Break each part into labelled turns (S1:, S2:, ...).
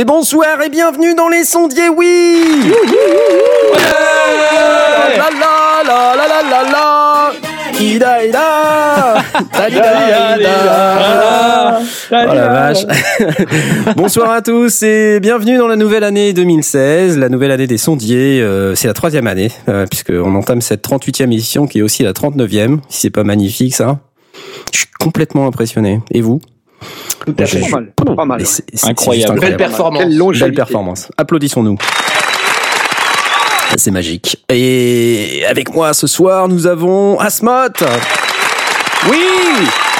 S1: Et bonsoir et bienvenue dans les sondiers, oui La la la la la la la Ida, ida. Ida, ida. Oh la vache. Bonsoir à tous et bienvenue dans la nouvelle année 2016, la nouvelle année des sondiers. Euh, c'est la troisième année, euh, puisqu'on entame cette 38e édition qui est aussi la 39e. Si c'est pas magnifique ça. Je suis complètement impressionné. Et vous?
S2: Tout à fait.
S1: Je-
S2: Pas mal. Pas mal.
S3: Incroyable.
S1: juste
S3: Belle
S2: performance. Quelle
S1: Belle performance. Applaudissons-nous. C'est magique. Et avec moi ce soir, nous avons Asmoth.
S3: Oui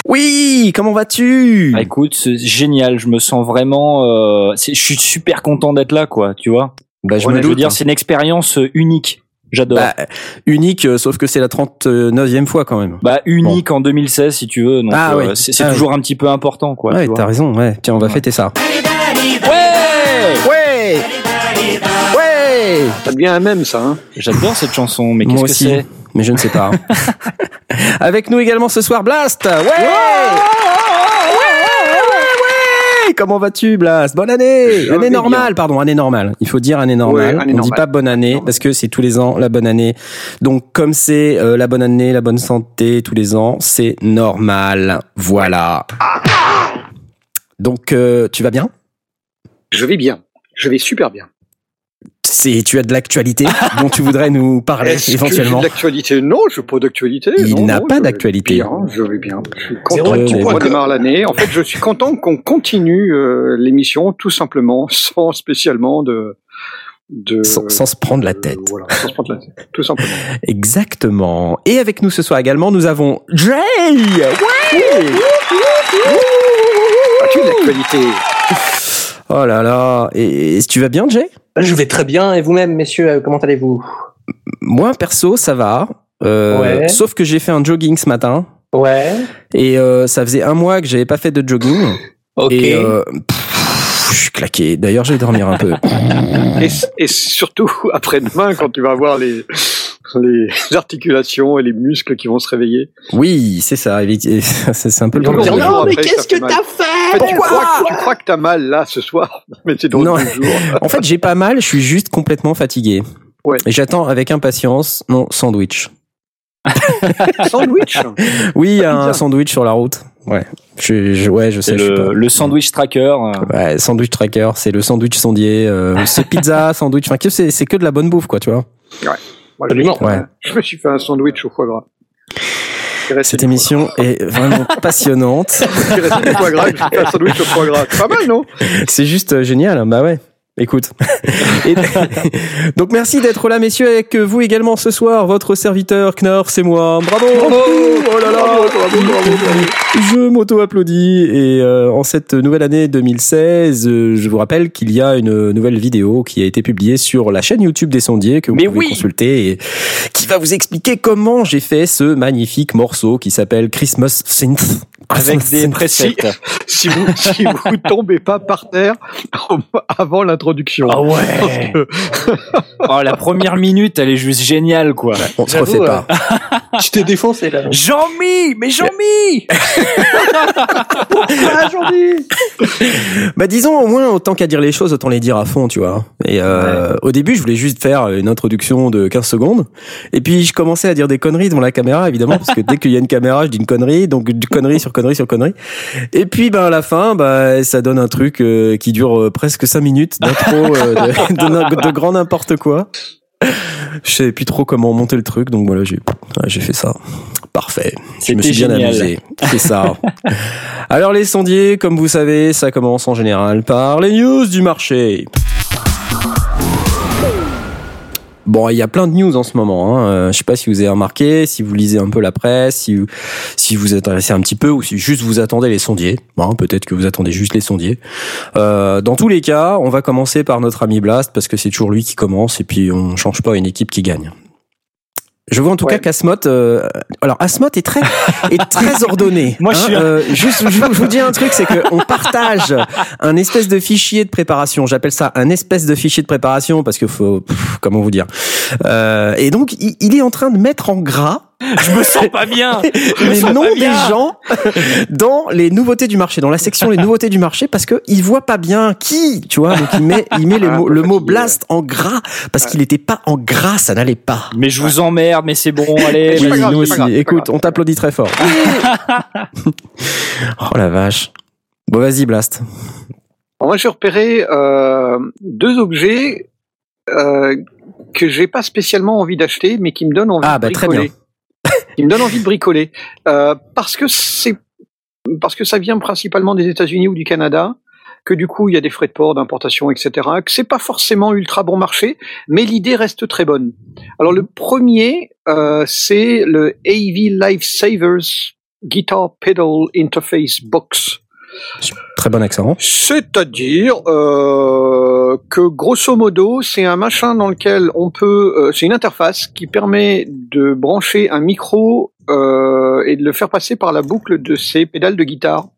S1: Oui, comment vas-tu?
S3: Ah, Écoute, c'est génial, je me sens vraiment... euh, c'est- je suis super content d'être là, quoi, tu vois.
S1: Bah, je me
S3: veux dire, c'est une expérience euh, unique. J'adore.
S1: Bah, unique, euh, sauf que c'est la 39e fois quand même.
S3: Bah, unique en 2016, si tu veux. Donc,
S1: Ah,
S3: euh,
S1: ouais.
S3: c'est c'est
S1: Ah,
S3: toujours un petit peu important, quoi.
S1: ouais, t'as raison, ouais. Tiens, on va
S3: Ouais.
S1: fêter ça.
S3: Ouais
S1: Ouais Ouais
S2: Ça devient un même, ça. Hein.
S3: J'adore cette chanson, mais qu'est-ce que c'est?
S1: mais je ne sais pas. Avec nous également ce soir, Blast ouais. Comment vas-tu, Blast Bonne année
S2: Je
S1: Année normale, pardon, année normale. Il faut dire année normale.
S2: Ouais, année
S1: On dit
S2: normale.
S1: pas bonne année
S2: Normale.
S1: parce que c'est tous les ans la bonne année. Donc comme c'est euh, la bonne année, la bonne santé tous les ans, c'est normal. Voilà. Donc euh, tu vas bien?
S2: Je vais bien. Je vais super bien.
S1: C'est tu as de l'actualité dont tu voudrais nous parler
S2: Est-ce que
S1: éventuellement.
S2: j'ai de l'actualité? Non, je n'ai pas d'actualité.
S1: Il
S2: Non,
S1: n'a
S2: non,
S1: pas
S2: je vais
S1: d'actualité.
S2: bien, Je vais bien. Je suis content qu'on redémarre l'année. En fait, je suis content qu'on continue euh, l'émission tout simplement, sans spécialement de... de
S1: Sans, sans se prendre la
S2: de-
S1: tête.
S2: voilà, sans se prendre la tête. Tout simplement.
S1: Exactement. Et avec nous ce soir également, nous avons Jay. Ouais.
S2: As-tu de l'actualité?
S1: Oh là là. Et, et tu vas bien, Jay?
S4: Je vais très bien. Et vous-même, messieurs, euh, comment allez-vous?
S1: Moi, perso, ça va. Euh,
S4: Ouais.
S1: Sauf que j'ai fait un jogging ce matin
S4: Ouais.
S1: et euh, ça faisait un mois que j'avais pas fait de jogging
S4: Ok.
S1: et euh, pff, je suis claqué. D'ailleurs, je vais dormir un peu.
S2: et, et surtout après-demain, quand tu vas voir les, les articulations et les muscles qui vont se réveiller.
S1: Oui, c'est ça. C'est un peu le problème.
S4: non, mais qu'est-ce que
S2: mal.
S4: t'as fait
S2: tu,
S1: Pourquoi
S2: crois, tu crois que t'as mal là ce soir, mais c'est dans
S1: Non. En fait, j'ai pas mal. Je suis juste complètement fatigué.
S2: Ouais.
S1: Et j'attends avec impatience mon sandwich.
S2: Sandwich
S1: Oui, il y a
S2: Pizza.
S1: un sandwich sur la route. Ouais. Je, je- ouais, je sais. Je
S3: le,
S1: pas-
S3: le sandwich tracker. euh,
S1: Ouais, sandwich tracker, c'est le sandwich sondier, euh, c'est pizza, sandwich, enfin c'est c'est que de la bonne bouffe quoi, tu vois.
S2: Moi, je.
S1: Ouais.
S2: je me suis fait un sandwich au foie gras.
S1: Cette émission est vraiment passionnante.
S2: C'est resté du foie gras, je me suis fait un sandwich au foie gras. C'est pas mal, non?
S1: C'est juste euh, génial, hein, bah ouais. Écoute. Et- donc merci d'être là messieurs avec vous également ce soir, votre serviteur Knorr, c'est moi. Bravo. Oh là là. Je m'auto-applaudis et euh, en cette nouvelle année 2016, euh, je vous rappelle qu'il y a une nouvelle vidéo qui a été publiée sur la chaîne YouTube des sondiers que vous
S3: Mais
S1: pouvez
S3: oui
S1: consulter et qui va vous expliquer comment j'ai fait ce magnifique morceau qui s'appelle Christmas Synth.
S3: avec des presets.
S2: si vous, si vous tombez pas par terre avant
S3: Ah ouais Oh, la première minute, elle est juste géniale, quoi.
S1: On se refait
S4: euh,
S1: pas.
S4: Tu t'es défoncé là.
S3: Jean-Mi Mais Jean-Mi
S4: Ah,
S1: Bah disons au moins autant qu'à dire les choses, autant les dire à fond, tu vois. Et euh, au début, je voulais juste faire une introduction de 15 secondes. Et puis je commençais à dire des conneries devant la caméra, évidemment, parce que dès qu'il y a une caméra, je dis une connerie, donc du connerie sur connerie sur connerie. Et puis ben à la fin, bah ça donne un truc euh, qui dure euh, presque 5 minutes d'intro euh, de, de, de grand n'importe quoi. Je savais plus trop comment monter le truc, donc voilà, j'ai fait ça. Parfait. Je me suis bien
S3: génial.
S1: amusé. C'est ça. Alors les sondiers, comme vous savez, ça commence en général par les news du marché. Bon, il y a plein de news en ce moment. Hein. Euh, je sais pas si vous avez remarqué, si vous lisez un peu la presse, si vous, si vous intéressez un petit peu, ou si juste vous attendez les sondiers. Bon, Peut-être que vous attendez juste les sondiers. Euh, dans tous les cas, on va commencer par notre ami Blast parce que c'est toujours lui qui commence et puis on change pas une équipe qui gagne. Je vois en tout
S2: Ouais.
S1: cas qu'Asmot, euh, alors Asmot est très, est très ordonné.
S3: Moi, je suis un-
S1: euh, juste, je, vous- je vous dis un truc, c'est que on partage un espèce de fichier de préparation. J'appelle ça un espèce de fichier de préparation parce que faut, pff, comment vous dire. Euh, et donc, il, il est en train de mettre en gras
S3: Je me sens pas bien. Je
S1: les noms des
S3: bien.
S1: gens dans les nouveautés du marché, dans la section les nouveautés du marché, parce que il voit pas bien qui, tu vois. Donc il met, il met les
S2: Ah,
S1: mots-
S2: peu
S1: le mot
S2: fatigué,
S1: blast en gras parce qu'il était pas en gras, ça n'allait pas.
S3: Mais je vous emmerde, mais c'est bon, allez.
S1: Oui,
S2: grave,
S1: nous aussi.
S2: grave,
S1: Écoute, on t'applaudit très fort. oh la vache. Bon, vas-y, blast.
S2: Moi, j'ai repéré euh, deux objets euh, que j'ai pas spécialement envie d'acheter, mais qui me donnent envie
S1: Ah,
S2: de
S1: bah, très
S2: bricoler. Qui me donnent envie de bricoler, Euh, parce que c'est parce que ça vient principalement des États-Unis ou du Canada, que du coup il y a des frais de port, d'importation, etc. Que c'est pas forcément ultra bon marché, mais l'idée reste très bonne. Alors le premier, euh, c'est le AV Lifesavers Guitar Pedal Interface Box.
S1: Très bon accent.
S2: C'est-à-dire euh, que grosso modo, c'est un machin dans lequel on peut, euh, c'est une interface qui permet de brancher un micro euh, et de le faire passer par la boucle de ses pédales de guitare.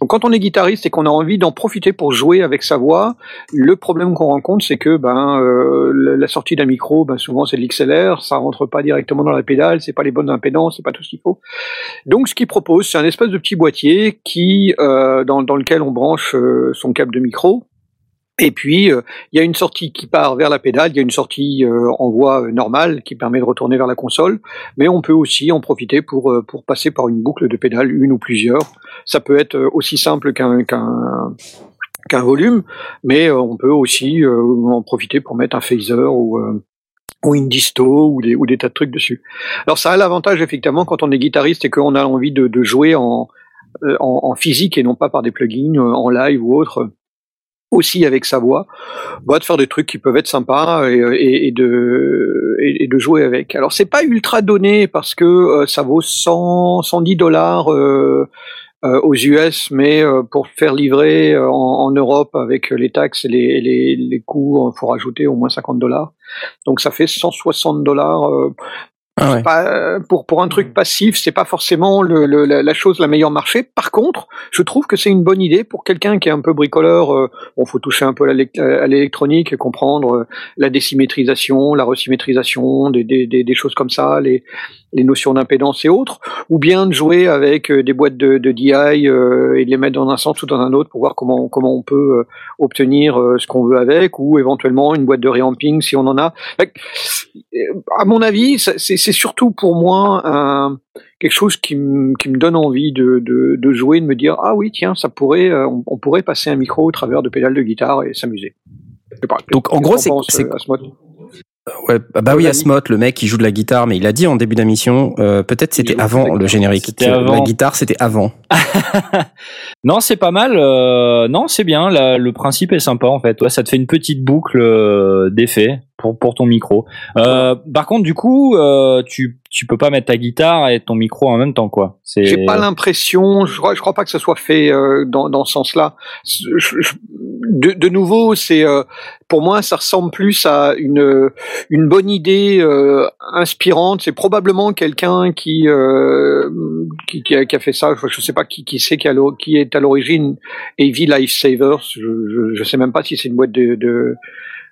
S2: Donc quand on est guitariste et qu'on a envie d'en profiter pour jouer avec sa voix, le problème qu'on rencontre, c'est que ben euh, la sortie d'un micro, ben souvent c'est de l'XLR, ça rentre pas directement dans la pédale, c'est pas les bonnes impédances, c'est pas tout ce qu'il faut. Donc, ce qu'il propose, c'est un espèce de petit boîtier qui, euh, dans, lequel on branche euh, son câble de micro. Et puis, euh, il y a une sortie qui part vers la pédale, il y a une sortie euh, en voie euh, normale qui permet de retourner vers la console, mais on peut aussi en profiter pour, pour passer par une boucle de pédale, une ou plusieurs. Ça peut être aussi simple qu'un qu'un volume, mais on peut aussi en profiter pour mettre un phaser ou, ou une disto ou des, ou des tas de trucs dessus. Alors ça a l'avantage effectivement quand on est guitariste et qu'on a envie de, de jouer en, en, en physique et non pas par des plugins en live ou autre, aussi avec sa voix, bah, de faire des trucs qui peuvent être sympas et, de, et, de jouer avec. Alors c'est pas ultra donné parce que euh, ça vaut 100, 110 dollars euh, euh, aux US, mais pour faire livrer en, en Europe avec les taxes et les, les, les coûts, il faut rajouter au moins 50 dollars. Donc ça fait 160 dollars
S1: Ah ouais.
S2: pas, euh, pour pour un truc passif, c'est pas forcément le, le- la, la chose la meilleure marché. Par contre, je trouve que c'est une bonne idée pour quelqu'un qui est un peu bricoleur. Euh, bon, faut toucher un peu à l'électronique, et comprendre euh, la désymétrisation, la resymétrisation, des, des, des, des choses comme ça, les les notions d'impédance et autres, ou bien de jouer avec euh, des boîtes de, de DI euh, et de les mettre dans un sens ou dans un autre pour voir comment comment on peut euh, obtenir ce qu'on veut avec, ou éventuellement une boîte de reamping si on en a. À mon avis, c'est surtout pour moi un, quelque chose qui, me- qui me donne envie de, de, de jouer, de me dire ah oui tiens ça pourrait on, on pourrait passer un micro au travers de pédales de guitare et s'amuser.
S1: Donc, en gros, c'est-
S2: Asmod?
S1: Ouais, bah, bah oui,
S2: Vas-y.
S1: Asmot, le mec qui joue de la guitare, mais il a dit en début d'émission, euh, peut-être c'était avant le générique.
S3: Avant.
S1: La guitare, c'était avant.
S3: Non, c'est pas mal. euh, non, c'est bien. la- le principe est sympa en fait. Ouais, ça te fait une petite boucle euh, d'effet pour pour ton micro. Euh, par contre, du coup, euh, tu tu peux pas mettre ta guitare et ton micro en même temps, quoi.
S2: J'ai pas l'impression, je crois, je crois pas que ce soit fait euh, dans, dans ce sens-là. De, de nouveau, c'est euh, pour moi, ça ressemble plus à une une bonne idée euh, inspirante. C'est probablement quelqu'un qui, euh, qui qui a, qui a fait ça. Je, je sais pas qui qui c'est qui, qui est à l'origine. AV Lifesavers. Je, je je sais même pas si c'est une boîte de, de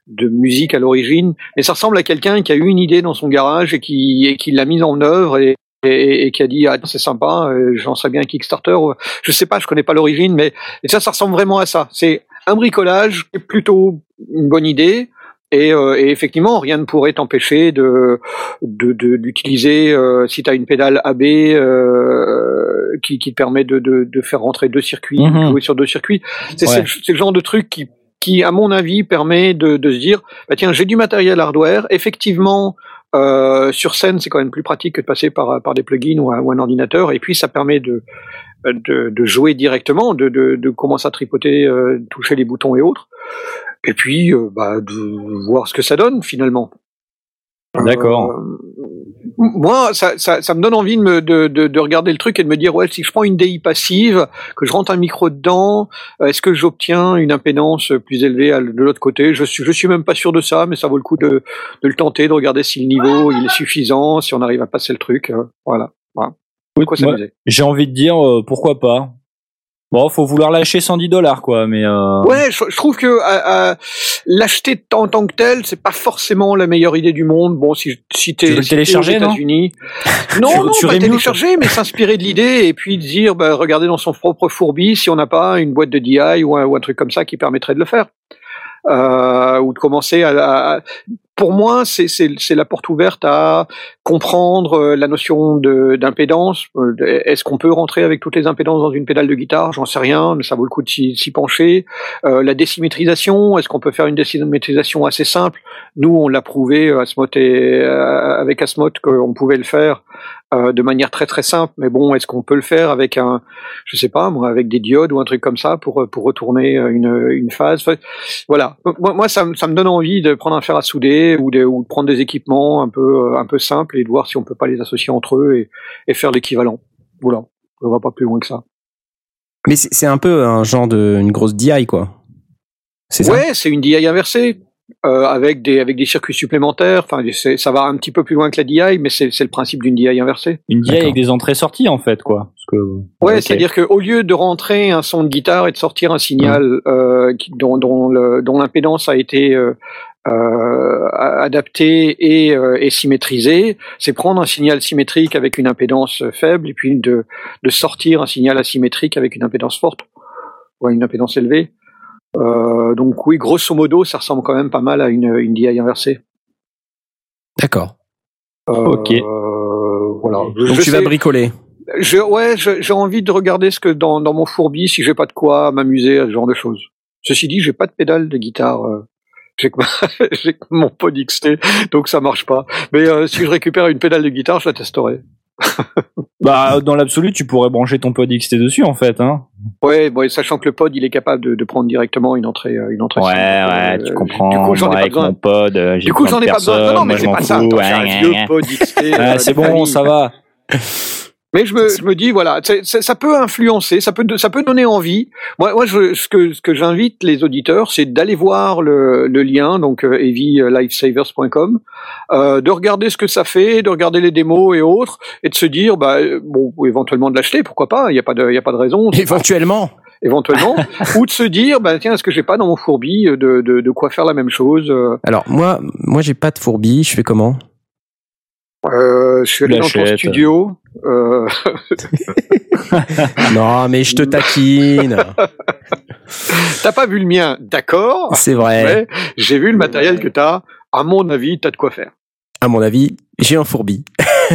S2: de musique à l'origine, mais ça ressemble à quelqu'un qui a eu une idée dans son garage et qui et qui l'a mise en œuvre et et, et qui a dit ah c'est sympa, euh, j'en sais bien Kickstarter. Je sais pas, je connais pas l'origine, mais et ça, ça ressemble vraiment à ça. C'est un bricolage qui est plutôt une bonne idée. Et, euh, et effectivement, rien ne pourrait t'empêcher de de- de- d'utiliser euh, si tu as une pédale AB euh, qui, qui te permet de, de, de faire rentrer deux circuits,
S3: Mhm.
S2: jouer sur deux circuits. C'est
S3: Ouais.
S2: c'est le- c'est le genre de truc qui qui, à mon avis, permet de, de se dire, bah tiens, j'ai du matériel hardware. Effectivement, euh, sur scène, c'est quand même plus pratique que de passer par, par des plugins ou un, ou un ordinateur. Et puis, ça permet de, de, de jouer directement, de, de, de commencer à tripoter, euh, toucher les boutons et autres. Et puis, euh, bah, de voir ce que ça donne finalement.
S3: D'accord.
S2: Moi, ça, ça, ça me donne envie de, me, de, de, de regarder le truc et de me dire, ouais, si je prends une DI passive, que je rentre un micro dedans, euh, est-ce que j'obtiens une impédance plus élevée de l'autre côté? Je suis, je suis même pas sûr de ça, mais ça vaut le coup de, de le tenter, de regarder si le niveau il est suffisant, si on arrive à passer le truc. euh, voilà. voilà.
S3: J'ai envie de dire euh, pourquoi pas? Bon, faut vouloir lâcher 110 dollars, quoi, mais. Euh...
S2: Ouais, je, je, trouve que euh, euh, l'acheter en tant que tel, c'est pas forcément la meilleure idée du monde. Bon, si si t'es si
S3: télécharger,
S2: aux États-Unis, non,
S3: Tu-
S2: non,
S3: tu
S2: pas télécharger, mais s'inspirer de l'idée et puis dire, bah, regarder dans son propre fourbi si on n'a pas une boîte de DI ou un, ou un truc comme ça qui permettrait de le faire. Euh, ou de commencer à, à- pour moi, c'est la porte ouverte à comprendre euh, la notion d'impédance. Euh, Est-ce qu'on peut rentrer avec toutes les impédances dans une pédale de guitare? J'en sais rien, mais ça vaut le coup de s'y pencher. Euh, la désymétrisation, est-ce qu'on peut faire une désymétrisation assez simple? Nous, on l'a prouvé euh, Asmot et, euh, avec Asmot qu'on pouvait le faire euh, de manière très très simple. Mais bon, est-ce qu'on peut le faire avec un, je sais pas, moi, avec des diodes ou un truc comme ça pour pour retourner euh, une une phase? Enfin, Voilà. Moi, moi, ça, me- ça me donne envie de prendre un fer à souder ou de, ou de prendre des équipements un peu euh, un peu simples et de voir si on peut pas les associer entre eux et, et faire l'équivalent. Voilà. On va pas plus loin que ça.
S1: Mais c'est c'est un peu un genre de une grosse DI quoi. C'est.
S2: Ouais, c'est une DI inversée. Euh, avec des avec des circuits supplémentaires. Enfin, ça va un petit peu plus loin que la DI, mais c'est c'est le principe d'une DI inversée.
S3: Une DI avec des entrées-sorties, en fait, quoi. Parce que,
S2: Ouais, c'est-à-dire qu'au lieu de rentrer un son de guitare et de sortir un signal euh, qui, dont, dont, le- dont l'impédance a été euh, euh, adaptée et, euh, et symétrisée, c'est prendre un signal symétrique avec une impédance faible et puis de, de sortir un signal asymétrique avec une impédance forte, ou une impédance élevée. Euh, donc oui, grosso modo, ça ressemble quand même pas mal à une, une DI inversée.
S1: D'accord.
S2: Euh,
S3: Ok.
S2: voilà.
S1: Donc
S2: Je
S1: tu vas bricoler.
S2: je, ouais, j'ai envie de regarder ce que dans, dans mon fourbi, si j'ai pas de quoi m'amuser à ce genre de choses. Ceci dit, j'ai pas de pédale de guitare. euh, j'ai que, ma- j'ai que mon pod XT, donc ça marche pas. Mais euh, si je récupère une pédale de guitare, je la testerai.
S3: Bah, dans l'absolu, tu pourrais brancher ton pod XT dessus, en fait, hein.
S2: Ouais, bon, sachant que le pod, il est capable de, de prendre directement une entrée, euh, une entrée.
S3: Ouais,
S2: simple.
S3: ouais,
S2: Euh,
S3: tu comprends.
S2: Du coup, j'en ai pas besoin.
S3: mon pod, euh,
S2: Du coup, j'en ai pas besoin. Non, mais c'est pas ça. Attends, j'ai un
S3: Ouais, ouais, ouais.
S2: pod XT. Euh,
S3: c'est bon,
S2: famille.
S3: ça va.
S2: Mais je me, je me dis voilà, c'est- ça peut influencer, ça peut, ça peut donner envie. Moi, moi, je, ce que, ce que j'invite les auditeurs, c'est d'aller voir le, le lien, donc euh, evylifesavers.com, euh, de regarder ce que ça fait, de regarder les démos et autres, et de se dire, bah, euh, bon, éventuellement de l'acheter, pourquoi pas Il y a pas de, y a pas de raison.
S1: Éventuellement.
S2: éventuellement, ou de se dire, bah tiens, est-ce que j'ai pas dans mon fourbi de, de, de quoi faire la même chose euh,
S1: Alors moi, moi j'ai pas de fourbi. Je fais comment?
S2: Euh, Je suis allé dans ton studio. Euh,
S1: Non, mais je te taquine.
S2: T'as pas vu le mien, d'accord
S1: C'est vrai.
S2: J'ai vu le matériel que t'as. À mon avis, t'as de quoi faire.
S1: À mon avis, j'ai un fourbi.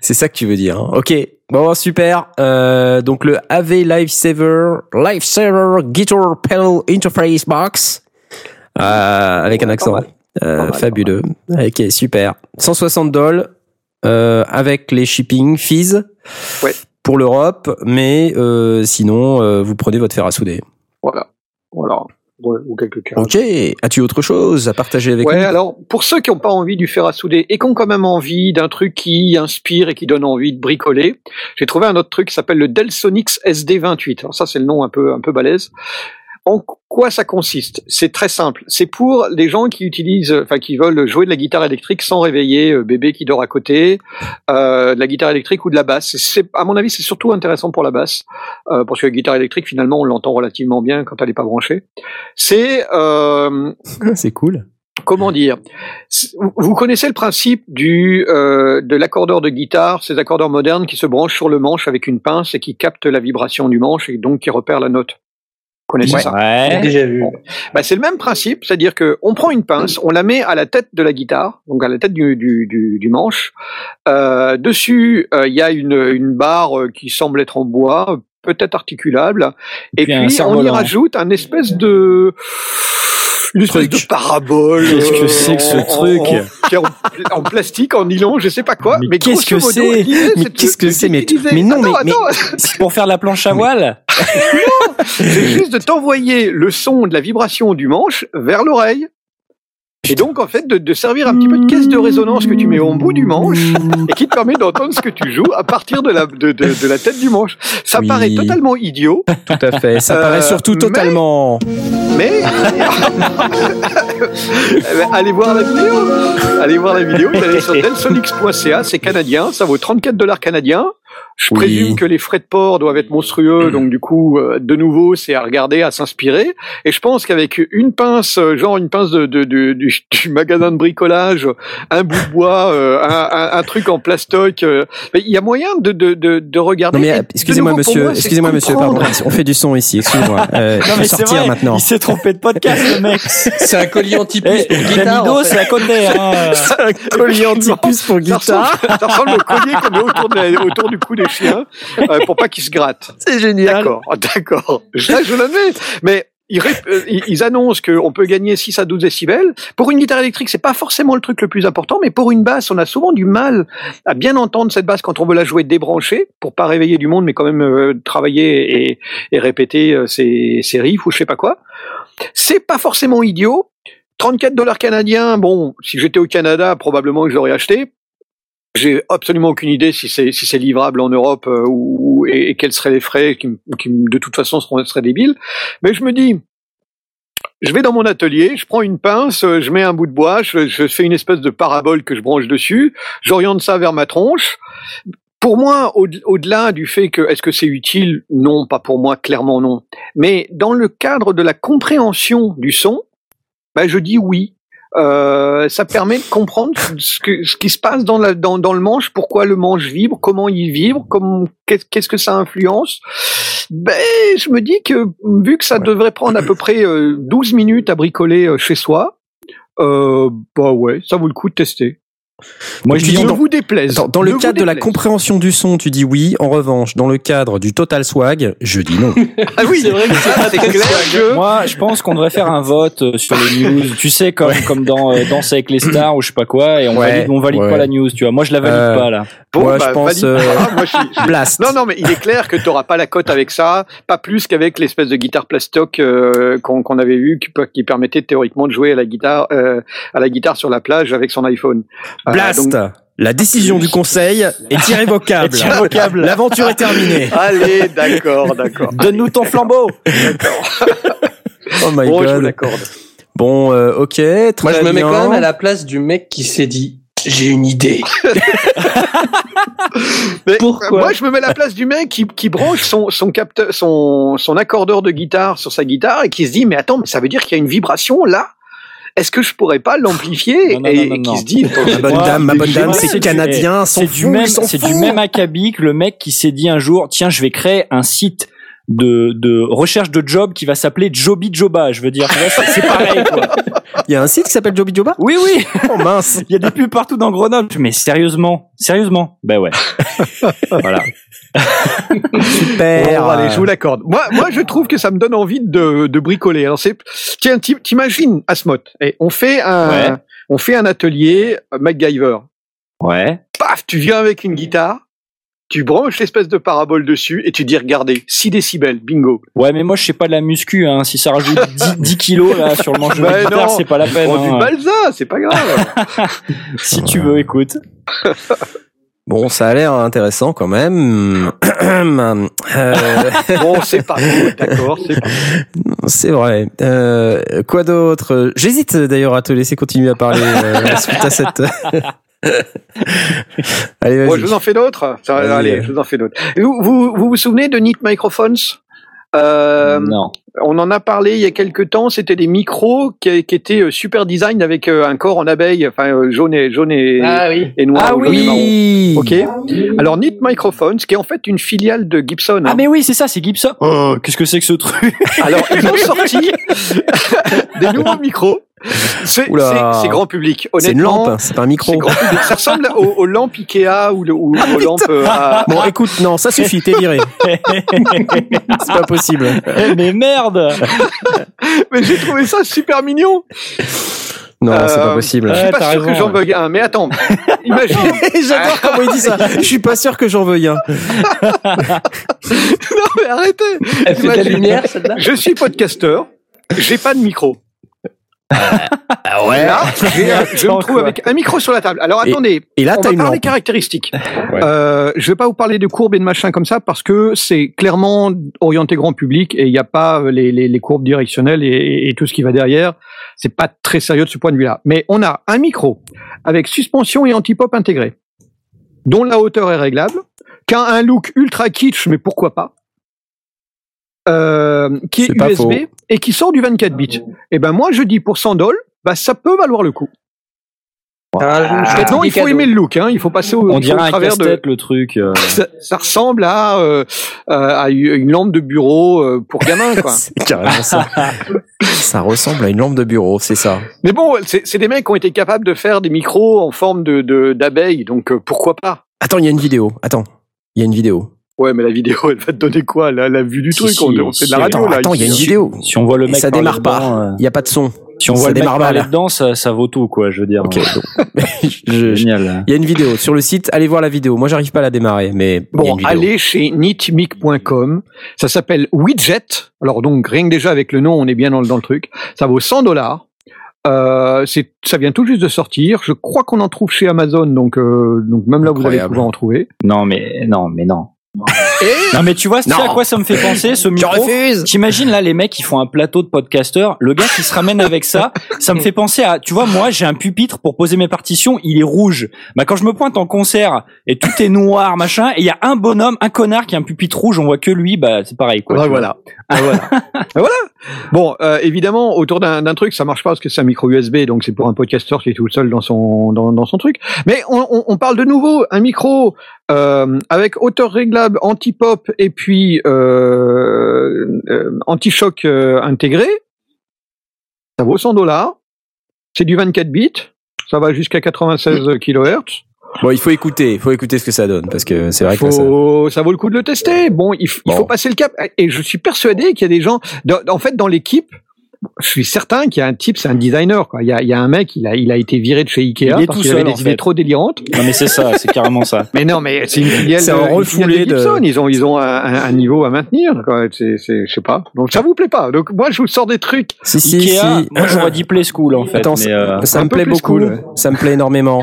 S1: c'est ça que tu veux dire. hein. Ok. Bon, super. Euh, donc le AV Lifesaver, Lifesaver Guitar Pedal Interface Box. Euh, avec un accent. Euh,
S2: mal,
S1: fabuleux. Ok, super. 160 dollars euh, avec les shipping fees
S2: Ouais.
S1: pour l'Europe, mais euh, sinon vous prenez votre fer à souder.
S2: Voilà. Voilà. Ouais, ou quelques cas.
S1: Ok. As-tu autre chose à partager avec
S2: Ouais,
S1: nous?
S2: alors pour ceux qui n'ont pas envie du fer à souder et qui ont quand même envie d'un truc qui inspire et qui donne envie de bricoler, j'ai trouvé un autre truc qui s'appelle le Delsonix SD28. Alors ça c'est le nom un peu un peu balèze. En quoi ça consiste? C'est très simple. C'est pour les gens qui utilisent, enfin qui veulent jouer de la guitare électrique sans réveiller euh, bébé qui dort à côté, euh, de la guitare électrique ou de la basse. C'est- à mon avis, c'est surtout intéressant pour la basse, euh, parce que la guitare électrique, finalement, on l'entend relativement bien quand elle n'est pas branchée. C'est euh,
S1: C'est cool.
S2: comment dire? Vous connaissez le principe du euh, de l'accordeur de guitare, ces accordeurs modernes qui se branchent sur le manche avec une pince et qui captent la vibration du manche et donc qui repèrent la note? Connaissez ça
S3: Ouais.
S4: Déjà vu.
S2: bah, c'est le même principe, c'est-à-dire que on prend une pince, on la met à la tête de la guitare, donc à la tête du, du, du, du manche. Euh, dessus, euh, il y a une, une barre euh, qui semble être en bois, peut-être articulable, et
S3: Puis
S2: on y rajoute un espèce de une espèce de parabole.
S3: Qu'est-ce que
S2: euh,
S3: c'est que ce truc
S2: en, en, en plastique, en nylon, je sais pas quoi.
S3: Mais
S2: Mais,
S3: qu'est-ce que c'est
S1: Mais qu'est-ce que c'est Mais- mais non,
S2: Attends,
S1: mais-.
S3: C'est pour faire la planche à voile
S2: c'est juste de t'envoyer le son de la vibration du manche vers l'oreille. Et donc, en fait, de, de servir un petit peu de caisse de résonance que tu mets au bout du manche et qui te permet d'entendre ce que tu joues à partir de la, de, de, de la tête du manche. Ça
S1: Oui.
S2: paraît totalement idiot,
S1: Tout à fait. Ça
S2: Euh,
S1: paraît surtout totalement.
S2: mais allez voir la vidéo. Allez voir la vidéo. Vous allez sur delsonix.ca, c'est canadien, ça vaut 34 dollars canadiens. Je
S1: Oui.
S2: présume que les frais de port doivent être monstrueux, donc du coup, euh, de nouveau, c'est à regarder, à s'inspirer. Et je pense qu'avec une pince, euh, genre une pince de, de- de- du, du magasin de bricolage, un bout de bois, euh, un, un- un truc en plastoc, euh, il y a moyen de, de, de, de regarder.
S1: Non
S2: Et
S1: mais euh, excusez-moi monsieur, excusez-moi monsieur, pardon, on fait du son ici, excusez-moi. Euh,
S3: Non
S1: je vais
S3: mais
S1: sortir
S3: vrai,
S1: maintenant.
S3: il s'est trompé de podcast le mec.
S4: C'est un collier anti-puce
S3: Eh,
S4: pour guitare.
S3: Damido,
S4: en fait.
S3: c'est à côté. Hein.
S1: C'est un collier anti-puce pour guitare.
S2: ça ressemble au collier qu'on met autour, de autour du cou des chiens euh, pour pas qu'ils se grattent.
S1: C'est génial.
S2: D'accord, d'accord. Ça, je l'admets. Mais euh, ils annoncent qu'on peut gagner 6 à 12 décibels. Pour une guitare électrique, c'est pas forcément le truc le plus important, mais pour une basse, on a souvent du mal à bien entendre cette basse quand on veut la jouer débranchée, pour pas réveiller du monde, mais quand même euh, travailler et, répéter euh, ses, ses riffs ou je sais pas quoi. C'est pas forcément idiot. 34 dollars canadiens, bon, si j'étais au Canada, probablement que je l'aurais acheté. J'ai absolument aucune idée si c'est livrable en Europe euh, ou et, quels seraient les frais qui, de toute façon seraient débiles. Mais je me dis, je vais dans mon atelier, je prends une pince, je mets un bout de bois, je, fais une espèce de parabole que je branche dessus, j'oriente ça vers ma tronche. Pour moi, au- au-delà du fait que est-ce que c'est utile, non, pas pour moi, clairement non. Mais dans le cadre de la compréhension du son, ben je dis oui. Euh, ça permet de comprendre ce, que, ce qui se passe dans, la, dans, dans le manche, pourquoi le manche vibre, comment il vibre, qu'est-ce que ça influence. Ben, je me dis que vu que ça devrait prendre à peu près euh, 12 minutes à bricoler euh, chez soi, euh, bah ouais, ça vaut le coup de tester.
S3: Moi je dis
S1: dis
S2: ne
S1: dans-
S2: vous déplaise.
S1: Dans, dans le cadre de la compréhension du son, tu dis oui. En revanche, dans le cadre du total swag, je dis non.
S2: Ah oui,
S4: C'est vrai que c'est pas
S2: clair que
S3: Moi, je pense qu'on devrait faire un vote euh, sur les news. Tu sais, comme comme dans euh, Danse avec les stars ou je sais pas quoi, et on
S1: Ouais,
S3: valide, on valide
S1: ouais.
S3: pas la news. Tu vois, moi je la valide
S1: Euh,
S3: pas là.
S2: Bon,
S1: Moi,
S2: bah,
S1: je pense, euh,
S2: Ah, moi, je suis-
S1: Blast.
S2: Non, non, mais il est clair que tu n'auras pas la cote avec ça, pas plus qu'avec l'espèce de guitare plastoc euh, qu'on avait vu, qui, qui permettait théoriquement de jouer à la guitare, euh, à la guitare sur la plage avec son iPhone. Euh,
S1: Blast.
S2: donc-
S1: La décision du conseil est irrévocable.
S3: Est irrévocable.
S1: L'aventure est terminée.
S2: Allez, d'accord, d'accord.
S3: Donne-nous ton flambeau.
S1: Oh my
S2: Bon, je vous
S1: god.
S2: l'accorde.
S1: Bon, euh, ok, très
S4: Moi, je me mets quand même à la place du mec qui s'est dit j'ai une idée.
S2: Mais,
S4: Pourquoi
S2: Moi, je me mets à la place du mec qui, qui branche son, son capteur, son, son accordeur de guitare sur sa guitare et qui se dit, mais attends, mais ça veut dire qu'il y a une vibration là? Est-ce que je pourrais pas l'amplifier et, qui se dit
S1: Ma bonne
S3: Moi,
S1: dame, ma bonne dame, c'est canadien,
S3: C'est du même, c'est du même acabit que le mec qui s'est dit un jour, tiens, je vais créer un site de, de recherche de job qui va s'appeler Joby Joba. Je veux dire, c'est pareil, quoi.
S1: Il y a un site qui s'appelle Joby Joba?
S3: Oui, oui.
S1: Oh mince.
S3: Il y a des pubs partout dans Grenoble. Mais sérieusement, sérieusement? Ben ouais. voilà.
S1: Super.
S2: Bon, allez, je vous l'accorde. Moi, moi, je trouve que ça me donne envie de, de bricoler. Alors, c'est, tiens, ti- t'imagines, Asmot, et on fait un,
S3: Ouais.
S2: on fait un atelier euh, MacGyver.
S3: Ouais.
S2: Paf, tu viens avec une guitare, tu branches l'espèce de parabole dessus et tu dis, regardez, 6 décibels, bingo.
S3: Ouais, mais moi, je sais pas de la muscu, hein. Si ça rajoute 10, 10 kilos, là, sur le manche de
S2: Ouais,
S3: la guitare, c'est pas la peine.
S2: Prends du
S3: hein.
S2: balsa, c'est pas grave.
S3: Si tu veux, écoute.
S1: Bon, ça a l'air intéressant quand même. Euh,
S2: bon, c'est pas cool, d'accord, c'est
S1: vrai. Euh, quoi d'autre? J'hésite d'ailleurs à te laisser continuer à parler euh, suite à cette. Allez, vas-y.
S2: Bon, je vous en fais d'autres.
S1: Vas-y.
S2: Allez, je vous en fais d'autres. Vous, vous, vous vous souvenez de Neat Microphones euh,
S3: non.
S2: On en a parlé il y a quelques temps. C'était des micros qui, qui étaient euh, super design avec euh, un corps en abeille, enfin euh, jaune et jaune et,
S4: Ah oui.
S2: et noir.
S3: Ah
S2: ou
S1: oui.
S2: Ok. Alors Neat Microphones, qui est en fait une filiale de Gibson. hein.
S3: Ah, mais oui, c'est ça, c'est Gibson. Oh, qu'est-ce que c'est que ce truc?
S2: Alors ils ont sorti des nouveaux micros. C'est c'est- c'est grand public.
S1: C'est une
S2: Honnêtement,
S1: lampe, c'est pas un
S2: c'est
S1: micro.
S2: grand public. Ça ressemble aux, aux lampes Ikea ou, le- ou aux lampes. euh, à-
S1: Bon, écoute, non, ça suffit, t'es viré. c'est pas possible.
S3: Eh, mais merde!
S2: Mais j'ai trouvé ça super mignon.
S1: Non, c'est
S2: Euh,
S1: pas possible.
S2: Je suis
S3: Ouais,
S2: pas sûr que j'en veuille un. Mais attends, imagine.
S1: J'adore comment il dit ça. Je suis pas sûr que j'en veuille un.
S2: non mais arrêtez.
S4: Elle fait de la lumière, celle-là
S2: Je suis podcasteur. J'ai pas de micro.
S1: Ah ouais.
S2: Là, je me trouve avec un micro sur la table. Alors
S1: Et-
S2: attendez,
S1: Et là,
S2: on va
S1: une
S2: parler
S1: lampe.
S2: caractéristiques.
S1: Ouais.
S2: Euh, je vais pas vous parler de courbes et de machin comme ça parce que c'est clairement orienté grand public et il n'y a pas les, les, les courbes directionnelles et, et tout ce qui va derrière. C'est pas très sérieux de ce point de vue-là. Mais on a un micro avec suspension et anti-pop intégré, dont la hauteur est réglable, qui a un look ultra kitsch, mais pourquoi pas euh, qui est, USB et qui sort du 24 bits. Et ben moi je dis pour 100 dollars, bah ça peut valoir le coup.
S4: Ah,
S2: Maintenant
S4: des
S2: il faut aimer le look, hein. il faut passer au,
S3: On
S2: au
S3: dirait un
S2: travers de.
S3: le truc. euh.
S2: Ça, ça ressemble à, euh, à une lampe de bureau pour gamin quoi.
S1: Carrément ça. ça ressemble à une lampe de bureau, c'est ça.
S2: Mais bon, c'est des mecs qui ont été capables de faire des micros en forme de de- d'abeille, donc euh, pourquoi pas?
S1: Attends, il y a une vidéo. Attends, il y a une vidéo.
S2: Ouais, mais la vidéo, elle va te donner quoi la, la vue du
S3: Si,
S2: truc
S3: si,
S2: on, fait de la radio
S1: Attends,
S2: là.
S1: attends, il y a une vidéo.
S3: Si on voit le mec
S1: ça démarre pas.
S3: euh,
S1: Il y a pas de son.
S3: Si on
S1: Ça
S3: voit le mec
S1: démarre
S3: parler
S1: mal.
S3: dedans, ça, ça vaut tout, quoi, je veux dire.
S1: Je-
S3: Génial.
S1: Il y a une vidéo sur le site. Allez voir la vidéo. Moi, j'arrive pas à la démarrer, mais il y a
S2: Bon,
S1: une vidéo.
S2: allez chez nitmic.com. Ça s'appelle Widget. Alors donc rien que déjà avec le nom, on est bien dans le, dans le truc. Ça vaut 100 dollars. Euh, c'est, ça vient tout juste de sortir. Je crois qu'on en trouve chez Amazon, donc donc même là vous allez pouvoir en trouver.
S3: Non, mais, non, mais non.
S2: Et
S3: Non, mais tu vois, c'est à quoi ça me fait penser, ce micro? T'imagines là les mecs qui font un plateau de podcasteurs, le gars qui se ramène avec ça, ça me fait penser à, tu vois, moi j'ai un pupitre pour poser mes partitions, il est rouge. Bah quand je me pointe en concert et tout est noir machin, et il y a un bonhomme, un connard qui a un pupitre rouge, on voit que lui, bah c'est pareil quoi.
S2: Voilà. Ah, voilà. Ah, voilà. Bon, euh, évidemment, autour d'un d'un truc, ça marche pas parce que c'est un micro USB, donc c'est pour un podcasteur qui est tout seul dans son dans, dans son truc. Mais on, on, on parle de nouveau un micro euh, avec hauteur réglable anti-pop et puis euh, euh, anti-choc intégré. Ça vaut 100 dollars. C'est du 24 bits. Ça va jusqu'à 96 kHz.
S1: Bon, il faut écouter. Il faut écouter ce que ça donne parce que c'est vrai que ça-
S2: vaut le coup de le tester. Bon, il, faut passer le cap. Et je suis persuadé qu'il y a des gens, en fait, dans l'équipe, je suis certain qu'il y a un type, c'est un designer. Quoi. Il, y a, il y a un mec, il a, il a été viré de chez Ikea
S3: Il
S2: parce
S3: tout
S2: qu'il avait des idées trop délirantes.
S3: Non mais c'est ça, c'est carrément ça.
S2: Mais non, mais c'est une filiale,
S1: C'est
S2: de,
S1: un
S2: une filiale
S1: refoulé
S2: de
S1: de-
S2: Gibson. Ils ont, ils ont un, niveau à maintenir. quoi. C'est, c'est, je sais pas. Donc ça vous plaît pas. Donc moi, je vous sors des trucs.
S1: Si, si,
S3: Ikea,
S1: si.
S3: moi j'aurais dit Play School en fait.
S1: Attends,
S3: mais, euh,
S1: ça me plaît beaucoup.
S2: cool.
S1: Ça me plaît énormément.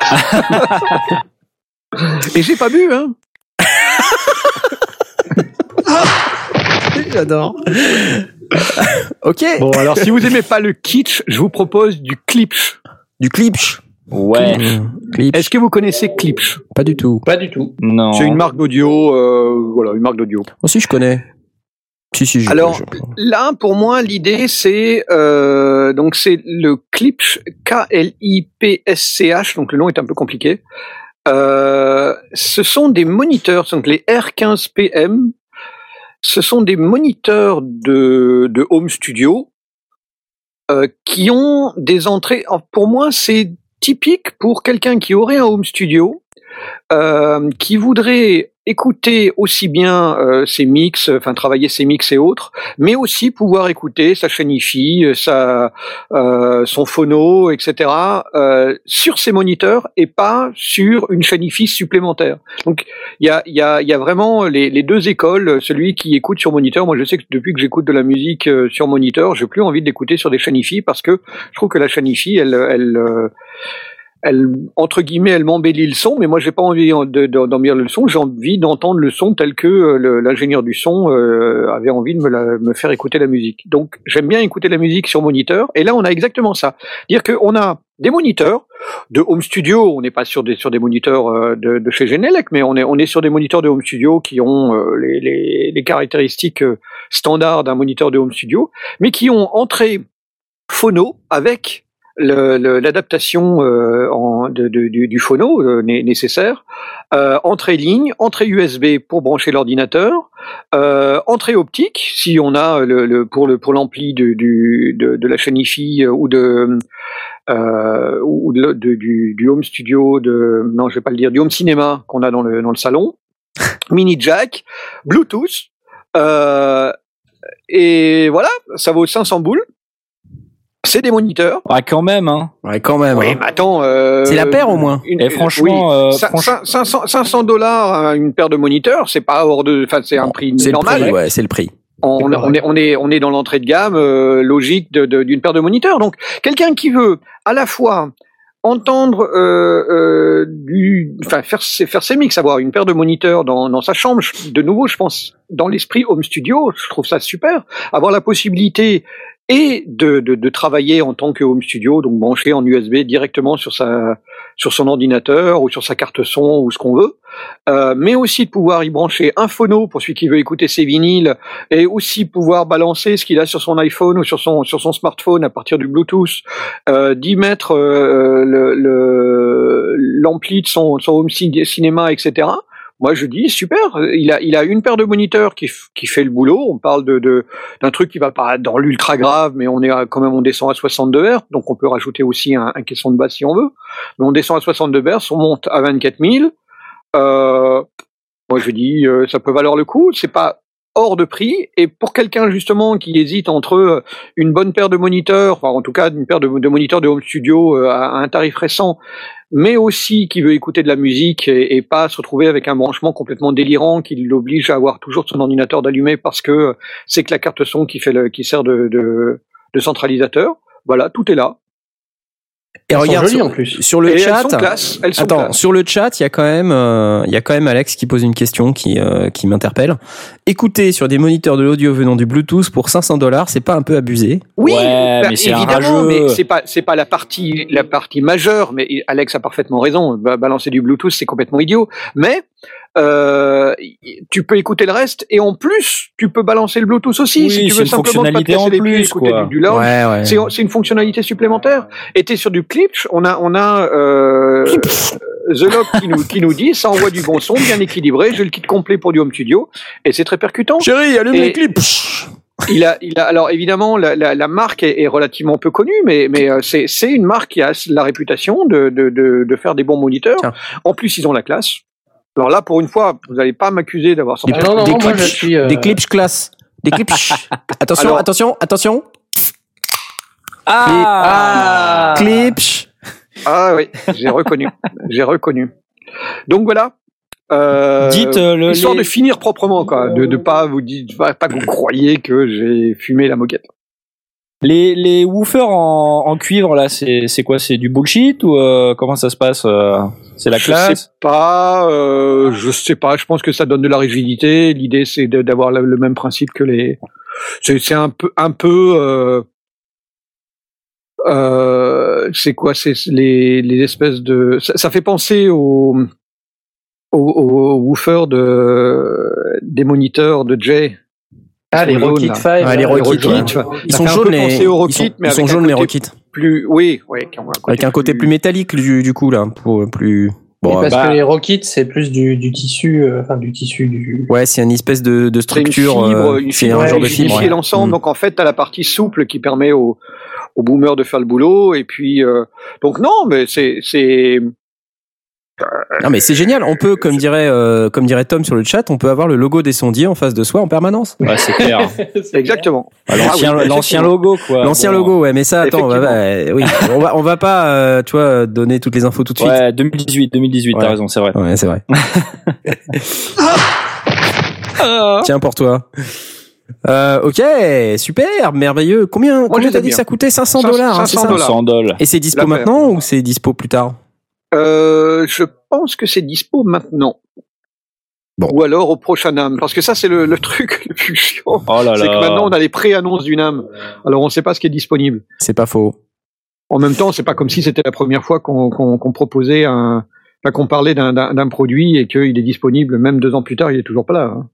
S2: Et j'ai pas bu, hein.
S1: J'adore. ok.
S2: Bon, alors si vous aimez pas le kitsch, je vous propose du clipsch.
S1: Du clipsch.
S3: ouais.
S1: Clipsch.
S2: Est-ce que vous connaissez clipsch
S1: Pas du tout.
S4: Pas du tout.
S3: Non.
S2: C'est une marque d'audio, euh, voilà, une marque d'audio.
S1: Aussi, je connais. Si, si, je
S2: Alors,
S1: je-
S2: Là, pour moi, l'idée, c'est euh, donc c'est le Klipsch, K-L-I-P-S-C-H, donc le nom est un peu compliqué. Euh, ce sont des moniteurs, donc les R15PM. Ce sont des moniteurs de, home studio euh, qui ont des entrées. Pour moi, c'est typique pour quelqu'un qui aurait un home studio, euh, qui voudrait écouter aussi bien euh, ses mix, enfin travailler ses mix et autres, mais aussi pouvoir écouter sa chaîne euh, sa, euh, son phono, etc. euh, sur ses moniteurs et pas sur une chaîne supplémentaire. Donc il y a, y, a, y a vraiment les, deux écoles. Celui qui écoute sur moniteur, moi je sais que depuis que j'écoute de la musique euh, sur moniteur, j'ai plus envie d'écouter sur des chaînes parce que je trouve que la chaîne elle, elle, euh, elle entre guillemets, elle m'embellit le son, mais moi j'ai pas envie de- de- d'embellir le son. J'ai envie d'entendre le son tel que euh, l'ingénieur du son euh, avait envie de me, faire écouter la musique. Donc j'aime bien écouter la musique sur moniteur. Et là, on a exactement ça, dire qu'on a des moniteurs de home studio. On n'est pas sur des sur des moniteurs euh, de, de chez Genelec, mais on est on est sur des moniteurs de home studio qui ont euh, les, les, les caractéristiques standards d'un moniteur de home studio, mais qui ont entrée phono avec l'adaptation euh, du, du phono euh, né- nécessaire, euh, entrée ligne, entrée USB pour brancher l'ordinateur, euh, entrée optique si on a le, le- pour le pour l'ampli de, du, de, de la chaîne euh, ou de ou de, de- du, du home studio de non je vais pas le dire du home cinéma qu'on a dans le dans le salon, mini jack, Bluetooth et voilà ça vaut 500 boules. C'est des moniteurs.
S3: Ah quand même hein.
S1: Ouais, quand même.
S2: Oui,
S1: hein.
S2: mais attends. euh,
S1: C'est la paire, au moins.
S2: une-
S3: Et franchement,
S2: oui.
S3: euh,
S2: Cin-
S3: franch-
S2: cin- 500 500 dollars une paire de moniteurs, c'est pas hors de, enfin c'est un prix
S1: C'est le
S2: normal.
S1: prix, ouais, c'est le prix.
S2: On, est on est on est dans l'entrée de gamme euh, logique de- de- d'une paire de moniteurs. Donc quelqu'un qui veut à la fois entendre euh, euh, du, enfin faire ses, faire ses mix, avoir une paire de moniteurs dans, dans sa chambre. De nouveau, je pense dans l'esprit home studio, je trouve ça super. Avoir la possibilité et de, de, de travailler en tant que home studio, donc branché en USB directement sur sa sur son ordinateur ou sur sa carte son ou ce qu'on veut, euh, mais aussi de pouvoir y brancher un phono pour celui qui veut écouter ses vinyles et aussi pouvoir balancer ce qu'il a sur son iPhone ou sur son sur son smartphone à partir du Bluetooth, euh, d'y mettre euh, l'ampli de son, son home cin- cinéma, etc. Moi, je dis super. Il a, a une paire de moniteurs qui, fait le boulot. On parle d'un truc qui va pas dans l'ultra grave, mais on est quand même on descend à 62 Hz, donc on peut rajouter aussi un, caisson de basse si on veut. Mais on descend à 62 Hz, on monte à 24 000. Euh, moi, je dis euh, ça peut valoir le coup. C'est pas hors de prix. Et pour quelqu'un justement qui hésite entre euh, une bonne paire de moniteurs, enfin en tout cas une paire de, moniteurs de home studio à un tarif récent, mais aussi qui veut écouter de la musique et, pas se retrouver avec un branchement complètement délirant qui l'oblige à avoir toujours son ordinateur d'allumé parce que c'est que la carte son qui fait le, qui sert de, de, de centralisateur. Voilà, tout est là.
S1: Et
S4: Elles sont
S1: regarde
S4: jolies,
S1: sur,
S4: en plus.
S1: sur le
S2: et
S1: chat.
S2: elles sont classe. Elles sont
S1: Attends,
S2: classe.
S1: sur le chat, il y a quand même, euh, il y a quand même Alex qui pose une question qui, euh, qui m'interpelle. Écouter sur des moniteurs de l'audio venant du Bluetooth pour 500 dollars, c'est pas un peu abusé?
S2: Oui,
S3: Ouais,
S2: bah,
S3: mais c'est un
S2: évidemment, mais c'est pas c'est pas la partie la partie majeure. Mais Alex a parfaitement raison. Ba- Balancer du Bluetooth, c'est complètement idiot. Mais euh, tu peux écouter le reste et en plus, tu peux balancer le Bluetooth aussi
S3: Oui,
S2: si tu veux simplement pas te
S3: en
S2: les pieds,
S3: plus,
S2: écouter
S3: quoi.
S2: du, du lounge.
S1: ouais.
S2: C'est c'est une fonctionnalité supplémentaire. Et t'es sur du Klipsch, on a on a euh, The Lock qui nous qui nous dit ça envoie du bon son, bien équilibré. J'ai le kit complet pour du home studio et c'est très percutant.
S1: Chérie, allume
S2: Et-
S1: les clips.
S2: Il a, il a, alors évidemment, la, la, la marque est, est relativement peu connue, mais, mais euh, c'est, c'est une marque qui a la réputation de, de, de, de faire des bons moniteurs.
S1: Tiens.
S2: En plus, ils ont la classe. Alors là, pour une fois, vous n'allez pas m'accuser d'avoir sorti.
S1: Des,
S4: Ah non, non,
S1: des
S4: non, moi,
S1: clips,
S4: je suis, euh,
S1: des clips classe. Des clips. attention,
S2: Alors-
S1: attention, attention.
S3: Ah,
S1: Clips.
S2: Ah oui, j'ai reconnu, j'ai reconnu. Donc voilà. Euh,
S3: Dites euh, le,
S2: histoire
S3: les-
S2: de finir proprement, quoi, de, de pas vous dire, pas, pas que vous croyez que j'ai fumé la moquette.
S3: Les, les woofers en, en cuivre là, c'est c'est quoi? C'est du bullshit ou euh, comment ça se passe euh, C'est la
S2: je
S3: classe
S2: sais pas, euh, je sais pas. Je pense que ça donne de la rigidité. L'idée, c'est d'avoir le, même principe que les. C'est un peu, un peu. Euh, euh, c'est quoi C'est les, les espèces de. Ça, ça fait penser au au, au woofer de des moniteurs de Jay.
S4: Ah, les Rocket
S2: là.
S4: Five.
S1: Ouais, les
S4: là,
S1: Rocket. Ils sont jaunes les.
S2: aux
S1: Ils
S2: Rocket,
S1: sont,
S2: mais
S1: ils sont
S2: avec un
S1: jaunes les
S2: côté
S1: Rockets.
S2: Plus, oui, oui, qui ont un
S1: Avec un côté plus métallique du, du coup là, pour plus. Bon,
S4: parce
S3: bah-
S4: que les Rockets, c'est plus du, du tissu, euh, enfin du tissu du.
S1: ouais, c'est une espèce de, de
S2: C'est une
S1: structure.
S2: fibre,
S1: euh,
S2: une
S1: c'est
S2: fibre
S1: un
S4: ouais,
S1: genre de
S2: qui
S1: fibre.
S2: unifie
S1: ouais.
S2: l'ensemble.
S1: Mm.
S2: Donc en fait, t'as la partie souple qui permet au, au boomer de faire le boulot. Et puis euh, donc non, mais c'est c'est
S1: Non mais c'est génial. On peut, comme dirait, euh, comme dirait Tom sur le chat, on peut avoir le logo des sondiers en face de soi en permanence.
S3: Ouais, c'est clair.
S2: exactement.
S3: L'ancien
S2: Ah oui,
S3: l'ancien logo quoi.
S1: L'ancien
S3: Bon.
S1: logo, ouais. Mais ça, attends, on va, bah, oui, on va, on va pas, euh, tu vois, donner toutes les infos tout de suite.
S3: Ouais, 2018, 2018,
S1: Ouais.
S3: t'as raison, c'est vrai.
S1: Ouais, c'est vrai. Tiens pour toi. Euh, ok, super, merveilleux. Combien, combien t'as dit que ça coûtait? 500 dollars, hein, c'est
S2: 500
S1: ça
S2: dollars.
S3: 100 dollars.
S1: Et c'est dispo maintenant ou c'est dispo plus tard?
S2: Euh, je pense que c'est dispo maintenant.
S1: Bon.
S2: Ou alors au prochain âme, parce que ça c'est le, le truc le plus chiant.
S3: Oh là
S2: C'est que maintenant on a les pré-annonces d'une âme. Alors on ne sait pas ce qui est disponible.
S1: C'est pas faux.
S2: En même temps, c'est pas comme si c'était la première fois qu'on proposait un, enfin, qu'on parlait d'un- produit et qu'il est disponible même deux ans plus tard, il est toujours pas là. hein.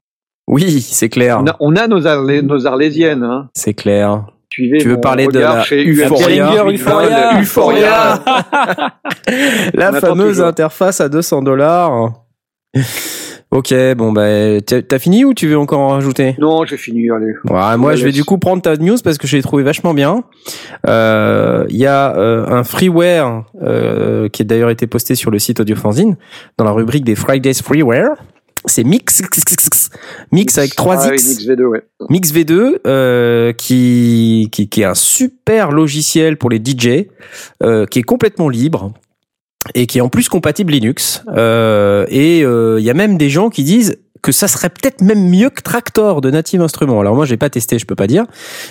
S1: Oui, c'est clair.
S2: On a, on a nos, Arlé- nos arlésiennes. Hein.
S1: C'est clair.
S2: Suivez
S1: Tu veux
S2: mon
S1: parler de la
S2: chez
S1: Euphoria
S2: UMC,
S3: Euphoria,
S2: Euphoria.
S1: La fameuse interface à 200 dollars. Ok, bon bah t'as fini ou tu veux encore en rajouter?
S2: Non, j'ai fini. Allez.
S1: Ouais, moi je vais du coup prendre ta news parce que je l'ai trouvé vachement bien. Euh, Il y a euh, un freeware euh, qui a d'ailleurs été posté sur le site Audiofanzine dans la rubrique des Fridays Freeware. C'est Mix Mix avec 3
S2: Ah,
S1: X.
S2: une XV2, ouais.
S1: Mix V2 euh, qui, qui qui est un super logiciel pour les DJ euh, qui est complètement libre et qui est en plus compatible Linux euh, et il y a même des gens qui disent que ça serait peut-être même mieux que Tractor de Native Instruments. Alors moi j'ai pas testé, je peux pas dire.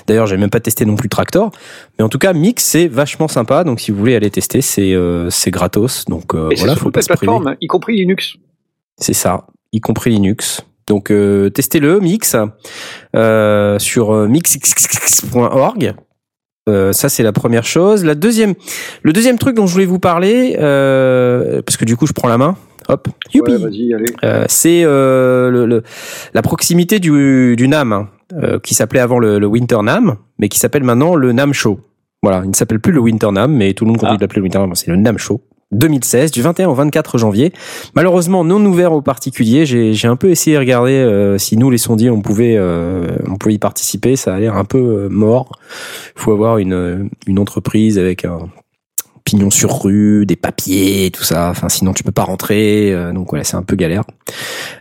S1: D'ailleurs j'ai même pas testé non plus Tractor, mais en tout cas Mix c'est vachement sympa. Donc si vous voulez aller tester, c'est euh, c'est gratos. Donc euh,
S2: Et c'est
S1: voilà, faut pas se priver.
S2: y compris Linux.
S1: C'est ça, y compris Linux. Donc euh, testez-le, Mix, euh, sur euh, mix.org. Euh, ça c'est la première chose. La deuxième, le deuxième truc dont je voulais vous parler, euh, parce que du coup je prends la main. Hop, youpi.
S2: Ouais, vas-y, allez.
S1: Euh, c'est euh, le, le- la proximité du, du NAM, hein, euh, qui s'appelait avant le, le Winter NAM, mais qui s'appelle maintenant le NAM Show. Voilà, il ne s'appelle plus le Winter NAM, mais tout le monde continue
S3: Ah.
S1: de l'appeler le Winter NAM. C'est le NAM Show 2016, du 21 au 24 janvier. Malheureusement, non ouvert aux particuliers. J'ai un peu essayé de regarder euh, si nous, les sondiers, on pouvait, euh, on pouvait y participer. Ça a l'air un peu euh, mort. Il faut avoir une, une entreprise avec un pignon sur rue, des papiers, tout ça. Enfin, sinon tu peux pas rentrer. euh, donc voilà, c'est un peu galère.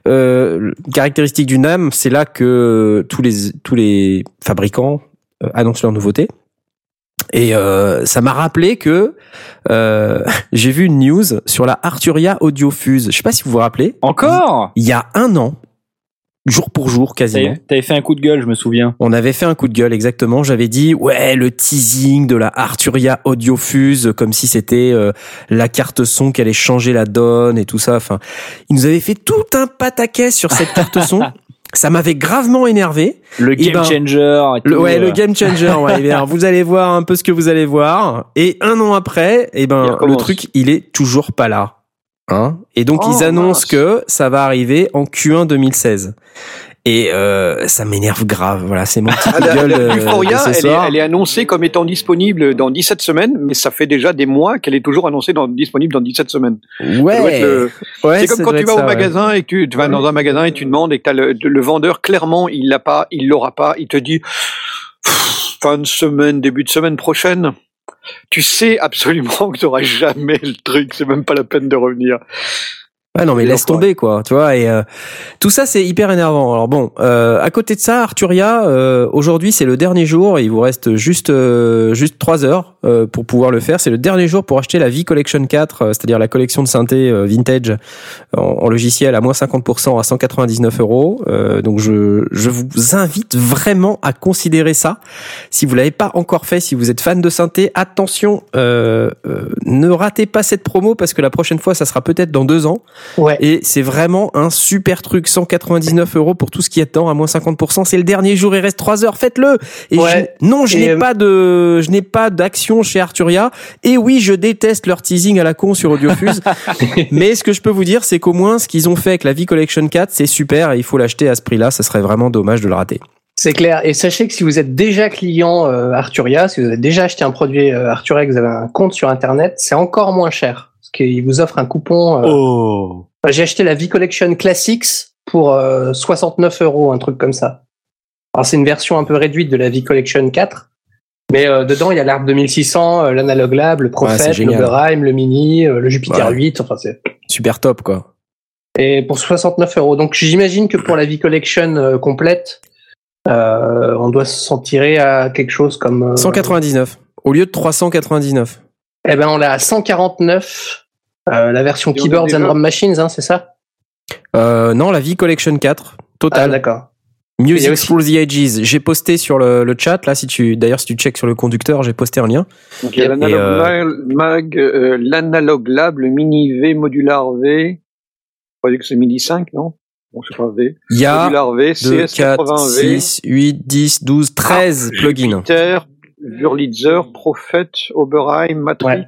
S1: Euh, caractéristique du NAM, c'est là que tous les tous les fabricants euh, annoncent leurs nouveautés. Et euh, ça m'a rappelé que euh, j'ai vu une news sur la Arturia Audiofuse. Je sais pas si vous vous rappelez.
S3: Encore
S1: Il y a un an, jour pour jour quasiment.
S3: T'avais fait un coup de gueule, je me souviens.
S1: On avait fait un coup de gueule exactement. J'avais dit ouais le teasing de la Arturia Audiofuse comme si c'était euh, la carte son qui allait changer la donne et tout ça. Enfin, ils nous avaient fait tout un pataquès sur cette carte son. Ça m'avait gravement énervé.
S3: Le
S1: Eh
S3: game
S1: ben,
S3: changer. et
S1: Le, ouais, le game changer. Ouais, eh bien, vous allez voir un peu ce que vous allez voir. Et un an après, eh
S2: Il
S1: ben le truc il est toujours pas là. Hein et donc
S2: Oh,
S1: ils annoncent
S2: mince.
S1: que ça va arriver en Q1 2016. Et euh, ça m'énerve grave. Voilà, c'est mon petit
S2: Ah, la- elle, est,
S1: soir.
S2: elle est annoncée comme étant disponible dans 17 semaines, mais ça fait déjà des mois qu'elle est toujours annoncée dans, disponible dans 17 semaines.
S1: Ouais,
S2: le-
S1: ouais,
S2: c'est comme quand tu vas
S1: ça,
S2: au
S1: ouais.
S2: magasin et que tu, tu vas dans un magasin et tu demandes et que le, le vendeur, clairement, il l'a pas, il l'aura pas, il te dit fin de semaine, début de semaine prochaine. Tu sais absolument que tu n'auras jamais le truc, c'est même pas la peine de revenir.
S1: Ouais, non, mais laisse tomber, quoi. Tu vois, et euh, tout ça, c'est hyper énervant. Alors bon, euh, à côté de ça, Arturia, euh, aujourd'hui, c'est le dernier jour. Il vous reste juste euh, juste trois heures euh, pour pouvoir le faire. C'est le dernier jour pour acheter la V Collection 4, euh, c'est-à-dire la collection de synthé euh, vintage en, en logiciel à moins 50% à 199 euros. Euh, donc je je vous invite vraiment à considérer ça. Si vous l'avez pas encore fait, si vous êtes fan de synthé, attention, euh, euh, ne ratez pas cette promo parce que la prochaine fois, ça sera peut-être dans deux ans.
S4: Ouais.
S1: Et c'est vraiment un super truc, 199 euros pour tout ce qui est dedans, à moins 50%. C'est le dernier jour, il reste 3 heures, faites-le. Et
S4: Ouais.
S1: je- non, je n'ai pas de, je n'ai pas d'action chez Arturia. Et oui, je déteste leur teasing à la con sur Audiofuse. mais ce que je peux vous dire, c'est qu'au moins, ce qu'ils ont fait avec la V Collection 4, c'est super et il faut l'acheter à ce prix-là. Ça serait vraiment dommage de le rater.
S4: C'est clair. Et sachez que si vous êtes déjà client euh, Arturia, si vous avez déjà acheté un produit euh, Arturia et que vous avez un compte sur Internet, c'est encore moins cher. Parce qu'ils vous offrent un coupon. euh,
S3: Oh.
S4: J'ai acheté la V-Collection Classics pour euh, 69 euros, un truc comme ça. Alors c'est une version un peu réduite de la V-Collection 4. Mais euh, dedans, il y a l'arbre 2600, euh, l'Analog Lab, le Prophet, le. Berheim, le Mini, euh, le Jupiter
S1: Ouais.
S4: 8. Enfin, c'est
S1: Super top, quoi.
S4: et pour 69 euros. Donc j'imagine que pour la V-Collection euh, complète, euh, on doit s'en tirer à quelque chose comme. euh,
S1: 199. Au lieu de 399.
S4: Eh ben on l'a à 149. euh, la version Keyboards and ROM Machines, hein, c'est ça?
S1: Euh, non, la V Collection 4.
S4: Ah
S1: Total.
S4: d'accord.
S1: Music
S4: aussi-
S1: for the Edges. J'ai posté sur le, le chat là. Si tu, d'ailleurs, si tu checks sur le conducteur, j'ai posté un lien.
S2: Donc, il y a
S1: Et,
S2: l'analog
S1: euh,
S2: mag, euh, l'analog lab, le mini V modular V. Je croyais que c'est mini 5, non? Bon, c'est pas V.
S1: Il y a
S2: modular V,
S1: 2, 4,
S2: CS80V,
S1: 6, 8, 10, 12, 13 plugins.
S2: Jupiter, Wurlitzer, Prophet, Oberheim, Matrix.
S1: Ouais,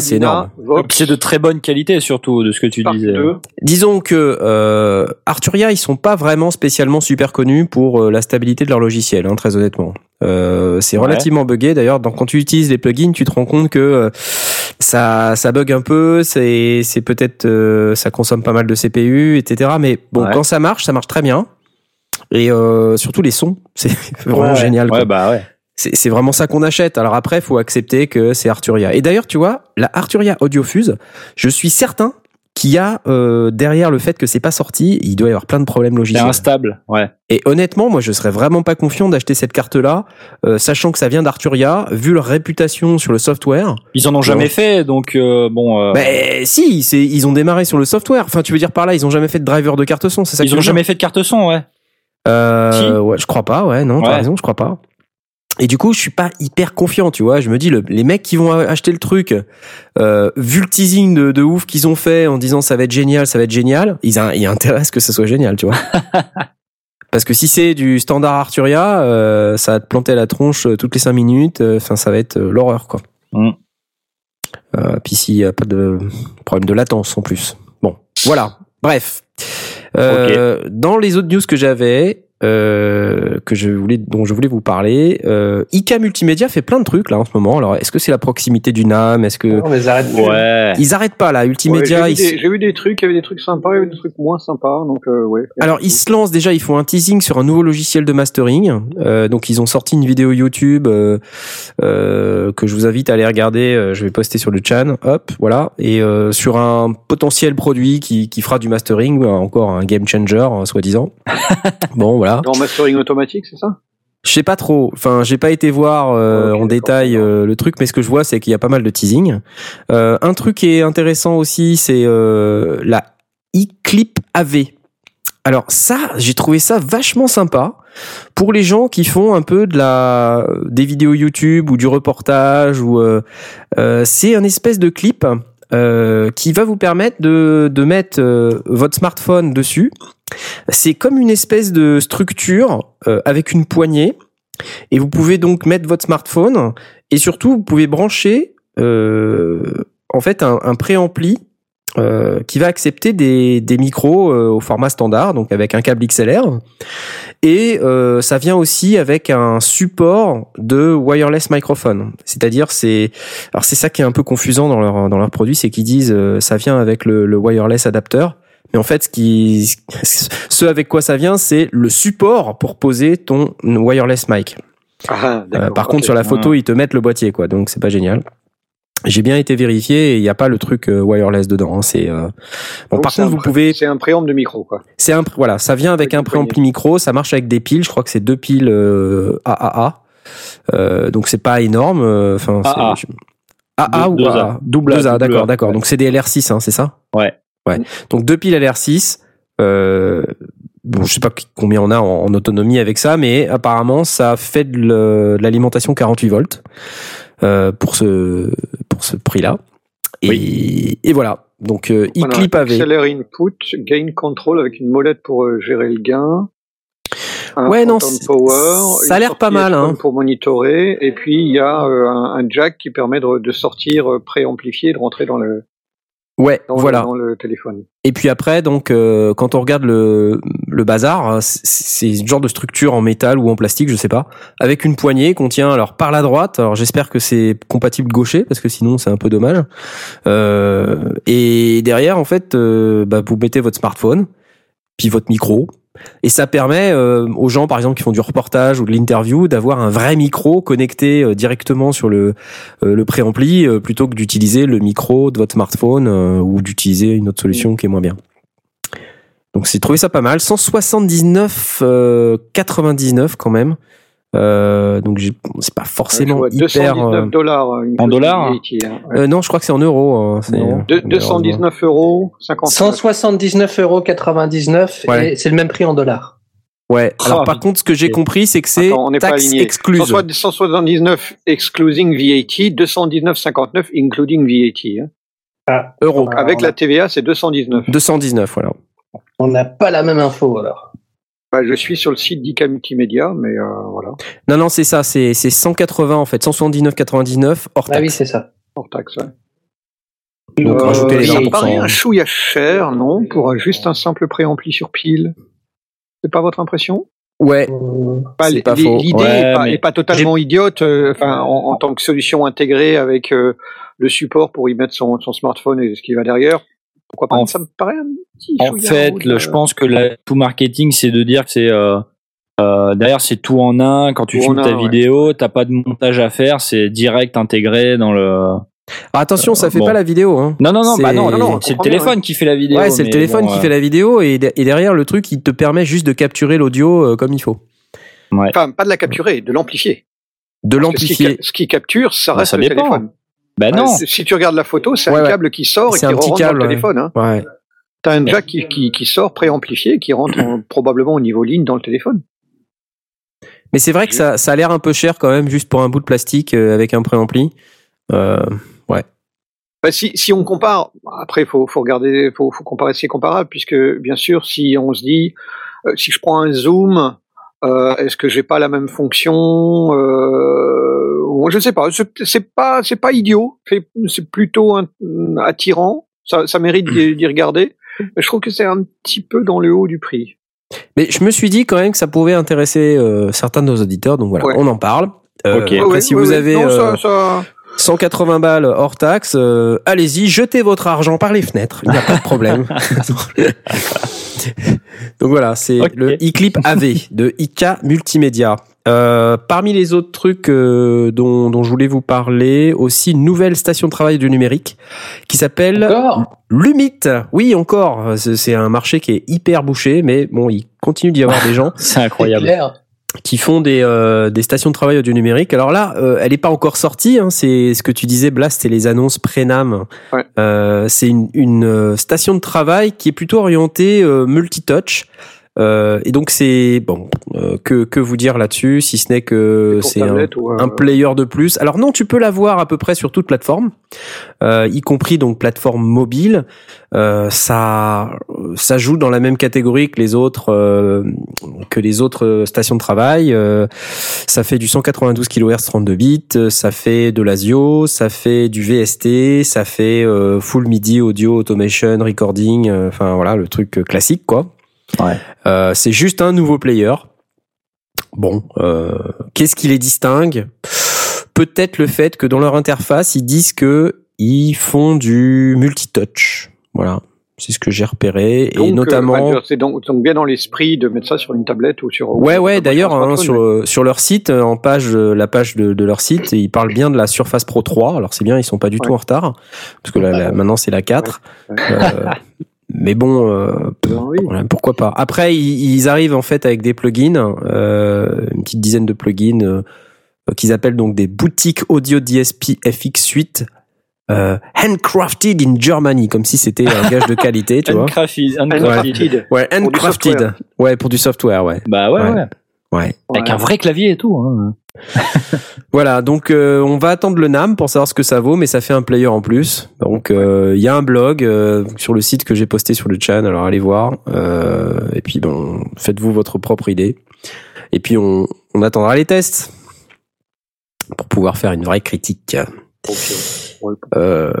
S1: c'est énorme.
S3: C'est de très bonne qualité, surtout, de ce que tu disais.
S2: 2.
S1: Disons que euh, Arturia, ils sont pas vraiment spécialement super connus pour euh, la stabilité de leur logiciel, hein, très honnêtement. Euh, c'est
S3: Ouais.
S1: relativement buggé. D'ailleurs, donc, quand tu utilises les plugins, tu te rends compte que euh, ça, ça bug un peu. C'est, c'est peut-être, euh, ça consomme pas mal de CPU, etc. Mais bon,
S3: Ouais.
S1: quand ça marche, ça marche très bien. Et euh, surtout les sons, c'est vraiment
S4: Ouais.
S1: génial. quoi.
S3: Ouais, bah ouais.
S1: C'est c'est vraiment ça qu'on achète. Alors après, faut accepter que c'est Arturia. Et d'ailleurs, tu vois, la Arturia Audiofuse, je suis certain qu'il y a euh, derrière le fait que c'est pas sorti, il doit y avoir plein de problèmes
S3: C'est
S1: logiciels.
S3: instable, ouais.
S1: Et honnêtement, moi, je serais vraiment pas confiant d'acheter cette carte-là, euh, sachant que ça vient d'Arturia, vu leur réputation sur le software.
S3: Ils en ont jamais fait, donc euh, bon. euh,
S1: Ben si, c'est ils ont démarré sur le software. Enfin, tu veux dire par là, ils ont jamais fait de driver de carte son, c'est ça que
S3: ils
S1: tu
S3: ont jamais fait de carte son, ouais.
S1: Euh,
S3: Si.
S1: ouais, je crois pas, ouais, non, t'as
S3: Ouais.
S1: raison, je crois pas. Et du coup, je suis pas hyper confiant, tu vois. Je me dis, le- les mecs qui vont acheter le truc, euh, vu le teasing de, de ouf qu'ils ont fait en disant ça va être génial, ça va être génial, ils, a- ils intéressent que ça soit génial, tu vois. Parce que si c'est du standard Arturia, euh, ça va te planter la tronche euh, toutes les 5 minutes. euh, Enfin, ça va être euh, l'horreur, quoi.
S3: Mm.
S1: Euh, puis s'il n'y a pas de problème de latence en plus. Bon, voilà. Bref. Euh, Dans les autres news que j'avais, euh, que je voulais, dont je voulais vous parler, euh, IK Multimédia fait plein de trucs là en ce moment. Alors, est-ce que c'est la proximité du NAM Est-ce que
S4: On les arrête plus.
S3: Ouais.
S1: ils arrêtent pas là
S2: Ouais,
S1: Multimédia
S2: j'ai,
S1: ils-
S2: vu des, j'ai vu des trucs, il y avait des trucs sympas, il y avait des trucs moins sympas, donc euh, ouais.
S1: Alors ils se lancent déjà, ils font un teasing sur un nouveau logiciel de mastering. Euh, donc ils ont sorti une vidéo YouTube euh, euh, que je vous invite à aller regarder. euh, je vais poster sur le channel. Hop, voilà. Et euh, sur un potentiel produit qui, qui fera du mastering, encore un game changer soi-disant. bon voilà.
S2: En mastering automatique, c'est ça?
S1: Je sais pas trop. Enfin, j'ai pas été voir euh, en détail euh, le truc, mais ce que je vois, c'est qu'il y a pas mal de teasing. Euh, un truc qui est intéressant aussi, c'est la eClip AV. Alors ça, j'ai trouvé ça vachement sympa pour les gens qui font un peu de la des vidéos YouTube ou du reportage ou c'est un espèce de clip euh, qui va vous permettre de de mettre euh, votre smartphone dessus. C'est comme une espèce de structure euh, avec une poignée et vous pouvez donc mettre votre smartphone et surtout vous pouvez brancher euh, en fait un, un préampli euh, qui va accepter des, des micros euh, au format standard, donc avec un câble XLR. Et euh, ça vient aussi avec un support de wireless microphone. C'est-à-dire, c'est alors c'est ça qui est un peu confusant dans leur dans leurs produits, c'est qu'ils disent euh, ça vient avec le, le wireless adapteur. Mais en fait, ce qui, ce avec quoi ça vient, c'est le support pour poser ton wireless mic.
S2: ah,
S1: Euh, par contre, sur la photo, ils te mettent le boîtier, quoi. Donc, c'est pas génial. J'ai bien été vérifié et il n'y a pas le truc euh, wireless dedans. hein. C'est euh, bon.
S2: Donc,
S1: par contre,
S2: un
S1: vous pouvez.
S2: C'est un préamble de micro, quoi.
S1: C'est un voilà, ça vient avec
S2: Avec
S1: un
S2: une
S1: préampli micro. Ça marche avec des piles. Je crois que c'est deux piles euh, AAA. Euh, donc c'est pas énorme. euh, Enfin, c'est-
S3: AA.
S1: je- AA ou. AA
S3: Double A,
S1: A, d'accord, d'accord. Donc c'est des LR6, hein, c'est ça?
S3: Ouais.
S1: Ouais. Donc deux piles LR6. Euh, bon, je sais pas combien on a en, en autonomie avec ça, mais apparemment ça fait de l'alimentation 48 volts euh, pour ce pour ce prix-là. Et, et voilà. Donc euh,
S2: Voilà,
S1: e-clip AV.
S2: XLR input, gain control avec une molette pour euh, gérer le gain. Un
S1: Ouais, non,
S2: power,
S1: ça a l'air pas mal, hein.
S2: Pour monitorer, et puis il y a euh, un, un jack qui permet de, de sortir euh, préamplifié, de rentrer dans le,
S1: Ouais,
S2: dans,
S1: voilà.
S2: le, dans le téléphone.
S1: Et puis après, donc, euh, quand on regarde le, le bazar, hein, c'est- c'est ce genre de structure en métal ou en plastique, je sais pas, avec une poignée qu'on tient alors par la droite. Alors j'espère que c'est compatible gaucher parce que sinon c'est un peu dommage. Euh, et derrière, en fait, euh, bah, vous mettez votre smartphone, puis votre micro. Et ça permet euh, aux gens, par exemple, qui font du reportage ou de l'interview, d'avoir un vrai micro connecté euh, directement sur le, euh, le préampli, euh, plutôt que d'utiliser le micro de votre smartphone euh, ou d'utiliser une autre solution qui est moins bien. Donc j'ai trouvé ça pas mal, 179 euh, 99 quand même. Euh, donc c'est pas forcément
S2: Ouais, je vois
S1: hyper.
S2: 219
S1: euh,
S2: dollars. euh,
S3: En dollars
S2: hein, ouais.
S1: euh, non, je crois que c'est en euros. hein.
S2: De- 219 euros, 50
S4: 179,99 euros
S1: Ouais.
S4: et c'est le même prix en dollars.
S1: Ouais. Alors
S3: Ah,
S1: par contre, ce que j'ai compris, c'est que c'est
S2: Attends, on n'est pas
S1: taxe excluse.
S2: 179 excluding VAT, 219,59 including VAT. hein.
S1: Euros.
S4: Ah,
S2: Avec
S4: on
S2: la TVA, c'est 219.
S1: 219, voilà.
S4: On n'a pas la même info alors.
S2: Bah, je suis sur le site d'ICA Multimédia, mais euh, voilà,
S1: Non, non, c'est ça, c'est c'est 180 en fait, 179,99 hors
S4: Ah oui,
S1: taxe.
S4: c'est ça.
S2: hors taxe. ouais.
S1: Donc
S2: Euh,
S1: rajoutez les
S2: ça me
S1: 20%.
S2: paraît un chouïa cher, non, pour juste un simple préampli sur pile. C'est pas votre impression?
S1: Ouais,
S2: Bah,
S1: C'est pas faux.
S2: L'idée
S3: Ouais,
S2: est, pas, totalement idiote, euh, enfin, en, en tant que solution intégrée avec euh, le support pour y mettre son, son smartphone et ce qui va derrière. Pourquoi pas?
S3: En-
S2: Ça me paraît
S3: En fait, le- je pense que le tout marketing, c'est de dire que c'est euh, euh, derrière c'est tout en un. Quand tu
S2: Tout
S3: filmes ta
S2: ouais.
S3: vidéo, t'as pas de montage à faire, c'est direct intégré dans le.
S1: Ah, attention, ça fait
S3: bon.
S1: pas la vidéo. Hein.
S3: Non non non,
S1: C'est-
S3: bah non,
S2: non, non, on
S3: c'est le téléphone
S2: bien,
S3: qui fait la vidéo.
S1: Ouais, c'est le téléphone
S3: bon,
S1: qui
S3: euh,
S1: fait la vidéo et, de- et derrière le truc, il te permet juste de capturer l'audio euh, comme il faut,
S2: Enfin, pas de la capturer, de l'amplifier.
S1: de
S2: Ce
S1: l'amplifier.
S2: ce qui capture, ça
S3: Bah,
S2: reste
S3: ça
S2: le
S3: dépend.
S2: téléphone.
S3: Bah non.
S2: Euh, si tu regardes la photo, c'est
S1: Ouais,
S2: un
S1: ouais.
S2: câble qui sort et qui rentre dans le téléphone. Hein.
S1: Ouais.
S2: T'as un jack qui, qui, qui sort préamplifié, qui rentre en- probablement au niveau ligne dans le téléphone.
S1: Mais c'est vrai que ça, ça a l'air un peu cher quand même, juste pour un bout de plastique euh, avec un préampli. Euh,
S2: Bah, si, si on compare, après faut, faut regarder, faut, faut comparer ce qui est comparable, puisque bien sûr, si on se dit euh, si je prends un zoom, euh, est-ce que j'ai pas la même fonction euh, ouais, Je sais pas. C'est c'est pas c'est pas idiot. C'est c'est plutôt un- attirant. Ça, ça mérite d'y d'y regarder. Je trouve que c'est un petit peu dans le haut du prix.
S1: Mais je me suis dit quand même que ça pouvait intéresser euh, certains de nos auditeurs, donc voilà,
S2: Ouais.
S1: on en parle. Euh, après,
S2: Ouais,
S1: si
S2: ouais,
S1: vous avez
S2: Non,
S1: euh,
S2: ça- ça-
S1: 180 balles hors taxe, euh, allez-y, jetez votre argent par les fenêtres, il n'y a pas de problème. Donc voilà, c'est le e-clip AV de IK Multimédia. Euh, parmi les autres trucs euh, dont, dont je voulais vous parler, aussi une nouvelle station de travail du numérique qui s'appelle Lumit. Oui, encore. C'est c'est un marché qui est hyper bouché, mais bon, il continue d'y avoir des gens
S3: C'est incroyable.
S1: Qui font des, euh, des stations de travail audio numérique. Alors là, euh, elle n'est pas encore sortie. Hein, c'est ce que tu disais, Blast, c'est les annonces Prénam.
S2: Ouais.
S1: Euh, c'est une, une euh, station de travail qui est plutôt orientée euh, multitouch. Euh, et donc c'est bon euh, que que vous dire là-dessus si ce n'est que c'est un, player de plus. Alors non, tu peux l'avoir à peu près sur toute plateforme, euh, y compris donc plateforme mobile. Euh, ça ça joue dans la même catégorie que les autres euh, que les autres stations de travail. Euh, ça fait du 192 kHz 32 bits, ça fait de l'ASIO, ça fait du VST, ça fait euh, full MIDI audio automation recording. Enfin voilà le truc classique quoi.
S3: Ouais.
S1: Euh, c'est juste un nouveau player. Bon, euh, qu'est-ce qui les distingue? Peut-être le fait que dans leur interface, ils disent que ils font du multitouch. Voilà, c'est ce que j'ai repéré et
S2: donc, euh,
S1: notamment.
S2: bah, c'est donc, donc bien dans l'esprit de mettre ça sur une tablette ou sur.
S1: Ouais,
S2: ou
S1: ouais. D'ailleurs, hein, sur euh, sur leur site, euh, en page, euh, la page de, de leur site, ils parlent bien de la Surface Pro 3. Alors c'est bien, ils sont pas du tout en retard parce que là, là, maintenant c'est la 4.
S2: Ouais.
S1: Euh, mais bon, euh,
S2: Ben oui.
S1: pourquoi pas. Après, ils, arrivent en fait avec des plugins, euh, une petite dizaine de plugins euh, qu'ils appellent donc des boutiques audio DSP FX8. Euh, handcrafted in Germany, comme si c'était un gage de qualité, tu vois.
S3: Handcrafted.
S1: Ouais,
S2: Pour du
S1: handcrafted.
S2: software.
S1: Ouais, pour du software, ouais.
S3: Bah ouais,
S1: Ouais.
S3: ouais.
S1: Ouais.
S3: Avec un vrai clavier et tout. Hein.
S1: Voilà, donc euh, on va attendre le NAM pour savoir ce que ça vaut, mais ça fait un player en plus. Donc euh, il y a un blog euh, sur le site que j'ai posté sur le channel, alors allez voir. Et puis bon, faites-vous votre propre idée. Et puis on attendra les tests pour pouvoir faire une vraie critique. Euh,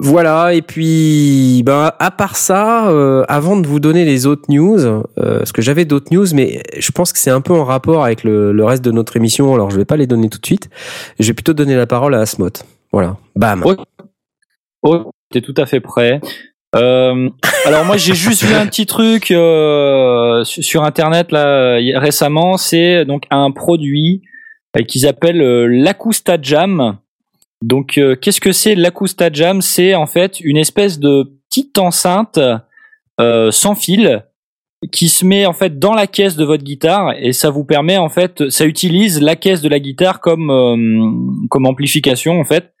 S1: voilà, et puis ben à part ça, euh, avant de vous donner les autres news, euh, parce que j'avais d'autres news, mais je pense que c'est un peu en rapport avec le, le reste de notre émission, alors je vais pas les donner tout de suite. Je vais plutôt donner la parole à Asmot. Voilà, bam.
S3: Ouais. Oh, t'es tout à fait prêt. Euh, alors moi j'ai juste vu un petit truc euh, sur internet là récemment, c'est donc un produit euh, qu'ils appellent euh, l'Acousta Jam. Donc euh, qu'est-ce que c'est l'Acousta Jam? C'est en fait une espèce de petite enceinte euh, sans fil qui se met en fait dans la caisse de votre guitare et ça vous permet en fait ça utilise la caisse de la guitare comme euh, comme amplification en fait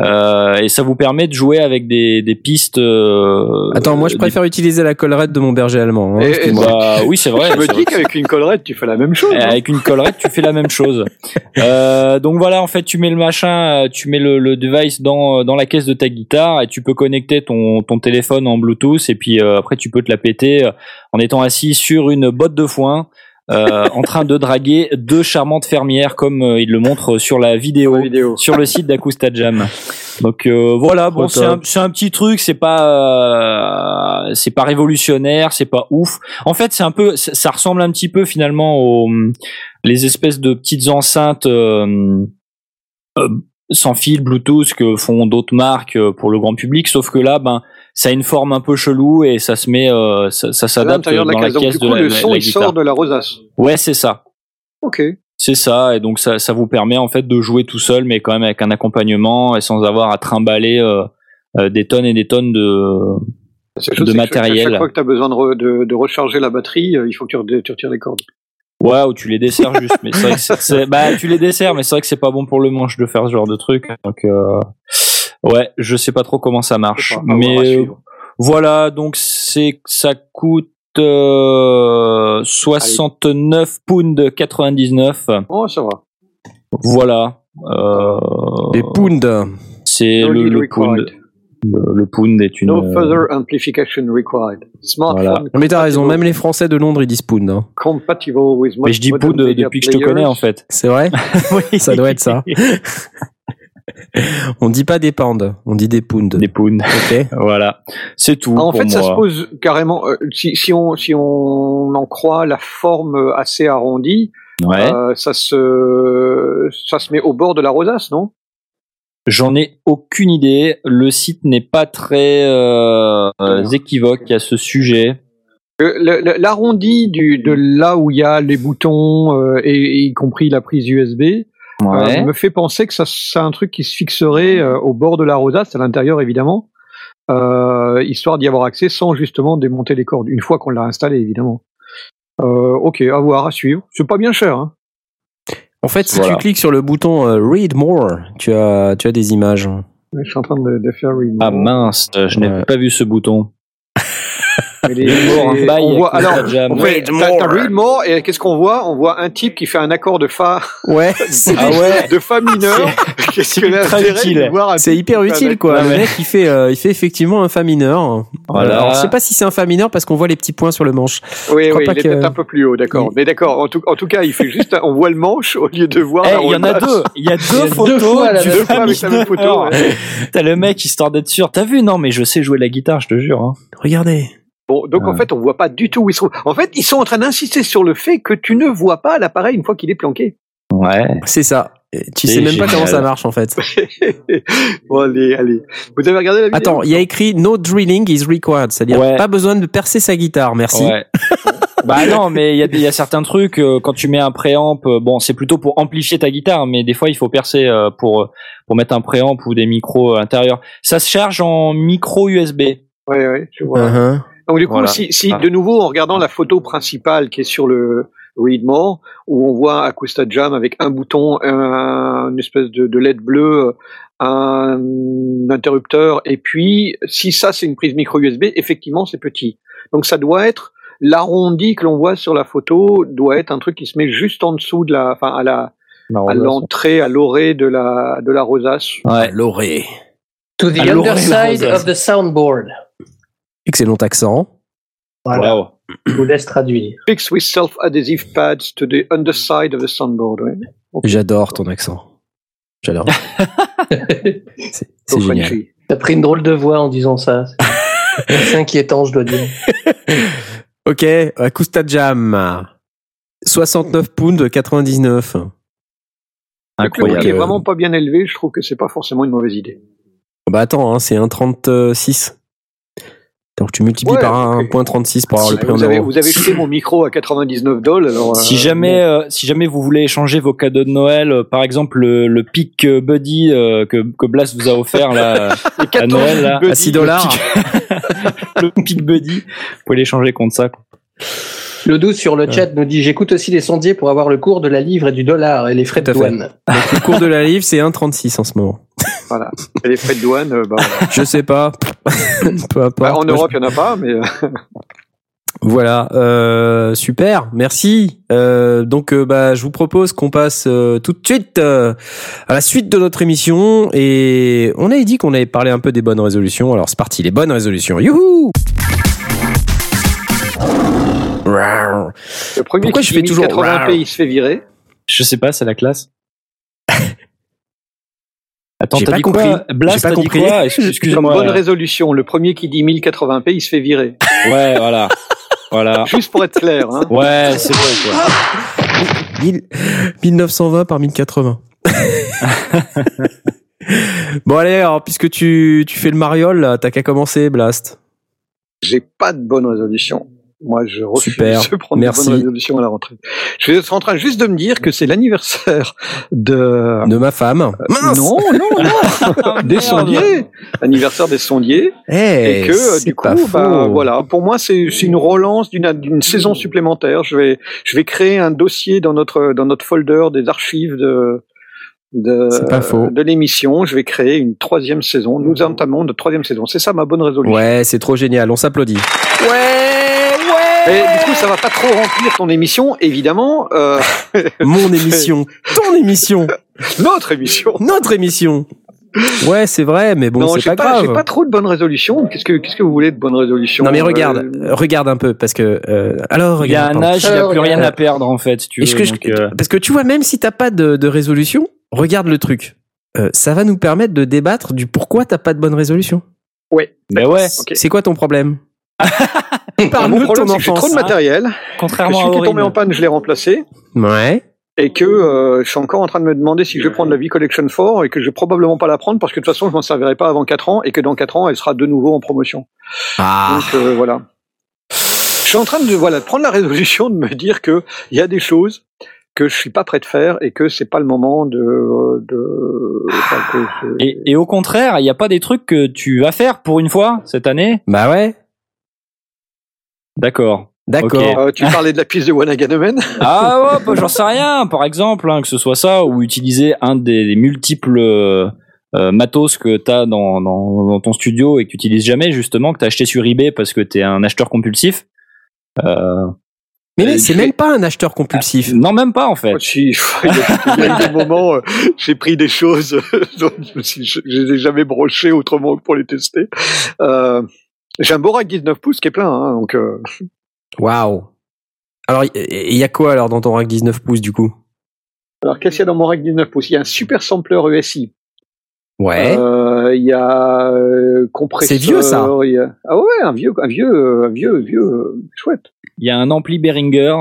S3: euh, et ça vous permet de jouer avec des, des pistes. euh,
S1: Attends, moi je
S3: des-
S1: préfère utiliser la collerette de mon berger allemand. hein,
S2: Et- et.
S3: Bah, oui, c'est vrai.
S2: Je me dis qu'avec une collerette, tu fais la même chose.
S3: Et
S2: hein.
S3: Avec une collerette, tu fais la même chose. Euh, donc voilà, en fait, tu mets le machin, euh, tu mets le, le device dans dans la caisse de ta guitare et tu peux connecter ton ton téléphone en Bluetooth et puis euh, après tu peux te la péter euh, en étant assis sur une botte de foin. Euh, en train de draguer deux charmantes fermières comme euh, il le montre sur la vidéo
S2: La vidéo.
S3: sur le site d'Acusta Jam. Donc euh, voilà, bon, c'est un, petit truc, c'est pas euh, c'est pas révolutionnaire, c'est pas ouf. En fait, c'est un peu ça, ça ressemble un petit peu finalement aux les espèces de petites enceintes euh, euh, sans fil Bluetooth que font d'autres marques pour le grand public, sauf que là, ben ça a une forme un peu chelou et ça se met, euh, ça, s'adapte dans
S2: de la
S3: la
S2: caisse. Donc,
S3: caisse
S2: du
S3: de
S2: coup,
S3: la,
S2: le
S3: la-
S2: son,
S3: la
S2: il
S3: guitare.
S2: sort de la rosace.
S3: Ouais, c'est ça.
S2: Ok.
S3: C'est ça, et donc ça, ça vous permet en fait de jouer tout seul, mais quand même avec un accompagnement et sans avoir à trimballer euh, euh, des tonnes et des tonnes de.
S2: C'est chose,
S3: De
S2: c'est que chaque-
S3: matériel.
S2: Chaque fois que tu as besoin de, re- de, de recharger la batterie, il faut que tu, re- tu retires les cordes.
S3: Ouais, ou tu les desserres juste, mais c'est vrai que c'est- c'est- bah tu les desserres, mais c'est vrai que c'est pas bon pour le manche de faire ce genre de truc. Donc euh, ouais, je sais pas trop comment ça marche, mais euh, voilà, donc c'est ça coûte euh, 69 pounds 99.
S2: Oh, ça va.
S3: Voilà. Euh,
S1: Des pounds.
S3: c'est le, pound. Le, le pound est une.
S2: No
S3: euh,
S2: further amplification required. Smartphone
S3: Voilà.
S1: Mais t'as raison,
S2: compatible-
S1: même les Français de Londres ils disent pound. hein.
S2: compatible with
S3: Mais je dis pound
S2: media
S3: depuis que je te connais en fait.
S1: C'est vrai Ça doit être ça. On dit pas des pounds, on dit des pounds.
S3: Des pounds.
S1: Ok.
S3: Voilà. C'est tout.
S2: Ah, en
S3: pour
S2: fait, ça se pose carrément. euh, si, si on si on en croit la forme assez arrondie,
S3: Ouais.
S2: euh, ça se ça se met au bord de la rosace, non?
S3: J'en ai aucune idée. Le site n'est pas très euh, équivoque à ce sujet.
S2: L'arrondi de là où il y a les boutons euh, et, et y compris la prise USB euh,
S3: Ouais.
S2: me fait penser que ça c'est un truc qui se fixerait euh, au bord de la rosace, à l'intérieur évidemment, euh, histoire d'y avoir accès sans justement démonter les cordes une fois qu'on l'a installé évidemment. Euh, ok, à voir, à suivre. C'est pas bien cher. Hein.
S1: En fait, si
S3: Voilà.
S1: tu cliques sur le bouton euh, Read More, tu as, tu as des images.
S2: Je suis en train de, de faire read.
S3: Ah mince, je n'ai
S1: Ouais.
S3: pas vu ce bouton.
S2: Les-
S3: un bail
S2: on voit, alors, t'as-
S1: more.
S2: t'as read more et qu'est-ce qu'on voit? On voit un type qui fait un accord de fa,
S1: Ouais, c'est
S3: Ah ouais.
S2: de fa mineur. Qu'est-ce que
S1: c'est hyper utile quoi. Le mec il fait, euh, il fait effectivement un fa mineur.
S3: Voilà.
S1: Alors, je sais pas si c'est un fa mineur parce qu'on voit les petits points sur le manche.
S2: Oui,
S1: crois
S2: oui,
S1: pas
S2: il est
S1: que-
S2: un peu plus haut, d'accord. Mais d'accord, en tout, en tout cas, il fait juste, un- on voit le manche au lieu de voir
S3: Eh, il y en a deux. Il y a deux photos
S2: Deux fois avec la même photo.
S3: T'as le mec histoire d'être sûr. T'as vu? Non, mais je sais jouer la guitare, je te jure. hein.
S1: Regardez.
S2: Bon, donc en
S3: Ouais.
S2: fait, on voit pas du tout où il se trouve. En fait, ils sont en train d'insister sur le fait que tu ne vois pas l'appareil une fois qu'il est planqué.
S3: Ouais.
S1: C'est ça. Et Tu sais même pas comment ça marche en fait.
S2: bon, allez, allez. Vous avez regardé la vidéo
S1: Attends, il y a écrit No drilling is required, c'est-à-dire
S3: Ouais.
S1: pas besoin de percer sa guitare, merci.
S3: Ouais. bah non, mais il y a, y certains trucs euh, quand tu mets un préamp. euh, bon, c'est plutôt pour amplifier ta guitare, mais des fois il faut percer euh, pour pour mettre un préamp ou des micros intérieurs. Ça se charge en micro USB.
S2: Oui, oui, je vois.
S1: Uh-huh.
S2: Donc du coup,
S3: Voilà.
S2: si, si
S3: Ah.
S2: de nouveau en regardant la photo principale qui est sur le Read More, où on voit Acosta Jam avec un bouton, un, une espèce de, de LED bleu, un interrupteur, et puis si ça c'est une prise micro USB, effectivement c'est petit. Donc ça doit être l'arrondi que l'on voit sur la photo doit être un truc qui se met juste en dessous de la, enfin à la, à l'entrée, à l'orée de la de la rosace.
S3: Ouais.
S1: Loré.
S4: To the
S3: À l'oreille,
S4: underside of the soundboard.
S1: Excellent accent.
S4: Voilà,
S3: Wow.
S4: je vous laisse traduire.
S2: Fixed with self-adhesive pads to the underside of the soundboard. Ouais.
S1: J'adore ton accent. J'adore. C'est génial.
S4: T'as pris une drôle de voix en disant ça. C'est inquiétant, je dois dire.
S1: Ok, Acosta Jam. 69 pounds 99.
S2: Le prix
S3: Incroyable.
S2: qui est vraiment pas bien élevé, je trouve que c'est pas forcément une mauvaise idée.
S1: Bah attends, hein, c'est 1,36. Donc tu multiplies
S2: Ouais,
S1: par
S2: ok.
S1: 1,36 pour avoir le prix en
S2: vous, avez,
S1: euros.
S2: vous avez jeté mon micro à 99 dollars. Alors,
S3: Si
S2: euh,
S3: jamais, euh, si jamais vous voulez échanger vos cadeaux de Noël, euh, par exemple le, le Pic Buddy euh, que, que Blast vous a offert là,
S2: 14
S3: Noël, là,
S1: à 6 dollars.
S3: le Pic Buddy, vous pouvez l'échanger contre ça. quoi.
S4: Le 12 sur le chat nous dit J'écoute aussi les sondiers pour avoir le cours de la livre et du dollar et les frais de douane.
S1: Donc, le cours de la livre, c'est 1,36 en ce moment.
S2: Voilà. Et les frais de douane, euh, bah, voilà.
S1: Je sais pas. Peu importe.
S2: Bah, en
S1: Moi,
S2: Europe, il n'y en a pas, mais euh,
S1: Voilà, euh, super, merci. Euh, donc, euh, bah, je vous propose qu'on passe euh, tout de suite euh, à la suite de notre émission. Et on avait dit qu'on avait parlé un peu des bonnes résolutions. Alors, c'est parti, les bonnes résolutions. Youhou Rawr.
S2: le premier
S1: Pourquoi
S2: qui
S1: je fais
S2: dit
S1: toujours
S2: 1080p, il se fait virer.
S3: Je sais pas, c'est la classe. Attends,
S1: J'ai
S3: t'as
S1: pas
S3: dit
S1: compris.
S3: quoi Blast,
S1: J'ai pas compris.
S3: Excuse-moi.
S2: bonne résolution, le premier qui dit 1080p, il se fait virer.
S3: Ouais, voilà. Voilà.
S2: Juste pour être clair. Hein.
S3: Ouais, c'est vrai, quoi.
S1: 1000 1920 par 1080. bon allez, alors, puisque tu, tu fais le mariole, t'as qu'à commencer, Blast.
S2: J'ai pas de bonne résolution. Moi, je refuse
S1: Super.
S2: de prendre
S1: Merci.
S2: de bonnes résolutions à la rentrée. Je suis en train juste de me dire que c'est l'anniversaire de...
S1: De ma femme. Mince
S2: Non, non, non, des sondiers, l'anniversaire des sondiers,
S1: Eh,
S2: et que euh, du coup, bah, voilà, pour moi c'est une relance d'une saison supplémentaire. Je vais je vais créer un dossier dans notre dans notre folder des archives de de de l'émission. Je vais créer une troisième saison. Nous entamons notre troisième saison. C'est ça ma bonne résolution.
S1: Ouais, c'est trop génial, on s'applaudit.
S2: Et du coup, ça va pas trop remplir ton émission, évidemment. Euh,
S1: Mon émission, ton émission,
S2: notre émission.
S1: notre émission. Ouais, c'est vrai, mais bon, c'est pas,
S2: pas,
S1: grave.
S2: j'ai pas trop de bonnes résolutions. Qu'est-ce que, qu'est-ce que vous voulez de bonnes résolutions
S1: Non mais regarde,
S2: Euh,
S1: regarde un peu parce que euh, alors
S3: Il y a
S1: regarde,
S3: un âge, il a
S4: Alors,
S3: plus rien à perdre en fait, si tu veux.
S1: Que je-
S3: euh,
S1: parce que tu vois même si t'as pas de, de résolution, regarde le truc. Euh, ça va nous permettre de débattre du pourquoi t'as pas de bonne résolution.
S2: Ouais.
S3: Ben ouais.
S1: C'est quoi ton problème? Parle-nous de ton
S2: j'ai trop de matériel. que
S3: Contrairement à
S2: celui qui est tombé
S3: Aurine.
S2: en panne, je l'ai remplacé.
S1: Ouais.
S2: Et que euh, je suis encore en train de me demander si je vais prendre la V-Collection 4 et que je vais probablement pas la prendre parce que de toute façon, je m'en servirai pas avant 4 ans et que dans 4 ans, elle sera de nouveau en promotion.
S1: Ah.
S2: Donc euh, voilà. Je suis en train de voilà de prendre la résolution de me dire que il y a des choses que je suis pas prêt de faire et que c'est pas le moment de de enfin, que c'est-
S3: Et, et au contraire, il n'y a pas des trucs que tu vas faire pour une fois cette année?
S1: Bah ouais.
S3: D'accord.
S1: D'accord.
S2: Euh, tu parlais de la piste de Wanaganemen
S3: Ah ouais, bah, j'en sais rien. Par exemple, hein, que ce soit ça ou utiliser un des, des multiples euh, euh, matos que t'as dans, dans, dans ton studio et que tu utilises jamais, justement, que t'as acheté sur eBay parce que t'es un acheteur compulsif. Euh,
S1: mais
S2: euh,
S1: c'est même pas un acheteur compulsif.
S3: non, même pas en fait.
S2: Il y a des moments, euh, j'ai pris des choses dont je je les ai jamais brochées autrement que pour les tester. Euh, j'ai un Borac 19 pouces qui est plein, hein, donc euh,
S1: Waouh. Alors il y, a quoi alors dans ton rack 19 pouces du coup?
S2: Alors qu'est-ce qu'il y a dans mon Borac 19 pouces? Il y a un super sampler ESI.
S1: Ouais.
S2: Euh, Il y a euh, compresseur.
S1: C'est vieux, ça.
S2: il y a- Ah ouais, un vieux, un vieux, un vieux, vieux, chouette.
S3: Il y a un ampli Behringer,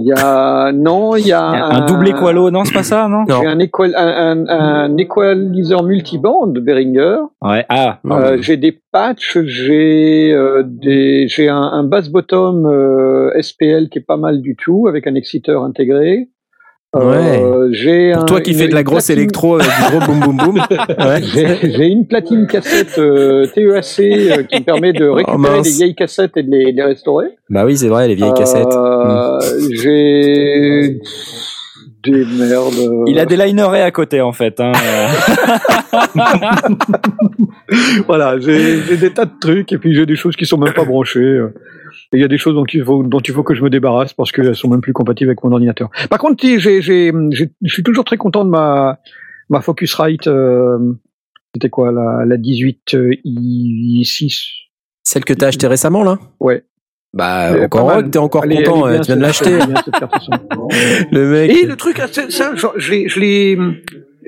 S2: Il y a non, il y a
S3: un, double Equalo. Non, c'est pas ça, non
S1: Non.
S2: J'ai un, équal- un, un, un équaliseur multiband de Behringer.
S3: Ouais. Ah.
S1: Non.
S2: Euh, j'ai des patchs, j'ai euh, des, j'ai un, un bass bottom euh, SPL qui est pas mal du tout avec un exciteur intégré. Euh, j'ai
S1: Pour
S2: un-
S1: toi qui fais de la grosse
S2: platine-
S1: électro avec du gros boum boum boum. Ouais.
S2: J'ai une platine cassette euh, TEAC euh, qui me permet de récupérer
S1: Oh,
S2: des vieilles cassettes et de les, restaurer.
S1: Bah oui, c'est vrai, les vieilles
S2: Euh,
S1: cassettes.
S2: J'ai des merdes.
S3: Il a des linerés à côté en fait. Hein.
S2: voilà, j'ai j'ai des tas de trucs et puis j'ai des choses qui sont même pas branchées. Et il y a des choses dont il faut dont il faut que je me débarrasse parce qu'elles sont même plus compatibles avec mon ordinateur. Par contre, si, j'ai j'ai j'ai- je suis toujours très content de ma ma Focusrite. euh, C'était quoi la la 18 euh, i6
S1: Celle que t'as achetée récemment là?
S2: Ouais.
S1: Bah
S2: est
S1: encore t'es encore content, euh, tu viens de l'acheter.
S2: son.
S1: Le mec.
S2: Et le truc, ça, genre, je l'ai, je l'ai,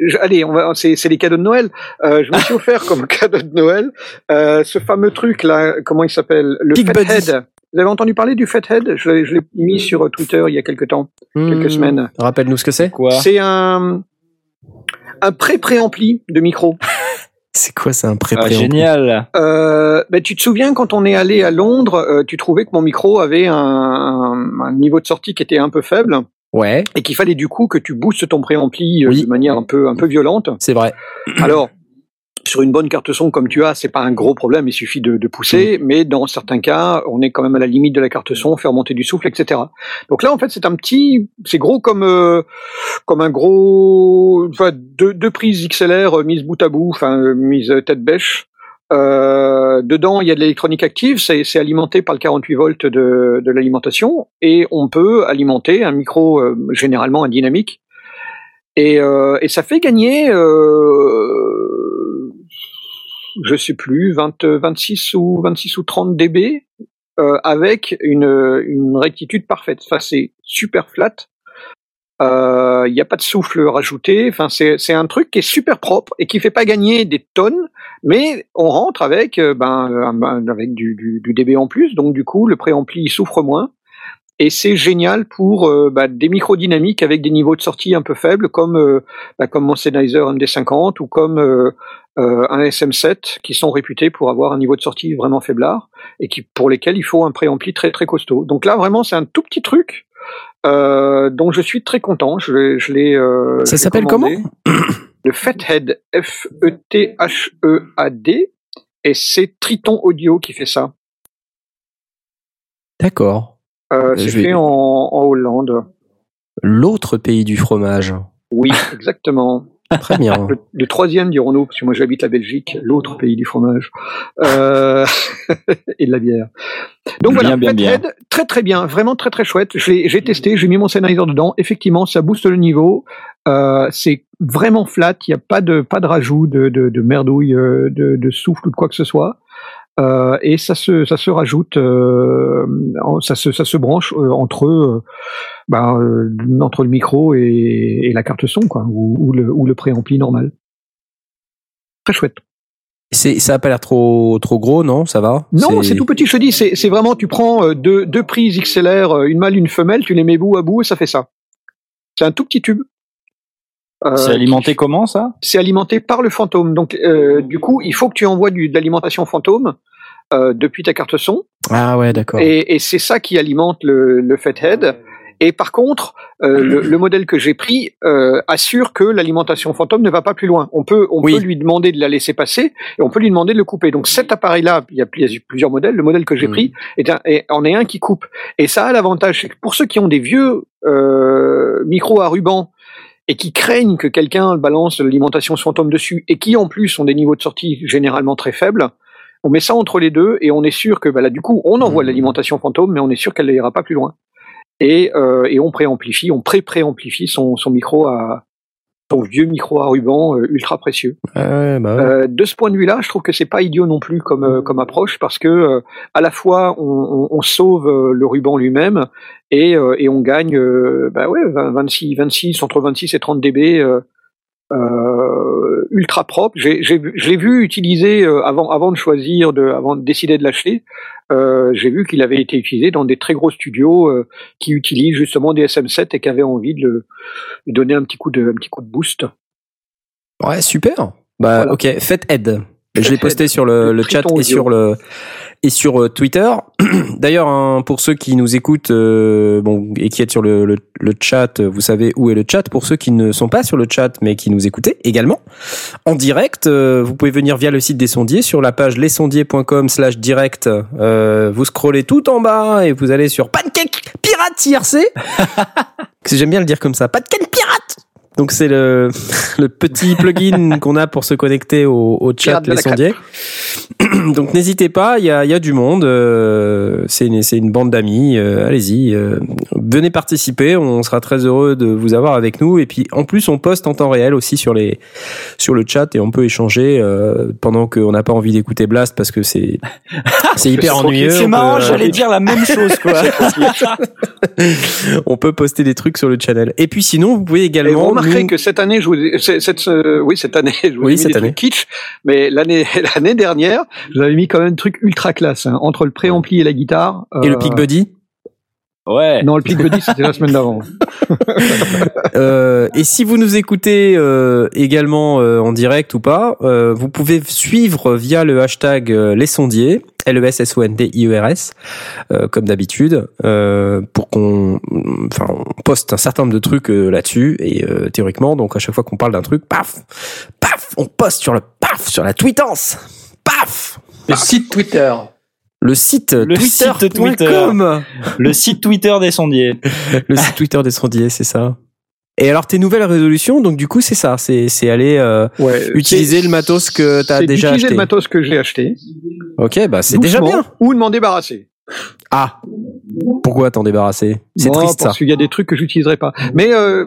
S2: je- allez, on va, c'est, c'est les cadeaux de Noël. Euh, je me suis offert comme cadeau de Noël euh, ce fameux truc là, comment il s'appelle, le
S1: Buddy.
S2: Fathead. Vous avez entendu parler du Fathead? Je l'ai, je l'ai mis sur Twitter il y a quelques temps, quelques
S1: Hmm,
S2: semaines.
S1: Rappelle-nous ce que c'est.
S3: Quoi?
S2: C'est un un pré-préampli de micro.
S1: C'est quoi, c'est un pré
S3: Ah, Génial.
S2: Euh, ben, tu te souviens quand on est allé à Londres, euh, tu trouvais que mon micro avait un, un, un niveau de sortie qui était un peu faible
S1: Ouais,
S2: et qu'il fallait du coup que tu boostes ton préampli euh,
S1: Oui.
S2: de manière un peu un peu violente.
S1: c'est vrai.
S2: Alors, sur une bonne carte son comme tu as, c'est pas un gros problème, il suffit de, de pousser, mais dans certains cas, on est quand même à la limite de la carte son, faire monter du souffle, etc. Donc là, en fait, c'est un petit, c'est gros comme euh, comme un gros, enfin deux, deux prises XLR euh, mises bout à bout, enfin euh, mises tête bêche. Euh, dedans, il y a de l'électronique active, c'est c'est alimenté par le 48 volts de, de l'alimentation, et on peut alimenter un micro, euh, généralement un dynamique, et, et ça fait gagner, euh, je sais plus, 20, 26 ou 26 ou 30 dB euh, avec une, rectitude parfaite. Enfin, c'est super flat. Euh, Il n'y a pas de souffle rajouté. Enfin, c'est un truc qui est super propre et qui fait pas gagner des tonnes, mais on rentre avec euh, ben, un- avec du, dB en plus. Donc du coup, le préampli souffre moins. Et c'est génial pour euh, bah, des microdynamiques avec des niveaux de sortie un peu faibles, comme euh, bah, comme mon Sennheiser MD50 ou comme euh, euh, un SM7, qui sont réputés pour avoir un niveau de sortie vraiment faiblard et qui pour lesquels il faut un préampli très très costaud. Donc là vraiment c'est un tout petit truc euh, dont je suis très content. Je, l'ai- je l'ai. euh,
S1: Ça s'appelle
S2: commandé. Le Fathead F E T H E A D et c'est Triton Audio qui fait ça.
S1: D'accord.
S2: Euh, c'est
S1: vais-
S2: fait en, en Hollande.
S1: L'autre pays du fromage.
S2: Oui, exactement.
S1: Très bien.
S2: Le, le troisième, dirons-nous, parce que moi j'habite la Belgique, l'autre pays du fromage euh, et de la bière. Donc
S3: Bien,
S2: voilà,
S3: bien, bien.
S2: Très très bien, vraiment très très chouette. J'ai j'ai testé, j'ai mis mon Sennheiser dedans. Effectivement, ça booste le niveau. Euh, c'est vraiment flat. Il n'y a pas de pas de rajout de, de, de merdouille, euh, de, de souffle ou de quoi que ce soit. Euh, et ça se ça se rajoute, euh, ça se ça se branche euh, entre euh, ben, euh, entre le micro et, et la carte son quoi, ou, ou le ou le préampli normal. Très chouette.
S1: C'est, ça a pas l'air trop, trop gros, non? Ça va?
S2: Non, c'est tout petit. Je te dis, c'est c'est vraiment, tu prends deux, deux prises XLR, une mâle, une femelle, tu les mets bout à bout et ça fait ça. C'est un tout petit tube. Euh,
S3: C'est alimenté comment ça?
S2: C'est alimenté par le fantôme. Donc, euh, du coup, il faut que tu envoies du, de l'alimentation fantôme euh, depuis ta carte son.
S1: Ah ouais, d'accord.
S2: Et, et c'est ça qui alimente le, le Fathead. Et par contre, euh, le, le modèle que j'ai pris euh, assure que l'alimentation fantôme ne va pas plus loin. On peut, on
S1: Oui.
S2: peut lui demander de la laisser passer et on peut lui demander de le couper. Donc cet appareil-là, il y a pl- il y a plusieurs modèles. Le modèle que j'ai
S1: Mhm.
S2: pris est un, est- en est un qui coupe. Et ça a l'avantage, c'est que pour ceux qui ont des vieux euh, micros à ruban et qui craignent que quelqu'un balance l'alimentation fantôme dessus et qui en plus ont des niveaux de sortie généralement très faibles, on met ça entre les deux et on est sûr que bah là du coup on envoie
S1: Mhm.
S2: l'alimentation fantôme mais on est sûr qu'elle n'ira pas plus loin et, euh, et on préamplifie, on pré-préamplifie son, son micro à son vieux micro à ruban euh, ultra précieux.
S1: Ouais, bah ouais.
S2: Euh, de ce point de vue-là, je trouve que c'est pas idiot non plus comme euh, comme approche parce que euh, à la fois on, on, on sauve le ruban lui-même et euh, et on gagne bah ouais 20, 26 26 entre 26 et 30 dB euh, ultra propre. J'ai j'ai vu- je l'ai vu utiliser euh, avant avant de choisir de avant de décider de l'acheter. Euh, j'ai vu qu'il avait été utilisé dans des très gros studios euh, qui utilisent justement des SM7 et qui avaient envie de le, lui donner un petit coup de un petit coup de boost.
S1: Ouais, super. Bah,
S2: Voilà.
S1: ok, faites aide. Je l'ai posté sur le,
S2: Le
S1: chat et
S2: audio.
S1: sur le et sur euh, Twitter. D'ailleurs, hein, pour ceux qui nous écoutent, euh, bon, et qui êtes sur le, le, le chat, euh, vous savez où est le chat. Pour ceux qui ne sont pas sur le chat mais qui nous écoutez également en direct, euh, vous pouvez venir via le site des sondiers sur la page lesondiers.com/slash direct. Euh, vous scrollez tout en bas et vous allez sur Pancake Pirate IRC. J'aime bien le dire comme ça. Pancake Pirate. Donc c'est le, le petit plugin qu'on a pour se connecter au, au chat Les Sondiers. Donc n'hésitez pas, il y a, il y a du monde. euh, c'est une, bande d'amis. euh, Allez-y, euh, venez participer. On sera très heureux de vous avoir avec nous. Et puis en plus, on poste en temps réel aussi sur les sur le chat et on peut échanger pendant qu'on n'a pas envie d'écouter Blast parce que c'est c'est hyper ennuyeux.
S3: C'est marrant,
S1: peut,
S3: j'allais dire la même chose quoi.
S1: on peut poster des trucs sur le channel. Et puis sinon, vous pouvez également
S2: remarquerez que cette année, je vous cette, euh, oui, cette année, je vous
S1: Oui,
S2: ai mis
S1: cette
S2: des
S1: année.
S2: trucs kitsch, mais l'année, l'année dernière, vous avez mis quand même un truc ultra classe, hein, entre le préampli et la guitare.
S1: et le
S2: euh,
S1: Pick Buddy?
S3: Ouais.
S2: Non, le Pick Buddy, c'était la semaine d'avant.
S1: Euh, et si vous nous écoutez euh, également euh, en direct ou pas, euh, vous pouvez suivre via le hashtag euh, les sondiers, L-E-S-S-O-N-D-I-E-R-S, euh, comme d'habitude, euh, pour qu'on enfin, on poste un certain nombre de trucs euh, là-dessus. Et euh, théoriquement, donc à chaque fois qu'on parle d'un truc, paf, paf, on poste sur le paf, sur la tweetance, paf,
S4: Le site Twitter.
S1: le site
S3: Le site
S1: twitter.com.
S3: Le site Twitter des sondiers.
S1: Le site Twitter des sondiers, c'est ça. Et alors tes nouvelles résolutions, donc du coup c'est ça, c'est c'est aller euh,
S2: Ouais,
S1: Utiliser le matos que t'as déjà
S2: d'utiliser
S1: acheté.
S2: le matos que j'ai acheté.
S1: Ok, bah c'est déjà bien.
S2: Ou de m'en débarrasser.
S1: Ah, pourquoi t'en débarrasser? C'est
S2: Bon,
S1: triste ça.
S2: Parce qu'il y a des trucs que j'utiliserai pas. Mais euh,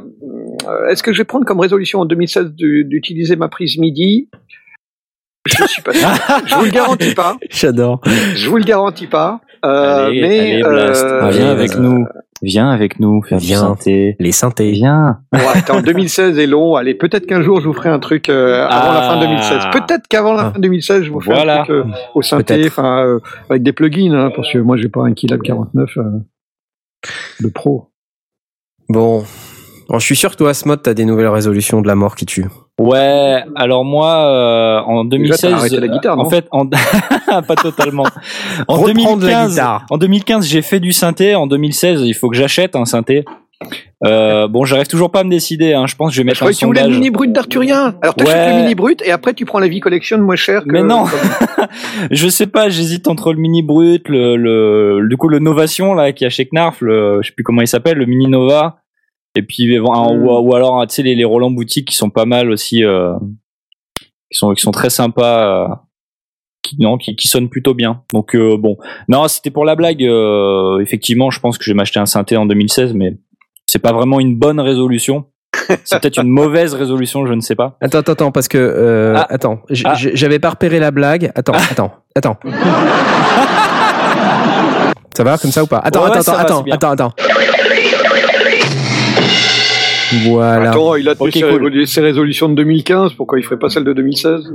S2: euh, est-ce que je vais prendre comme résolution en 2016 de- d'utiliser ma prise MIDI? Je ne suis pas sûr. je vous le garantis pas.
S1: J'adore.
S2: Je vous le garantis pas. Euh,
S3: allez,
S2: mais
S3: allez, Blast.
S2: euh,
S1: Ah,
S3: viens
S1: euh,
S3: avec nous. Viens avec nous faire
S1: Viens.
S3: du synthé.
S1: Les synthés.
S3: Viens.
S2: Ouais, attends, 2016 est long. Allez, peut-être qu'un jour je vous ferai un truc euh, avant
S3: Ah.
S2: la fin 2016. Peut-être qu'avant la
S1: Ah.
S2: fin 2016 je vous ferai
S3: Voilà.
S2: un truc euh, au synthé, enfin euh, avec des plugins, hein, parce que moi j'ai pas un Kilab 49 euh, de pro.
S1: Bon. Bon, je suis sûr que toi, Asmod, t'as des nouvelles résolutions de la mort qui tue.
S3: Ouais, alors moi, euh, en
S2: Déjà, t'as
S3: 2016,
S2: arrêté la guitare,
S3: en
S2: non
S3: fait, en... pas totalement. En
S1: Reprendre la
S3: 2015,
S1: guitare.
S3: en 2015, j'ai fait du synthé. En 2016, il faut que j'achète un synthé. Euh, bon, j'arrive toujours pas à me décider. Hein. Je pense que je vais
S2: Je
S3: mettre un
S2: croyais que tu voulais le
S3: sondage.
S2: mini brut d'Arthurien. Alors t'achètes
S3: Ouais.
S2: le mini brut et après tu prends la vie collection moins cher. Que,
S3: Mais non. je sais pas, j'hésite entre le mini brut, le, le, du coup le Novation là qui a chez Knarf, le, je sais plus comment il s'appelle, le mini Nova. Et puis bon, un- ou, ou alors tu sais les, les Roland boutique qui sont pas mal aussi, euh, qui sont qui sont très sympas, euh, qui non qui, qui sonnent plutôt bien. Donc euh, bon, non c'était pour la blague. euh, effectivement, je pense que je vais m'acheter un synthé en 2016, mais c'est pas vraiment une bonne résolution. C'est peut-être une mauvaise résolution, je ne sais pas.
S1: Attends, attends, attends, parce que euh,
S3: Ah.
S1: attends,
S3: Ah.
S1: j'avais pas repéré la blague. Attends, attends, attends. ça va comme ça ou pas? Attends,
S3: Ouais,
S1: attends,
S3: va,
S1: attends, attends, attends. Voilà.
S2: Attends, il a fait
S3: Ok,
S2: ses,
S3: cool.
S2: ses résolutions de 2015, pourquoi il ferait pas celle de 2016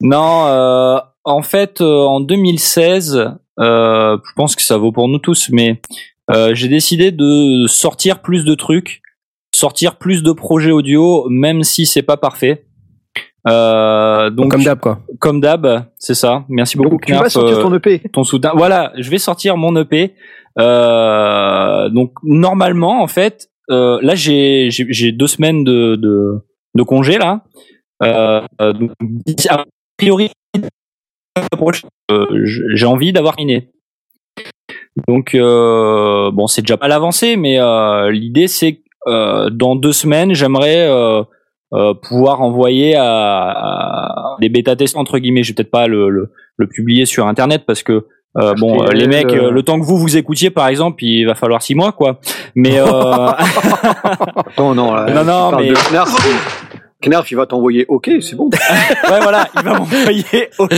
S3: Non, euh, en fait, euh, en 2016, euh, je pense que ça vaut pour nous tous, mais euh, j'ai décidé de sortir plus de trucs, sortir plus de projets audio, même si c'est pas parfait. Euh, donc,
S1: comme d'hab, quoi.
S3: comme d'hab, c'est ça. Merci beaucoup,
S2: Donc tu vas sortir ton EP.
S3: ton soutien. Voilà, je vais sortir mon EP. Euh, donc normalement, en fait, là j'ai j'ai deux semaines de de, congé là. Euh, euh, a priori, euh, j'ai envie d'avoir terminé. Donc euh, bon, c'est déjà pas l'avancée, mais euh, l'idée c'est que euh, dans deux semaines, j'aimerais euh, euh, pouvoir envoyer à, des bêta tests entre guillemets. Je vais peut-être pas le, le publier sur internet parce que euh, bon,
S2: que,
S3: les mecs,
S2: euh,
S3: euh, le temps que vous vous écoutiez par exemple, il va falloir six mois quoi. Mais euh,
S2: Non, non, là,
S3: Non, non, mais-
S2: de Knarf. Knarf, il va t'envoyer OK, c'est bon.
S3: ouais voilà, il va m'envoyer OK.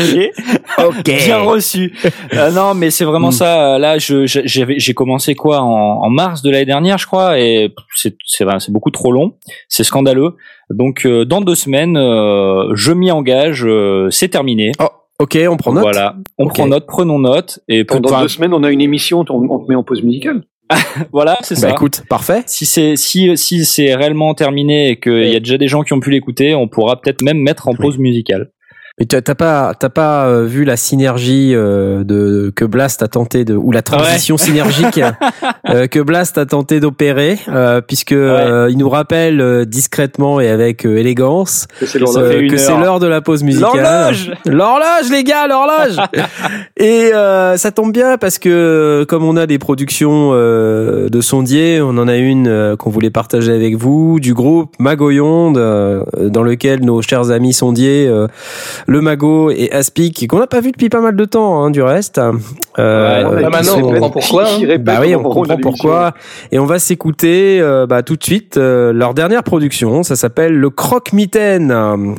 S1: Ok.
S3: Bien reçu. Euh, non, mais c'est vraiment
S1: Mm.
S3: ça. Là, je j'avais j'ai commencé quoi en, en mars de l'année dernière, je crois, et c'est c'est c'est beaucoup trop long. C'est scandaleux. Donc euh, dans deux semaines, euh, je m'y engage. euh, c'est terminé.
S1: Oh, ok, on prend note.
S3: Voilà, on prend note, prenons note et
S2: Pendant
S3: enfin,
S2: deux semaines, on a une émission, on, on te met en pause musicale.
S3: voilà, c'est
S1: Bah
S3: ça.
S1: écoute, parfait.
S3: si c'est si si c'est réellement terminé et qu'il y a déjà des gens qui ont pu l'écouter, on pourra peut-être même mettre en pause musicale.
S1: Mais t'as t'as pas, t'as pas euh, vu la synergie euh, de que Blast a tenté de ou la transition synergique euh, que Blast a tenté d'opérer, euh, puisque euh, il nous rappelle euh, discrètement et avec euh, élégance
S2: Que c'est
S1: euh, l'heure de la pause musicale.
S3: L'horloge!
S1: L'horloge, les gars, l'horloge. Et euh, ça tombe bien parce que comme on a des productions euh, de sondiers, on en a une euh, qu'on voulait partager avec vous du groupe Magoyonde, euh, dans lequel nos chers amis sondiers, euh, le Mago et Aspic, qu'on n'a pas vu depuis pas mal de temps, hein, du reste. Euh,
S3: Ouais,
S4: maintenant,
S1: qui
S4: on
S1: sont-
S4: comprend pourquoi, hein.
S1: Bah oui, on comprend pourquoi. Et on va s'écouter euh, bah, tout de suite euh, leur dernière production. Ça s'appelle Le Croque-Mitaine.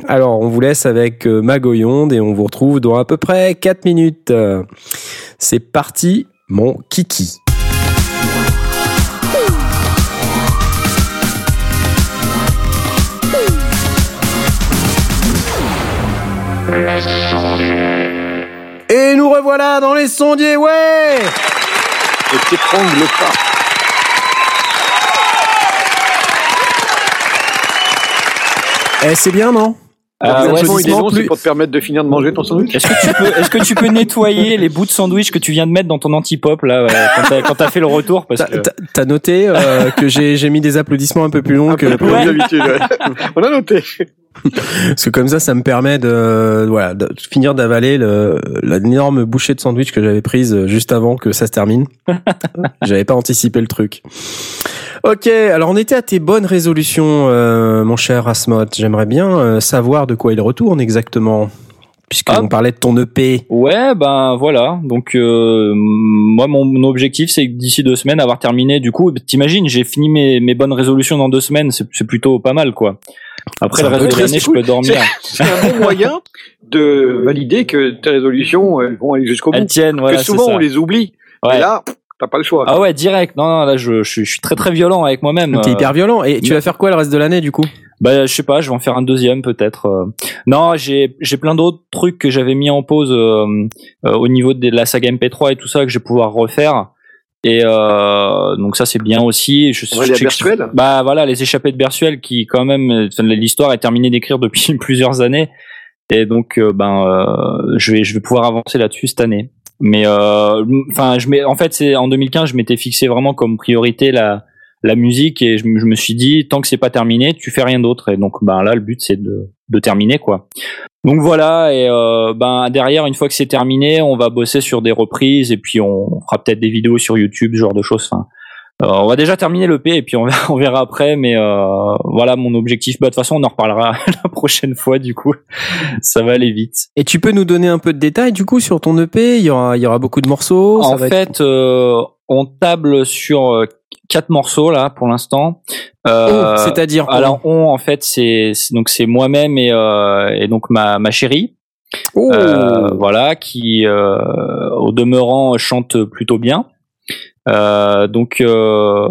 S1: Alors, on vous laisse avec euh, Magoyonde et on vous retrouve dans à peu près 4 minutes. Euh, C'est parti, mon kiki. Et nous revoilà dans les sondiers, ouais
S2: Et t'étrangles pas.
S1: Eh, c'est bien, non Les
S3: ouais,
S2: Franchement, il est
S1: applaudissements
S2: long,
S1: plus-
S2: c'est pour te permettre de finir de manger ton sandwich.
S3: Est-ce que tu peux, est-ce que tu peux nettoyer les bouts de sandwich que tu viens de mettre dans ton anti-pop là, quand t'as, fait le retour parce
S1: T'as
S3: que.
S1: t'as- noté euh, que j'ai j'ai mis des applaudissements un peu plus longs que
S2: peu plus
S3: Ouais.
S2: d'habitude. ouais. On a noté.
S1: Parce que comme ça ça me permet de voilà de finir d'avaler le l'énorme bouchée de sandwich que j'avais prise juste avant que ça se termine. j'avais pas anticipé le truc. Ok, alors on était à tes bonnes résolutions, euh, mon cher Asmod. J'aimerais bien euh, savoir de quoi il retourne exactement, puisqu'on
S3: Ah.
S1: parlait de ton EP.
S3: Ouais, ben voilà. Donc euh, moi, mon objectif, c'est d'ici deux semaines, avoir terminé. Du coup, t'imagines, j'ai fini mes, mes bonnes résolutions dans deux semaines. C'est plutôt pas mal, quoi. Après le reste de l'année, je peux dormir.
S2: C'est un bon moyen de valider que tes résolutions elles vont aller jusqu'au bout.
S3: Elles tiennent, voilà.
S2: que souvent
S3: ça.
S2: on les oublie.
S3: Ouais.
S2: Et là, t'as pas le choix.
S3: Ah ouais, direct. Non, non, là, je, je, suis- je suis très très violent avec moi-même.
S1: T'es
S3: Euh,
S1: hyper violent. Et tu
S3: mais-
S1: vas faire quoi le reste de l'année du coup?
S3: Bah, je sais pas, je vais en faire un deuxième peut-être. euh. Non, j'ai j'ai plein d'autres trucs que j'avais mis en pause euh, euh, au niveau de la saga MP3 et tout ça que je vais pouvoir refaire. Et euh, donc ça c'est bien aussi. Je, je je-
S2: Bersuel
S3: Bah voilà, les échappées de Bersuel qui quand même, euh, l'histoire est terminée d'écrire depuis plusieurs années. Et donc euh, ben euh, je vais je vais pouvoir avancer là-dessus cette année. Mais euh, enfin je mets en fait c'est en 2015 je m'étais fixé vraiment comme priorité la la musique et je, me- je me suis dit tant que c'est pas terminé tu fais rien d'autre et donc ben là le but c'est de de terminer quoi. Donc voilà et euh, ben derrière une fois que c'est terminé on va bosser sur des reprises et puis on fera peut-être des vidéos sur YouTube ce genre de choses. Enfin Euh, on va déjà terminer le P et puis on verra, on verra après. Mais euh, voilà mon objectif. Bah, de toute façon, on en reparlera la prochaine fois. Du coup, ça va aller vite.
S1: Et tu peux nous donner un peu de détails du coup sur ton EP Il y aura, il y aura beaucoup de morceaux. ça
S3: en
S1: être-
S3: fait, euh, on table sur euh, quatre morceaux là pour l'instant. Euh,
S1: Oh, c'est-à-dire
S3: alors on en fait c'est c'est- donc c'est moi-même et, euh, et donc ma ma chérie.
S1: Oh.
S3: Euh, voilà, qui euh, au demeurant chante plutôt bien. Euh, donc euh,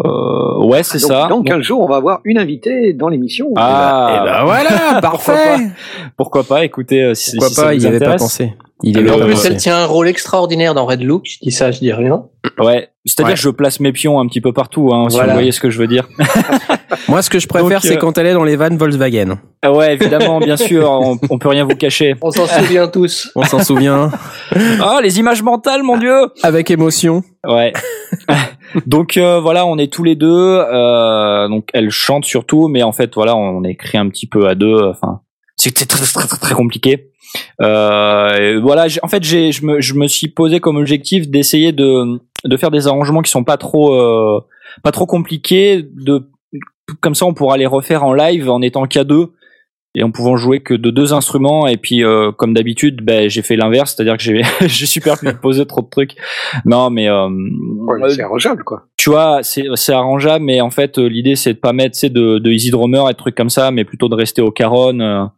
S3: ouais, c'est
S2: donc,
S3: ça.
S2: Donc, un jour, on va avoir une invitée dans l'émission.
S3: ah,
S1: Eh ben voilà, parfait.
S3: pourquoi pas Écoutez, euh, si,
S1: Pourquoi
S3: si ça
S1: pas
S3: vous
S1: Il y avait pas
S3: intéresse.
S1: pensé. Il avait pas pensé.
S4: elle tient un rôle extraordinaire dans Red Look. Je dis ça, je dis rien.
S3: Ouais, c'est-à-dire
S1: Ouais.
S3: que je place mes pions un petit peu partout, hein, si vous voyez ce que je veux dire.
S1: Moi, ce que je préfère, c'est
S3: euh,
S1: quand elle est dans les vannes Volkswagen.
S3: Ah ouais, évidemment, bien sûr, on, on peut rien vous cacher.
S4: On s'en souvient tous.
S1: On s'en souvient.
S3: Ah, les images mentales, mon dieu.
S1: Avec émotion.
S3: Ouais. donc euh, voilà, on est tous les deux. Euh, donc elle chante surtout, mais en fait voilà, on écrit un petit peu à deux. Enfin, c'est c'est très, très très très compliqué. Euh, voilà, en fait, j'ai je me je me suis posé comme objectif d'essayer de de faire des arrangements qui sont pas trop euh, pas trop compliqués. De comme ça, on pourra les refaire en live en étant qu'à deux et en pouvant jouer que de deux instruments et puis euh, comme d'habitude ben j'ai fait l'inverse c'est-à-dire que j'ai j'ai superposé trop de trucs non mais euh,
S2: Ouais, c'est arrangeable, quoi.
S3: tu vois, c'est c'est arrangeable, mais en fait, euh, l'idée c'est de pas mettre, c'est de, de easy drummer et de trucs comme ça, mais plutôt de rester au caron.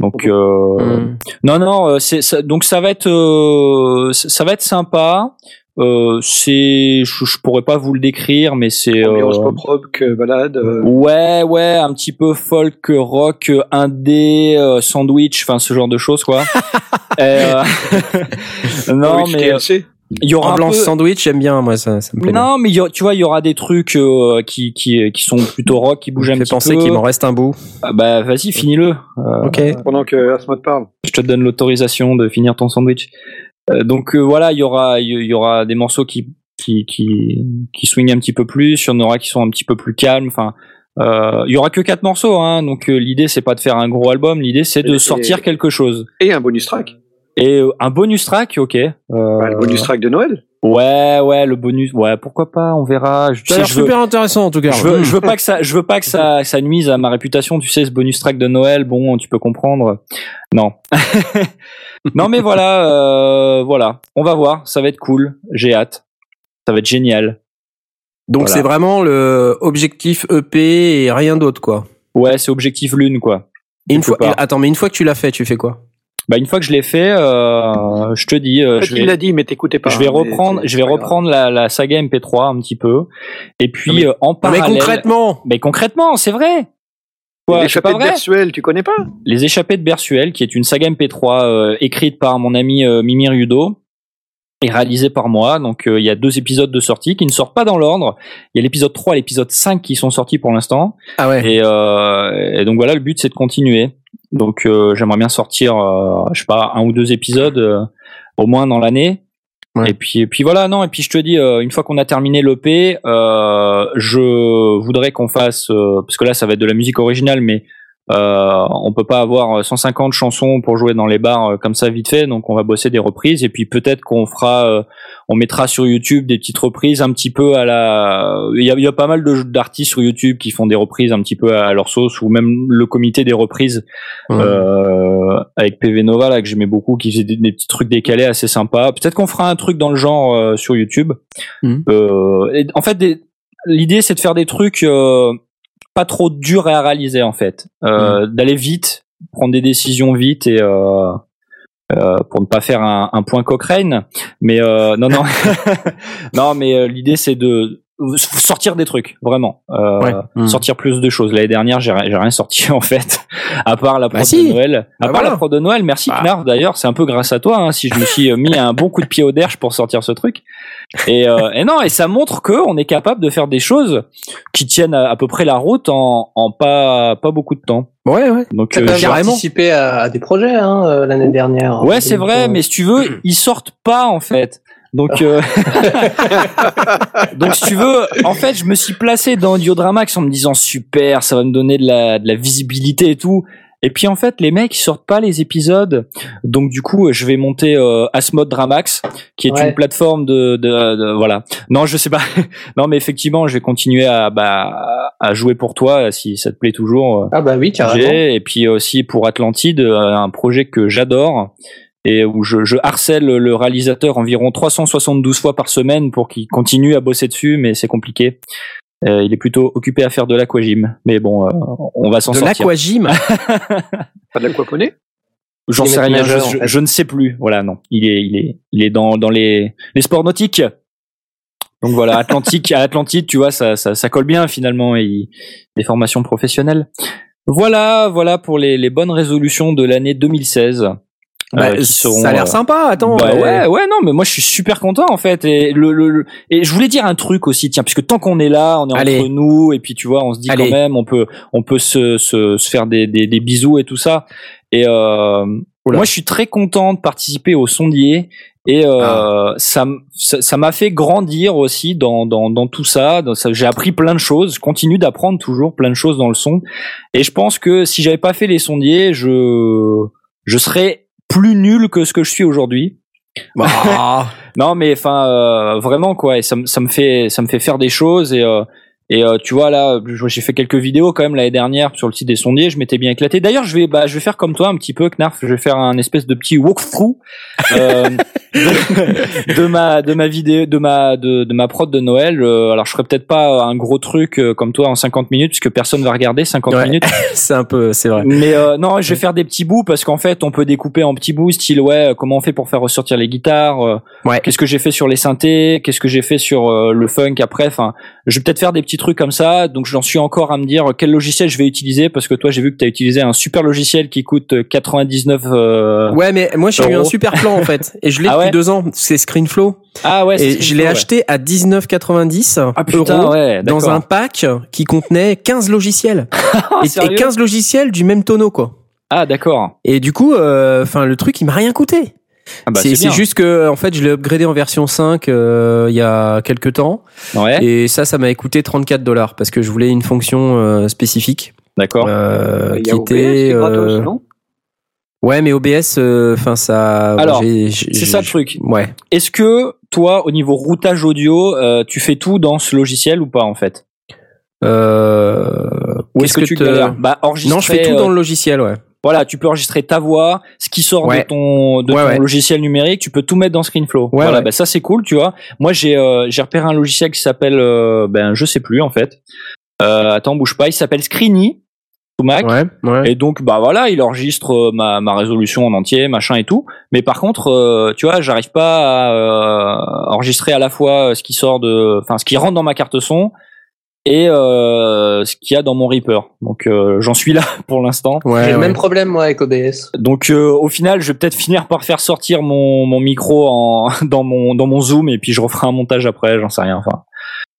S3: Donc euh,
S1: Mm.
S3: non, non, euh, c'est ça, donc ça va être, euh, ça va être sympa. Euh, c'est, je, je pourrais pas vous le décrire, mais c'est.
S2: Ambiance
S3: euh,
S2: pop rock, balade. euh,
S3: Ouais, ouais, un petit peu folk, rock, indé, euh, sandwich, enfin ce genre de choses quoi. Et, euh, non, mais. Il y aura un peu-
S1: sandwich, j'aime bien, moi, ça, ça me plaît. bien.
S3: non, mais il y a- tu vois, il y aura des trucs euh, qui, qui, qui sont plutôt rock, qui bougent un petit
S1: penser
S3: peu.
S1: qu'il m'en reste un bout.
S3: Ah bah vas-y, finis-le. Euh,
S1: Ok.
S2: Pendant que Asmod parle.
S3: je te donne l'autorisation de finir ton sandwich. Euh, donc euh, voilà, il y aura, il y aura des morceaux qui, qui, qui, qui swingent un petit peu plus. Il y en aura qui sont un petit peu plus calmes. Enfin, euh, il y aura que quatre morceaux, hein. Donc euh, l'idée c'est pas de faire un gros album. L'idée c'est de
S2: Et-
S3: sortir quelque chose.
S2: Et un bonus track.
S3: Et euh, un bonus track, ok. Euh,
S2: Bah, le bonus track de Noël.
S3: Ouais, ouais, le bonus. Ouais, pourquoi pas. On verra. Je,
S1: Ça a l'air
S3: veux-
S1: super intéressant, en tout cas.
S3: je veux, je veux pas que ça, je veux pas que ça, ça nuise à ma réputation. Tu sais, ce bonus track de Noël, bon, tu peux comprendre. Non, non, mais voilà, euh, voilà. On va voir. Ça va être cool. J'ai hâte. Ça va être génial.
S1: Donc,
S3: Voilà.
S1: c'est vraiment le objectif EP et rien d'autre, quoi.
S3: Ouais, c'est objectif lune, quoi.
S1: Et une fois, et- attends, mais une fois que tu l'as fait, tu fais quoi?
S3: Bah, une fois que je l'ai fait, euh, je te dis, euh,
S2: En fait,
S3: je
S2: il
S3: vais,
S2: l'a dit, mais t'écoutais pas.
S3: je vais
S2: hein,
S3: reprendre, je vais reprendre la, la saga MP3 un petit peu, et puis
S1: Mais-
S3: euh, en
S1: Non, Mais
S3: parallèle.
S1: concrètement,
S3: mais concrètement, c'est vrai. Quoi,
S2: L'échappée
S3: pas
S2: de Bersuel, tu connais pas?
S3: Les Échappées de Bersuel, qui est une saga MP3 euh, écrite par mon ami euh, Mimi Rudo et réalisée par moi. Donc euh, il y a deux épisodes de sortie qui ne sortent pas dans l'ordre. Il y a l'épisode 3 et l'épisode 5 qui sont sortis pour l'instant.
S1: ah ouais.
S3: Et, euh, et donc voilà, le but c'est de continuer. Donc euh, j'aimerais bien sortir, euh, je sais pas, un ou deux épisodes euh, au moins dans l'année.
S1: Ouais.
S3: Et puis, et puis voilà, non. Et puis je te dis, euh, une fois qu'on a terminé l'EP, euh, je voudrais qu'on fasse, euh, parce que là ça va être de la musique originale, mais euh, on peut pas avoir 150 chansons pour jouer dans les bars euh, comme ça vite fait, donc on va bosser des reprises et puis peut-être qu'on fera, euh, on mettra sur YouTube des petites reprises un petit peu à la. Il y a, il y a pas mal d'artistes sur YouTube qui font des reprises un petit peu à leur sauce ou même le comité des reprises euh, avec PV Nova là que j'aimais beaucoup, qui faisait des, des petits trucs décalés assez sympas. Peut-être qu'on fera un truc dans le genre euh, sur YouTube. Euh, et en fait, des- l'idée c'est de faire des trucs euh, pas trop durs à réaliser en fait, euh, d'aller vite, prendre des décisions vite et euh, euh, pour ne pas faire un, un point Cochrane, mais euh, non non non mais euh, l'idée c'est de sortir des trucs vraiment euh,
S1: Ouais. Mm.
S3: sortir plus de choses l'année dernière j'ai rien- j'ai rien sorti en fait à part la prod
S1: Bah si.
S3: de Noël à
S1: Bah
S3: part
S1: voilà.
S3: la prod de Noël merci
S1: Bah.
S3: D'ailleurs c'est un peu grâce à toi hein, si je me suis mis un bon coup de pied au derche pour sortir ce truc et, euh, et non et ça montre que on est capable de faire des choses qui tiennent à, à peu près la route en, en pas pas beaucoup de temps
S1: Ouais, ouais.
S3: donc euh, j'ai-
S4: participé à, à des projets hein, euh, l'année dernière.
S3: Ouais, c'est vrai, mais si tu veux, ils sortent pas en fait. Donc, euh, donc si tu veux, en fait, je me suis placé dans Audiodramax en me disant super, ça va me donner de la, de la visibilité et tout. Et puis en fait, les mecs ils sortent pas les épisodes. Donc du coup, je vais monter euh, Asmode Dramax, qui est
S4: Ouais.
S3: une plateforme de, de, de- voilà. Non, je sais pas. non, mais effectivement, je vais continuer à bah à jouer pour toi si ça te plaît toujours. euh,
S4: Ah bah oui, carrément.
S3: Et puis aussi pour Atlantide, euh, un projet que j'adore et où je, je harcèle le réalisateur environ 372 fois par semaine pour qu'il continue à bosser dessus, mais c'est compliqué. Euh, il est plutôt occupé à faire de l'aquagym. Mais bon, euh, on va s'en
S1: De
S3: sortir.
S1: l'aquagym.
S2: Pas de l'aquaponie?
S3: J'en sais rien, je,
S4: nageur, en
S3: je-
S4: fait.
S3: je ne sais plus. Voilà, non. Il est, il est, il est dans, dans les, les sports nautiques. Donc voilà, Atlantique, à Atlantide, tu vois, ça, ça, ça colle bien finalement. Et il- des formations professionnelles. Voilà, voilà pour les, les bonnes résolutions de l'année 2016.
S1: Bah,
S3: euh, seront,
S1: ça a l'air sympa. Attends.
S3: bah
S1: euh,
S3: ouais, ouais, non, mais moi je suis super content en fait. Et le, le, le- et je voulais dire un truc aussi, tiens, puisque tant qu'on est là, on est
S1: Allez.
S3: entre nous, et puis tu vois, on se dit
S1: Allez.
S3: quand même, on peut, on peut se, se, se faire des, des, des bisous et tout ça. Et euh, moi, je suis très content de participer au sondier. Et euh,
S1: Ah.
S3: ça ça ça m'a fait grandir aussi dans, dans, dans tout ça. Dans ça- J'ai appris plein de choses. Je continue d'apprendre toujours plein de choses dans le son. Et je pense que si j'avais pas fait les sondiers, je je serais plus nul que ce que je suis aujourd'hui.
S1: Bah,
S3: Non, mais enfin euh, vraiment quoi. Et ça, me- ça me fait ça me fait faire des choses et euh, et euh, tu vois là, j'ai fait quelques vidéos quand même l'année dernière sur le site des sondiers. Je m'étais bien éclaté. D'ailleurs, je vais bah je vais faire comme toi un petit peu Knarf. Je vais faire un espèce de petit walkthrough euh, de, de ma de ma vidéo de ma de, de ma prod de Noël. Euh, alors je ferai peut-être pas un gros truc euh, comme toi en 50 minutes puisque personne va regarder 50
S1: Ouais.
S3: minutes.
S1: c'est un peu, c'est vrai.
S3: Mais euh, non, je vais faire des petits bouts parce qu'en fait, on peut découper en petits bouts, style ouais, euh, comment on fait pour faire ressortir les guitares, euh,
S1: Ouais.
S3: qu'est-ce que j'ai fait sur les synthés, qu'est-ce que j'ai fait sur le funk après. Enfin, je vais peut-être faire des petits trucs comme ça. Donc j'en suis encore à me dire quel logiciel je vais utiliser parce que toi, j'ai vu que tu as utilisé un super logiciel qui coûte 99. euh,
S1: Ouais, mais moi j'ai eu un super plan en fait, et je l'ai
S3: Ah
S1: depuis
S3: ouais
S1: deux ans. C'est ScreenFlow,
S3: Ah ouais.
S1: et je l'ai
S3: ouais.
S1: acheté à 19,90
S3: Ah putain,
S1: euros
S3: ouais.
S1: dans un pack qui contenait 15 logiciels
S3: Ah,
S1: et, et
S3: sérieux
S1: 15 logiciels du même tonneau quoi.
S3: Ah d'accord.
S1: Et du coup, euh, enfin le truc il m'a rien coûté.
S3: Ah, bah,
S1: c'est juste que en fait je l'ai upgradé en version 5 euh, il y a quelques temps.
S3: Ouais.
S1: et ça ça m'a coûté 34 dollars parce que je voulais une fonction euh, spécifique.
S3: D'accord.
S1: euh, qui était
S2: c'est gratos,
S1: euh,
S2: non?
S1: Ouais mais OBS enfin ça
S3: Alors, C'est ça le truc.
S1: ouais.
S3: Est-ce que toi, au niveau routage audio, euh, tu fais tout dans ce logiciel ou pas en fait?
S1: Euh, qu'est-ce
S3: que, tu
S1: te-
S3: galères? Bah
S1: non je fais tout
S3: euh,
S1: dans le logiciel ouais
S3: Voilà, tu peux enregistrer ta voix, ce qui sort
S1: Ouais.
S3: de ton de
S1: Ouais,
S3: ton
S1: ouais.
S3: logiciel numérique, tu peux tout mettre dans ScreenFlow.
S1: Ouais,
S3: voilà, bah ça c'est cool, tu vois. Moi j'ai euh, j'ai repéré un logiciel qui s'appelle euh, ben je sais plus en fait. Euh, attends, bouge pas, il s'appelle Screeny Mac.
S1: ouais ouais
S3: Et donc bah voilà, il enregistre euh, ma ma résolution en entier, machin et tout. Mais par contre, euh, tu vois, j'arrive pas à euh, enregistrer à la fois ce qui sort de enfin ce qui rentre dans ma carte son et euh, ce qu'il y a dans mon Reaper. Donc euh, j'en suis là pour l'instant.
S1: ouais,
S4: J'ai le
S1: ouais.
S4: même problème moi avec OBS.
S3: Donc euh, au final, je vais peut-être finir par faire sortir mon, mon micro en, dans mon dans mon zoom et puis je referai un montage après, j'en sais rien. Enfin,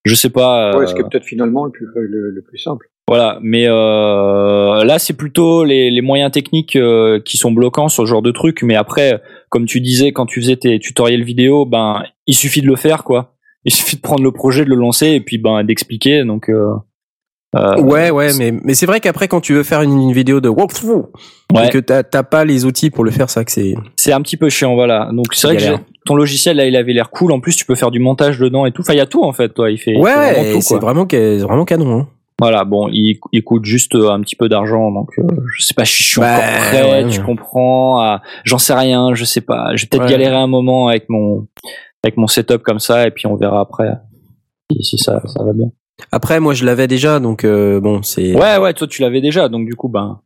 S3: je sais pas. euh,
S2: Ouais, ce qui est peut-être finalement le plus, le, le plus simple.
S3: voilà, mais euh, là c'est plutôt les, les moyens techniques euh, qui sont bloquants sur ce genre de truc. Mais après, comme tu disais quand tu faisais tes tutoriels vidéo, ben il suffit de le faire quoi. Il suffit de prendre le projet, de le lancer et puis ben d'expliquer. Donc euh, euh,
S1: Ouais, ouais, mais, mais c'est vrai qu'après, quand tu veux faire une, une vidéo de walkthrough,
S3: Ouais.
S1: et que t'as t'as pas les outils pour le faire, c'est vrai que c'est.
S3: C'est un petit peu chiant, voilà. Donc c'est vrai que
S1: Galère.
S3: ton logiciel là, il avait l'air cool. En plus, tu peux faire du montage dedans et tout. Enfin, il y a tout en fait, toi. Il fait, il fait
S1: Ouais,
S3: vraiment tout,
S1: c'est vraiment, vraiment canon. Hein.
S3: Voilà. Bon, il, il coûte juste euh, un petit peu d'argent, donc euh, je sais pas. Je suis
S1: Bah,
S3: encore prêt.
S1: ouais.
S3: Tu comprends à- J'en sais rien. Je sais pas. Je vais peut-être
S1: Ouais.
S3: galérer un moment avec mon avec mon setup comme ça, et puis on verra après si, ça ça va bien.
S1: Après, moi, je l'avais déjà, donc euh, bon, c'est.
S3: Ouais, ouais. Toi, tu l'avais déjà, donc du coup, ben,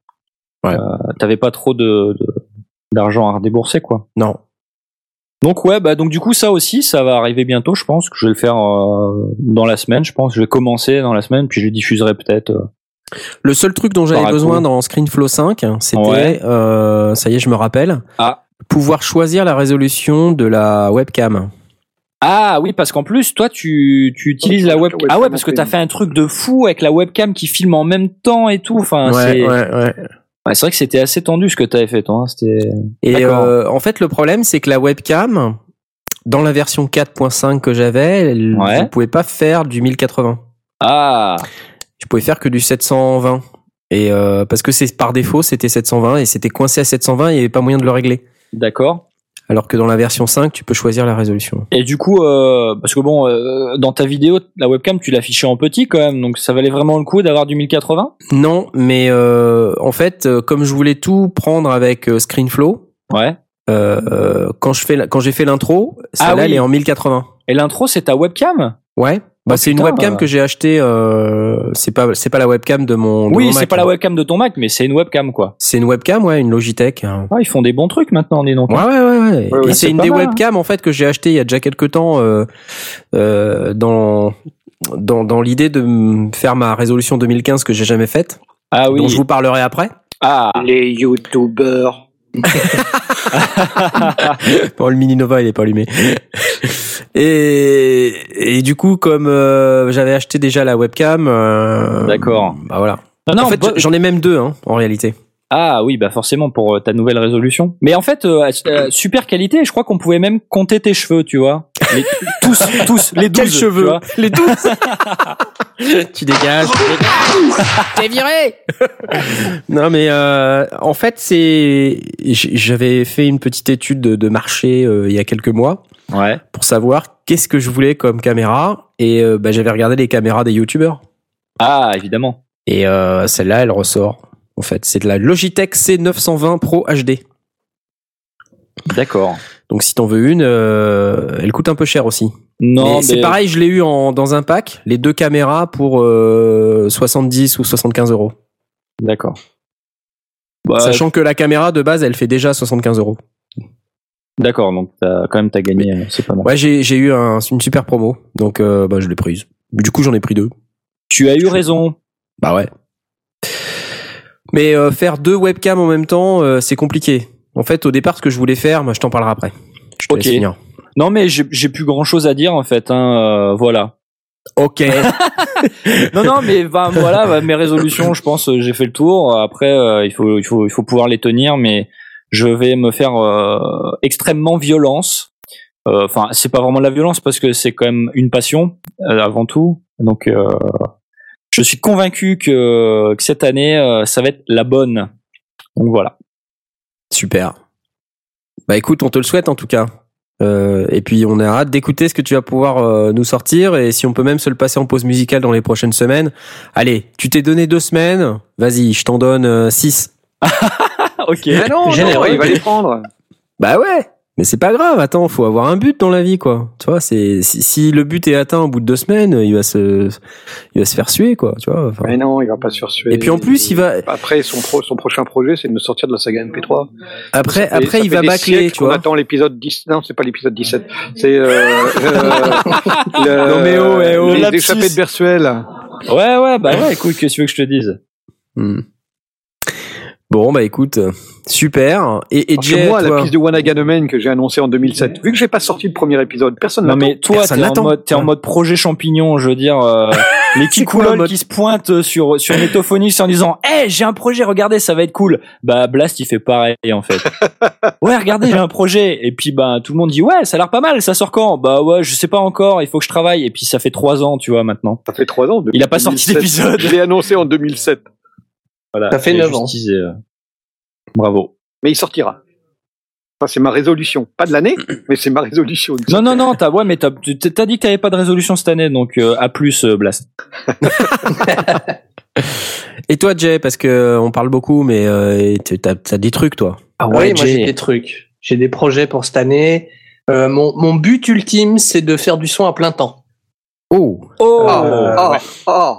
S1: Ouais.
S3: euh, t'avais pas trop de d'argent à débourser, quoi.
S1: Non.
S3: Donc ouais, bah donc du coup ça aussi, ça va arriver bientôt, je pense que je vais le faire euh, dans la semaine, je pense. Je vais commencer dans la semaine, puis je diffuserai peut-être.
S1: Le seul truc dont j'avais besoin dans ScreenFlow 5, c'était,
S3: Ouais.
S1: ça y est, je me rappelle,
S3: Ah.
S1: pouvoir choisir la résolution de la webcam.
S3: Ah oui, parce qu'en plus toi tu tu utilises la webcam. Ah ouais, parce que t'as
S2: fait.
S3: un truc de fou avec la webcam qui filme en même temps et tout. Enfin,
S1: ouais,
S3: c'est
S1: ouais, ouais.
S3: ouais, c'est vrai que c'était assez tendu ce que t'avais fait toi. hein. C'était
S1: Et euh, en fait, le problème, c'est que la webcam, dans la version 4.5 que j'avais, je pouvais pas faire du 1080.
S3: ah
S1: Je pouvais faire que du 720. Et euh, parce que c'est par défaut, c'était 720 et c'était coincé à 720, il n'y avait pas moyen de le régler.
S3: D'accord.
S1: Alors que dans la version 5, tu peux choisir la résolution.
S3: Et du coup, euh, parce que bon, euh, dans ta vidéo, la webcam, tu l'affichais en petit quand même, donc ça valait vraiment le coup d'avoir du 1080
S1: Non, mais euh, en fait, comme je voulais tout prendre avec ScreenFlow,
S3: Ouais.
S1: quand je fais la- quand j'ai fait l'intro, celle-là
S3: Ah oui.
S1: elle est en 1080.
S3: Et l'intro, c'est ta webcam?
S1: Ouais. Bah
S3: Oh,
S1: c'est une webcam
S3: euh.
S1: que j'ai acheté. Euh, c'est pas c'est pas la webcam de mon. de
S3: Oui, c'est pas la
S1: hein.
S3: webcam de ton Mac, mais c'est une webcam quoi.
S1: C'est une webcam, ouais, une Logitech. hein.
S3: Ah, ils font des bons trucs maintenant, dis donc.
S1: Ouais, ouais, ouais, ouais.
S2: Ouais, ouais,
S1: Et c'est une des
S3: mal, hein.
S1: webcams en fait que j'ai acheté il y a déjà quelques temps euh, euh, dans dans, dans l'idée de me faire ma résolution 2015 que j'ai jamais faite,
S3: Ah oui.
S1: dont je vous parlerai après.
S3: Ah.
S2: Les youtubeurs.
S1: Bon, le Mini Nova il est pas allumé. Et, et du coup, comme euh, j'avais acheté déjà la webcam, euh,
S3: D'accord.
S1: Bah voilà.
S3: Non, non,
S1: en fait, j'en ai même deux hein, en réalité.
S3: Ah oui, bah forcément pour euh, ta nouvelle résolution. Mais en fait, euh, euh, super qualité. Je crois qu'on pouvait même compter tes cheveux, tu vois. Les- tous, tous, les 12
S1: Quels
S3: tu
S1: cheveux
S3: vois.
S1: Les douze Tu dégages. T'es viré Non mais euh, en fait c'est j'avais fait une petite étude de, de marché euh, il y a quelques mois
S3: Ouais.
S1: pour savoir qu'est-ce que je voulais comme caméra et euh, bah, j'avais regardé les caméras des youtubeurs
S3: Ah, évidemment.
S1: et euh, celle-là elle ressort. En fait c'est de la Logitech C920 Pro HD.
S3: D'accord.
S1: Donc si t'en veux une, euh, elle coûte un peu cher aussi.
S3: Non,
S1: Mais c'est pareil, je l'ai eu en, dans un pack, les deux caméras pour euh, 70 ou 75 euros.
S3: D'accord. Bah,
S1: Sachant que la caméra de base, elle fait déjà 75 euros.
S3: D'accord, donc t'as, quand même t'as gagné, euh, c'est pas mal.
S1: Ouais, j'ai j'ai eu un- une super promo, donc euh, bah, je l'ai prise. Du coup, j'en ai pris deux.
S3: Tu as eu raison.
S1: Bah ouais. Mais euh, faire deux webcams en même temps, euh, c'est compliqué. En fait, au départ, ce que je voulais faire, moi, je t'en parlerai après. Je te
S3: Ok.
S1: laisse finir.
S3: Non, mais j'ai, plus grand chose à dire en fait. Hein, euh, voilà.
S1: Ok.
S3: Non, non, mais bah, voilà, bah, mes résolutions, je pense, euh, j'ai fait le tour. Après, euh, il faut, il faut, il faut pouvoir les tenir, mais je vais me faire euh, extrêmement violence. Enfin, c'est pas vraiment de la violence parce que c'est quand même une passion avant tout. Donc, je suis convaincu que, que cette année, ça va être la bonne. Donc voilà.
S1: Super. Bah écoute, on te le souhaite en tout cas. Euh, et puis on a hâte d'écouter ce que tu vas pouvoir euh, nous sortir et si on peut même se le passer en pause musicale dans les prochaines semaines. Allez, tu t'es donné deux semaines, vas-y, je t'en donne euh, six.
S3: ok.
S2: Mais non, non, il va les prendre.
S1: Bah ouais, mais c'est pas grave. Attends, faut avoir un but dans la vie, quoi. Tu vois, c'est si, si le but est atteint au bout de deux semaines, il va se, il va se faire suer, quoi. Tu vois. enfin.
S2: Mais non, il va pas se faire suer.
S1: Et puis en plus, il va
S2: Après, son, pro- son prochain projet, c'est de me sortir de la saga MP3.
S1: après,
S2: Ça fait-
S1: après il va bâcler, tu vois.
S2: attend l'épisode 10. Non, c'est pas l'épisode 17. C'est euh, euh, le-
S1: Non, mais oh, eh oh.
S2: les de Bersuel.
S3: Ouais, ouais, bah ouais, écoute, qu'est-ce que tu veux que je te dise?
S1: Hmm. Bon, bah écoute, super. Et, et Jay,
S2: moi, la piste de Wanaganemen que j'ai annoncée en 2007, vu que j'ai pas sorti le premier épisode, personne
S3: Non
S2: n'attend.
S3: mais toi, t'es en mode, t'es en
S1: Ouais.
S3: mode projet champignon, je veux dire, euh, les kikoulols qui se pointent sur sur Netophonix en disant, eh, j'ai un projet, regardez, ça va être cool. Bah Blast, il fait pareil en fait. ouais, regardez, j'ai un projet. Et puis bah tout le monde dit, ouais, ça a l'air pas mal. Ça sort quand? Bah ouais, je sais pas encore. Il faut que je travaille. Et puis ça fait trois ans, tu vois maintenant.
S2: Ça fait trois ans.
S3: Il a pas sorti
S2: 2007.
S3: d'épisode.
S2: Je l'ai annoncé en 2007.
S3: Voilà.
S4: Ça fait
S3: j'ai
S4: neuf ans.
S3: justifié, euh. Bravo.
S2: Mais il sortira. Enfin, c'est ma résolution. Pas de l'année, mais c'est ma résolution.
S3: Non non non, t'as ouais, mais t'as t'as dit que t'avais pas de résolution cette année, donc euh, à plus euh, Blast.
S1: Et toi, Jay, parce que on parle beaucoup, mais euh, tu- t'as t'as des trucs, toi.
S3: Ah
S4: oui, moi j'ai des trucs. J'ai des projets pour cette année. Euh, mon, mon but ultime, c'est de faire du son à plein temps.
S1: Oh.
S3: Oh.
S2: Oh, oh, oh.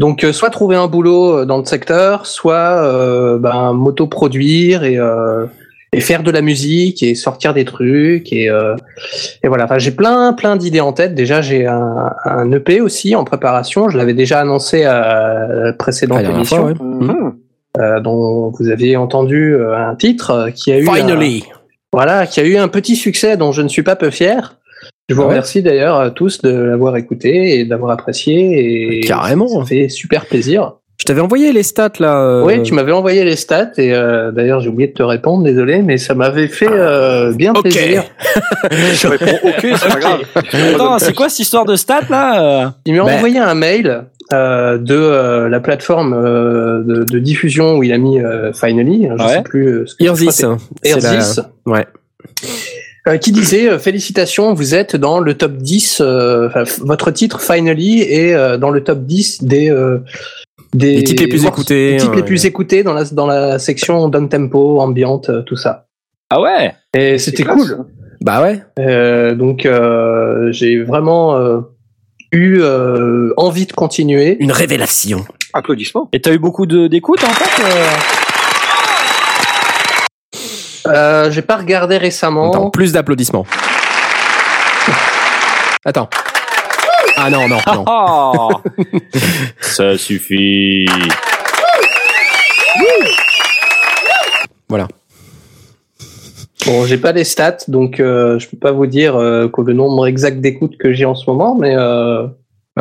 S4: Donc, euh, soit trouver un boulot euh, dans le secteur, soit euh, ben, m'auto-produire et, euh, et faire de la musique et sortir des trucs. Et, et voilà, enfin, j'ai plein, plein d'idées en tête. Déjà, j'ai un, un EP aussi en préparation. Je l'avais déjà annoncé à la précédente
S1: Ah,
S4: émission,
S1: fois, ouais.
S2: Mhm.
S4: euh, dont vous avez entendu un titre qui a eu un- voilà, qui a eu un petit succès dont je ne suis pas peu fier. Je vous
S1: Ah ouais
S4: remercie d'ailleurs euh, tous de l'avoir écouté et d'avoir apprécié. Et
S1: Carrément.
S4: Ça fait super plaisir.
S1: Je t'avais envoyé les stats là. euh,
S4: Oui, tu m'avais envoyé les stats et euh, d'ailleurs j'ai oublié de te répondre, désolé, mais ça m'avait fait euh, bien
S1: Ok.
S4: plaisir.
S2: Je réponds ok, c'est pas grave.
S3: Attends, c'est quoi cette histoire de stats là
S4: Il m'a
S1: Ben.
S4: envoyé un mail euh, de euh, la plateforme euh, de, de diffusion où il a mis euh, Finally, je
S3: Ouais.
S4: sais plus ce que
S1: Irzis.
S4: c'est
S1: la- Ouais.
S4: Euh, qui disait euh, félicitations, vous êtes dans le top 10, euh, votre titre Finally est euh, dans le top 10 des euh, des
S1: Les titres les plus écoutés,
S4: les titres les plus écoutés dans la dans la section down tempo, ambiante, euh, tout ça.
S3: Ah ouais?
S4: Et c'était
S2: classe.
S4: cool.
S1: Bah ouais.
S4: Euh, donc euh, j'ai vraiment euh, eu euh, envie de continuer.
S1: Une révélation.
S2: Applaudissements.
S3: Et t'as eu beaucoup de- d'écoutes en fait euh
S4: j'ai pas regardé récemment.
S1: Attends, plus d'applaudissements. Attends. Ah non, non, non.
S3: Ça suffit.
S1: Voilà.
S4: Bon, j'ai pas les stats, donc euh, je peux pas vous dire euh, que le nombre exact d'écoutes que j'ai en ce moment, mais, euh,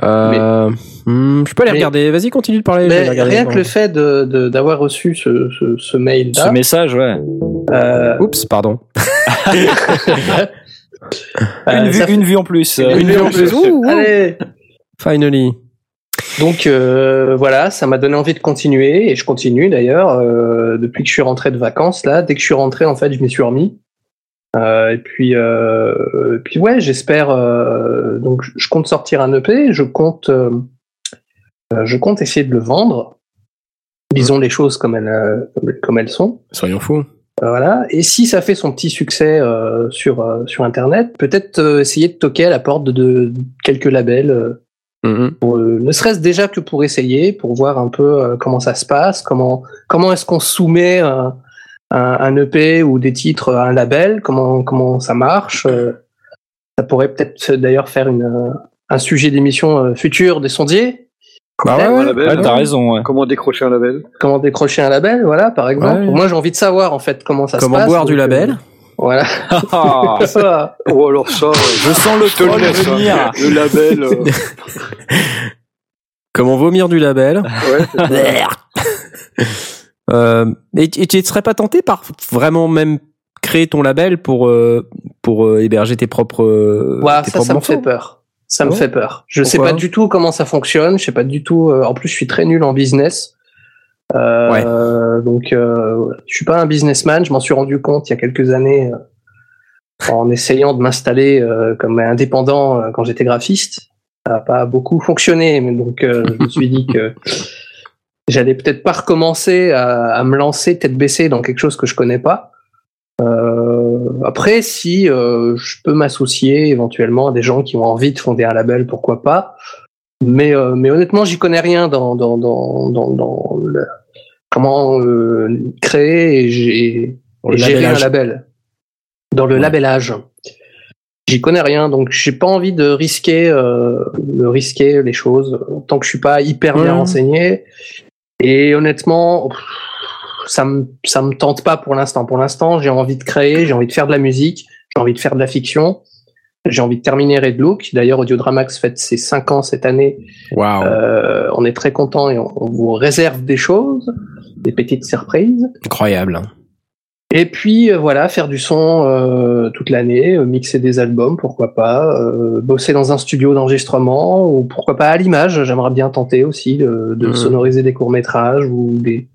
S1: Euh, hmm, je peux aller
S4: Mais-
S1: regarder. Vas-y, continue de parler.
S4: mais
S1: regarder.
S4: rien que le fait de de- d'avoir reçu ce, ce, ce mail
S3: Ce
S4: là,
S3: message, ouais.
S4: euh,
S1: Oups, pardon.
S3: une,
S4: euh,
S3: vue,
S4: ça fait-
S3: une vue en plus.
S4: une vue en plus.
S1: Ouh, ouh.
S4: Allez.
S1: Finally.
S4: Donc euh, voilà, ça m'a donné envie de continuer et je continue d'ailleurs euh, depuis que je suis rentré de vacances là. Dès que je suis rentré, en fait, je m'y suis remis. Euh, et puis, euh, et puis ouais, j'espère. euh, donc, je- compte sortir un EP. Je compte, euh, euh, je compte essayer de le vendre. Disons les choses comme elles, comme- elles sont.
S1: Soyons fous.
S4: Voilà. Et si ça fait son petit succès euh, sur euh, sur Internet, peut-être essayer de toquer à la porte de, de quelques labels. euh,
S1: Mhm.
S4: pour, euh, ne serait-ce déjà que pour essayer, pour voir un peu euh, comment ça se passe, comment comment est-ce qu'on soumet euh, un, un EP ou des titres à un label, comment comment ça marche. euh. ça pourrait peut-être d'ailleurs faire une un sujet d'émission euh, future des sondiers.
S1: Bah ouais, ouais.
S2: label.
S3: Ouais, t'as raison, ouais.
S2: Comment décrocher un label
S4: Comment décrocher un label, voilà, par exemple.
S1: Ouais.
S4: Moi, j'ai envie de savoir en fait comment ça
S1: Comment
S4: se passe.
S1: boire du
S4: euh,
S1: label
S4: Voilà.
S3: Ah,
S2: Oh alors ça,
S3: je sens le
S2: te laisse.
S3: venir.
S2: hein. Le label. euh,
S1: Comment vomir du label
S2: ouais.
S1: Euh, Et et tu ne serais pas tenté par vraiment même créer ton label pour euh, pour euh, héberger tes propres tes
S4: ça,
S1: propres
S4: ça me fait peur. Ça me
S1: Ouais.
S4: fait peur. Je sais
S1: Pourquoi
S4: pas du tout comment ça fonctionne. Je sais pas du tout. euh, en plus, je suis très nul en business. Euh, Donc, euh, je suis pas un businessman. Je m'en suis rendu compte il y a quelques années euh, en essayant de m'installer euh, comme indépendant euh, quand j'étais graphiste. Ça n'a pas beaucoup fonctionné, mais donc euh, je me suis dit que j'allais peut-être pas recommencer à, à me lancer tête baissée dans quelque chose que je connais pas. Euh, après, si euh, je peux m'associer éventuellement à des gens qui ont envie de fonder un label, pourquoi pas. Mais, euh, mais honnêtement, j'y connais rien dans, dans, dans, dans, dans le- comment créer et gérer un label. Dans le
S1: Ouais.
S4: labellage. J'y connais rien, donc j'ai pas envie de risquer, de risquer les choses tant que je suis pas hyper bien
S1: Ouais.
S4: renseigné. Et honnêtement, ça me ça me tente pas pour l'instant. Pour l'instant, j'ai envie de créer, j'ai envie de faire de la musique, j'ai envie de faire de la fiction, j'ai envie de terminer Red Look. D'ailleurs, Audiodramax fête ses 5 ans cette année.
S1: Waouh.
S4: Euh, on est très content et on, on vous réserve des choses, des petites surprises.
S1: Incroyable.
S4: Et puis euh, voilà, faire du son euh, toute l'année, euh, mixer des albums, pourquoi pas, euh, bosser dans un studio d'enregistrement ou pourquoi pas à l'image. J'aimerais bien tenter aussi de, de
S1: Mhm.
S4: sonoriser des courts métrages ou des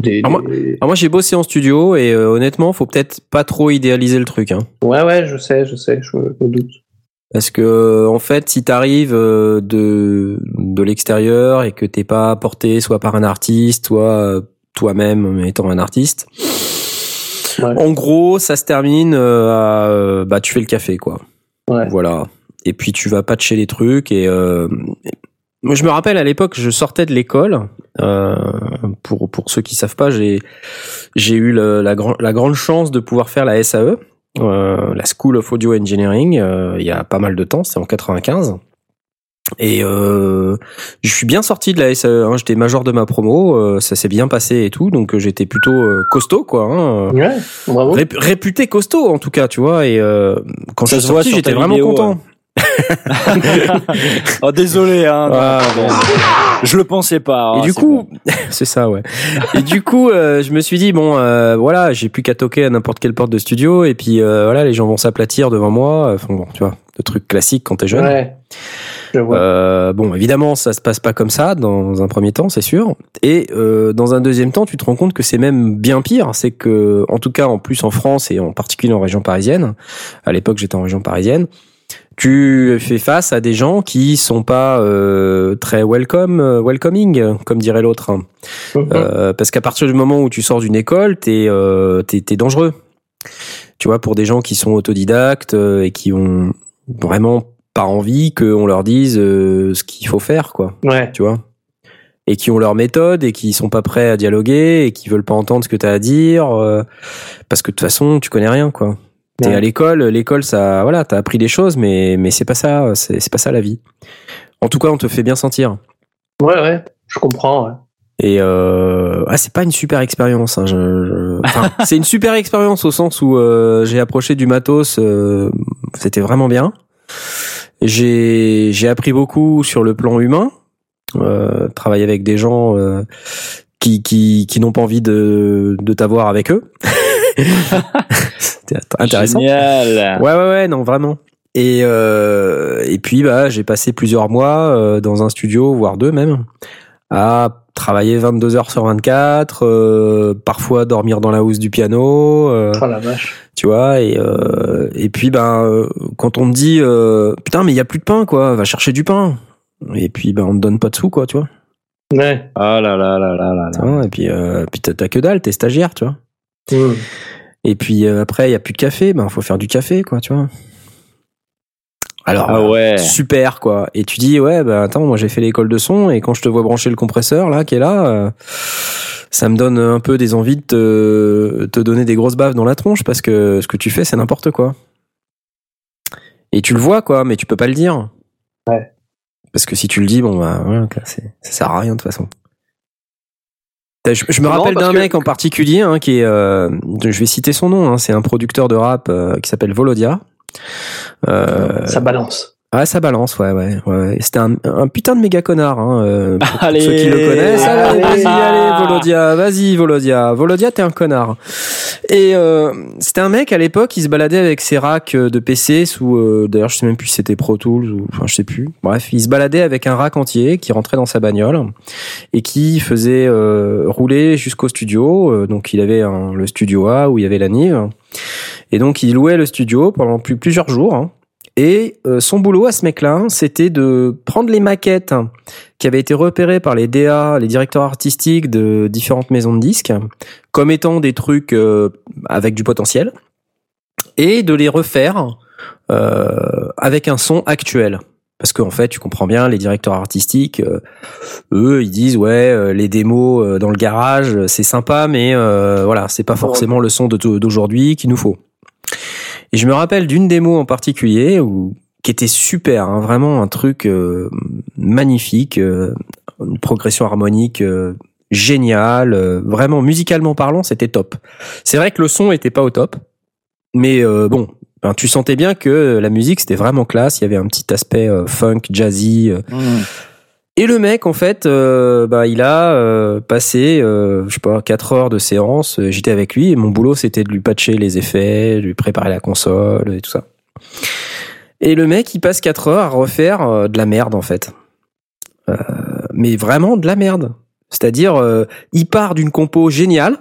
S4: des,
S1: Ah, moi-
S4: des-
S1: Alors moi j'ai bossé en studio et euh, honnêtement faut peut-être pas trop idéaliser le truc hein.
S4: ouais ouais je sais je sais je me doute
S1: parce que en fait si t'arrives euh, de de l'extérieur et que t'es pas porté soit par un artiste soit euh, toi-même étant un artiste
S4: Ouais.
S1: en gros ça se termine euh, à euh, bah tu fais le café quoi
S4: Ouais.
S1: voilà et puis tu vas patcher les trucs et euh, moi je me rappelle à l'époque je sortais de l'école euh, pour pour ceux qui savent pas j'ai j'ai eu le- la, la grande chance de pouvoir faire la SAE euh, la School of Audio Engineering euh, il y a pas mal de temps c'était en 95 et euh, je suis bien sorti de la SAE hein, j'étais major de ma promo euh, ça s'est bien passé et tout donc euh, j'étais plutôt euh, costaud quoi hein,
S4: ouais bravo
S1: Rép- réputé costaud en tout cas tu vois et euh, quand
S3: Ça
S1: je suis
S3: se voit
S1: sorti j'étais
S3: ta
S1: vraiment
S3: vidéo,
S1: content
S3: oh désolé hein.
S1: Ah,
S3: Non,
S1: bon.
S3: Je le pensais pas.
S1: et
S3: Ah,
S1: du coup,
S3: bon.
S1: c'est ça, ouais. Et du coup, euh, je me suis dit bon, euh, voilà, j'ai plus qu'à toquer à n'importe quelle porte de studio, et puis euh, voilà, les gens vont s'aplatir devant moi. Enfin bon, tu vois, le truc classique quand t'es jeune.
S4: ouais.
S1: Euh, bon, évidemment, ça se passe pas comme ça dans un premier temps, c'est sûr. Et euh, dans un deuxième temps, tu te rends compte que c'est même bien pire. C'est que, en tout cas, en plus en France et en particulier en région parisienne, à l'époque j'étais en région parisienne, tu fais face à des gens qui sont pas euh, très welcome, euh, welcoming, comme dirait l'autre. hein.
S4: Mhm.
S1: Euh, parce qu'à partir du moment où tu sors d'une école, t'es euh, t'es t'es dangereux. Tu vois, pour des gens qui sont autodidactes et qui ont vraiment pas envie qu'on leur dise euh, ce qu'il faut faire, quoi.
S4: Ouais.
S1: Tu vois? Et qui ont leur méthode et qui sont pas prêts à dialoguer et qui veulent pas entendre ce que tu as à dire euh, parce que de toute façon tu connais rien quoi. T'es
S4: Ouais.
S1: à l'école, l'école ça voilà, t'as appris des choses mais mais c'est pas ça, c'est c'est pas ça la vie. En tout cas, on te fait bien sentir.
S4: Ouais, ouais. Je comprends. ouais.
S1: Et euh, ah, c'est pas une super expérience. Hein, je, je- enfin, c'est une super expérience au sens où euh, j'ai approché du matos. C'était vraiment bien. J'ai j'ai appris beaucoup sur le plan humain. Euh, travailler avec des gens euh, qui qui qui n'ont pas envie de de t'avoir avec eux. C'était intéressant.
S3: Génial.
S1: Ouais, ouais, ouais, non, vraiment. Et, euh, et puis, bah, j'ai passé plusieurs mois euh, dans un studio, voire deux même, à travailler 22 heures sur 24, euh, parfois dormir dans la housse du piano, euh,
S4: Oh la vache.
S1: Tu vois. Et, euh, et puis, ben, euh, quand on me dit, euh, putain, mais il y a plus de pain, quoi, va chercher du pain. Et puis, ben, on te donne pas de sous, quoi, tu vois.
S4: Ouais.
S3: Ah là là là là là là.
S1: Et puis, euh, puis t'as t'as que dalle, t'es stagiaire, tu vois.
S4: Mhm.
S1: Et puis euh, après, il y a plus de café, ben faut faire du café, quoi, tu vois. Alors,
S3: Ah ouais.
S1: super, quoi. Et tu dis, ouais, bah attends, moi j'ai fait l'école de son et quand je te vois brancher le compresseur là, qui est là, euh, ça me donne un peu des envies de te, te donner des grosses baves dans la tronche parce que ce que tu fais, c'est n'importe quoi. Et tu le vois, quoi, mais tu peux pas le dire.
S4: Ouais.
S1: Parce que si tu le dis, bon, bah voilà, c'est- ça sert à rien de toute façon. Je, je me rappelle d'un
S2: que-
S1: mec en particulier hein, qui est, euh, je vais citer son nom, hein, c'est un producteur de rap euh, qui s'appelle Volodia. Euh,
S4: Ça balance.
S1: Ah, ça balance, ouais, ouais, ouais. C'était un, un putain de méga connard, hein, euh, pour
S3: Allez.
S1: ceux qui le connaissent. Allez,
S4: Allez.
S1: vas-y, allez, Volodia, vas-y, Volodia. Volodia, t'es un connard. Et euh, c'était un mec à l'époque, il se baladait avec ses racks euh, de PC sous. euh, D'ailleurs, je sais même plus si c'était Pro Tools ou, enfin, je sais plus. Bref, il se baladait avec un rack entier qui rentrait dans sa bagnole et qui faisait euh, rouler jusqu'au studio. Euh, donc, il avait un- le studio A où il y avait la Nive. Et donc, il louait le studio pendant plus, plusieurs jours. hein. Et euh, son boulot à ce mec-là, c'était de prendre les maquettes qui avaient été repérées par les DA, les directeurs artistiques de différentes maisons de disques, comme étant des trucs euh, avec du potentiel, et de les refaire euh, avec un son actuel. Parce qu'en fait, tu comprends bien, les directeurs artistiques, euh, eux, ils disent ouais, euh, les démos euh, dans le garage, c'est sympa, mais euh, voilà, c'est pas forcément le son d'aujourd'hui qu'il nous faut. Et je me rappelle d'une démo en particulier où qui était super, hein, vraiment un truc euh, magnifique, euh, une progression harmonique euh, géniale, euh, vraiment musicalement parlant, c'était top. C'est vrai que le son était pas au top, mais euh, bon, ben, tu sentais bien que la musique c'était vraiment classe. Il y avait un petit aspect euh, funk, jazzy.
S3: Mmh.
S1: Et le mec, en fait, euh, bah, il a euh, passé, euh, je sais pas, 4 heures de séance. euh, J'étais avec lui et mon boulot c'était de lui patcher les effets, de lui préparer la console et tout ça. Et le mec, il passe 4 heures à refaire euh, de la merde en fait. Euh, mais vraiment de la merde. C'est-à-dire, euh, il part d'une compo géniale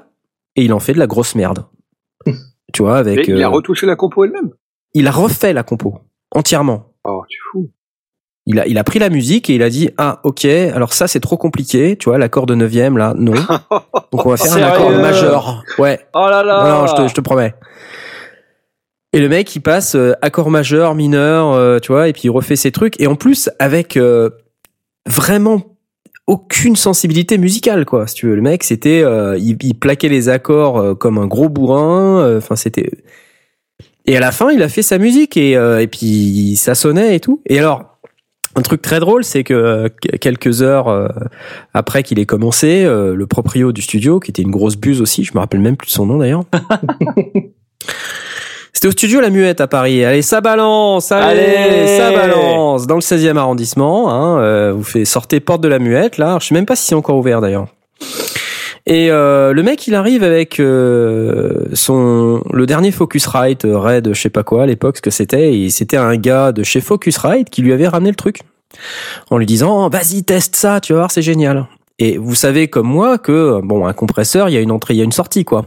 S1: et il en fait de la grosse merde. tu vois, avec.
S2: il a retouché la compo elle-même?
S1: il a refait la compo entièrement.
S2: Oh, tu fous.
S1: Il a, il a pris la musique et il a dit ah ok alors ça c'est trop compliqué tu vois l'accord de neuvième là non donc on va faire un accord majeur ouais
S3: Oh là là.
S1: non, non, je te, je te promets. Et le mec, il passe euh, accord majeur, mineur, euh, tu vois, et puis il refait ses trucs. Et en plus, avec euh, vraiment aucune sensibilité musicale, quoi. Si tu veux, le mec, c'était, euh, il, il plaquait les accords comme un gros bourrin. euh, Enfin, c'était. Et à la fin, il a fait sa musique et euh, et puis ça sonnait et tout. Et alors. Un truc très drôle, c'est que euh, quelques heures euh, après qu'il ait commencé, euh, le proprio du studio, qui était une grosse buse aussi, je me rappelle même plus de son nom d'ailleurs. C'était au studio La Muette à Paris. Allez, ça balance, allez,
S3: Allez
S1: ça balance. Dans le 16e arrondissement, hein, euh, vous faites sortez porte de La Muette là. Je sais même pas si c'est encore ouvert d'ailleurs. Et euh, le mec, il arrive avec euh, son le dernier Focusrite euh, Red, je sais pas quoi à l'époque ce que c'était. Et c'était un gars de chez Focusrite qui lui avait ramené le truc. en lui disant vas-y teste ça, tu vas voir c'est génial. Et vous savez comme moi que bon un compresseur il y a une entrée, il y a une sortie quoi.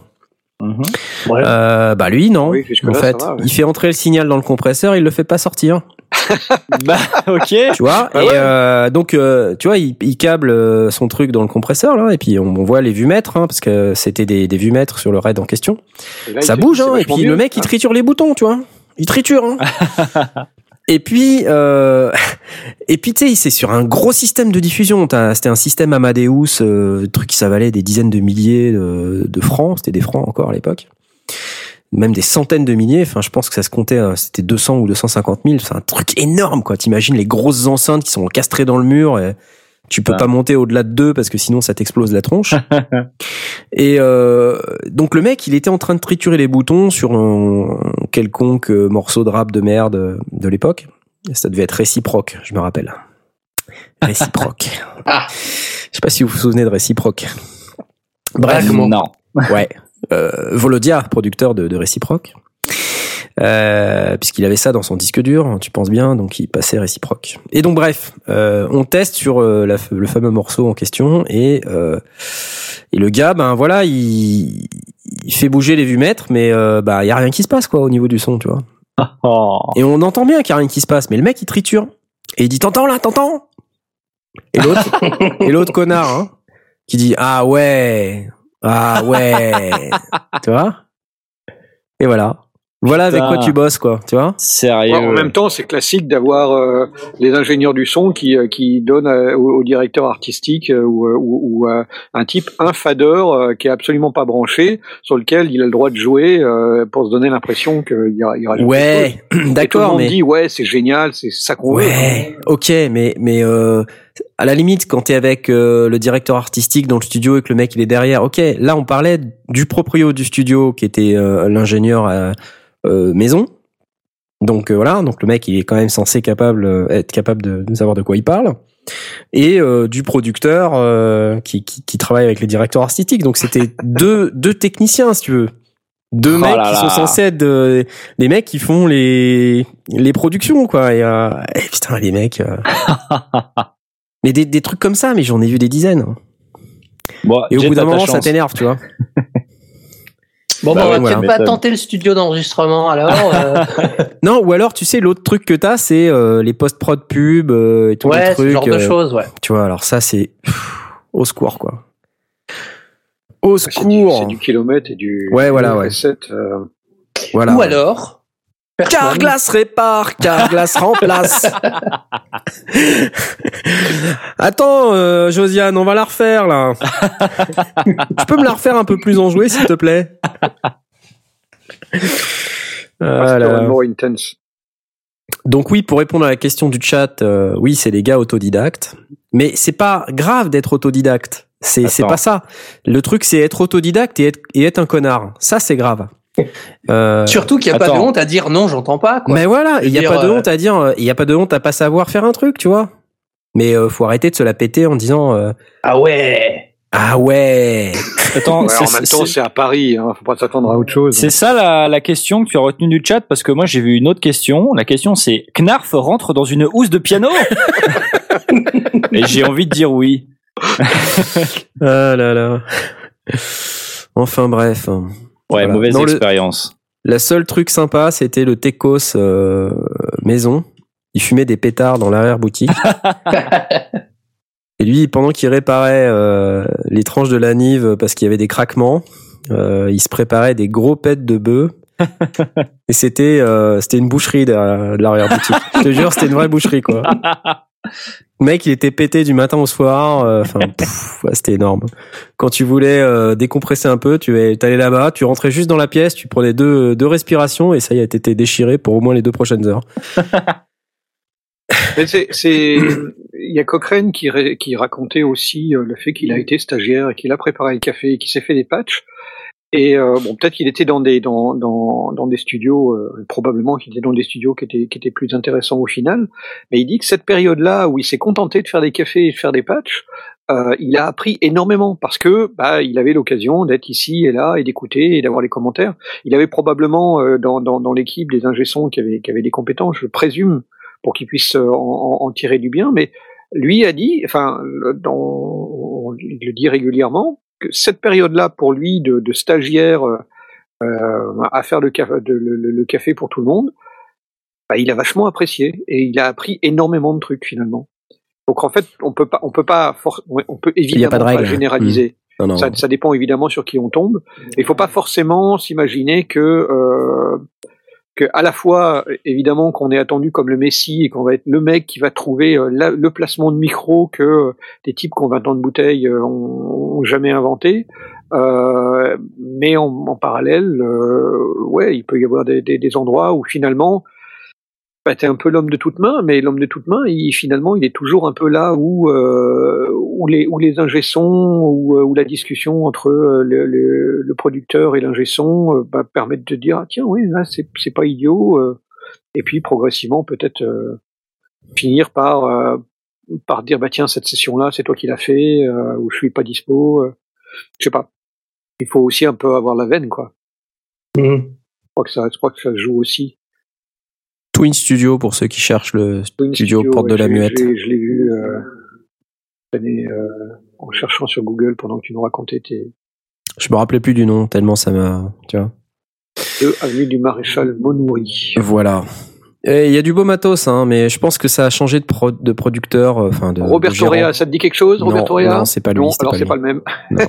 S3: Mhm.
S4: Ouais.
S1: Euh, bah lui non.
S2: Oui,
S1: en fait,
S2: va, ouais.
S1: il fait entrer le signal dans le compresseur, il le fait pas sortir.
S3: bah, ok.
S1: Tu vois
S2: Ah
S1: Et
S2: ouais.
S1: euh, donc euh, tu vois, il, il câble euh, son truc dans le compresseur là, et puis on, on voit les vumètres hein, parce que c'était des, des vumètres sur le raid en question.
S2: Là,
S1: ça bouge hein, et puis
S2: mieux.
S1: le mec il triture les boutons, tu vois. Il triture. Hein. et puis euh, et puis tu sais, c'est sur un gros système de diffusion. C'était un système Amadeus, euh, truc qui ça valait des dizaines de milliers de, de francs. C'était des francs encore à l'époque. Même des centaines de milliers. Enfin, je pense que ça se comptait. euh, C'était 200 ou 250 000. C'est un truc énorme, quoi. T'imagines les grosses enceintes qui sont encastrées dans le mur. Et tu peux
S3: Ah.
S1: pas monter au-delà de deux parce que sinon ça t'explose la tronche. Et euh, donc le mec, il était en train de triturer les boutons sur un quelconque euh, morceau de rap de merde euh, de l'époque. Ça devait être réciproque, je me rappelle. Réciproque.
S4: Ah.
S1: Je sais pas si vous vous souvenez de réciproque. Bref.
S3: Non.
S1: ouais. Euh, Volodia, producteur de, de réciproque. Euh, puisqu'il avait ça dans son disque dur, tu penses bien, donc il passait réciproque. Et donc bref, euh, on teste sur euh, la le fameux morceau en question et euh, et le gars, ben voilà, il, il fait bouger les vumètres, mais euh, bah il y a rien qui se passe quoi au niveau du son, tu vois.
S3: Oh.
S1: Et on entend bien qu'il y a rien qui se passe, mais le mec il triture et il dit t'entends là, t'entends? Et l'autre, et l'autre connard, hein, qui dit ah ouais, ah ouais, tu vois? Et voilà, voilà avec quoi tu bosses quoi, tu vois?
S3: Sérieux.
S2: Ouais, en même temps, c'est classique d'avoir euh, les ingénieurs du son qui, euh, qui donnent euh, au, au directeur artistique euh, ou, ou, ou, euh, un type, un fadeur euh, qui est absolument pas branché, sur lequel il a le droit de jouer euh, pour se donner l'impression qu'il y a, il y aura quelque chose.
S1: Ouais,
S2: Et tout le
S1: d'accord,
S2: monde
S1: mais
S2: dit ouais, c'est génial, c'est ça qu'on veut.
S1: Ouais, ok, mais mais euh, à la limite, quand t'es avec euh, le directeur artistique dans le studio et que le mec il est derrière, ok, là on parlait du proprio du studio qui était euh, l'ingénieur à, euh, maison. Donc euh, voilà, donc le mec il est quand même censé capable euh, être capable de, de savoir de quoi il parle. Et euh, du producteur euh, qui, qui qui travaille avec les directeurs artistiques. Donc c'était deux deux techniciens si tu veux. Deux
S3: Oh
S1: mecs
S3: là
S1: qui
S3: là.
S1: sont censés être euh, des mecs qui font les les productions quoi et, euh, et putain les mecs euh. mais des, des trucs comme ça mais j'en ai vu des dizaines
S3: Bon,
S1: et au bout d'un moment ça t'énerve tu vois
S4: Bon,
S3: Bah
S4: bah, on
S3: ouais,
S4: va
S1: voilà.
S4: pas tenter le studio d'enregistrement alors. euh,
S1: non ou alors tu sais l'autre truc que t'as c'est euh, les post prod pub euh, et tous les
S4: ouais, ce genre de choses, ouais.
S1: tu vois alors ça c'est au secours quoi au
S2: du,
S1: secours
S2: c'est du kilomètre et du
S1: Ouais, voilà,
S2: du
S1: ouais.
S2: euh,
S1: voilà
S4: Ou alors, personne.
S1: Carglass répare, Carglass remplace. Attends, euh, Josiane, on va la refaire là. tu peux me la refaire un peu plus enjouée, s'il te plaît? Voilà.
S2: more intense.
S1: Donc oui, pour répondre à la question du chat, euh, oui, c'est des gars autodidactes, mais c'est pas grave d'être autodidacte. C'est c'est pas ça. Le truc, c'est être autodidacte et être, et être un connard. Ça, c'est grave. Euh,
S4: Surtout qu'il n'y a pas de honte à dire non, j'entends pas. Quoi.
S1: Mais voilà, il y a
S4: dire,
S1: pas de
S4: euh,
S1: honte à dire, il y a pas de honte à pas savoir faire un truc, tu vois. Mais euh, faut arrêter de se la péter en disant euh,
S4: Ah ouais.
S1: ah ouais.
S3: Attends,
S2: Ouais, en même temps, c'est à Paris, hein, faut pas s'attendre à autre chose.
S3: C'est ça la, la question que tu as retenue du chat parce que moi j'ai vu une autre question. La question c'est Knarf rentre dans une housse de piano? Et j'ai envie de dire oui.
S1: Ah là là. Enfin bref.
S3: Ouais,
S1: Voilà.
S3: mauvaise
S1: Dans le-
S3: expérience.
S1: La seule truc sympa, c'était le Tecos euh, maison. Il fumait des pétards dans l'arrière boutique. Et lui, pendant qu'il réparait euh, les tranches de la Nive parce qu'il y avait des craquements, euh, il se préparait des gros pets de bœuf. Et c'était euh, c'était une boucherie de l'arrière boutique. Je te jure, c'était une vraie boucherie quoi. Le mec, il était pété du matin au soir. euh, Enfin, ouais, c'était énorme. Quand tu voulais euh, décompresser un peu, tu t'allais là-bas, tu rentrais juste dans la pièce, tu prenais deux, deux respirations et ça y est, t'étais déchiré pour au moins les deux prochaines heures.
S2: C'est, il y a Cochrane qui, ré- qui racontait aussi euh, le fait qu'il a été stagiaire et qu'il a préparé le café et qu'il s'est fait des patchs. Et euh, bon, peut-être qu'il était dans des dans dans dans des studios, euh, probablement qu'il était dans des studios qui étaient qui étaient plus intéressants au final. Mais il dit que cette période-là où il s'est contenté de faire des cafés et de faire des patchs, euh, il a appris énormément parce que bah il avait l'occasion d'être ici et là et d'écouter et d'avoir les commentaires. Il avait probablement euh, dans dans dans l'équipe des ingé-sons qui avaient qui avaient des compétences, je présume pour qu'il puisse en, en, en tirer du bien. Mais lui a dit, enfin, dans, il le dit régulièrement, cette période-là, pour lui, de, de stagiaire euh, à faire le, café, de, le, le, café pour tout le monde, bah, il a vachement apprécié et il a appris énormément de trucs finalement. Donc en fait, on peut pas, on peut pas, on peut évidemment pas, pas, généraliser. Mmh. Non, non. Ça, ça, dépend évidemment sur qui on tombe. Il faut pas forcément s'imaginer que euh, à la fois évidemment qu'on est attendu comme le Messi et qu'on va être le mec qui va trouver euh, le placement de micro que euh, des types qui ont 20 ans de bouteille euh, ont, jamais inventé. Mais en, parallèle, ouais, il peut y avoir des endroits où finalement bah, t'es un peu l'homme de toute main, mais l'homme de toute main, il, finalement, il est toujours un peu là où euh, où les où les ou où, la discussion entre le, le, le producteur et l'ingé son bah, permettent de dire ah, tiens oui là c'est pas idiot et puis progressivement peut-être finir par par dire bah tiens cette session là c'est toi qui l'as fait ou je suis pas dispo je sais pas. Il faut aussi un peu avoir la veine quoi. Mmh. je crois que ça je crois que ça joue aussi
S1: Twin Studio pour ceux qui cherchent le studio, Porte de la Muette.
S2: Je l'ai vu euh, euh, en cherchant sur Google pendant que tu nous racontais tes.
S1: Je me rappelais plus du nom tellement ça m'a, tu vois.
S2: avenue du Maréchal Monoury.
S1: Voilà. Il y a du beau matos, hein, mais je pense que ça a changé de, pro de producteur. Euh, enfin, de.
S2: Robert Toria, ça te dit quelque chose, Robert Toria
S1: Non, c'est pas lui.
S2: Non, alors c'est pas le même.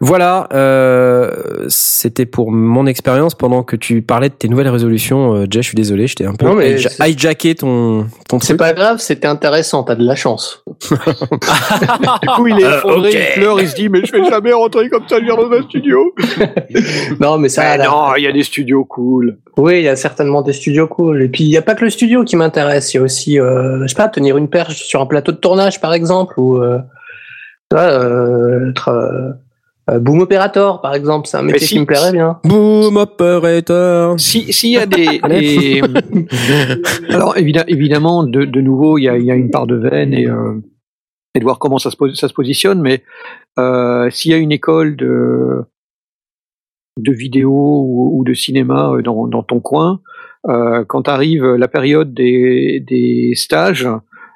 S1: Voilà, euh, c'était pour mon expérience pendant que tu parlais de tes nouvelles résolutions. Euh, Jay, je suis désolé, j'étais un peu non, mais hijacké ton, ton
S4: C'est pas grave, c'était intéressant, t'as de la chance.
S2: du coup, il est euh, effondré, il pleure, il se dit, mais je vais jamais rentrer comme ça, je viens dans un studio.
S4: non, mais ça.
S2: non, il y a des studios cool.
S4: Oui, il y a certainement des studios cool. Et puis, il n'y a pas que le studio qui m'intéresse, il y a aussi, euh, je sais pas, tenir une perche sur un plateau de tournage, par exemple, ou, euh, euh, euh, Boom Operator, par exemple, c'est un métier qui me plairait bien.
S1: Boom Operator.
S2: Si s'il y a des, alors évidemment de, de nouveau il y a, y a une part de veine et euh, et de voir comment ça se, ça se positionne, mais euh, s'il y a une école de de vidéo ou, ou de cinéma euh, dans, dans ton coin, euh, quand arrive la période des, des stages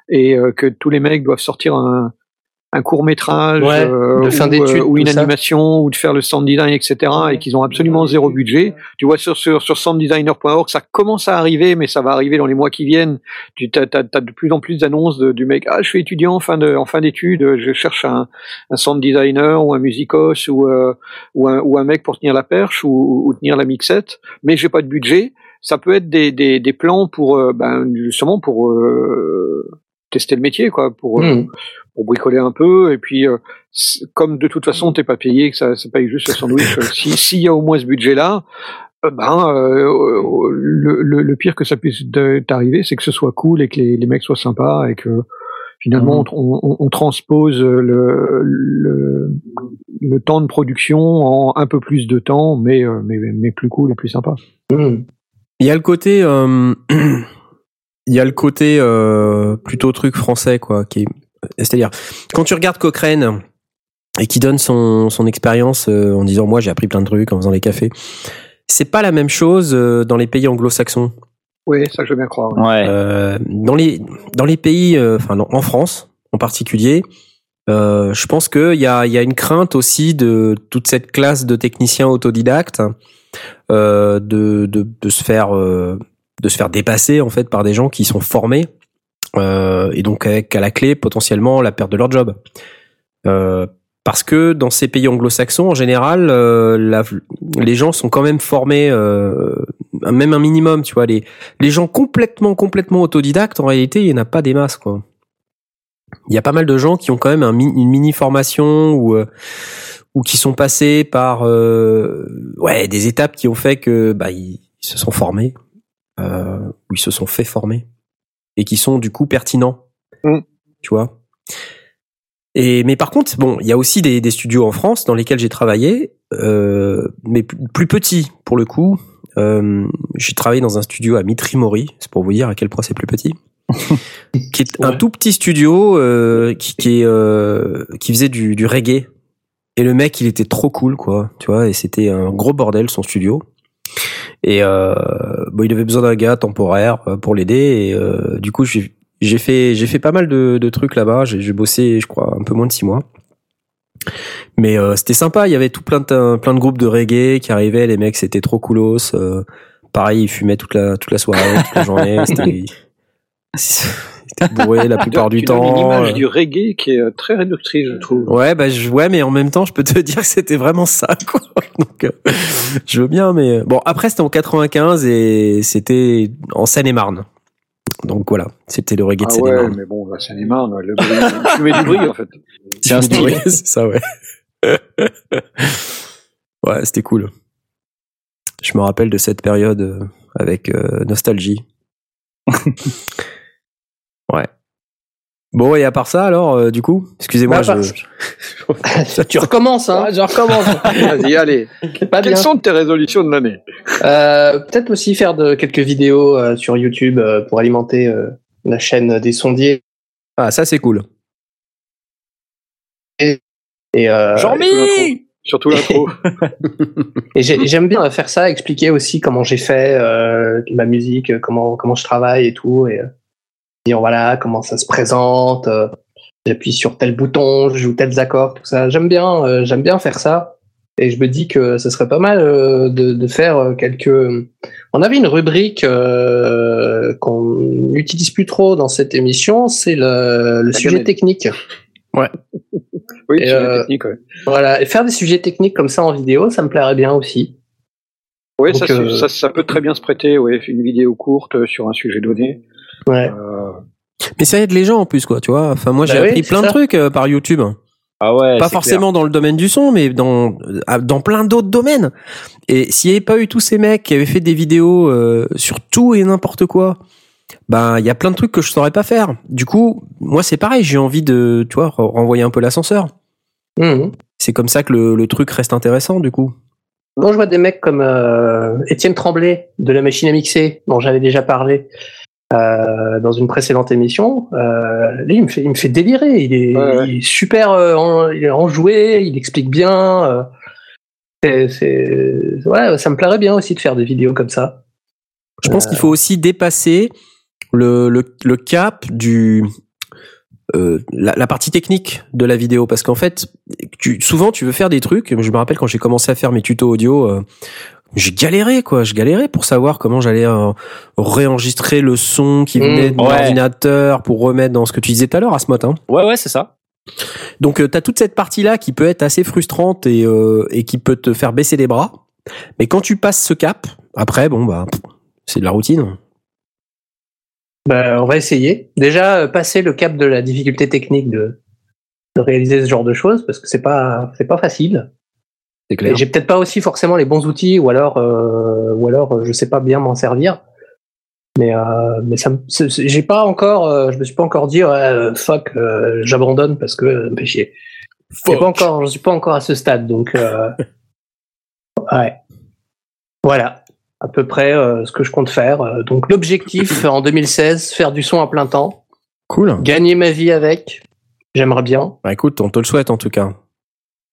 S2: et euh, que tous les mecs doivent sortir un, un court métrage
S4: euh, fin
S2: ou, ou, une animation ou de faire le sound design etc et qu'ils ont absolument zéro budget. Tu vois sur sur sur sounddesigner.org ça commence à arriver mais ça va arriver dans les mois qui viennent. Tu as, as, as de plus en plus d'annonces du mec ah je suis étudiant en fin de en fin d'études je cherche un, un sound designer ou un musicos ou euh, ou un ou un mec pour tenir la perche ou, ou tenir la mixette mais j'ai pas de budget. Ça peut être des des, des plans pour euh, ben justement pour euh, tester le métier quoi pour mmh pour bricoler un peu et puis euh, comme de toute façon t'es pas payé que ça ça paye juste le sandwich euh, si s'il y a au moins ce budget là euh, ben le, le, le, pire que ça puisse t'arriver c'est que ce soit cool et que les, les mecs soient sympas et que finalement mmh. on, on, on, transpose le, le, le, temps de production en un peu plus de temps mais mais, mais plus cool et plus sympa
S1: mmh. il y a le côté euh, il y a le côté euh, plutôt truc français quoi qui est c'est-à-dire, quand tu regardes Cochrane et qui donne son, son expérience euh, en disant moi j'ai appris plein de trucs en faisant les cafés, c'est pas la même chose euh, dans les pays anglo-saxons.
S2: Oui, ça je veux bien croire.
S3: Ouais.
S1: Euh, dans les dans les pays, enfin en France en particulier, je pense qu'il y a il y a une crainte aussi de toute cette classe de techniciens autodidactes de, de de se faire de se faire dépasser en fait par des gens qui sont formés euh, et donc avec à la clé potentiellement la perte de leur job. Euh, parce que dans ces pays anglo-saxons, en général, euh, la, les gens sont quand même formés, euh, même un minimum, tu vois. Les, les gens complètement, complètement autodidactes, en réalité, il n'y en a pas des masses, quoi. Il y a pas mal de gens qui ont quand même un, une mini formation ou euh, ou qui sont passés par ouais des étapes qui ont fait que bah ils, ils se sont formés ou ils se sont fait former et qui sont du coup pertinents. Mm. Tu vois? Et mais par contre, bon, il y a aussi des, des, studios en France dans lesquels j'ai travaillé, euh, mais plus, petits pour le coup. Euh, j'ai travaillé dans un studio à Mitrimori, c'est pour vous dire à quel point c'est plus petit, qui est un tout petit studio euh, qui, qui, est, euh, qui faisait du, du reggae. Et le mec, il était trop cool, quoi, tu vois, et c'était un gros bordel son studio. Et euh, bon, il avait besoin d'un gars temporaire euh, pour l'aider. Et euh, du coup, j'ai j'ai fait j'ai fait pas mal de, de trucs là-bas. J'ai j'ai bossé, je crois, un peu moins de six mois. Mais euh, c'était sympa. Il y avait tout plein de plein de groupes de reggae qui arrivaient. Les mecs, c'était trop coolos. Euh, pareil, ils fumaient toute la toute la soirée, toute la journée. C'était c'était bourré la plupart du
S2: tu
S1: temps.
S2: une image
S1: euh.
S2: du reggae qui est euh, très réductrice, je trouve.
S1: Ouais, bah je, ouais, mais en même temps, je peux te dire que c'était vraiment ça, quoi. Donc, euh, je veux bien, mais bon, après c'était en 95 et c'était en Seine-et-Marne. Donc voilà, c'était le reggae de
S2: Ah ouais,
S1: Seine-et-Marne.
S2: mais bon, est marre, le bruit. Tu mets du bruit, en fait.
S3: C'est un style.
S1: ouais, c'est ça, ouais. ouais, c'était cool. Je me rappelle de cette période euh, avec euh, nostalgie. Ouais. Bon, et à part ça, alors, euh, du coup, excusez-moi,
S4: Bah,
S1: je...
S4: tu recommences, hein. Je recommence.
S2: Vas-y, allez.
S4: Pas bien.
S2: Quelles sont tes résolutions de l'année?
S4: Euh, Peut-être aussi faire de, quelques vidéos euh, sur YouTube euh, pour alimenter euh, la chaîne des sondiers.
S1: Ah, ça, c'est cool.
S4: Et, euh,
S3: Jean-Mi
S2: Surtout l'intro.
S4: et j'ai- j'aime bien faire ça, expliquer aussi comment j'ai fait euh, ma musique, comment comment je travaille et tout, et euh, dire voilà comment ça se présente. euh, J'appuie sur tel bouton, je joue tels accords, tout ça. J'aime bien, euh, j'aime bien faire ça. Et je me dis que ce serait pas mal euh, de, de faire quelques. On avait une rubrique euh, qu'on n'utilise plus trop dans cette émission, c'est le, le sujet technique.
S2: Oui,
S4: Et,
S2: c'est
S4: euh,
S2: la technique, ouais.
S4: Voilà, et faire des sujets techniques comme ça en vidéo, ça me plairait bien aussi.
S2: Oui, ça,
S4: euh,
S2: ça, ça peut très bien se prêter, ouais, une vidéo courte sur un sujet donné.
S4: Ouais.
S2: Euh,
S1: Mais ça aide les gens en plus, quoi, tu vois. Enfin, moi, j'ai
S4: Bah oui,
S1: appris plein de trucs euh, par YouTube.
S3: Ah ouais.
S1: pas forcément dans le domaine du son, mais dans euh, dans plein d'autres domaines. Et s'il n'y avait pas eu tous ces mecs qui avaient fait des vidéos euh, sur tout et n'importe quoi, ben il y a plein de trucs que je saurais pas faire. Du coup, moi c'est pareil, j'ai envie de, tu vois, re- renvoyer un peu l'ascenseur.
S4: Mhm.
S1: C'est comme ça que le, le truc reste intéressant, du coup.
S4: Quand je vois des mecs comme euh, Étienne Tremblay de la machine à mixer, dont j'avais déjà parlé euh, dans une précédente émission, euh, lui, il me fait, il me fait délirer. Il est,
S2: Ouais, ouais.
S4: il est super euh, en- il est enjoué, il explique bien. euh, c'est, c'est- ouais, ça me plairait bien aussi de faire des vidéos comme ça.
S1: Je pense qu'il faut aussi dépasser le, le, le cap du euh, la, la partie technique de la vidéo parce qu'en fait tu, souvent tu veux faire des trucs je me rappelle quand j'ai commencé à faire mes tutos audio euh, j'ai galéré quoi je galérais pour savoir comment j'allais euh, réenregistrer le son qui
S4: Mmh,
S1: venait de mon
S3: ouais.
S1: ordinateur pour remettre dans ce que tu disais tout à l'heure Asmot hein.
S3: Ouais, ouais, c'est ça.
S1: donc euh, t'as toute cette partie là qui peut être assez frustrante et, euh, et qui peut te faire baisser les bras mais quand tu passes ce cap après bon bah c'est de la routine
S4: Ben, on va essayer. Déjà, euh, passer le cap de la difficulté technique de, de réaliser ce genre de choses, parce que c'est pas, c'est pas facile.
S1: C'est
S4: Et
S1: clair
S4: j'ai peut-être pas aussi forcément les bons outils, ou alors, euh, ou alors, euh, je sais pas bien m'en servir. Mais, euh, mais ça, j'ai pas encore, euh, je me suis pas encore dit, euh, fuck, j'abandonne parce que fait chier. Pas encore, je suis pas encore à ce stade, donc, ouais. Voilà, à peu près ce que je compte faire. Donc l'objectif en 2016, faire du son à plein temps,
S1: cool
S4: gagner ma vie avec. J'aimerais bien.
S1: Bah écoute, on te le souhaite en tout cas.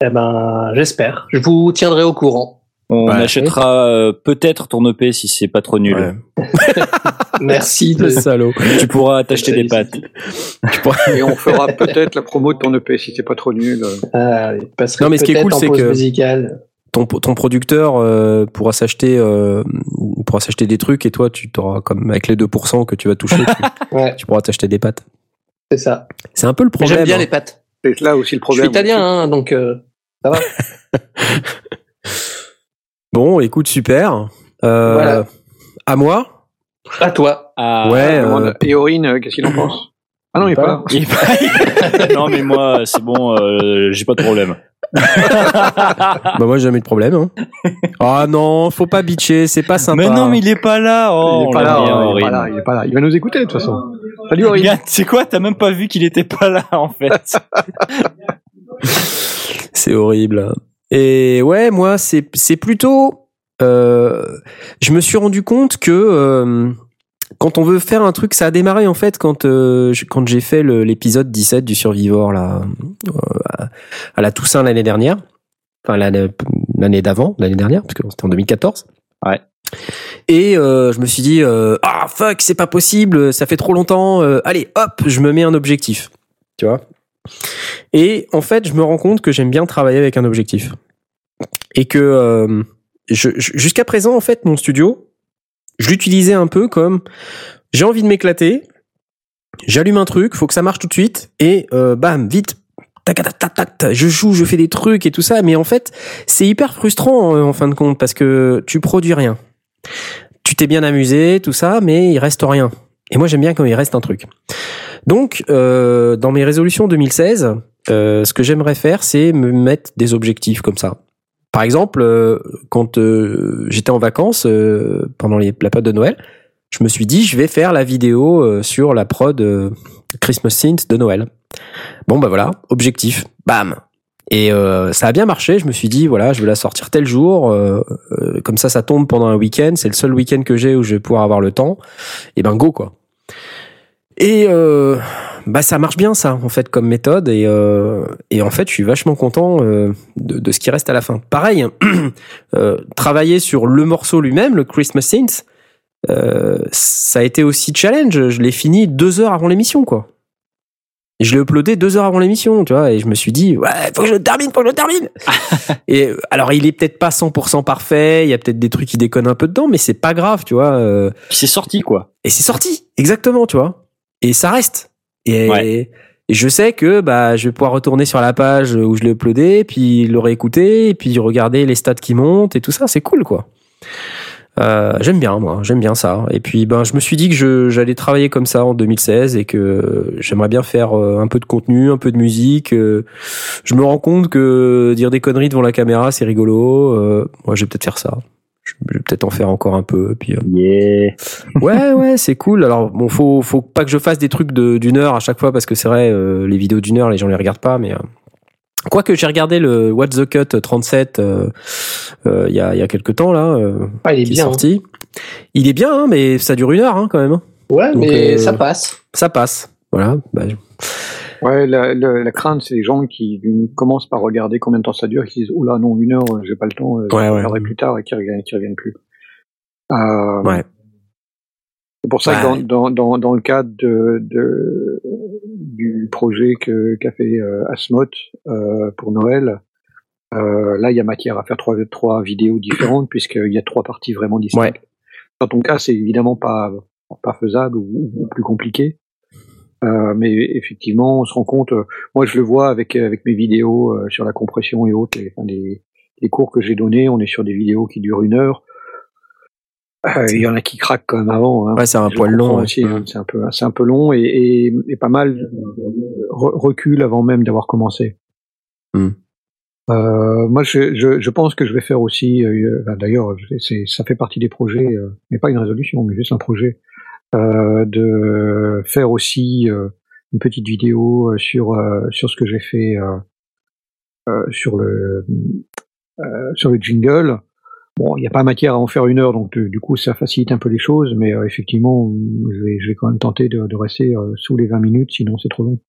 S4: Eh ben, j'espère. Je vous tiendrai au courant.
S3: On
S1: Ouais.
S3: achètera euh, peut-être ton EP si c'est pas trop nul.
S1: Ouais.
S4: Merci de.
S1: Le salaud.
S3: Tu pourras t'acheter des pâtes.
S2: et on fera peut-être la promo de ton EP si c'est pas trop nul.
S4: Passerait
S1: Non, mais ce qui est cool, c'est que-
S4: musicale.
S1: Ton, ton producteur euh, pourra s'acheter euh, pourra s'acheter des trucs et toi tu t'auras comme avec les 2% que tu vas toucher tu,
S4: Ouais,
S1: tu pourras t'acheter des pâtes.
S4: c'est ça.
S1: C'est un peu le problème.
S4: J'aime bien
S1: hein.
S4: les pâtes.
S2: C'est là aussi le
S4: Je
S2: problème.
S4: suis italien, hein, donc euh, ça va.
S1: Bon, écoute super. Euh,
S4: Voilà.
S1: À moi
S4: À toi.
S3: Ah,
S1: Ouais. Euh,
S2: à Eorine, euh, qu'est-ce qu'il en pense? Ah non, il est pas là.
S3: il est pas- non mais moi c'est bon, euh, j'ai pas de problème.
S1: Bah moi j'ai jamais de problème. Hein. Ah non, faut pas bitcher, c'est pas sympa.
S3: Mais non mais il est pas là. Oh,
S2: il est pas là, hein, il est
S3: Aurine.
S2: pas là, il est pas là. Il va nous écouter de toute façon. Salut Aurine.
S3: C'est quoi? T'as même pas vu qu'il était pas là en fait.
S1: C'est horrible. Et ouais, moi, c'est c'est plutôt. euh, je me suis rendu compte que euh, quand on veut faire un truc, ça a démarré en fait quand euh, je- quand j'ai fait l'épisode 17 du Survivor là à, la Toussaint l'année dernière, enfin l'année d'avant, l'année dernière, parce que c'était en 2014.
S3: Ouais.
S1: Et je me suis dit ah fuck c'est pas possible, ça fait trop longtemps. allez hop, je me mets un objectif, tu vois? Et en fait, je me rends compte que j'aime bien travailler avec un objectif et que euh, jusqu'à présent en fait mon studio, je l'utilisais un peu comme j'ai envie de m'éclater, j'allume un truc, faut que ça marche tout de suite et euh, bam vite. Je joue, je fais des trucs et tout ça, mais en fait, c'est hyper frustrant euh, en fin de compte parce que tu produis rien. Tu t'es bien amusé, tout ça, mais il reste rien. Et moi, j'aime bien quand il reste un truc. Donc, euh, dans mes résolutions 2016, euh, ce que j'aimerais faire, c'est me mettre des objectifs comme ça. Par exemple, euh, quand euh, j'étais en vacances euh, pendant les, la période de Noël, je me suis dit, je vais faire la vidéo euh, sur la prod Christmas Synth de Noël. Bon, bah voilà, objectif, bam. Et euh, ça a bien marché. Je me suis dit, voilà, je vais la sortir tel jour. euh, euh, comme ça, ça tombe pendant un week-end. C'est le seul week-end que j'ai où je vais pouvoir avoir le temps. Et ben go quoi. Et euh, bah ça marche bien ça en fait comme méthode et euh, et en fait je suis vachement content euh, de, de ce qui reste à la fin. Pareil, euh, travailler sur le morceau lui-même, le Christmas Synth, euh, ça a été aussi challenge. Je l'ai fini deux heures avant l'émission quoi. Et je l'ai uploadé deux heures avant l'émission, tu vois, et je me suis dit, ouais, faut que je le termine, faut que je le termine. et alors, il est peut-être pas 100% parfait, il y a peut-être des trucs qui déconnent un peu dedans, mais c'est pas grave, tu vois. euh,
S3: c'est sorti, quoi.
S1: et c'est sorti, exactement, tu vois. Et ça reste. Et,
S3: Ouais.
S1: et je sais que bah je vais pouvoir retourner sur la page où je l'ai uploadé, puis le réécouter, et puis regarder les stats qui montent et tout ça, c'est cool, quoi. Euh, j'aime bien moi, j'aime bien ça. Et puis ben je me suis dit que j'allais travailler comme ça en 2016 et que j'aimerais bien faire euh, un peu de contenu, un peu de musique. euh. je me rends compte que dire des conneries devant la caméra c'est rigolo. Euh, moi je vais peut-être faire ça. Je vais peut-être en faire encore un peu. Puis euh,
S3: Yeah.
S1: ouais ouais c'est cool. Alors bon faut faut pas que je fasse des trucs de- d'une heure à chaque fois parce que c'est vrai euh, les vidéos d'une heure les gens les regardent pas mais euh, Quoique j'ai regardé le What's the Cut 37 euh, euh, il y a il y a quelques temps là euh,
S4: Ah, il est
S1: qui est
S4: bien.
S1: sorti. Il est bien, hein, mais ça dure une heure hein, quand même. hein.
S4: Ouais,
S1: Donc,
S4: mais ça passe.
S1: Ça passe. Voilà. Bah, je-
S2: Ouais, la, la, la crainte, c'est les gens qui commencent par regarder combien de temps ça dure qui disent Oh là, non, une heure, j'ai pas le temps, euh, je
S1: Ouais, ouais.
S2: plus tard et qui reviennent, qui reviennent plus. Euh,
S1: Ouais.
S2: C'est pour ça
S1: Ouais.
S2: que dans, dans, dans, dans le cadre de, de, du projet que qu'a fait euh, Asmot euh, pour Noël, euh, là, il y a matière à faire trois, trois vidéos différentes puisqu'il y a trois parties vraiment distinctes. Dans ton cas, c'est évidemment pas, pas faisable ou, ou plus compliqué. Euh, mais effectivement, on se rend compte. euh, moi, je le vois avec avec mes vidéos euh, sur la compression et autres. Les, enfin, les, les cours que j'ai donnés, on est sur des vidéos qui durent une heure. Euh, Il y en a qui craquent quand même avant. Hein.
S1: Ouais, c'est un poil long. ouais.
S2: hein, c'est un peu, c'est un peu long et, et, et pas mal re- recul avant même d'avoir commencé. Euh, moi, je, je, je pense que je vais faire aussi. euh, ben, D'ailleurs, ça fait partie des projets, euh, mais pas une résolution, mais juste un projet euh, de faire aussi euh, une petite vidéo euh, sur euh, sur ce que j'ai fait euh, euh, sur le euh, sur le jingle. Bon, il n'y a pas matière à en faire une heure, donc du, coup ça facilite un peu les choses, mais euh, effectivement, je vais, je vais quand même tenter de, de rester euh, sous les 20 minutes, sinon c'est trop long.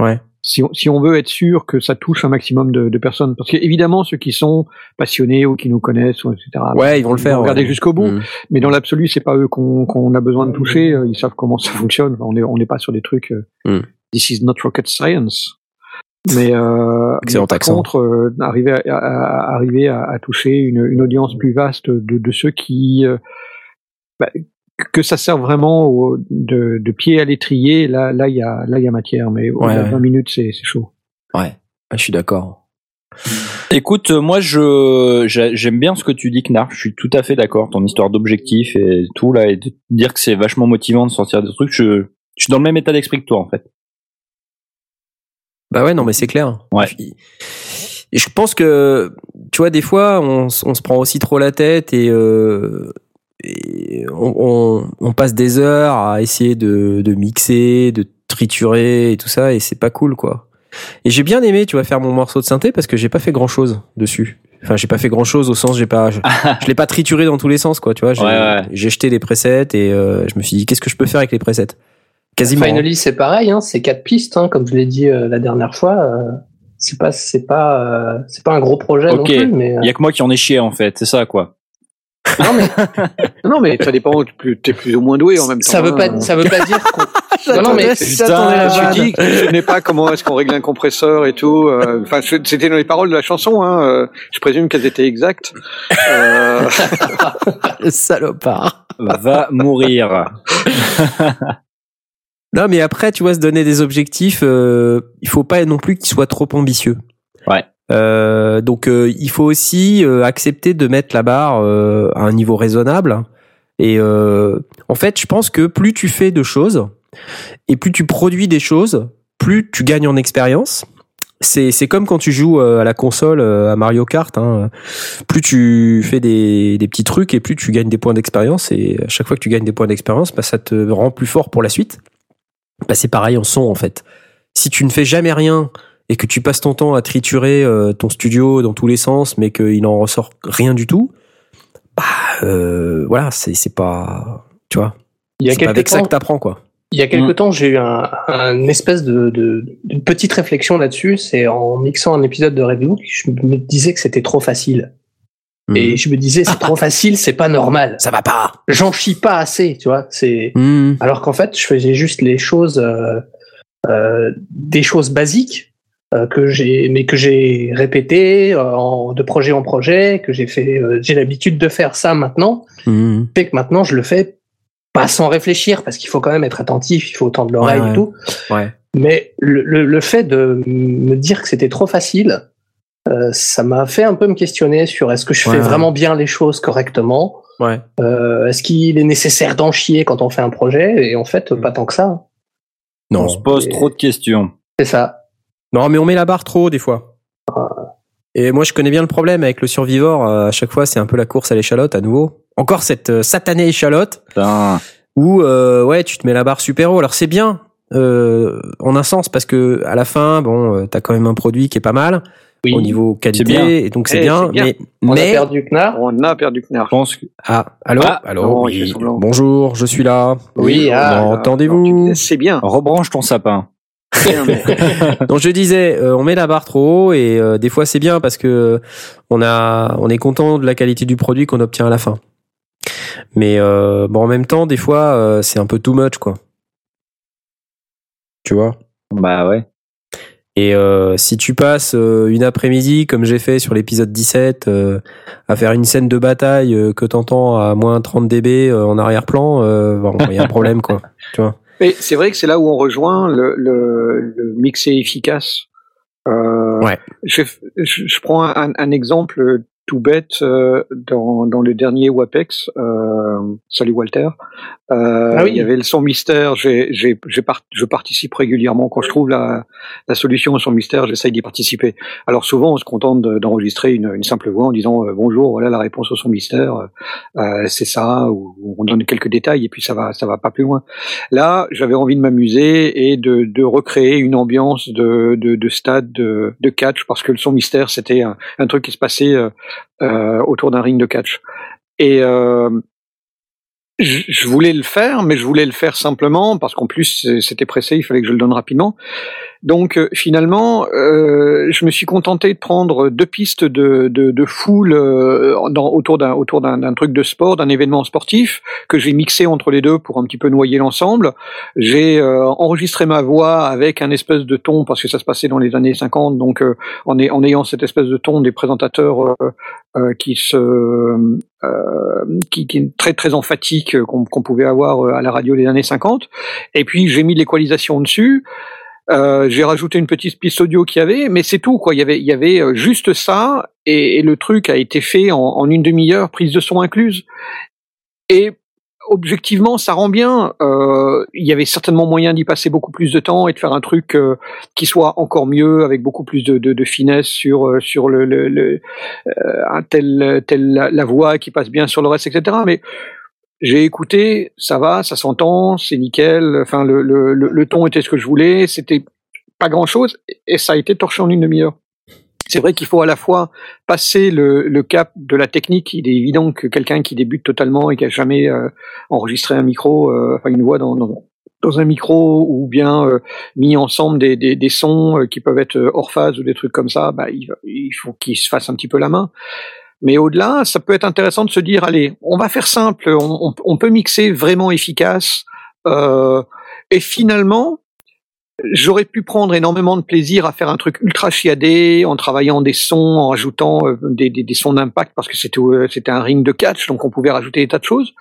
S1: Ouais.
S2: Si on, si on veut être sûr que ça touche un maximum de, de personnes, parce qu'évidemment ceux qui sont passionnés ou qui nous connaissent, ou etc.
S1: Ouais, ils vont le faire.
S2: Regarder
S1: ouais.
S2: jusqu'au bout,
S1: Mm.
S2: mais dans l'absolu, c'est pas eux qu'on qu'on a besoin de toucher. euh, Ils savent comment ça fonctionne. On n'est on n'est pas sur des trucs. euh,
S1: Mm.
S2: This is not rocket science. Mais, euh,
S1: Excellent
S2: mais par
S1: accent.
S2: contre, euh, arriver à, à- à- arriver à, à toucher une, une audience plus vaste de, de ceux qui euh, bah, que ça sert vraiment au- de, de pied à l'étrier. Là, là, il y a là il y a matière. Mais
S1: Ouais,
S2: de
S1: ouais.
S2: 20 minutes, c'est c'est chaud.
S1: Ouais. Je suis d'accord.
S3: Écoute, euh, moi je j'a- j'aime bien ce que tu dis, Knarf. Je suis tout à fait d'accord. Ton histoire d'objectif et tout là, et de dire que c'est vachement motivant de sortir des trucs. Je, je suis dans le même état d'esprit que toi en fait.
S1: Bah ouais, non, mais c'est clair.
S3: Ouais.
S1: Je pense que, tu vois, des fois, on, on se prend aussi trop la tête et, euh, et on, on, on passe des heures à essayer de, de mixer, de triturer et tout ça, et c'est pas cool, quoi. Et j'ai bien aimé, tu vois, faire mon morceau de synthé parce que j'ai pas fait grand chose dessus. Enfin, j'ai pas fait grand chose au sens, j'ai pas, je, je l'ai pas trituré dans tous les sens, quoi, tu vois. J'ai
S3: Ouais, ouais.
S1: j'ai jeté des presets et euh, je me suis dit, qu'est-ce que je peux faire avec les presets? Quasiment.
S4: Finally, c'est pareil, hein, c'est quatre pistes, hein, comme je l'ai dit euh, la dernière fois. euh, c'est pas, c'est pas, euh, c'est pas un gros projet non plus, mais euh,
S3: Il y a que moi qui en ai chié en fait. C'est ça quoi.
S4: Non mais
S2: Non, mais ça dépend, tu es plus ou moins doué en même temps.
S4: ça veut
S2: hein.
S4: pas, ça veut pas dire qu'on. Non, non, mais
S1: vanne.
S2: suis dit que je ne sais pas comment est-ce qu'on règle un compresseur et tout. euh, Enfin, c'était dans les paroles de la chanson. Hein, euh, je présume qu'elles étaient exactes. Euh,
S1: Le salopard.
S3: Va mourir.
S1: Non, mais après, tu vois, se donner des objectifs, euh, il faut pas non plus qu'ils soient trop ambitieux.
S3: Ouais.
S1: Euh, donc, euh, il faut aussi euh, accepter de mettre la barre euh, à un niveau raisonnable. Et euh, en fait, je pense que plus tu fais de choses et plus tu produis des choses, plus tu gagnes en expérience. C'est c'est comme quand tu joues euh, à la console à Mario Kart. Hein. Plus tu fais des, des petits trucs et plus tu gagnes des points d'expérience. Et à chaque fois que tu gagnes des points d'expérience, bah, ça te rend plus fort pour la suite. Bah, c'est pareil en son en fait. Si tu ne fais jamais rien et que tu passes ton temps à triturer euh, ton studio dans tous les sens, mais qu'il n'en ressort rien du tout, bah euh, voilà, c'est c'est pas, tu vois,
S4: il y a
S1: c'est pas
S4: quelques
S1: avec ça
S4: temps,
S1: que t'apprends quoi.
S4: il y a quelques
S3: Mm.
S4: temps, j'ai eu un, un espèce de, petite réflexion là-dessus. C'est en mixant un épisode de Review, je me disais que c'était trop facile. Et je me disais, c'est trop facile, c'est pas normal.
S1: ça va pas.
S4: J'en chie pas assez, tu vois. C'est
S1: Hmm.
S4: alors qu'en fait, je faisais juste les choses, euh, euh, des choses basiques que j'ai, mais que j'ai répétées euh, en, de projet en projet, que j'ai fait. euh, j'ai l'habitude de faire ça maintenant.
S1: Hmm.
S4: Fait que maintenant, je le fais pas sans réfléchir parce qu'il faut quand même être attentif, il faut tendre l'oreille
S1: Ouais, ouais.
S4: et tout.
S1: Ouais.
S4: Mais le, le, le fait de me dire que c'était trop facile, euh, ça m'a fait un peu me questionner sur est-ce que je
S1: Ouais,
S4: fais
S1: ouais.
S4: vraiment bien les choses correctement?
S1: Ouais.
S4: euh, Est-ce qu'il est nécessaire d'en chier quand on fait un projet? Et en fait, pas tant que ça.
S1: Non.
S3: On se pose
S4: Et-
S3: trop de questions.
S4: C'est ça.
S1: Non, mais on met la barre trop haut des fois. Et moi, je connais bien le problème avec le survivor. euh, À chaque fois, c'est un peu la course à l'échalote à nouveau. Encore cette euh, satanée échalote
S3: Putain.
S1: où euh, ouais, tu te mets la barre super haut. Alors c'est bien euh, en un sens parce que à la fin, bon, euh, t'as quand même un produit qui est pas mal
S4: Oui.
S1: au niveau qualité,
S3: bien.
S1: et donc c'est
S2: Eh,
S1: bien.
S2: bien.
S1: Mais
S4: On
S1: mais
S4: a perdu Knarr.
S2: on a perdu
S3: Je
S2: Knarf.
S3: pense que
S1: ah, allô,
S3: Ah,
S1: allô,
S2: non,
S1: oui. bonjour, je suis là.
S4: Oui, ah,
S1: entendez-vous
S2: C'est bien.
S3: rebranche ton sapin.
S1: Donc je disais, euh, on met la barre trop haut et euh, des fois c'est bien parce que on a, on est content de la qualité du produit qu'on obtient à la fin. Mais euh, bon, en même temps, des fois, euh, c'est un peu too much, quoi. Tu vois?
S3: Bah ouais.
S1: Et euh, si tu passes une après-midi, comme j'ai fait sur l'épisode 17, euh, à faire une scène de bataille que t'entends à moins 30 dB en arrière-plan, bon, il y a un problème, quoi. Tu vois.
S2: Mais c'est vrai que c'est là où on rejoint le, le, le mixé efficace. Euh,
S1: Ouais.
S2: Je, je, je prends un, un exemple tout bête euh, dans, dans le dernier WAPEX. Euh, salut Walter. Euh,
S4: Ah oui.
S2: Il y avait le son mystère. J'ai, j'ai, j'ai part- je participe régulièrement quand je trouve la, la solution au son mystère. J'essaye d'y participer. Alors souvent, on se contente de- d'enregistrer une, une simple voix en disant euh, bonjour, voilà la réponse au son mystère. Euh, c'est ça. Ou on donne quelques détails et puis ça va, ça va pas plus loin. Là, j'avais envie de m'amuser et de, de recréer une ambiance de, de, de stade de, de catch parce que le son mystère, c'était un, un truc qui se passait euh, euh, autour d'un ring de catch. Et euh, je, voulais le faire, mais je voulais le faire simplement parce qu'en plus c'est- c'était pressé, il fallait que je le donne rapidement. Donc euh, finalement, euh, je me suis contenté de prendre deux pistes de, de, de foule euh, dans, autour d'un autour d'un truc de sport, d'un événement sportif que j'ai mixé entre les deux pour un petit peu noyer l'ensemble. J'ai euh, enregistré ma voix avec un espèce de ton parce que ça se passait dans les années 50, donc euh, en, en ayant cette espèce de ton des présentateurs euh, qui se euh, qui, qui est très très emphatique qu'on qu'on pouvait avoir à la radio des années 50. Et puis j'ai mis l'équalisation dessus. Euh, j'ai rajouté une petite piste audio qu'il y avait, mais c'est tout quoi. Il y avait, il y avait euh, juste ça, et, le truc a été fait en, une demi-heure, prise de son incluse. Et objectivement, ça rend bien. Euh, il y avait certainement moyen d'y passer beaucoup plus de temps et de faire un truc euh, qui soit encore mieux, avec beaucoup plus de, de, de finesse sur euh, sur le, le, le un tel tel la, la voix qui passe bien sur le reste, etc. Mais j'ai écouté, ça va, ça s'entend, c'est nickel. Enfin, le, le, le, ton était ce que je voulais, c'était pas grand chose, et ça a été torché en une demi-heure. C'est vrai qu'il faut à la fois passer le, le cap de la technique. Il est évident que quelqu'un qui débute totalement et qui a jamais euh, enregistré un micro, euh, enfin une voix dans, dans, dans un micro ou bien euh, mis ensemble des, des, des sons euh, qui peuvent être hors phase ou des trucs comme ça, bah, il, il faut qu'il se fasse un petit peu la main. Mais au-delà, ça peut être intéressant de se dire, allez, on va faire simple, on, peut mixer vraiment efficace. euh, et finalement, j'aurais pu prendre énormément de plaisir à faire un truc ultra chiadé, en travaillant des sons, en rajoutant euh, des, sons d'impact, parce que c'était euh, c'était un ring de catch, donc on pouvait rajouter des tas de choses.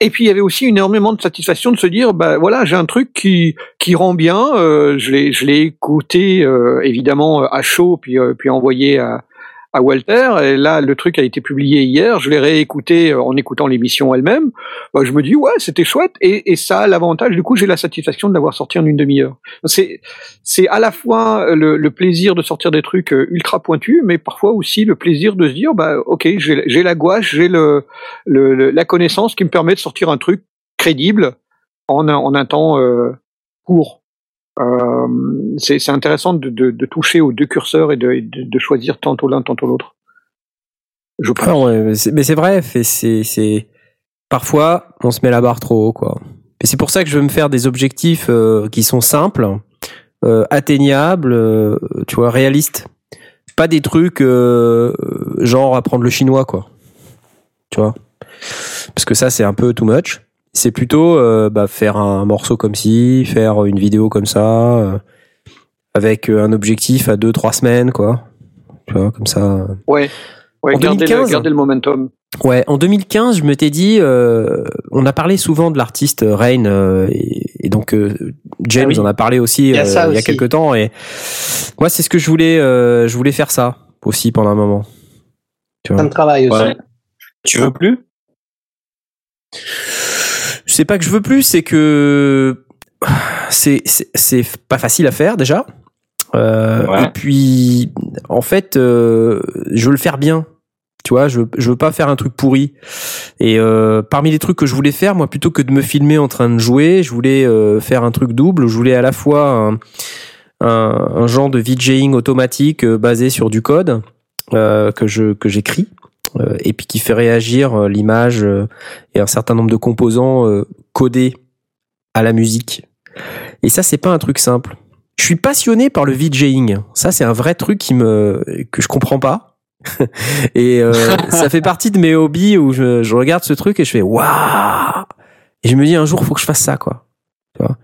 S2: Et puis il y avait aussi énormément de satisfaction de se dire, bah voilà, j'ai un truc qui qui rend bien. euh, je l'ai je l'ai écouté euh, évidemment euh, à chaud, puis euh, puis envoyé à à Walter. Et là, le truc a été publié hier. Je l'ai réécouté euh, en écoutant l'émission elle-même. Bah, je me dis ouais, c'était chouette. Et, ça a l'avantage. Du coup, j'ai la satisfaction de l'avoir sorti en une demi-heure. C'est c'est à la fois le, le plaisir de sortir des trucs euh, ultra pointus, mais parfois aussi le plaisir de se dire bah ok, j'ai la gouache, j'ai le, la connaissance qui me permet de sortir un truc crédible en un, en un temps euh, court. Euh, c'est intéressant de, de, de toucher aux deux curseurs et de, de, choisir tantôt l'un, tantôt l'autre. Je
S1: ouais, mais c'est- vrai, c'est, parfois, on se met la barre trop haut, quoi. Et c'est pour ça que je veux me faire des objectifs euh, qui sont simples, euh, atteignables, euh, tu vois, réalistes. Pas des trucs euh, genre apprendre le chinois, quoi. Tu vois? Parce que ça, c'est un peu too much. C'est plutôt euh, bah, faire un morceau comme ci, faire une vidéo comme ça, euh, avec un objectif à deux, trois semaines, quoi. Tu vois, comme ça.
S2: Ouais. Ouais,
S1: En 2015,
S2: le, momentum.
S1: Ouais, en 2015, je me t'ai dit, euh, on a parlé souvent de l'artiste Rain, euh, et, et donc euh, James
S4: Ah oui.
S1: en a parlé aussi
S4: Il y a
S1: euh,
S4: ça
S1: il y a
S4: aussi.
S1: quelques temps, et moi c'est ce que je voulais, euh, je voulais faire ça aussi pendant un moment. Tu vois.
S4: Ça me travaille aussi.
S3: Ouais. Tu veux plus?
S1: C'est pas que je veux plus, c'est que c'est c'est pas facile à faire déjà. Euh,
S3: Ouais.
S1: Et puis, en fait, euh, je veux le faire bien. Tu vois, je je veux pas faire un truc pourri. Et euh, parmi les trucs que je voulais faire, moi, plutôt que de me filmer en train de jouer, je voulais faire un truc double. Je voulais à la fois un, un, un genre de VJing automatique basé sur du code que je que j'écris et puis qui fait réagir euh, l'image euh, et un certain nombre de composants euh, codés à la musique. Et ça, c'est pas un truc simple. Je suis passionné par le VJing. Ça, c'est un vrai truc qui me que je comprends pas. et euh, ça fait partie de mes hobbies où je, je regarde ce truc et je fais waouh. Et je me dis un jour, faut que je fasse ça, quoi. Tu vois?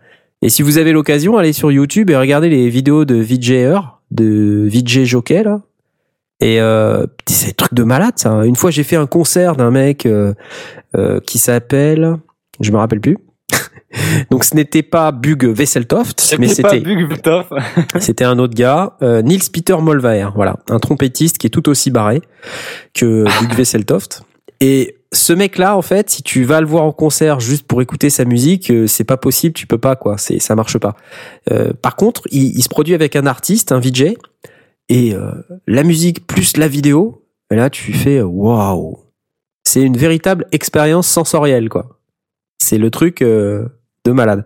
S1: Et si vous avez l'occasion, allez sur YouTube et regardez les vidéos de VJer, de VJ Jockey là. Et euh, c'est des trucs de malade ça. Une fois, j'ai fait un concert d'un mec euh, euh, qui s'appelle, je me rappelle plus. Donc ce n'était pas Bug Vesseltoft, mais c'était c'était un autre gars, euh, Niels Peter Molvaer, voilà, un trompettiste qui est tout aussi barré que Bug Vesseltoft. Et ce mec-là, en fait, si tu vas le voir en concert juste pour écouter sa musique, euh, c'est pas possible, tu peux pas, quoi, c'est ça marche pas. Euh, par contre, il, il se produit avec un artiste, un VJ, et euh, la musique plus la vidéo, et là tu fais waouh, c'est une véritable expérience sensorielle, quoi. C'est le truc euh, de malade.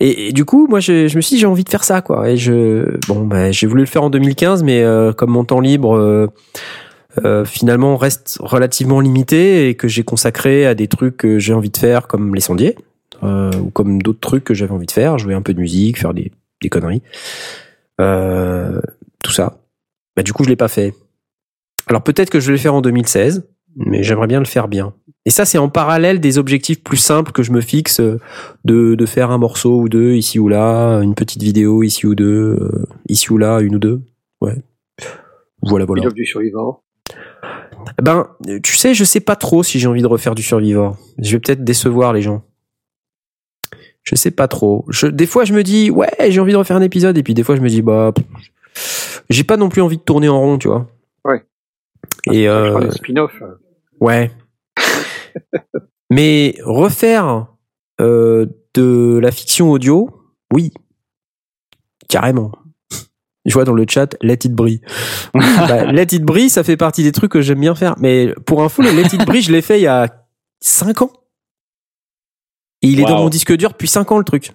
S1: Et, du coup, moi, je, je me suis dit, j'ai envie de faire ça, quoi. Et je, bon, ben, j'ai voulu le faire en 2015, mais euh, comme mon temps libre euh, euh, finalement reste relativement limité et que j'ai consacré à des trucs que j'ai envie de faire, comme les sondiers euh, ou comme d'autres trucs que j'avais envie de faire, jouer un peu de musique, faire des, des conneries, euh, tout ça. Bah, du coup, je l'ai pas fait. Alors peut-être que je vais le faire en 2016, mais j'aimerais bien le faire bien. Et ça, c'est en parallèle des objectifs plus simples que je me fixe euh, de, de faire un morceau ou deux ici ou là, une petite vidéo ici ou deux, euh, ici ou là, une ou deux. Ouais. Voilà, voilà.
S2: Du survivant.
S1: Ben, euh, tu sais, je sais pas trop si j'ai envie de refaire du Survivor. Je vais peut-être décevoir les gens. Je sais pas trop. Je, des fois, je me dis, ouais, j'ai envie de refaire un épisode, et puis des fois, je me dis, bah, pff, j'ai pas non plus envie de tourner en rond, tu vois.
S2: Ouais.
S1: Et
S2: Je
S1: euh,
S2: des spin-offs.
S1: Ouais. Mais refaire euh, de la fiction audio, oui. Carrément. Je vois dans le chat Let It Brille. Bah, Let It Brille, ça fait partie des trucs que j'aime bien faire. Mais pour info, le Let It Brille, je l'ai fait il y a 5 ans. Et il est dans mon disque dur depuis 5 ans, le truc.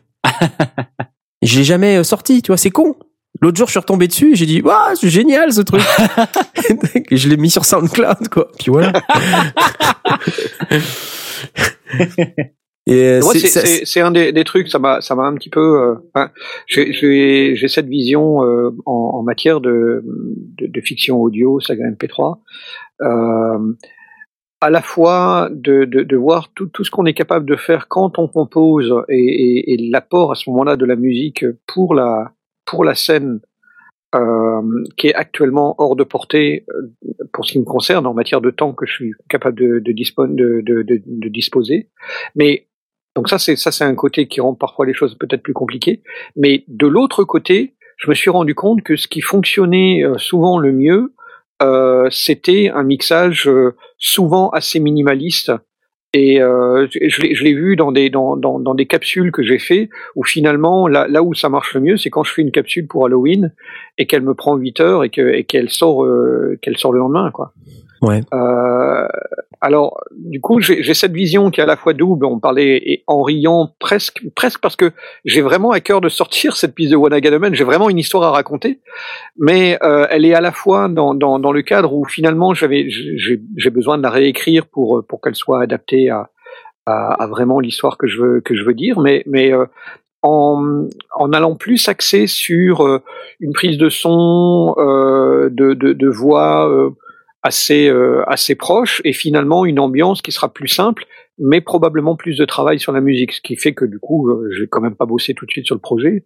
S1: je l'ai jamais euh, sorti, tu vois, c'est con. L'autre jour, je suis retombé dessus et j'ai dit, waouh, c'est génial ce truc. et je l'ai mis sur SoundCloud, quoi. Puis voilà. et
S2: Moi,
S1: c'est-
S2: un des, des trucs, ça m'a, ça m'a un petit peu. euh, j'ai- j'ai j'ai cette vision euh, en, en matière de, de, de fiction audio, saga MP3. euh, à la fois de, de, de voir tout, tout ce qu'on est capable de faire quand on compose et, et, et l'apport à ce moment-là de la musique pour la, pour la scène euh, qui est actuellement hors de portée euh, pour ce qui me concerne en matière de temps que je suis capable de, de, de, de disposer. Mais donc ça c'est ça c'est un côté qui rend parfois les choses peut-être plus compliquées. Mais de l'autre côté, je me suis rendu compte que ce qui fonctionnait euh, souvent le mieux, euh, c'était un mixage euh, souvent assez minimaliste. Et euh, je l'ai vu dans des dans, dans, des capsules que j'ai fait où finalement là, là où ça marche le mieux c'est quand je fais une capsule pour Halloween et qu'elle me prend 8 heures et que et qu'elle sort euh, qu'elle sort le lendemain quoi.
S1: Ouais.
S2: Euh, alors, du coup, j'ai cette vision qui est à la fois double. On parlait et en riant presque, presque parce que j'ai vraiment à cœur de sortir cette piste de Man. J'ai vraiment une histoire à raconter, mais euh, elle est à la fois dans, dans, dans le cadre où finalement j'avais j'ai besoin de la réécrire pour pour qu'elle soit adaptée à, à, vraiment l'histoire que je veux que je veux dire, mais mais euh, en, en allant plus axer sur euh, une prise de son, euh, de, de, de voix euh, assez euh, assez proche et finalement une ambiance qui sera plus simple mais probablement plus de travail sur la musique ce qui fait que du coup euh, j'ai quand même pas bossé tout de suite sur le projet.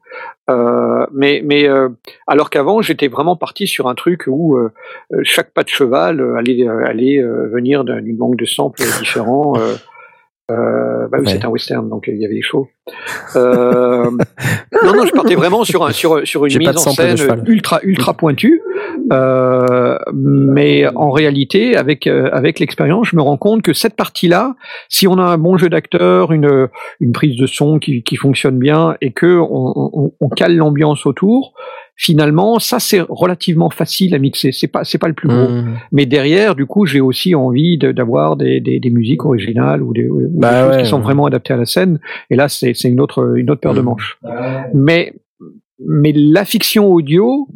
S2: Euh, mais mais euh, alors qu'avant j'étais vraiment parti sur un truc où euh, chaque pas de cheval euh, allait allait venir d'un- d'une banque de samples différents euh, bah oui,
S1: Ouais.
S2: c'était un western, donc euh, il y avait des shows. Euh, non, non, je partais vraiment sur, un, sur, sur une mise en scène ultra, ultra pointue. Euh, mais en réalité, avec, euh, avec l'expérience, je me rends compte que cette partie-là, si on a un bon jeu d'acteur, une, une prise de son qui, qui fonctionne bien et que on, on, on cale l'ambiance autour, finalement, ça c'est relativement facile à mixer. C'est pas, c'est pas le plus gros.
S1: Mmh.
S2: Mais derrière, du coup, j'ai aussi envie de- d'avoir des, des, des musiques originales ou des, ou des
S1: Bah
S2: choses
S1: ouais,
S2: qui sont
S1: ouais.
S2: vraiment adaptées à la scène. Et là, c'est c'est une autre, une autre paire de
S1: Mhm.
S2: manches. Mais, mais la fiction audio,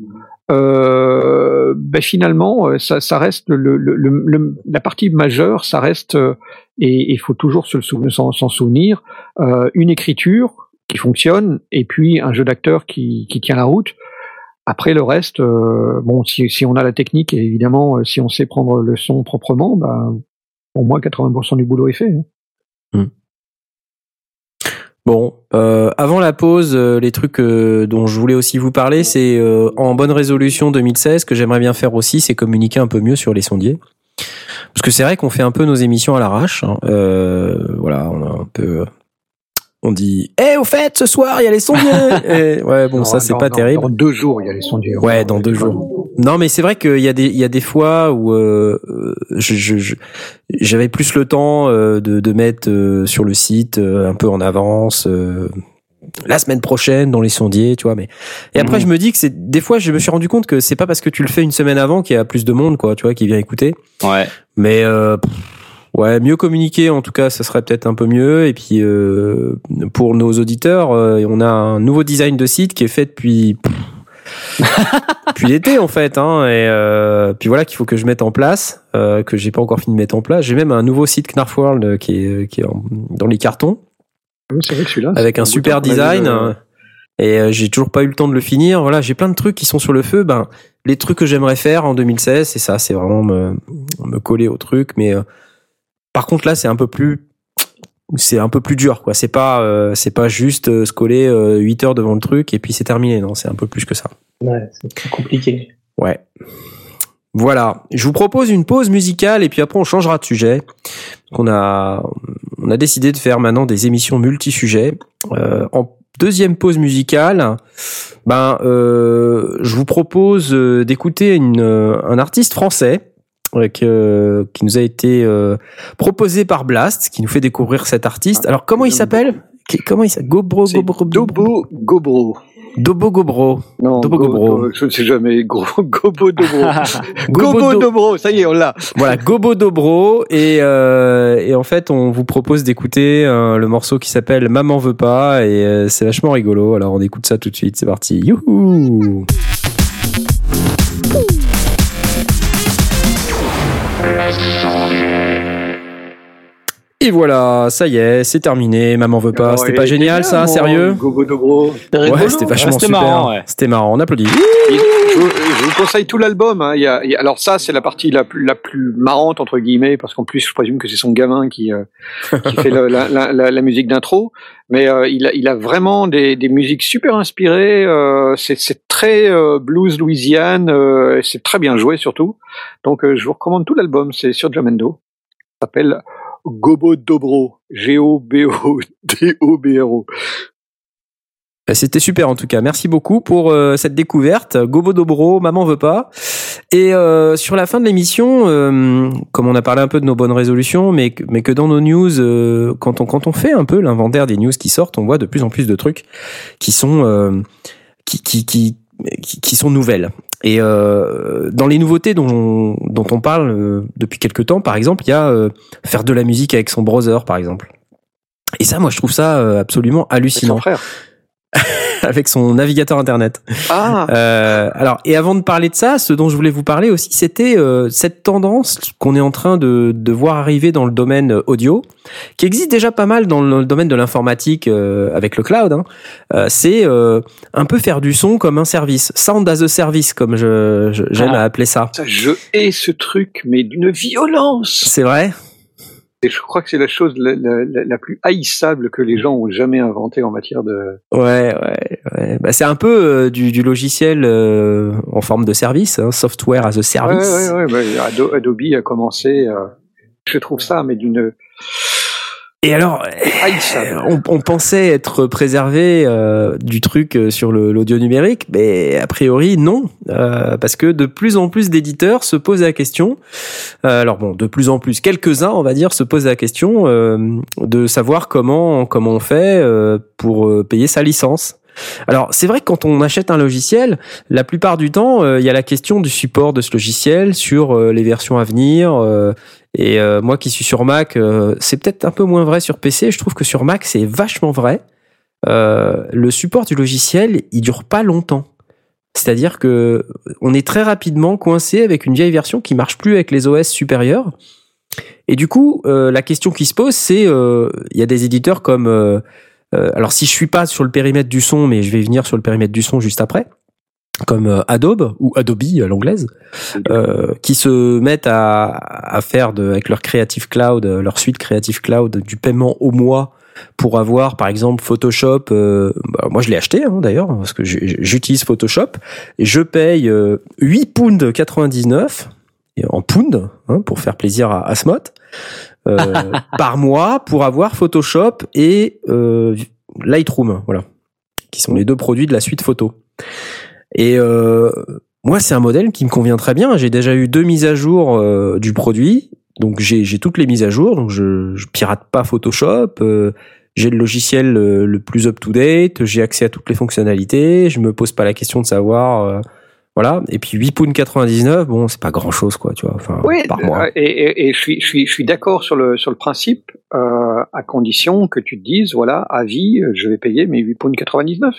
S2: euh, ben finalement, euh, ça, ça reste le, le, le- le- la partie majeure, ça reste, euh, et il faut toujours se le sou- s'en s'en souvenir, euh, une écriture qui fonctionne et puis un jeu d'acteur qui, qui tient la route. Après le reste, euh, bon, si, on a la technique et évidemment, euh, si on sait prendre le son proprement, ben, au moins 80% du boulot est fait. hein.
S1: Bon, euh, avant la pause, les trucs dont je voulais aussi vous parler, c'est en bonne résolution 2016 que j'aimerais bien faire aussi, c'est communiquer un peu mieux sur les sondiers. Parce que c'est vrai qu'on fait un peu nos émissions à l'arrache. hein. Voilà, on a un peu, on dit, eh, au fait, ce soir il y a les sondiers. Ouais, bon,
S2: Non,
S1: ça c'est pas terrible.
S2: Dans deux jours, il y a les sondiers.
S1: Ouais, dans deux jours. Non, mais c'est vrai qu'il y a des il y a des fois où euh, euh, je je- je- j'avais plus le temps euh, de de mettre euh, sur le site euh, un peu en avance euh, la semaine prochaine dans les sondiers, tu vois. Mais et après
S3: Mhm.
S1: je me dis que c'est des fois je me suis rendu compte que c'est pas parce que tu le fais une semaine avant qu'il y a plus de monde, quoi, tu vois, qui vient écouter.
S3: Ouais.
S1: Mais euh, pff, ouais, mieux communiquer en tout cas, ça serait peut-être un peu mieux. Et puis euh, pour nos auditeurs, euh, on a un nouveau design de site qui est fait depuis depuis l'été en fait. Hein, et euh, puis voilà qu'il faut que je mette en place, euh, que j'ai pas encore fini de mettre en place. J'ai même un nouveau site Knarf World euh, qui est qui est en- dans les cartons
S2: Oui, c'est vrai que celui-là.
S1: avec un super design.
S2: euh.
S1: Et euh, j'ai toujours pas eu le temps de le finir. Voilà, j'ai plein de trucs qui sont sur le feu. Ben, les trucs que j'aimerais faire en 2016, c'est ça, c'est vraiment me, me coller au truc. Mais euh, par contre là, c'est un peu plus, c'est un peu plus dur, quoi. C'est pas, euh, c'est pas juste euh, se coller euh, 8 heures devant le truc et puis c'est terminé. Non, c'est un peu plus que ça.
S4: Ouais, c'est plus compliqué.
S1: Ouais. Voilà. Je vous propose une pause musicale et puis après on changera de sujet. On a, on a décidé de faire maintenant des émissions multi-sujets. Euh, en deuxième pause musicale, ben, euh, je vous propose euh, d'écouter une, euh, un artiste français euh, que- qui nous a été euh, proposé par Blast, qui nous fait découvrir cet artiste. Alors comment il s'appelle? Comment il s'appelle? Gobro, Gobro,
S2: Dobo Gobro.
S1: Dobo Gobro.
S2: Non,
S1: Dobo
S2: Go-
S1: Gobro.
S2: Go- Je ne sais jamais. Gros, Gobo Dobro.
S1: Gobo
S2: Gobo
S1: Do-
S2: Dobro, ça y est, on l'a.
S1: Voilà, Gobo Dobro et euh, et en fait on vous propose d'écouter euh, le morceau qui s'appelle Maman veut pas et euh, c'est vachement rigolo. Alors on écoute ça tout de suite, c'est parti. Youhou Et voilà, ça y est, c'est terminé. Maman veut pas.
S2: Alors,
S1: C'était pas génial,
S2: bien,
S1: ça,
S2: mon
S1: sérieux
S2: Gobo Dobro.
S1: Ouais, c'était vachement super.
S3: marrant, ouais.
S1: C'était marrant. On applaudit.
S2: Et Je, vous- je vous conseille tout l'album. hein. Il y a- il y a- alors ça, c'est la partie la plus, la plus marrante entre guillemets, parce qu'en plus, je présume que c'est son gamin qui, euh, qui fait le- la, la, la, la musique d'intro. Mais euh, il, a, il a vraiment des, des musiques super inspirées. euh, c'est c'est très euh, blues Louisiane. euh, et c'est très bien joué surtout. Donc, euh, je vous recommande tout l'album. C'est sur Jamendo. Ça s'appelle Gobo Dobro. G-O-B-O-D-O-B-R-O.
S1: Bah, C'était super en tout cas. Merci beaucoup pour euh, cette découverte. Gobo Dobro, maman veut pas. Et euh, sur la fin de l'émission, euh, comme on a parlé un peu de nos bonnes résolutions, mais que, mais que dans nos news, euh, quand on quand on fait un peu l'inventaire des news qui sortent, on voit de plus en plus de trucs qui sont euh, qui qui qui qui sont nouvelles. Et euh, dans les nouveautés dont on, dont on parle euh, depuis quelques temps, par exemple, il y a euh, faire de la musique avec son browser, par exemple. Et ça, moi, je trouve ça euh, absolument hallucinant
S2: son frère.
S1: avec son navigateur internet.
S2: Ah,
S1: Euh, alors, et avant de parler de ça, ce dont je voulais vous parler aussi, c'était euh, cette tendance qu'on est en train de, de voir arriver dans le domaine audio, qui existe déjà pas mal dans le domaine de l'informatique euh, avec le cloud. Hein. Euh, c'est euh, un peu faire du son comme un service, sound as a service, comme je, je- j'aime
S3: Ah.
S1: à appeler ça.
S2: ça, je hais ce truc, mais d'une violence.
S1: C'est vrai?
S2: Et je crois que c'est la chose la, la- la- plus haïssable que les gens ont jamais inventée en matière de.
S1: Ouais, ouais, ouais. Bah, c'est un peu euh, du, du logiciel euh, en forme de service, hein, software as a
S2: Ouais,
S1: service.
S2: ouais, ouais, bah, Ado- Adobe a commencé. euh, je trouve ça, mais d'une
S1: Et alors,
S2: haïssable.
S1: on, on pensait être préservé euh, du truc euh, sur l'audio numérique, mais a priori non, euh, parce que de plus en plus d'éditeurs se posent la question. euh, alors bon, de plus en plus, quelques-uns, on va dire, se posent la question euh, de savoir comment comment on fait euh, pour euh, payer sa licence. Alors c'est vrai que quand on achète un logiciel, la plupart du temps, euh, il y a la question du support de ce logiciel sur euh, les versions à venir. euh, et moi qui suis sur Mac, c'est peut-être un peu moins vrai sur PC. Je trouve que sur Mac, c'est vachement vrai. Le support du logiciel, il dure pas longtemps. C'est-à-dire que on est très rapidement coincé avec une vieille version qui marche plus avec les OS supérieurs. Et du coup, la question qui se pose, c'est il y a des éditeurs comme alors si je suis pas sur le périmètre du son, mais je vais venir sur le périmètre du son juste après, comme euh, Adobe ou Adobe à l'anglaise, euh, qui se mettent à, à faire de, avec leur Creative Cloud, euh, leur suite Creative Cloud, du paiement au mois pour avoir par exemple Photoshop. euh, bah, moi je l'ai acheté hein, d'ailleurs parce que j'utilise Photoshop et je paye euh, 8 pounds 99 et en pounds hein, pour faire plaisir à Asmot euh, par mois pour avoir Photoshop et euh, Lightroom, voilà, qui sont les deux produits de la suite photo. Et euh, moi, c'est un modèle qui me convient très bien. J'ai déjà eu deux mises à jour euh, du produit, donc j'ai toutes les mises à jour. Donc je, je pirate pas Photoshop. euh, j'ai le logiciel euh, le plus up to date. J'ai accès à toutes les fonctionnalités. Je me pose pas la question de savoir. euh, voilà. Et puis 8 pounds 99, bon, c'est pas grand chose, quoi, tu vois. Enfin,
S2: Oui,
S1: par mois.
S2: euh, et, et, et je suis, je suis, je suis d'accord sur le, sur le principe, euh, à condition que tu te dises, voilà, à vie, je vais payer mes 8 pounds 99.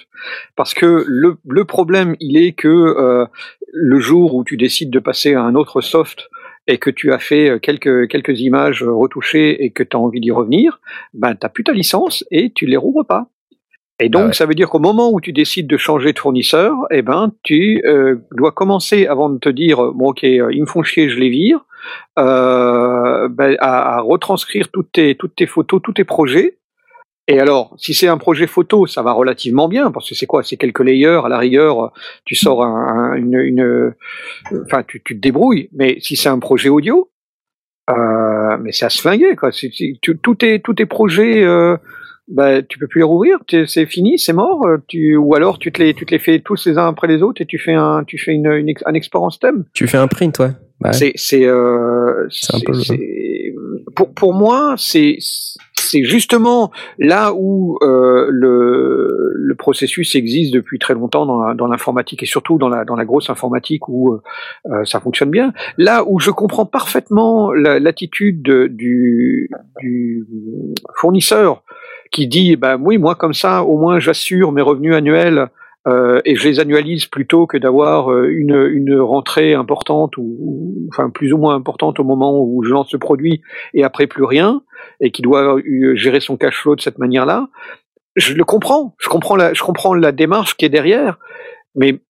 S2: Parce que le, le problème, il est que euh, le jour où tu décides de passer à un autre soft et que tu as fait quelques, quelques images retouchées et que tu as envie d'y revenir, ben, tu plus ta licence et tu les rouvres pas. Et donc,
S1: Ah ouais.
S2: ça veut dire qu'au moment où tu décides de changer de fournisseur, eh ben, tu euh, dois commencer avant de te dire, bon, ok, euh, ils me font chier, je les vire, euh, ben, à, à retranscrire toutes tes, toutes tes photos, tous tes projets. Et alors, si c'est un projet photo, ça va relativement bien, parce que c'est quoi? C'est quelques layers, à la rigueur, tu sors un, un- une, une, enfin, tu, tu te débrouilles. Mais si c'est un projet audio, euh, mais c'est à se flinguer, quoi. C'est- tu- tous tes, tous tes projets, euh, bah, tu peux plus les rouvrir, c'est fini, c'est mort. euh, Tu, ou alors tu te les, tu te les fais tous les uns après les autres et tu fais un, tu fais une, un export en stem.
S1: Tu fais un print, ouais. Ouais.
S2: C'est, c'est, euh, pour, pour moi, c'est, c'est justement là où euh, le, le processus existe depuis très longtemps dans, l'informatique et surtout dans la, dans la grosse informatique où euh, ça fonctionne bien. Là où je comprends parfaitement la- l'attitude de- du, du fournisseur qui dit, bah oui, moi comme ça, au moins j'assure mes revenus annuels euh, et je les annualise plutôt que d'avoir euh, une, une rentrée importante ou, ou- enfin plus ou moins importante au moment où je lance le produit et après plus rien. et qui doit euh, gérer son cash flow de cette manière-là. Je le comprends, je comprends la, je comprends la démarche qui est derrière, mais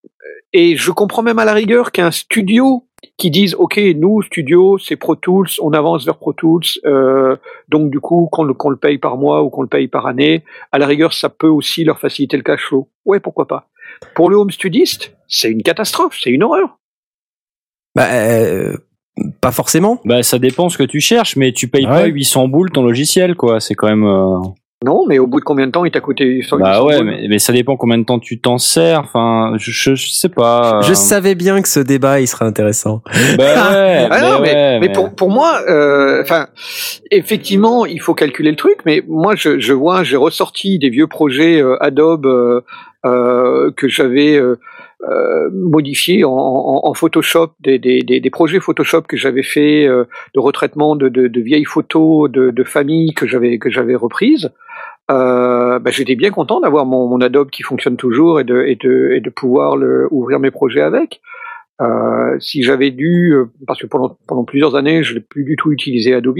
S2: et je comprends même à la rigueur qu'un studio qui dise ok nous studio c'est Pro Tools on avance vers Pro Tools euh, donc du coup qu'on le, paye par mois ou qu'on le paye par année à la rigueur ça peut aussi leur faciliter le cash flow ouais pourquoi pas pour le home studiste c'est une catastrophe c'est une horreur
S1: Bah, euh, pas forcément.
S3: Bah, ça dépend ce que tu cherches, mais tu payes
S1: Ouais.
S3: pas 800 boules ton logiciel, quoi. C'est quand même. euh,
S2: non mais au bout de combien de temps il t'a coûté ça,
S3: Bah
S2: il
S3: ouais, mais, mais ça dépend combien de temps tu t'en sers. Enfin, je, je, je sais pas.
S1: Je
S3: euh,
S1: savais bien que ce débat il serait intéressant.
S3: Bah ouais,
S2: Ah non, mais,
S3: ouais,
S2: mais pour, pour moi, euh, enfin, effectivement, il faut calculer le truc, mais moi, je, je vois, j'ai ressorti des vieux projets euh, Adobe euh, euh, que j'avais euh, euh, modifiés en, en, en Photoshop, des, des, des, des projets Photoshop que j'avais fait euh, de retraitement de, de, de vieilles photos de, de famille que j'avais que j'avais reprises. Euh, bah, j'étais bien content d'avoir mon, mon Adobe qui fonctionne toujours et de, et de, et de pouvoir le, ouvrir mes projets avec. Euh, si j'avais dû, euh, parce que pendant, pendant plusieurs années, je n'ai plus du tout utilisé Adobe.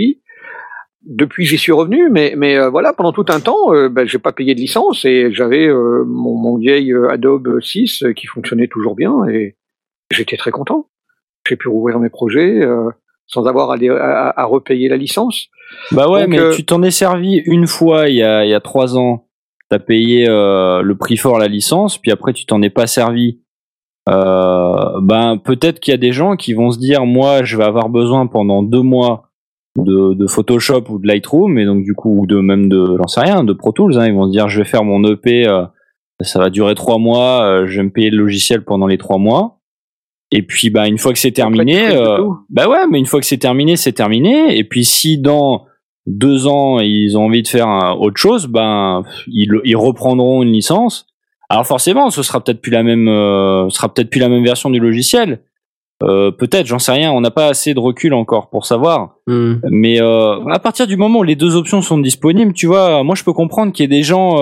S2: Depuis, j'y suis revenu, mais, mais euh, voilà, pendant tout un temps, euh, ben, j'ai pas payé de licence et j'avais euh, mon, mon vieil Adobe 6 euh, qui fonctionnait toujours bien et j'étais très content. J'ai pu rouvrir mes projets sans avoir à, à, à repayer la licence.
S3: Bah ouais,
S2: Donc,
S3: mais
S2: euh,
S3: tu t'en es servi une fois il y a, il y a trois ans. T'as payé euh, le prix fort la licence, puis après tu t'en es pas servi. Euh, ben peut-être qu'il y a des gens qui vont se dire moi je vais avoir besoin pendant deux mois de, de Photoshop ou de Lightroom et donc du coup ou de même de j'en sais rien de Pro Tools. hein. ils vont se dire je vais faire mon EP, euh, ça va durer trois mois, euh, je vais me payer le logiciel pendant les trois mois. Et puis bah une fois que c'est terminé, euh, bah ouais, mais une fois que c'est terminé, c'est terminé. Et puis si dans deux ans ils ont envie de faire un- autre chose, ben ils, ils reprendront une licence. Alors forcément, ce sera peut-être plus la même, euh, ce sera peut-être plus la même version du logiciel. Euh, peut-être, j'en sais rien. On n'a pas assez de recul encore pour savoir.
S1: Hmm.
S3: Mais euh, à partir du moment où les deux options sont disponibles, tu vois, moi je peux comprendre qu'il y ait des gens,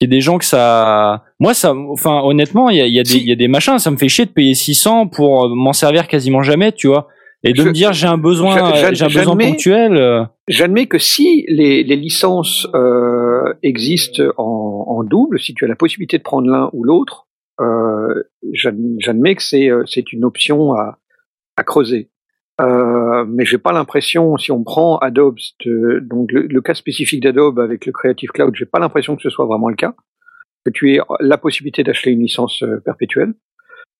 S3: qu'il y ait des gens que ça, moi ça, enfin honnêtement, il y a, il y a des,
S2: Si.
S3: il y a des machins, ça me fait chier de payer 600 pour euh, m'en servir quasiment jamais, tu vois, et de
S2: Je-
S3: me dire j'ai un besoin,
S2: j'a- j'a-
S3: j'ai un besoin
S2: j'admets-
S3: ponctuel. euh,
S2: J'admets que si les, les licences euh, existent en, en double, si tu as la possibilité de prendre l'un ou l'autre, euh, j'ad- j'admets que c'est c'est une option à, à creuser. Euh, mais j'ai pas l'impression, si on prend Adobe, de- donc le, le cas spécifique d'Adobe avec le Creative Cloud, j'ai pas l'impression que ce soit vraiment le cas, que tu aies la possibilité d'acheter une licence euh, perpétuelle.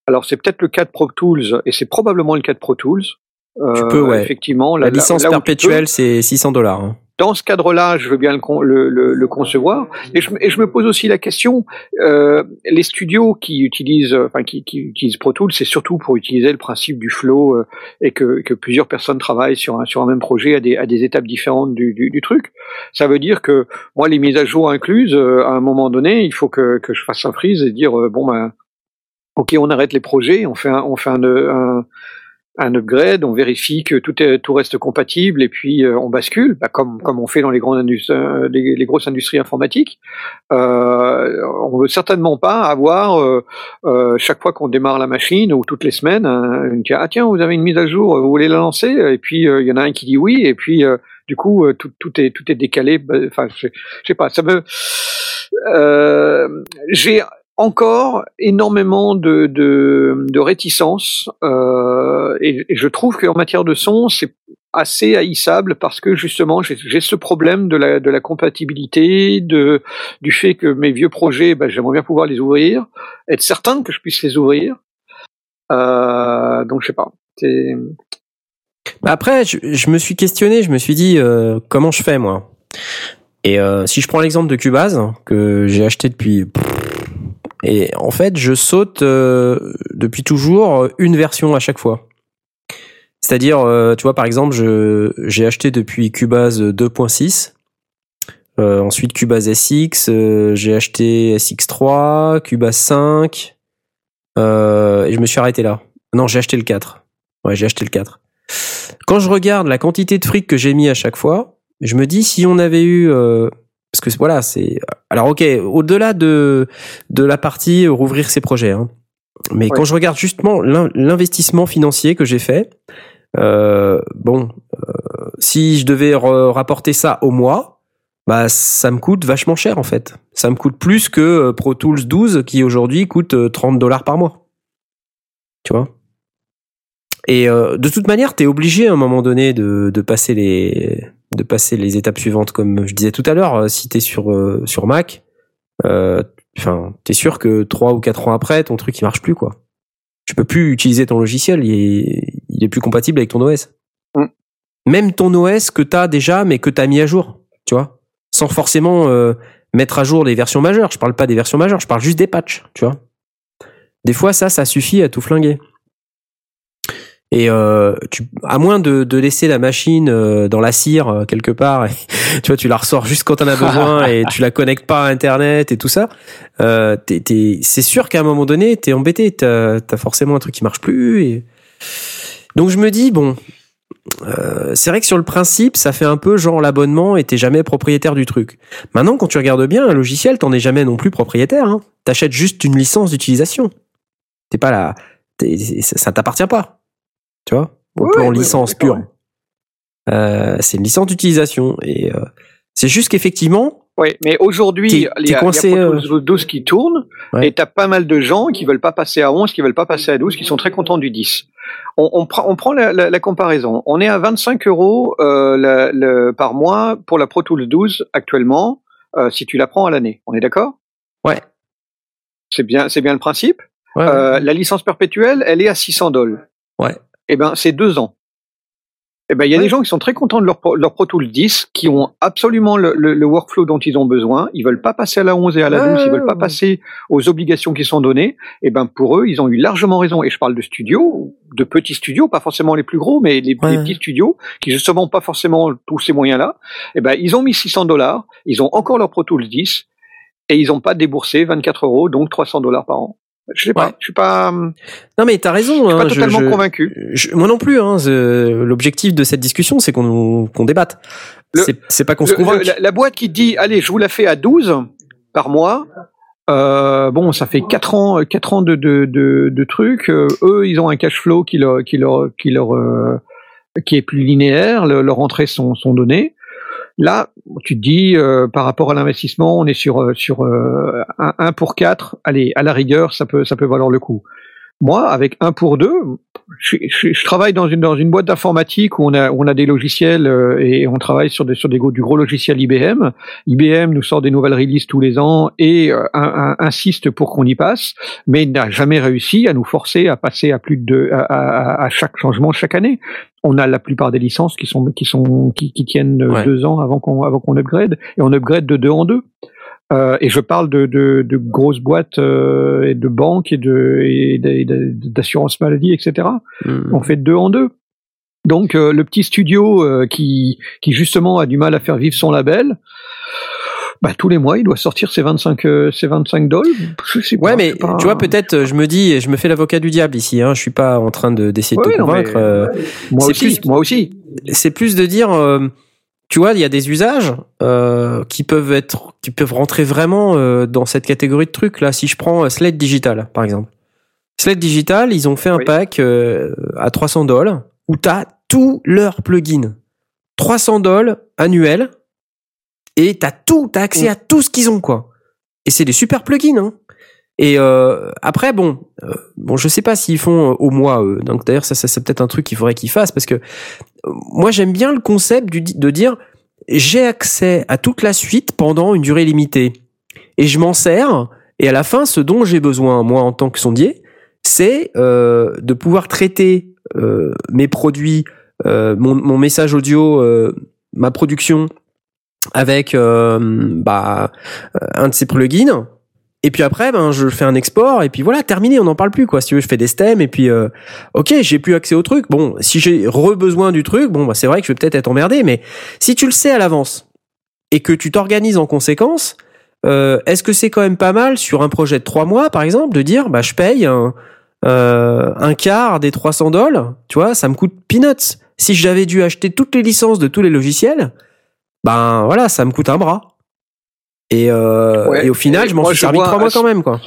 S2: Alors c'est peut-être le cas de Pro Tools et c'est probablement le cas de Pro Tools.
S1: Tu
S2: Euh,
S1: peux, ouais.
S2: Effectivement,
S1: La
S2: là-
S1: licence
S2: là
S1: perpétuelle, c'est 600 dollars. hein.
S2: Dans ce cadre-là, je veux bien le, con- le, le, le concevoir. Et je, me pose aussi la question euh, les studios qui utilisent, euh, enfin qui, utilisent Pro Tools, c'est surtout pour utiliser le principe du flow euh, et que, plusieurs personnes travaillent sur un, même projet à des, étapes différentes du, truc. Ça veut dire que moi, les mises à jour incluses, à un moment donné, il faut que, je fasse un freeze et dire bon ben, ok, on arrête les projets, on fait un, on fait un un upgrade, on vérifie que tout, est, tout reste compatible et puis euh, on bascule, bah, comme, on fait dans euh, les, grosses industries informatiques. Euh, on veut certainement pas avoir euh, chaque fois qu'on démarre la machine ou toutes les semaines, un, une, ah tiens vous avez une mise à jour, vous voulez la lancer? Et puis il y en a un qui dit oui et puis du coup tout, est décalé. Bah, Enfin je je sais pas, ça me j'ai encore énormément de, de, réticence et, je trouve qu'en matière de son, c'est assez haïssable parce que justement j'ai ce problème de la, de la compatibilité, de, du fait que mes vieux projets, ben, j'aimerais bien pouvoir les ouvrir, être certain que je puisse les ouvrir. Euh, donc je sais pas.
S1: Bah Après, je, me suis questionné, je me suis dit euh, comment je fais moi? Et euh, si je prends l'exemple de Cubase que j'ai acheté depuis et en fait, je saute depuis toujours une version à chaque fois. C'est-à-dire, euh, tu vois, par exemple, je j'ai acheté depuis Cubase 2.6. Euh, ensuite Cubase SX, euh, j'ai acheté SX3, Cubase 5, euh, et je me suis arrêté là. Non, j'ai acheté le 4. Ouais, j'ai acheté le 4. Quand je regarde la quantité de fric que j'ai mis à chaque fois, je me dis si on avait eu euh, parce que voilà, c'est alors OK, au-delà de de la partie rouvrir ses projets hein. Mais
S2: Ouais.
S1: quand je regarde justement l'in- l'investissement financier que j'ai fait, bon, euh, si je devais rapporter ça au mois, bah ça me coûte vachement cher en fait. Ça me coûte plus que euh, Pro Tools 12 qui aujourd'hui coûte euh, 30 dollars par mois. Tu vois? Et euh, de toute manière, t'es obligé à un moment donné de, passer les de passer les étapes suivantes comme je disais tout à l'heure. euh, Si t'es sur euh, sur Mac, euh, enfin t'es sûr que trois ou quatre ans après, ton truc il marche plus quoi. Tu peux plus utiliser ton logiciel, il il est plus compatible avec ton OS.
S2: Mm.
S1: Même ton OS que t'as déjà, mais que t'as mis à jour, tu vois, sans forcément euh, mettre à jour les versions majeures. Je parle pas des versions majeures, je parle juste des patchs, tu vois. Des fois, ça, ça suffit à tout flinguer. Et euh, tu, à moins de, de laisser la machine euh, dans la cire euh, quelque part, et, tu vois, tu la ressors juste quand t'en as besoin et tu la connectes pas à Internet et tout ça. Euh, t'es- t'es- c'est sûr qu'à un moment donné, t'es embêté. T'as as forcément un truc qui marche plus. Et... Donc je me dis bon, euh, c'est vrai que sur le principe, ça fait un peu genre l'abonnement et t'es jamais propriétaire du truc. Maintenant, quand tu regardes bien un logiciel, t'en es jamais non plus propriétaire. Hein. T'achètes juste une licence d'utilisation. T'es pas là, ça t'appartient pas. Tu vois, au
S2: Oui,
S1: plan
S2: oui,
S1: licence pure. Euh, c'est une licence d'utilisation et euh, c'est juste qu'effectivement,
S2: Oui, mais aujourd'hui, il y a, il y a
S1: coincé,
S2: Pro Tools 12 qui tourne,
S1: Ouais.
S2: et t'as pas mal de gens qui veulent pas passer à 11, qui veulent pas passer à 12, qui sont très contents du 10. On, on, prend- on prend la, la- la comparaison. On est à 25 euros euh, la- le- par mois pour la Pro Tools 12 actuellement, euh, si tu la prends à l'année. On est d'accord?
S1: Ouais.
S2: C'est bien, c'est bien le principe?
S1: ouais, ouais.
S2: Euh, la licence perpétuelle, elle est à 600 dollars.
S1: Ouais.
S2: Eh ben, c'est deux ans. Eh ben, il y a
S1: Ouais.
S2: des gens qui sont très contents de leur, Pro- leur Pro Tools 10, qui ont absolument le, le- le workflow dont ils ont besoin. Ils veulent pas passer à la 11 et à la
S1: Ouais,
S2: 12, ils veulent pas passer aux obligations qui sont données. Eh ben, pour eux, ils ont eu largement raison. Et je parle de studios, de petits studios, pas forcément les plus gros, mais les,
S1: Ouais.
S2: les petits studios qui justement ont pas forcément tous ces moyens-là. Eh ben, ils ont mis 600 dollars, ils ont encore leur Pro Tools 10 et ils ont pas déboursé 24 euros, donc 300 dollars par an. Je sais pas,
S1: Ouais.
S2: je suis pas, je
S1: non mais t'as raison.
S2: suis
S1: hein,
S2: pas
S1: je-
S2: totalement
S1: je-
S2: convaincu.
S1: je- moi non plus. Hein, je- L'objectif de cette discussion, c'est qu'on qu'on débatte. C'est- pas qu'on se convainque.
S2: le- la, la boîte qui dit allez je vous la fais à 12 par mois euh, bon ça fait 4 ans quatre ans de, de, de, de trucs Euh, eux ils ont un cash flow qui leur qui leur qui leur euh, qui est plus linéaire le- leurs entrées sont, sont données là tu te dis euh, par rapport à l'investissement on est sur euh, sur euh, un, pour 4 allez à la rigueur ça peut ça peut valoir le coup. Moi, avec un pour deux, je, je- je travaille dans une, dans une boîte d'informatique où on a, où on a des logiciels euh, et on travaille sur, des, sur des, gros- du gros logiciel IBM. IBM nous sort des nouvelles releases tous les ans et euh, un- un- insiste pour qu'on y passe, mais n'a jamais réussi à nous forcer à passer à plus de à, à- à chaque changement chaque année. On a la plupart des licences qui sont qui sont qui, qui tiennent euh,
S1: Ouais.
S2: deux ans avant qu'on avant qu'on upgrade et on upgrade de deux en deux. Euh, et je parle de, de, de grosses boîtes euh, et de banques et de et d'assurance maladie, etc.
S1: Hmm.
S2: On fait de deux en deux. Donc euh, le petit studio qui qui justement a du mal à faire vivre son label, bah, tous les mois il doit sortir ses 25 euh, ses 25 dollars.
S1: Ouais,
S2: pas,
S1: mais
S2: pas-
S1: tu vois, peut-être, je me dis, je me fais l'avocat du diable ici. Hein, je suis pas en train de d'essayer de
S2: Ouais,
S1: te
S2: non, mais-
S1: convaincre.
S2: moi aussi,
S1: plus-
S2: moi aussi.
S1: c'est plus de dire, tu vois, il y a des usages euh, qui peuvent être, qui peuvent rentrer vraiment euh, dans cette catégorie de trucs. Là, si je prends euh, Slate Digital, par exemple. Slate Digital, ils ont fait un
S2: Oui.
S1: pack euh, à 300 dollars où t'as tous leurs plugins. 300 dollars annuels et t'as tout, t'as accès
S2: Mm.
S1: à tout ce qu'ils ont, quoi. Et c'est des super plugins, hein. Et euh, après, bon, euh, bon, je sais pas s'ils font euh, au mois. eux. Donc d'ailleurs, ça, ça c'est peut-être un truc qu'il faudrait qu'ils fassent parce que euh, moi, j'aime bien le concept du, de dire j'ai accès à toute la suite pendant une durée limitée et je m'en sers. Et à la fin, ce dont j'ai besoin, moi, en tant que sondier, c'est euh, de pouvoir traiter euh, mes produits, mon, mon message audio, ma production avec bah, un de ces plugins. Et puis après, ben, je fais un export et puis voilà, terminé, on n'en parle plus quoi. Si tu veux, je fais des stems et puis euh, ok, j'ai plus accès au truc. Bon, si j'ai re-besoin du truc, bon, bah, c'est vrai que je vais peut-être être emmerdé, mais si tu le sais à l'avance et que tu t'organises en conséquence, euh, est-ce que c'est quand même pas mal sur un projet de trois mois, par exemple, de dire, bah, je paye euh, un quart des 300 dollars, tu vois, ça me coûte peanuts. Si j'avais dû acheter toutes les licences de tous les logiciels, ben voilà, ça me coûte un bras. Et, euh,
S2: Ouais.
S1: et au final,
S2: Et
S1: je m'en suis servi trois mois quand même, quoi.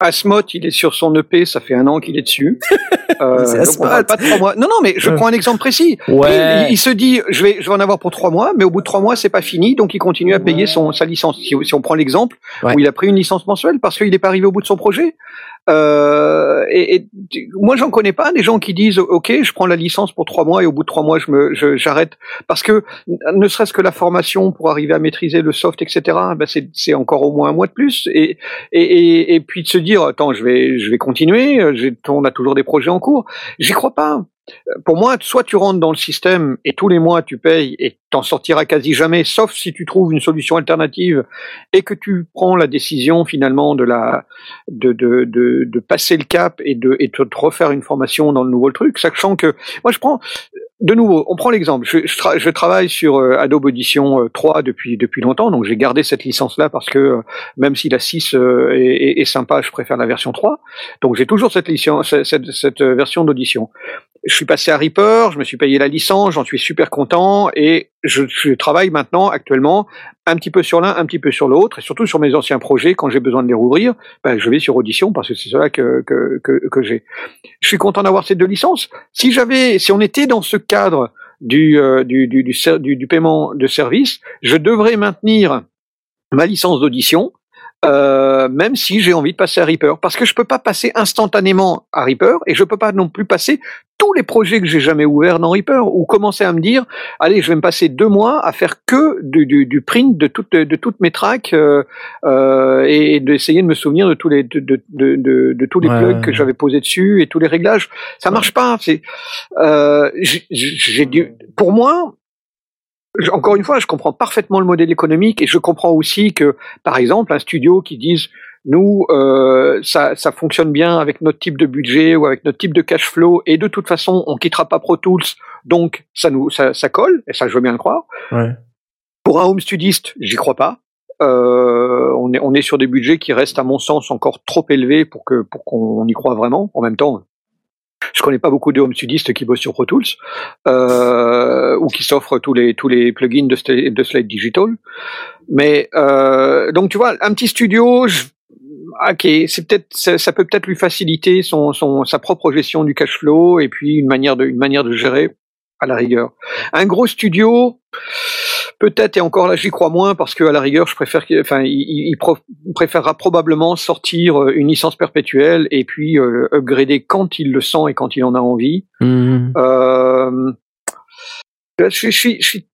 S2: Asmoth, il est sur son EP, ça fait un an qu'il est dessus. Euh,
S1: C'est
S2: donc on parle
S1: Asmoth.
S2: pas de trois mois. Non, non, mais je
S1: Ouais.
S2: prends un exemple précis.
S3: Ouais.
S2: Il, il se dit, je vais, je vais en avoir pour trois mois, mais au bout de trois mois, c'est pas fini, donc il continue à payer son sa licence. Si, si on prend l'exemple
S1: Ouais.
S2: où il a pris une licence mensuelle parce qu'il n'est pas arrivé au bout de son projet. Euh, et, et tu- moi, j'en connais pas des gens qui disent, ok, je prends la licence pour trois mois et au bout de trois mois, je me, j'arrête parce que ne serait-ce que la formation pour arriver à maîtriser le soft, etc. Ben c'est, c'est encore au moins un mois de plus. Et, et, et, et puis de se dire, attends, je vais, je vais continuer. euh, On a toujours des projets en cours. J'y crois pas. Euh, Pour moi, soit tu rentres dans le système et tous les mois tu payes et t'en sortiras quasi jamais, sauf si tu trouves une solution alternative et que tu prends la décision finalement de la de de de, passer le cap et de te refaire une formation dans le nouveau truc, sachant que moi je prends de nouveau, on prend l'exemple. Je, je, tra- je travaille sur euh, Adobe Audition euh, 3 depuis depuis longtemps, donc j'ai gardé cette licence là parce que euh, même si la 6 euh, est, est- sympa, je préfère la version 3. Donc j'ai toujours cette licence, cette, cette, euh, version d'audition. Je suis passé à Reaper, je me suis payé la licence, j'en suis super content et je, travaille maintenant actuellement un petit peu sur l'un, un petit peu sur l'autre et surtout sur mes anciens projets quand j'ai besoin de les rouvrir, ben, je vais sur Audition parce que c'est cela que que, que, j'ai. Je suis content d'avoir ces deux licences. Si j'avais, si on était dans ce cadre du, euh, du, du, du paiement de service, je devrais maintenir ma licence d'audition, euh, même si j'ai envie de passer à Reaper, parce que je peux pas passer instantanément à Reaper et je peux pas non plus passer tous les projets que j'ai jamais ouverts dans Reaper ou commencer à me dire allez je vais me passer deux mois à faire que du, du, du print de toutes de toutes mes tracks euh, euh, et, et d'essayer de me souvenir de tous les de, de, de, tous les
S1: Ouais.
S2: plugs que j'avais posés dessus et tous les réglages. Ça marche pas c'est euh, j'ai- dû pour moi encore une fois, je comprends parfaitement le modèle économique et je comprends aussi que, par exemple, un studio qui dise nous, euh, ça, ça fonctionne bien avec notre type de budget ou avec notre type de cash flow et de toute façon, on quittera pas Pro Tools, donc ça nous, ça, ça colle et ça, je veux bien le croire.
S1: Ouais.
S2: Pour un home studiste, j'y crois pas. Euh, on est, on est sur des budgets qui restent, à mon sens, encore trop élevés pour que, pour qu'on y croit vraiment. En même temps, je connais pas beaucoup de home studistes qui bossent sur Pro Tools euh, ou qui s'offrent tous les tous les plugins de, de Slate Digital. Mais euh, donc tu vois, un petit studio, je- ok, c'est peut-être ça, ça peut peut-être lui faciliter son, son sa propre gestion du cash flow et puis une manière de une manière de gérer à la rigueur. Un gros studio, peut-être et encore là j'y crois moins parce que à la rigueur je préfère qu'il- enfin il, il- il pro- préférera probablement sortir euh, une licence perpétuelle et puis euh, upgrader quand il le sent et quand il en a envie.
S1: Mhm.
S2: Euh, je, suis- je, suis-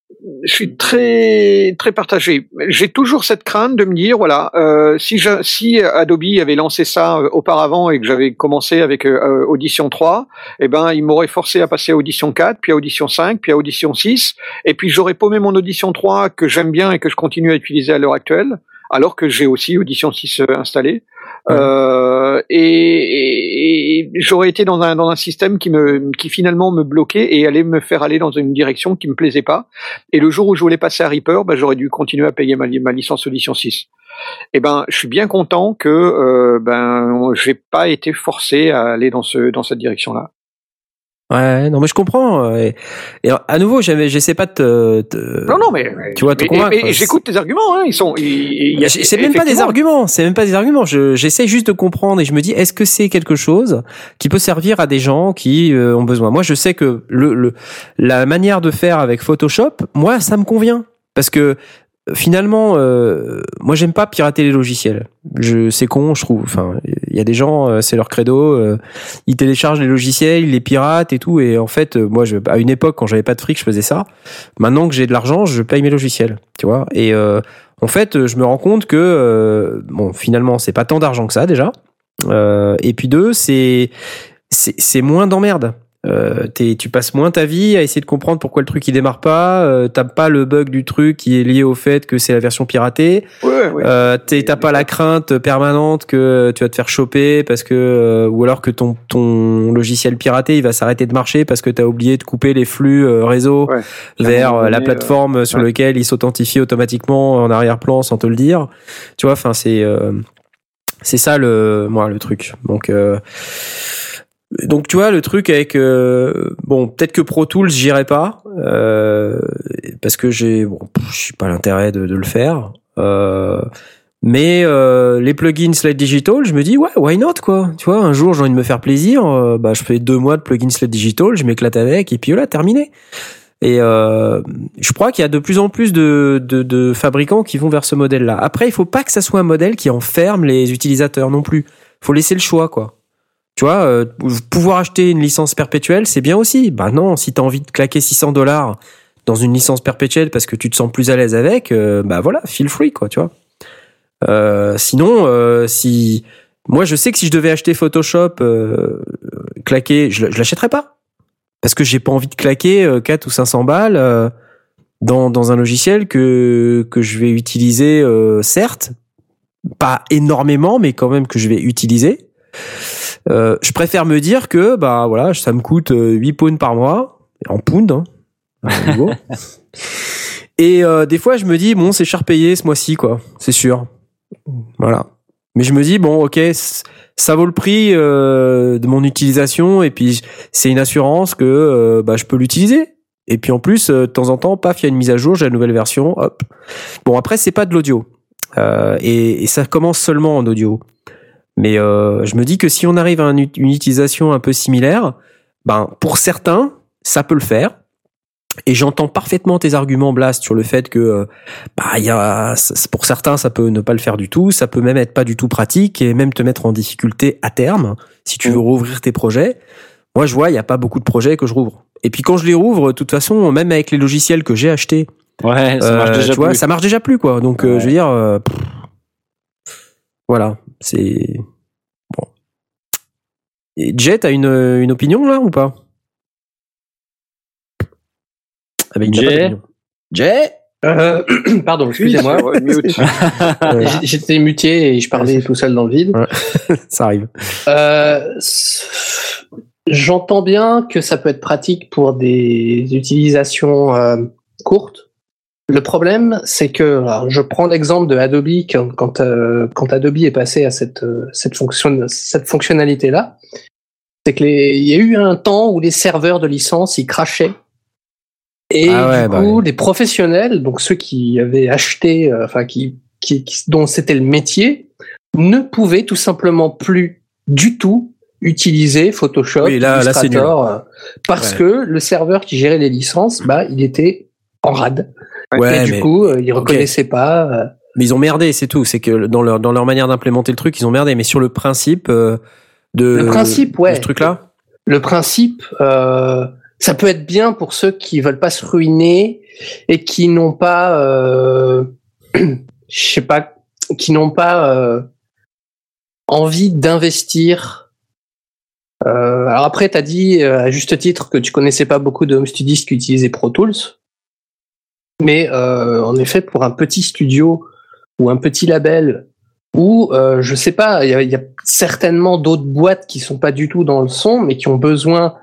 S2: je, suis- très très partagé. J'ai toujours cette crainte de me dire voilà euh, si je, si Adobe avait lancé ça euh, auparavant et que j'avais commencé avec euh, euh, Audition 3, eh ben il m'aurait forcé à passer à Audition 4, puis à Audition 5, puis à Audition 6, et puis j'aurais paumé mon Audition 3 que j'aime bien et que je continue à utiliser à l'heure actuelle, alors que j'ai aussi Audition 6 euh, installé. Euh, et, et- j'aurais été dans un dans un système qui me qui finalement me bloquait et allait me faire aller dans une direction qui me plaisait pas. Et le jour où je voulais passer à Reaper, ben, j'aurais dû continuer à payer ma, ma licence audition 6. Et ben, je suis bien content que euh, ben j'ai pas été forcé à aller dans ce dans cette direction-là.
S1: Ouais, non mais je comprends. euh, Et, et à nouveau, j'essaie pas de te, te-
S2: Non, non, mais
S1: tu vois, te
S2: mais-
S1: convaincre,
S2: j'écoute tes arguments. Hein, ils sont.
S1: C'est même pas des arguments, c'est même pas des arguments. Je- J'essaie juste de comprendre et je me dis, est-ce que c'est quelque chose qui peut servir à des gens qui euh, ont besoin? Moi, je sais que le, le la manière de faire avec Photoshop, moi, ça me convient parce que finalement, euh, moi, j'aime pas pirater les logiciels. Je, c'est con, je trouve. Enfin, il y a des gens, euh, c'est leur credo. euh, ils téléchargent les logiciels, ils les piratent et tout. Et en fait, euh, moi, je, à une époque, quand j'avais pas de fric, je faisais ça. Maintenant que j'ai de l'argent, je paye mes logiciels. Tu vois Et euh, en fait, je me rends compte que euh, bon, finalement, c'est pas tant d'argent que ça déjà. Et puis deux, c'est c'est moins d'emmerde. Euh, t'es- tu passes moins ta vie à essayer de comprendre pourquoi le truc il démarre pas. Euh, T'as pas le bug du truc qui est lié au fait que c'est la version piratée.
S2: Ouais, ouais.
S1: Euh, t'es- T'as pas la crainte permanente que tu vas te faire choper parce que euh, ou alors que ton ton logiciel piraté il va s'arrêter de marcher parce que t'as oublié de couper les flux euh, réseau
S2: Ouais.
S1: vers la plateforme sur lequel il s'authentifie automatiquement en arrière-plan sans te le dire. Tu vois, enfin c'est euh, c'est ça le moi le truc. Donc euh, donc tu vois le truc avec euh, bon peut-être que Pro Tools j'irai pas euh, parce que j'ai bon je suis pas l'intérêt de, de le faire. Euh, Mais euh, les plugins Sled Digital, je me dis ouais, why not quoi. Tu vois, un jour j'ai envie de me faire plaisir, euh, bah je fais deux mois de plugins Sled Digital, je m'éclate avec et puis voilà, terminé. Et euh, je crois qu'il y a de plus en plus de, de, de fabricants qui vont vers ce modèle-là. Après, il faut pas que ça soit un modèle qui enferme les utilisateurs non plus. faut laisser le choix quoi. Tu vois, euh, pouvoir acheter une licence perpétuelle, c'est bien aussi. Bah non, si t'as envie de claquer 600 dollars dans une licence perpétuelle parce que tu te sens plus à l'aise avec, euh, bah voilà, feel free quoi, tu vois. Euh, sinon, euh, si moi je sais que si je devais acheter Photoshop, euh, claquer, je, je l'achèterais pas parce que j'ai pas envie de claquer 4 ou 500 balles dans, dans un logiciel que que je vais utiliser certes pas énormément mais quand même que je vais utiliser. Je préfère me dire que bah voilà ça me coûte 8 pounds par mois en pounds hein, et des fois je me dis bon c'est cher payé ce mois-ci quoi c'est sûr voilà. Mais je me dis bon, ok, ça vaut le prix euh, de mon utilisation et puis c'est une assurance que euh, bah, je peux l'utiliser. Et puis en plus, euh, de temps en temps, paf, il y a une mise à jour, j'ai la nouvelle version. Hop. Bon après, c'est pas de l'audio et, et, ça commence seulement en audio. Mais je me dis que si on arrive à une utilisation un peu similaire, ben pour certains, ça peut le faire. Et j'entends parfaitement tes arguments, Blast, sur le fait que, euh, bah, y a, pour certains, ça peut ne pas le faire du tout, ça peut même être pas du tout pratique et même te mettre en difficulté à terme si tu veux mm. rouvrir tes projets. Moi, je vois, il y a pas beaucoup de projets que je rouvre. Et puis quand je les rouvre, de toute façon, même avec les logiciels que j'ai achetés,
S3: ouais, ça marche euh, déjà
S1: tu vois, ça marche déjà plus, quoi. Donc, euh, je veux dire, voilà, c'est bon. Et Jet, t'as une, une opinion là ou pas?
S3: Avec Jay.
S4: Jay euh, pardon, excusez-moi. J'étais muté et je parlais tout seul dans le vide.
S1: ça arrive.
S4: Euh, J'entends bien que ça peut être pratique pour des utilisations euh, courtes. Le problème, c'est que alors, je prends l'exemple de Adobe quand, quand, euh, quand, Adobe est passé à cette, euh, cette, fonction, cette fonctionnalité-là. C'est qu'il y a eu un temps où les serveurs de licence ils crachaient et ah du bah coup, les professionnels, donc ceux qui avaient acheté, euh, enfin qui, qui, dont c'était le métier, ne pouvaient tout simplement plus du tout utiliser Photoshop, oui, là, Illustrator, euh, parce que le serveur qui gérait les licences, bah, il était en rade. Ouais, et du coup, euh, il reconnaissait pas.
S1: Mais ils ont merdé, c'est tout. C'est que dans leur dans leur manière d'implémenter le truc, ils ont merdé. Mais sur le principe de
S4: le principe, ouais,
S1: ce truc-là,
S4: le principe. Euh, ça peut être bien pour ceux qui veulent pas se ruiner et qui n'ont pas, euh, je sais pas, qui n'ont pas euh, envie d'investir. Euh, alors après, tu as dit euh, à juste titre que tu connaissais pas beaucoup de home studios qui utilisaient Pro Tools, mais euh, en effet, pour un petit studio ou un petit label ou je sais pas, il y a, certainement d'autres boîtes qui sont pas du tout dans le son, mais qui ont besoin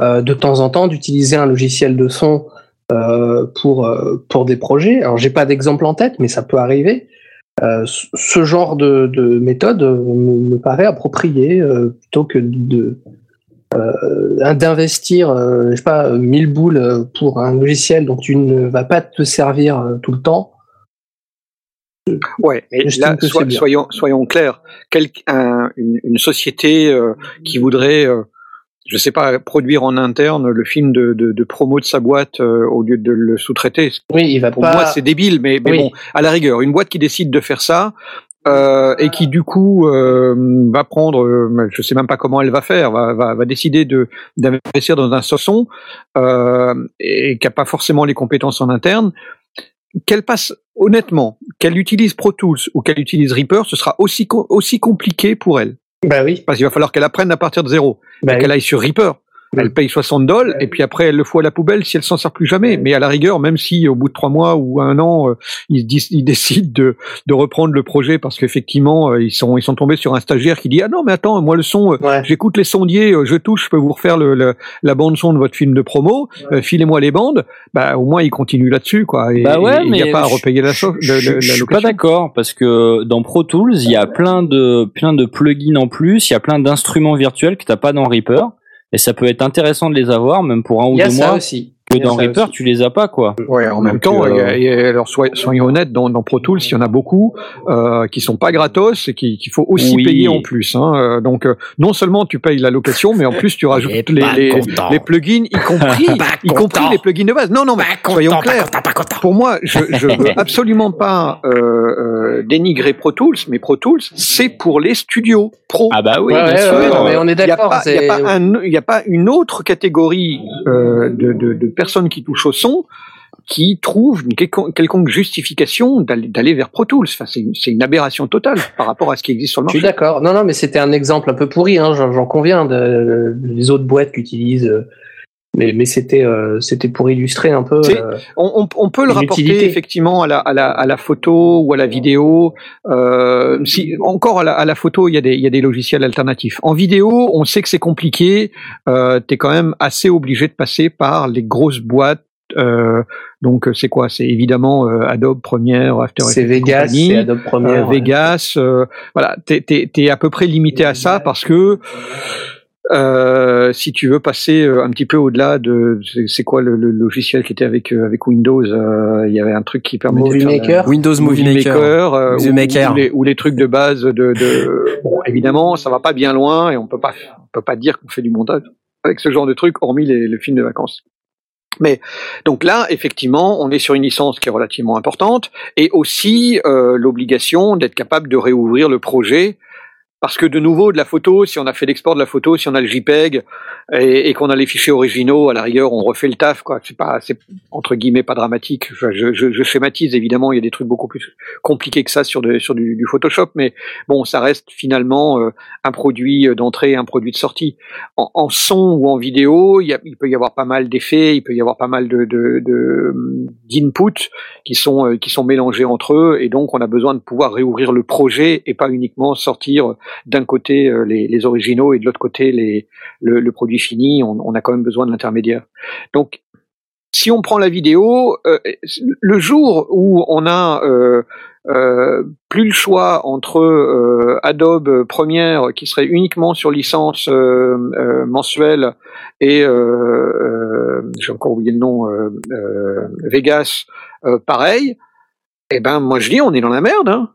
S4: euh, de temps en temps d'utiliser un logiciel de son euh, pour euh, pour des projets. Alors j'ai pas d'exemple en tête, mais ça peut arriver. ce genre de, de méthode me, paraît approprié plutôt que de d'investir, je sais pas, 1000 boules pour un logiciel dont tu ne vas pas te servir tout le temps.
S2: Ouais, mais là, soyons, soyons clairs. Quel, une, une, société qui voudrait je sais pas, produire en interne le film de, de, de promo de sa boîte euh, au lieu de le sous-traiter.
S4: Oui, il va
S2: Pour
S4: pas.
S2: moi, c'est débile, mais, mais bon, à la rigueur, une boîte qui décide de faire ça. Euh, et qui du coup euh, va prendre, euh, je sais même pas comment elle va faire, va, va, va décider de d'investir dans un sauçon euh, et qui a pas forcément les compétences en interne, qu'elle passe honnêtement, qu'elle utilise Pro Tools ou qu'elle utilise Reaper, ce sera aussi aussi compliqué pour elle.
S4: Bah oui.
S2: Parce qu'il va falloir qu'elle apprenne à partir de zéro. Bah qu'elle aille sur Reaper. Elle paye 60 dollars et puis après elle le fout à la poubelle si elle s'en sert plus jamais. Mais à la rigueur, même si au bout de trois mois ou un an, euh, ils, ils, décident de, de, reprendre le projet parce qu'effectivement euh, ils sont ils sont tombés sur un stagiaire qui dit ah non mais attends moi le son euh, j'écoute les sondiers je touche je peux vous refaire le, la bande son de votre film de promo filez-moi les bandes bah au moins ils continuent là-dessus quoi. Et,
S3: bah ouais,
S2: il
S3: n'y
S2: a pas à repayer la chose.
S3: Je, je suis pas d'accord parce que dans Pro Tools il y a plein de plein de plugins en plus, il y a plein d'instruments virtuels que t'as pas dans Reaper et ça peut être intéressant de les avoir, même pour un ou deux mois.
S4: aussi.
S3: Que dans Reaper, tu les as pas, quoi.
S2: Ouais, en même
S3: Donc,
S2: temps,
S3: euh,
S2: il y a- y a- alors soy- soyons honnêtes, dans, dans Pro Tools, il y en a beaucoup euh, qui sont pas gratos et qui- qu'il faut aussi
S3: Oui.
S2: payer en plus. Hein. Euh, Donc, euh, non seulement tu payes la location, mais en plus tu rajoutes les,
S1: pas
S2: les,
S1: content.
S2: les plugins, y compris,
S1: Pas
S2: y compris
S1: content.
S2: les plugins de base. Non, non, mais soyons clairs. Pour moi, je, je veux absolument pas euh, euh, dénigrer Pro Tools, mais Pro Tools, c'est pour les studios pro.
S3: Ah bah oui,
S4: Ouais,
S3: bien
S4: ouais,
S3: sûr.
S4: ouais, non, mais on est
S2: Il n'y a,
S4: d'accord.
S2: pas- il y a,
S4: c'est-
S2: pas un- il y a pas une autre catégorie euh, de, de, de personnes qui touchent au son qui trouvent une quelconque, justification d'aller vers Pro Tools. Enfin, c'est une, aberration totale par rapport à ce qui existe sur le
S4: Je suis
S2: marché.
S4: d'accord. Non, non, mais c'était un exemple un peu pourri, hein, j'en conviens, de, les autres boîtes l'utilisent. euh, Mais, mais c'était euh, c'était pour illustrer un peu.
S2: C'est-
S4: euh,
S2: On, peut le rapporter effectivement à la, à, la, à la photo ou à la vidéo. Euh, si, encore à la, à la photo, il y, a des, il y a des logiciels alternatifs. En vidéo, on sait que c'est compliqué. Euh, tu es quand même assez obligé de passer par les grosses boîtes. Euh, donc c'est quoi? C'est évidemment euh, Adobe Premiere, After
S4: c'est
S2: Effects et
S4: Vegas, c'est Adobe Premiere.
S2: Euh. Vegas, voilà, t'es es, à peu près limité à ça parce que euh, si tu veux passer euh, un petit peu au-delà de, c'est- quoi le, le logiciel qui était avec euh, avec Windows euh, Il y avait un truc qui permettait
S4: Movie
S2: de faire la-
S4: Maker.
S1: Windows Movie Maker.
S2: euh,
S1: Movie
S2: ou,
S1: Maker.
S2: ou les, ou les trucs de base de, de bon évidemment ça va pas bien loin et on peut pas on peut pas dire qu'on fait du montage avec ce genre de truc hormis les, les films de vacances. Mais donc là, effectivement, on est sur une licence qui est relativement importante et aussi euh, l'obligation d'être capable de réouvrir le projet. Parce que de nouveau, de la photo, si on a fait l'export de la photo, si on a le JPEG et, et qu'on a les fichiers originaux, à la rigueur, on refait le taf, quoi. C'est pas, c'est entre guillemets pas dramatique. Je, je, je- schématise évidemment, il y a des trucs beaucoup plus compliqués que ça sur, de- sur du, du Photoshop, mais bon, ça reste finalement euh, un produit d'entrée, un produit de sortie. En, en son ou en vidéo, il, y a- il peut y avoir pas mal d'effets, il peut y avoir pas mal de, de, de d'inputs qui sont euh, qui sont mélangés entre eux, et donc on a besoin de pouvoir réouvrir le projet et pas uniquement sortir d'un côté euh, les, les originaux et de l'autre côté les, le, le produit fini. On, a quand même besoin de l'intermédiaire. Donc si on prend la vidéo, euh, le jour où on a euh, euh, plus le choix entre Adobe Premiere qui serait uniquement sur licence mensuelle et j'ai encore oublié le nom Vegas pareil eh ben moi je dis on est dans la merde hein.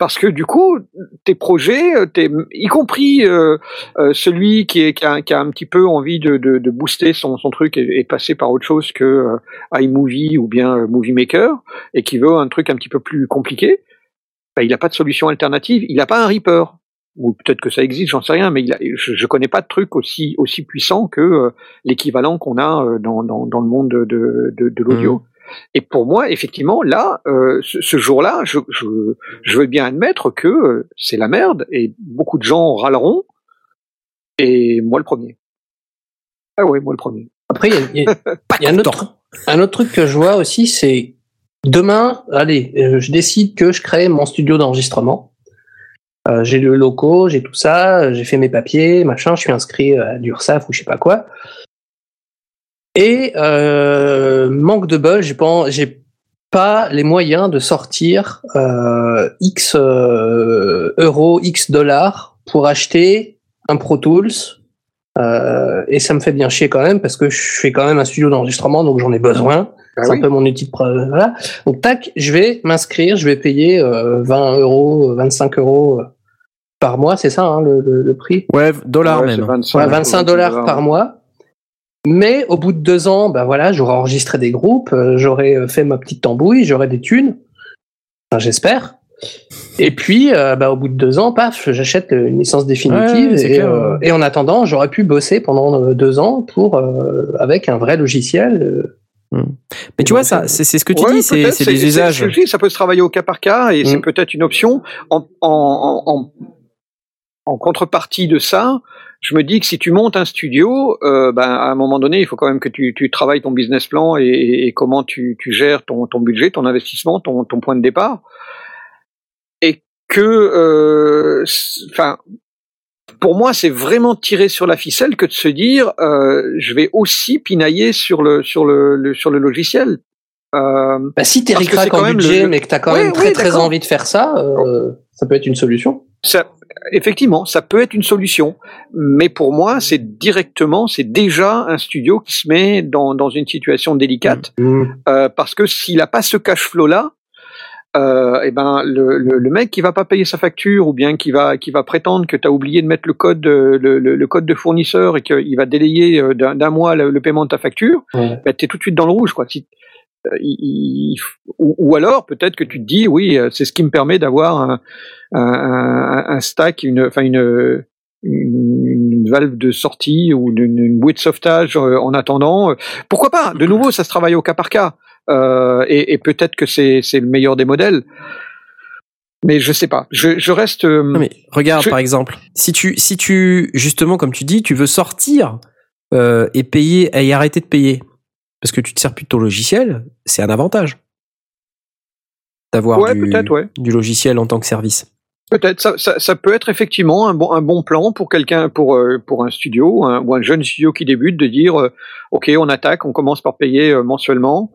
S2: Parce que du coup, tes projets, euh, tes, y compris euh, euh, celui qui, est, qui, a, qui a un petit peu envie de, de, de booster son, son truc et, et passer par autre chose que euh, iMovie ou bien euh, Movie Maker et qui veut un truc un petit peu plus compliqué, ben, il n'a pas de solution alternative. Il n'a pas un Reaper ou peut-être que ça existe, j'en sais rien, mais il a, je, je connais pas de truc aussi aussi puissant que euh, l'équivalent qu'on a dans, dans, dans le monde de, de, l'audio. Et pour moi, effectivement, là, euh, ce, ce jour-là, je, je, je veux bien admettre que euh, c'est la merde et beaucoup de gens râleront. Et moi le premier. Ah ouais, moi le premier.
S4: Après, il y a, il y a-
S1: Pas
S4: il y a un autre, un autre truc que je vois aussi, c'est demain, allez, euh, je décide que je crée mon studio d'enregistrement. Euh, j'ai le locaux, j'ai tout ça, j'ai fait mes papiers, machin, je suis inscrit à l'URSSAF ou je sais pas quoi. Et euh, manque de bol, j'ai pas, j'ai pas les moyens de sortir euh, X euh, euros, X dollars pour acheter un Pro Tools. Euh, et ça me fait bien chier quand même parce que je fais quand même un studio d'enregistrement donc j'en ai besoin.
S2: Ah
S4: c'est
S2: oui.
S4: un peu mon outil de preuve. Voilà. Donc tac, je vais m'inscrire, je vais payer euh, 20 euros, 25 euros euh, par mois, c'est ça hein, le, le- le prix?
S1: Ouais, dollars
S2: Ouais,
S1: même.
S2: c'est 25,
S4: Ouais, 25 dollars par mois. Mais au bout de deux ans, ben voilà, j'aurai enregistré des groupes, euh, j'aurai euh, fait ma petite tambouille, j'aurai des thunes. Enfin, j'espère. Et puis, euh, bah, au bout de deux ans, paf, j'achète une licence définitive.
S1: Ouais, c'est
S4: et,
S1: clair,
S4: euh, et en attendant, j'aurais pu bosser pendant deux ans pour euh, avec un vrai logiciel. euh,
S1: Mais tu vois, ça, c'est ce que tu
S2: Ouais,
S1: dis, c'est des usages.
S2: dis, ça peut se travailler au cas par cas et c'est
S4: Mm.
S2: peut-être une option. En, en, en, en contrepartie de ça, je me dis que si tu montes un studio, euh, ben, à un moment donné, il faut quand même que tu, tu travailles ton business plan et, et comment tu, tu gères ton, ton budget, ton investissement, ton, ton point de départ. Et que, euh, enfin, pour moi, c'est vraiment tirer sur la ficelle que de se dire, euh, je vais aussi pinailler sur le sur le, le- sur le logiciel. Euh,
S4: Bah, si t'es ricrac en
S2: même
S4: budget,
S2: le-
S4: mais que t'as quand
S2: Ouais,
S4: même très très envie de faire ça, euh, ça peut être une solution.
S2: ça, effectivement, ça peut être une solution, mais pour moi, c'est directement, c'est déjà un studio qui se met dans, dans une situation délicate,
S4: Mm.
S2: euh, parce que s'il n'a pas ce cash flow là, euh, eh ben le, le, le mec qui va pas payer sa facture ou bien qui va qui va prétendre que tu as oublié de mettre le code euh, le, code de fournisseur et qu'il va délayer euh, d'un mois le, paiement de ta facture,
S4: Ouais.
S2: ben, tu es tout de suite dans le rouge quoi. Si, il- il- ou, ou alors peut-être que tu te dis oui euh, c'est ce qui me permet d'avoir un, un, stack une enfin une une, une valve de sortie ou une, une bouée de sauvetage euh, en attendant. Euh, Pourquoi pas? De nouveau, ça se travaille au cas par cas. Euh, et et peut-être que c'est c'est le meilleur des modèles. Mais je sais pas. Je, je reste. euh,
S1: Non, mais regarde
S2: Je-
S1: par exemple, si tu si tu justement comme tu dis, tu veux sortir euh, et payer et arrêter de payer parce que tu te sers plus de ton logiciel, c'est un avantage d'avoir
S2: ouais,
S1: du,
S2: peut-être, ouais.
S1: du logiciel en tant que service.
S2: Peut-être. Ça, ça, ça peut être effectivement un bon, un bon plan pour quelqu'un, pour, euh, pour un studio un- ou un jeune studio qui débute, de dire, euh, ok, on attaque, on commence par payer euh, mensuellement.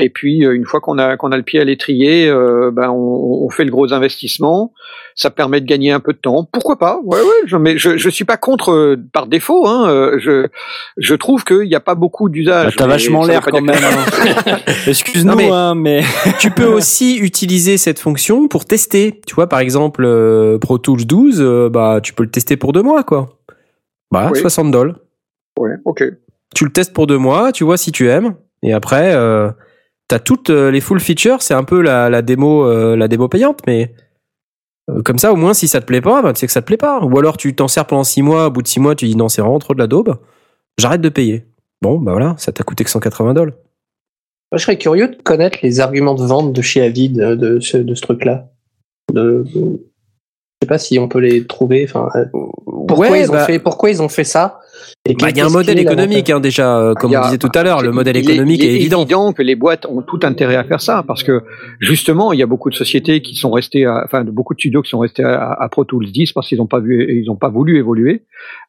S2: Et puis euh, une fois qu'on a qu'on a le pied à l'étrier, euh, ben on, on fait le gros investissement. Ça permet de gagner un peu de temps. Pourquoi pas? Ouais, ouais. Je, mais je je suis pas contre euh, par défaut. Hein, je je trouve qu'il n'y a pas beaucoup
S3: Bah,
S2: d'usage.
S3: T'as
S2: mais
S3: vachement l'air quand même. hein. Excuse-nous,
S1: mais-
S3: hein, mais
S1: tu peux aussi utiliser cette fonction pour tester. Tu vois, par exemple, euh, Pro Tools 12, euh, bah, tu peux le tester pour deux mois, quoi. Bah,
S2: Oui.
S1: 60 dollars.
S2: Ouais, ok.
S1: Tu le testes pour deux mois, tu vois si tu aimes, et après, euh, t'as toutes euh, les full features. C'est un peu la, la démo, euh, la démo payante, mais euh, comme ça, au moins, si ça te plaît pas, bah, tu sais que ça te plaît pas. Ou alors, tu t'en sers pendant six mois. Au bout de six mois, tu dis non, c'est vraiment trop de la daube. J'arrête de payer. Bon, bah voilà, ça t'a coûté que 180 dollars.
S4: Moi, je serais curieux de connaître les arguments de vente de chez Avid de, de ce, de ce truc-là. De, je sais pas si on peut les trouver. Enfin, pourquoi
S1: Ouais,
S4: ils ont
S1: bah-
S4: fait, pourquoi ils ont fait ça et
S1: Bah, il y a un modèle économique hein, déjà, euh, comme
S2: y
S1: on
S2: a-
S1: disait tout à l'heure. Le modèle
S2: il est-
S1: économique
S2: il
S1: est, évident.
S2: que les boîtes ont tout intérêt à faire ça parce que justement, il y a beaucoup de sociétés qui sont restées, à, enfin, beaucoup de studios qui sont restés à, à Pro Tools 10 parce qu'ils n'ont pas vu, ils n'ont pas voulu évoluer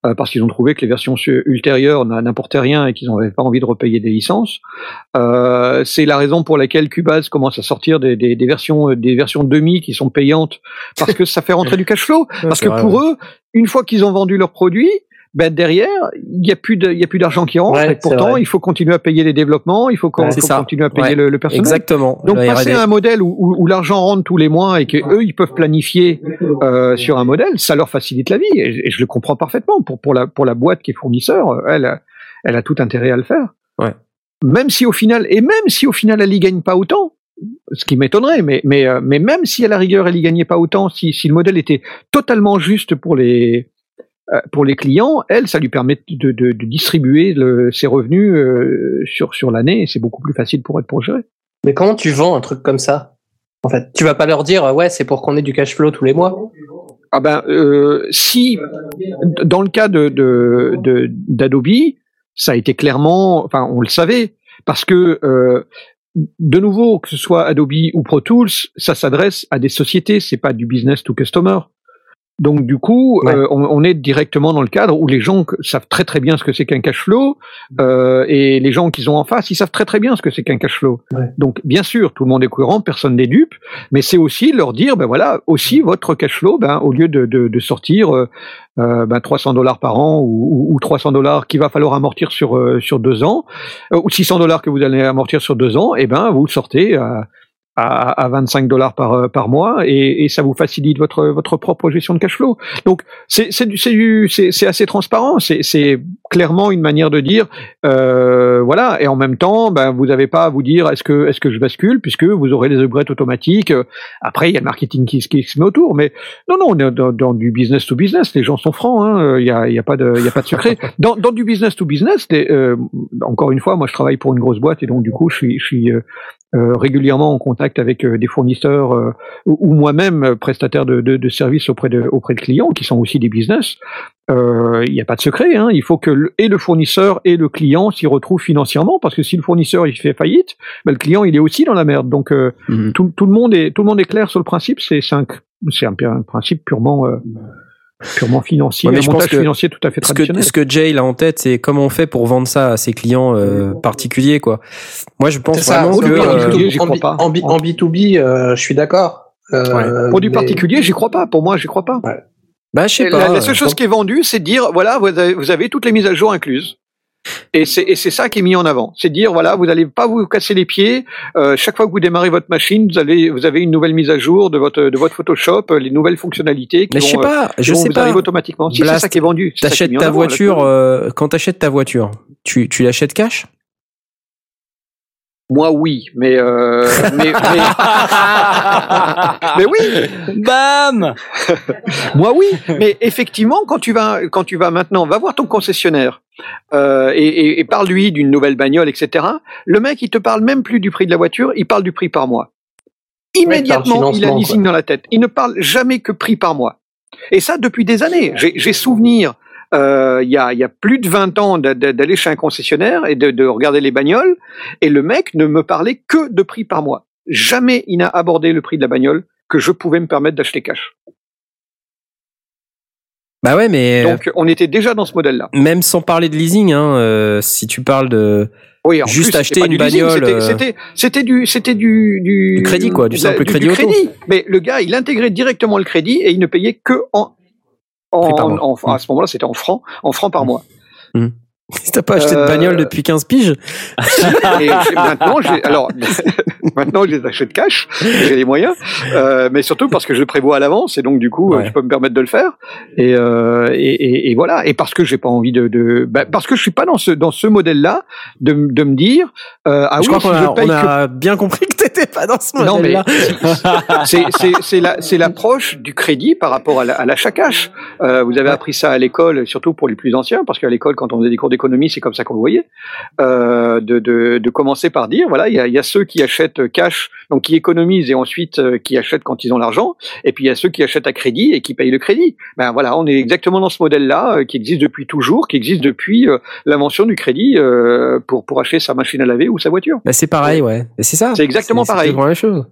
S2: euh, parce qu'ils ont trouvé que les versions ultérieures n'a- n'apportaient rien et qu'ils n'avaient pas envie de repayer des licences. Euh, c'est la raison pour laquelle Cubase commence à sortir des, des, des versions, des versions demi qui sont payantes parce que ça fait rentrer du cash flow. Parce que pour eux, une fois qu'ils ont vendu leurs produits, ben derrière, il n'y a plus de, il y a plus d'argent qui rentre.
S4: Ouais,
S2: et pourtant,
S4: vrai.
S2: il faut continuer à payer les développements, il faut, qu'on- continuer à payer
S1: Ouais.
S2: le, le personnel.
S1: Exactement.
S2: Donc passer
S1: R&D.
S2: à un modèle où, où, où l'argent rentre tous les mois et que eux ils peuvent planifier euh, sur un modèle, ça leur facilite la vie et, et je le comprends parfaitement. Pour pour la pour la boîte qui est fournisseur, elle a- elle a tout intérêt à le faire.
S1: Ouais.
S2: Même si au final et même si au final elle y gagne pas autant, ce qui m'étonnerait, mais mais euh, mais même si à la rigueur elle y gagnait pas autant, si si le modèle était totalement juste pour les euh, pour les clients, elle, ça lui permet de, de, de distribuer le, ses revenus euh, sur sur l'année et c'est beaucoup plus facile pour elle pour gérer.
S4: Mais comment tu vends un truc comme ça En fait, tu vas pas leur dire ouais, c'est pour qu'on ait du cash flow tous les mois?
S2: Ah ben, euh, si dans le cas de de- de- d'Adobe, ça a été clairement, enfin, on le savait, parce que euh, de nouveau, que ce soit Adobe ou Pro Tools, ça s'adresse à des sociétés, c'est pas du business to customer. Donc du coup,
S4: Ouais.
S2: euh, on, on est directement dans le cadre où les gens savent très très bien ce que c'est qu'un cash flow euh, et les gens qu'ils ont en face, ils savent très très bien ce que c'est qu'un cash flow.
S4: Ouais.
S2: Donc bien sûr, tout le monde est cohérent, personne n'est dupe, mais c'est aussi leur dire, ben voilà, aussi votre cash flow, ben au lieu de, de, de sortir euh, euh, ben 300 dollars par an ou, ou, ou 300 dollars qu'il va falloir amortir sur sur deux ans, ou 600 dollars que vous allez amortir sur deux ans, et ben vous le sortez à à, à 25 dollars par euh, par mois et, et ça vous facilite votre votre propre gestion de cash flow. Donc c'est c'est assez transparent. C'est clairement une manière de dire euh, voilà et en même temps ben vous n'avez pas à vous dire est-ce que est-ce que je bascule puisque vous aurez les upgrades automatiques. Après il y a le marketing qui, se- qui se met autour, mais non non on est dans, dans du business to business. Les gens sont francs. hein. Il y a il y a pas de il y a pas de secret. Dans dans du business to business, les, euh, encore une fois moi je travaille pour une grosse boîte et donc du coup je suis je suis euh, euh, régulièrement en contact avec euh, des fournisseurs euh, ou, ou moi-même euh, prestataire de, de, de services auprès de, auprès de clients qui sont aussi des business. Euh, Il n'y a pas de secret. Hein. Il faut que le, et le fournisseur et le client s'y retrouvent financièrement parce que si le fournisseur il fait faillite, ben, le client il est aussi dans la merde. Donc euh,
S1: Mhm.
S2: tout, tout le monde est tout le monde est clair sur le principe. C'est un c'est un, un principe purement euh, purement financier,
S1: Ouais, mais
S2: un
S1: je pense
S2: montage
S1: que
S2: financier tout à fait
S1: Ce que,
S2: traditionnel.
S1: ce que Jay a en tête, c'est comment on fait pour vendre ça à ses clients euh, particuliers, quoi. Moi, je pense
S4: ça.
S1: vraiment que
S4: en,
S2: en
S1: euh,
S2: B2B,
S4: B2B,
S2: j'y
S4: en,
S2: crois
S4: B-
S2: pas.
S4: en B- en B2B, euh, je suis d'accord. Euh,
S2: Pour du
S4: mais-
S2: particulier, j'y crois pas. Pour moi, j'y crois pas.
S1: Bah, je sais pas.
S2: la, la seule chose qui est vendue, c'est de dire voilà, vous avez, vous avez toutes les mises à jour incluses. Et c'est et c'est ça qui est mis en avant. C'est dire voilà, vous n'allez pas vous casser les pieds. Euh, chaque fois que vous démarrez votre machine, vous avez vous avez une nouvelle mise à jour de votre de votre Photoshop, euh, les nouvelles fonctionnalités qui
S1: Mais je sais
S2: vont, euh,
S1: pas,
S2: qui
S1: je
S2: vont
S1: sais
S2: vous
S1: pas.
S2: arriver automatiquement. Si c'est ça qui est vendu.
S1: T'achètes ta
S2: avant,
S1: voiture, euh, quand t'achètes ta voiture, tu, tu l'achètes cash?
S2: Moi oui, mais euh, mais, mais, mais oui,
S3: Bam
S2: Moi oui, mais effectivement, quand tu vas, quand tu vas maintenant, va voir ton concessionnaire euh, et, et, et parle-lui d'une nouvelle bagnole, etc. Le mec, il te parle même plus du prix de la voiture, il parle du prix par mois. Immédiatement,
S4: parle
S2: il a leasing dans la tête. Il ne parle jamais que prix par mois. Et ça depuis des années. J'ai souvenir. euh, Il y, a, il y a plus de 20 ans d'a- d'a- d'aller chez un concessionnaire et de, de regarder les bagnoles, et le mec ne me parlait que de prix par mois. Jamais il n'a abordé le prix de la bagnole que je pouvais me permettre d'acheter cash.
S1: Bah ouais, mais
S2: Donc on était déjà dans ce modèle-là.
S1: même sans parler de leasing, hein, euh, si tu parles de
S2: Oui, en
S1: Juste
S2: plus,
S1: acheter une bagnole,
S2: c'était-
S1: euh,
S2: C'était du c'était du, du
S1: Du crédit, quoi, du
S2: de-
S1: simple crédit auto.
S2: Mais le gars, il intégrait directement le crédit et il ne payait que en en, en- à ce moment-là, c'était en francs, en francs par mois.
S1: Si t'as pas acheté de
S2: Euh,
S1: bagnole depuis 15 piges,
S2: Et maintenant, j'ai alors maintenant je les achète cash, j'ai les moyens, euh, mais surtout parce que je le prévois à l'avance et donc du coup, euh,
S1: Ouais.
S2: je peux me permettre de le faire. Et, euh, et, et, et voilà. Et parce que j'ai pas envie de, de bah, parce que je suis pas dans ce dans ce modèle-là de, de me dire euh, ah
S1: je
S2: oui,
S1: crois
S2: si
S1: qu'on
S2: je
S1: a,
S2: paye
S1: on
S2: que
S1: a bien compris que t'étais pas dans ce modèle-là.
S2: c'est c'est c'est la c'est l'approche du crédit par rapport à la- à l'achat cash. Euh, vous avez appris ça à l'école, surtout pour les plus anciens, parce qu'à l'école, quand on faisait des cours d'économie, c'est comme ça qu'on le voyait. Euh, de, de de commencer par dire voilà, il y a, il y a ceux qui achètent cash, donc qui économisent et ensuite euh, qui achètent quand ils ont l'argent, et puis il y a ceux qui achètent à crédit et qui payent le crédit. Ben voilà, on est exactement dans ce modèle-là euh, qui existe depuis toujours, qui existe depuis euh, l'invention du crédit euh, pour pour acheter sa machine à laver ou sa voiture.
S1: Bah, c'est pareil, ouais. C'est ça.
S2: C'est exactement pareil.
S1: C'est la même chose.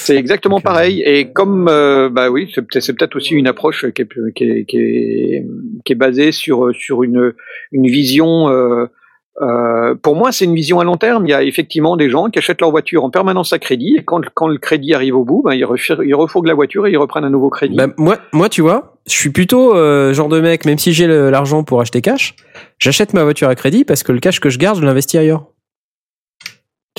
S2: C'est exactement
S1: Donc, euh,
S2: pareil. Et comme, euh, bah oui, c'est peut- c'est peut-être aussi une approche qui est, qui est, qui est, qui est basée sur, sur une, une vision. Euh, euh, pour moi, c'est une vision à long terme. Il y a effectivement des gens qui achètent leur voiture en permanence à crédit. Et quand, quand le crédit arrive au bout, ben, ils, ils refourguent la voiture et ils reprennent un nouveau crédit.
S1: Bah, moi, moi, tu vois, je suis plutôt euh, genre de mec, même si j'ai l'argent pour acheter cash, j'achète ma voiture à crédit parce que le cash que je garde, je l'investis ailleurs.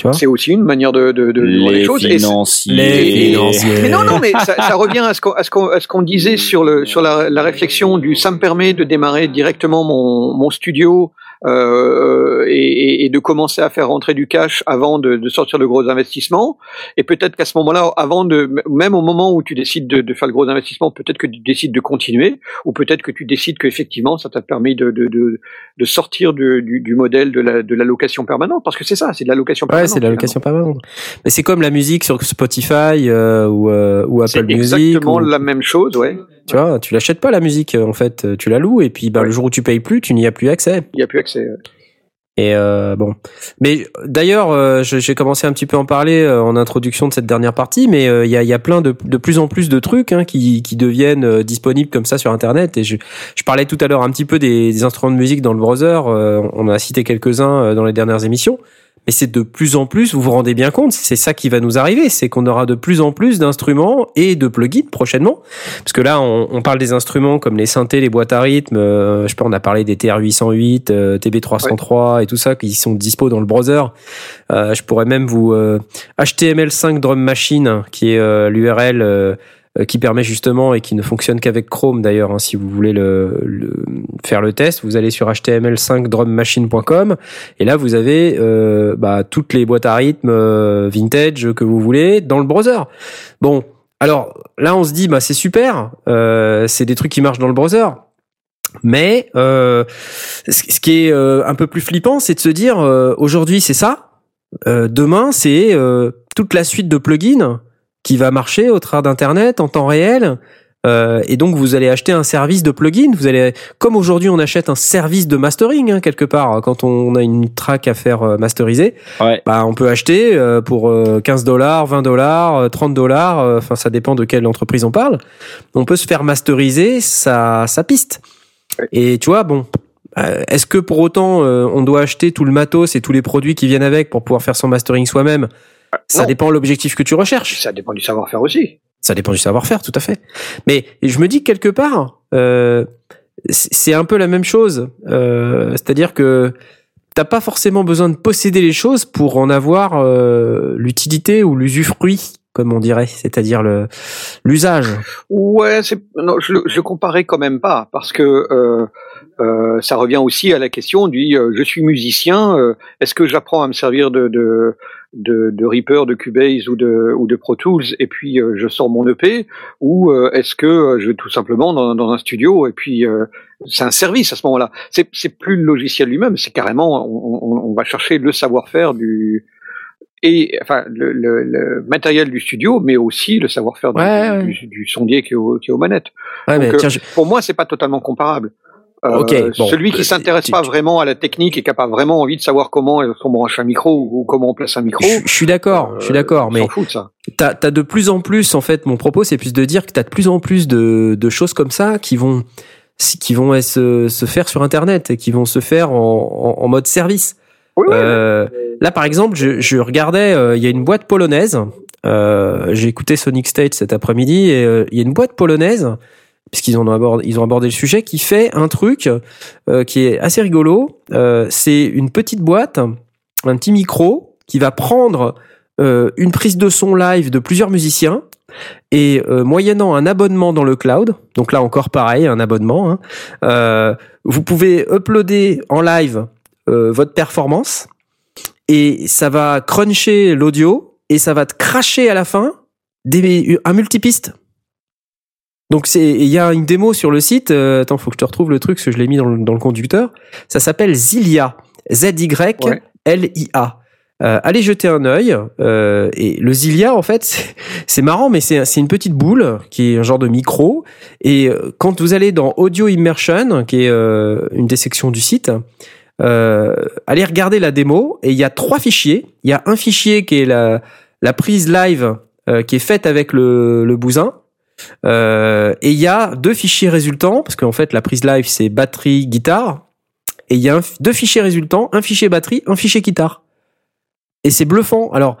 S1: Tu vois
S2: c'est aussi une manière de, de, de, de voir les
S3: Les
S2: choses. Et.
S1: Les financiers.
S2: Mais non, non, mais ça, ça revient à ce qu'on à ce qu'on à ce qu'on disait sur le sur la, la réflexion du ça me permet de démarrer directement mon mon studio euh, et, et- de commencer à faire rentrer du cash avant de, de sortir de gros investissements. Et peut-être qu'à ce moment-là, avant de même au moment où tu décides de, de faire le gros investissement, peut-être que tu décides de continuer, ou peut-être que tu décides qu'effectivement ça t'a permis de de, de, de sortir du, du, du modèle de la de l'allocation permanente, parce que c'est ça, c'est de l'allocation
S1: Ouais,
S2: permanente.
S1: c'est de l'allocation permanente. Mais c'est comme la musique sur Spotify euh, ou, euh, ou
S2: C'est
S1: Apple Music.
S2: exactement
S1: ou-
S2: la même chose, ouais.
S1: Tu vois, tu l'achètes pas la musique en fait, tu la loues et puis bah, le jour où tu payes plus, tu n'y as plus accès.
S2: Il n'y a plus accès. ouais.
S1: Et euh, bon, mais d'ailleurs, euh, j'ai commencé un petit peu à en parler euh, en introduction de cette dernière partie, mais euh, il y, a, il y a plein de, de plus en plus de trucs hein, qui, qui deviennent disponibles comme ça sur Internet. Et je, je parlais tout à l'heure un petit peu des, des instruments de musique dans le browser. on a cité quelques-uns dans les dernières émissions. Mais c'est de plus en plus, vous vous rendez bien compte, c'est ça qui va nous arriver, c'est qu'on aura de plus en plus d'instruments et de plugins prochainement. Parce que là, on, on parle des instruments comme les synthés, les boîtes à rythme, euh, je sais pas, on a parlé des TR-808, euh, TB303 et tout ça qui sont dispo dans le browser. Euh, je pourrais même vous euh, HTML5 Drum Machine, qui est euh, l'URL euh, euh, qui permet justement et qui ne fonctionne qu'avec Chrome d'ailleurs. hein, si vous voulez le, le- faire le test, vous allez sur html5drummachine.com et là vous avez euh, bah, toutes les boîtes à rythme euh, vintage que vous voulez dans le browser. Bon, alors là on se dit bah c'est super, euh, c'est des trucs qui marchent dans le browser. Mais euh, ce qui est euh, un peu plus flippant, c'est de se dire euh, aujourd'hui c'est ça, euh, demain c'est euh, toute la suite de plugins qui va marcher au travers d'internet en temps réel. Euh, et donc vous allez acheter un service de plugin. Vous allez, comme aujourd'hui on achète un service de mastering hein, quelque part hein, quand on a une track à faire euh, masteriser.
S3: Ouais.
S1: Bah on peut acheter euh, pour euh, 15 dollars, 20 dollars, 30 dollars. euh, Enfin ça dépend de quelle entreprise on parle. On peut se faire masteriser sa sa piste.
S2: Ouais.
S1: Et tu vois bon. euh, Est-ce que pour autant euh, on doit acheter tout le matos et tous les produits qui viennent avec pour pouvoir faire son mastering soi-même? Ça
S2: Non.
S1: dépend de l'objectif que tu recherches.
S2: Ça dépend du savoir-faire aussi.
S1: Ça dépend du savoir-faire, tout à fait. Mais je me dis que quelque part, euh, c'est un peu la même chose. Euh, C'est-à-dire que t'as pas forcément besoin de posséder les choses pour en avoir euh, l'utilité ou l'usufruit, comme on dirait, c'est-à-dire le l'usage.
S2: Ouais, non, je, je comparais quand même pas parce que euh, euh, ça revient aussi à la question du euh, je suis musicien, euh, est-ce que j'apprends à me servir de de de, de Reaper, de Cubase ou de ou de Pro Tools et puis euh, je sors mon EP ou euh, est-ce que euh, je vais tout simplement dans, dans un studio et puis euh, c'est un service à ce moment-là. C'est c'est plus le logiciel lui-même, c'est carrément on, on, on va chercher le savoir-faire du et enfin le, le, le matériel du studio, mais aussi le savoir-faire du,
S1: Ouais,
S2: du, du sondier qui est, au- qui est aux manettes.
S1: Ouais,
S2: euh,
S1: tiens, je-
S2: Pour moi, c'est pas totalement comparable. Euh,
S1: Ok, bon.
S2: celui qui
S1: Euh,
S2: s'intéresse pas vraiment à la technique et qui a pas vraiment envie de savoir comment on branche un micro ou, comment on place un micro,
S1: je, je suis d'accord, je suis
S2: euh,
S1: d'accord, mais t'as as de plus en plus, en fait, mon propos, c'est plus de dire que t'as de plus en plus de, de choses comme ça qui vont qui vont se, se faire sur Internet et qui vont se faire en, en, en mode service.
S2: Oui, oui,
S1: Euh, là, par exemple, je, je regardais, il y a une boîte polonaise. J'ai écouté Sonic State cet après-midi et il y a une boîte polonaise, puisqu'ils ont abordé, ils ont abordé le sujet, qui fait un truc euh, qui est assez rigolo. Euh, C'est une petite boîte, un petit micro qui va prendre euh, une prise de son live de plusieurs musiciens et euh, moyennant un abonnement dans le cloud, donc là encore pareil, un abonnement, hein, euh, vous pouvez uploader en live euh, votre performance et ça va cruncher l'audio et ça va te cracher à la fin des, un multipiste. Donc c'est il y a une démo sur le site. euh, attends, faut que je te retrouve le truc parce que je l'ai mis dans le, dans le conducteur. Ça s'appelle Zilia. Z Y L I A. Euh, allez jeter un œil. Euh, et le Zilia, en fait, c'est- marrant, mais c'est une petite boule qui est un genre de micro. Et euh, quand vous allez dans Audio Immersion, qui est euh, une des sections du site, euh, allez regarder la démo. Et il y a trois fichiers. Il y a un fichier qui est la, la prise live qui est faite avec le, le bousin. Euh, et il y a deux fichiers résultants, parce qu'en fait la prise live c'est batterie, guitare. Et il y a un- deux fichiers résultants, un fichier batterie, un fichier guitare. Et c'est bluffant. Alors,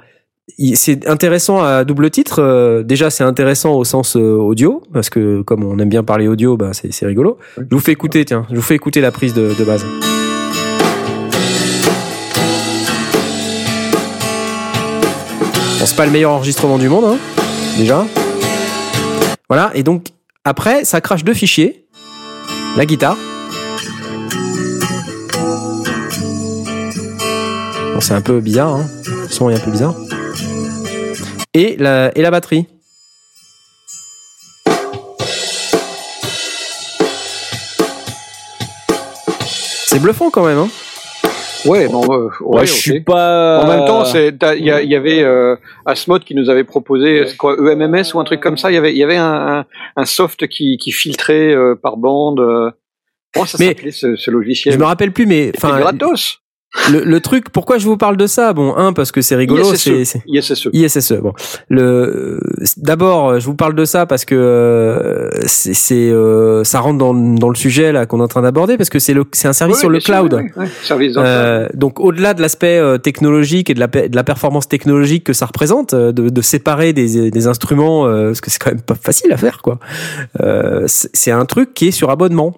S1: c'est intéressant à double titre. Euh, déjà, c'est intéressant au sens euh, audio, parce que comme on aime bien parler audio, bah, c'est c'est rigolo. Je vous fais écouter, tiens, je vous fais écouter la prise de, de base. Bon, c'est pas le meilleur enregistrement du monde, hein, déjà. Voilà, et donc, après, ça crache deux fichiers. La guitare. Bon, c'est un peu bizarre, hein. Le son est un peu bizarre. Et la, et la batterie. C'est bluffant quand même, hein.
S2: Ouais, bon, euh, ouais,
S3: Ouais, je
S2: ok.
S3: suis pas.
S2: En même temps, c'est- il y, a- il y avait euh, Asmod qui nous avait proposé quoi, EMMS ou un truc comme ça. Il y avait, il y avait un, un, un soft qui, qui filtrait euh, par bande. euh. Comment ça s'appelait ce, ce logiciel?
S1: Je me rappelle plus, mais enfin,
S2: gratos.
S1: Le, le truc. Pourquoi je vous parle de ça? Bon, un parce que c'est rigolo.
S2: ISSE.
S1: C'est c'est-
S2: ISSE.
S1: ISSE. Bon, le d'abord, je vous parle de ça parce que euh, c'est euh, ça rentre dans, dans le sujet là qu'on est en train d'aborder parce que c'est le c'est un service sur le
S2: sûr,
S1: cloud.
S2: Service.
S1: Euh, donc au-delà de l'aspect euh, technologique et de la, de la performance technologique que ça représente, euh, de, de séparer des, des instruments, euh, parce que c'est quand même pas facile à faire, quoi. Euh, c'est c'est un truc qui est sur abonnement.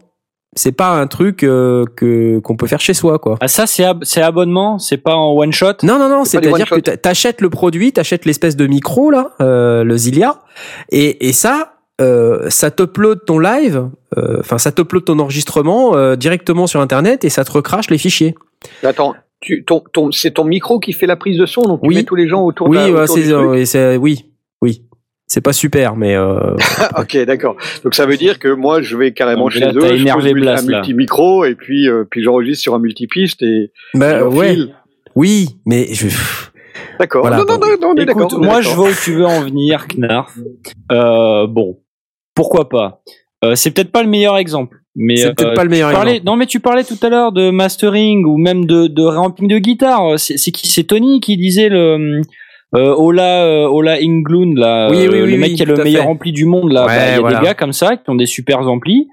S1: C'est pas un truc euh, que qu'on peut faire chez soi, quoi.
S3: Ah, ça, c'est ab- c'est abonnement, c'est pas en one shot?
S1: Non, non, non. C'est-à-dire que t'achètes le produit, t'achètes l'espèce de micro là, euh, le Zilia, et, et ça, euh, ça t'upload ton live, euh, enfin ça t'upload ton enregistrement euh, directement sur Internet et ça te recrache les fichiers.
S2: Attends, tu, ton, ton, c'est ton micro qui fait la prise de son, donc tu
S1: Oui.
S2: mets tous les gens autour
S1: Oui,
S2: de la,
S1: ouais,
S2: autour
S1: c'est,
S2: du truc.
S1: oui. C'est pas super, mais euh,
S2: ok, d'accord. Donc ça veut dire que moi, je vais carrément
S3: Donc
S2: chez
S3: là,
S2: eux, je
S3: Blas,
S2: un
S3: là.
S2: multi-micro et puis, euh, puis j'enregistre sur un multipiste et
S1: bah, ouais, oui, mais je,
S2: D'accord.
S1: Voilà,
S2: non, non,
S1: bon.
S2: non, non, on est
S3: Écoute,
S2: d'accord. on est
S3: moi, je vois où tu veux en venir, Knarf. Euh, bon, pourquoi pas. Euh, c'est peut-être pas le meilleur exemple, mais
S1: c'est peut-être
S3: euh,
S1: pas le meilleur
S3: parlais-
S1: exemple.
S3: Non, mais tu parlais tout à l'heure de mastering ou même de, de ramping de guitare. C'est c'est qui? C'est Tony qui disait le euh, Ola euh, Ola Englund là,
S1: Oui, oui,
S3: euh,
S1: oui,
S3: le mec qui a le meilleur
S1: fait.
S3: ampli du monde là.
S1: Ouais,
S3: Bah, Il y a
S1: voilà.
S3: des gars comme ça qui ont des super amplis.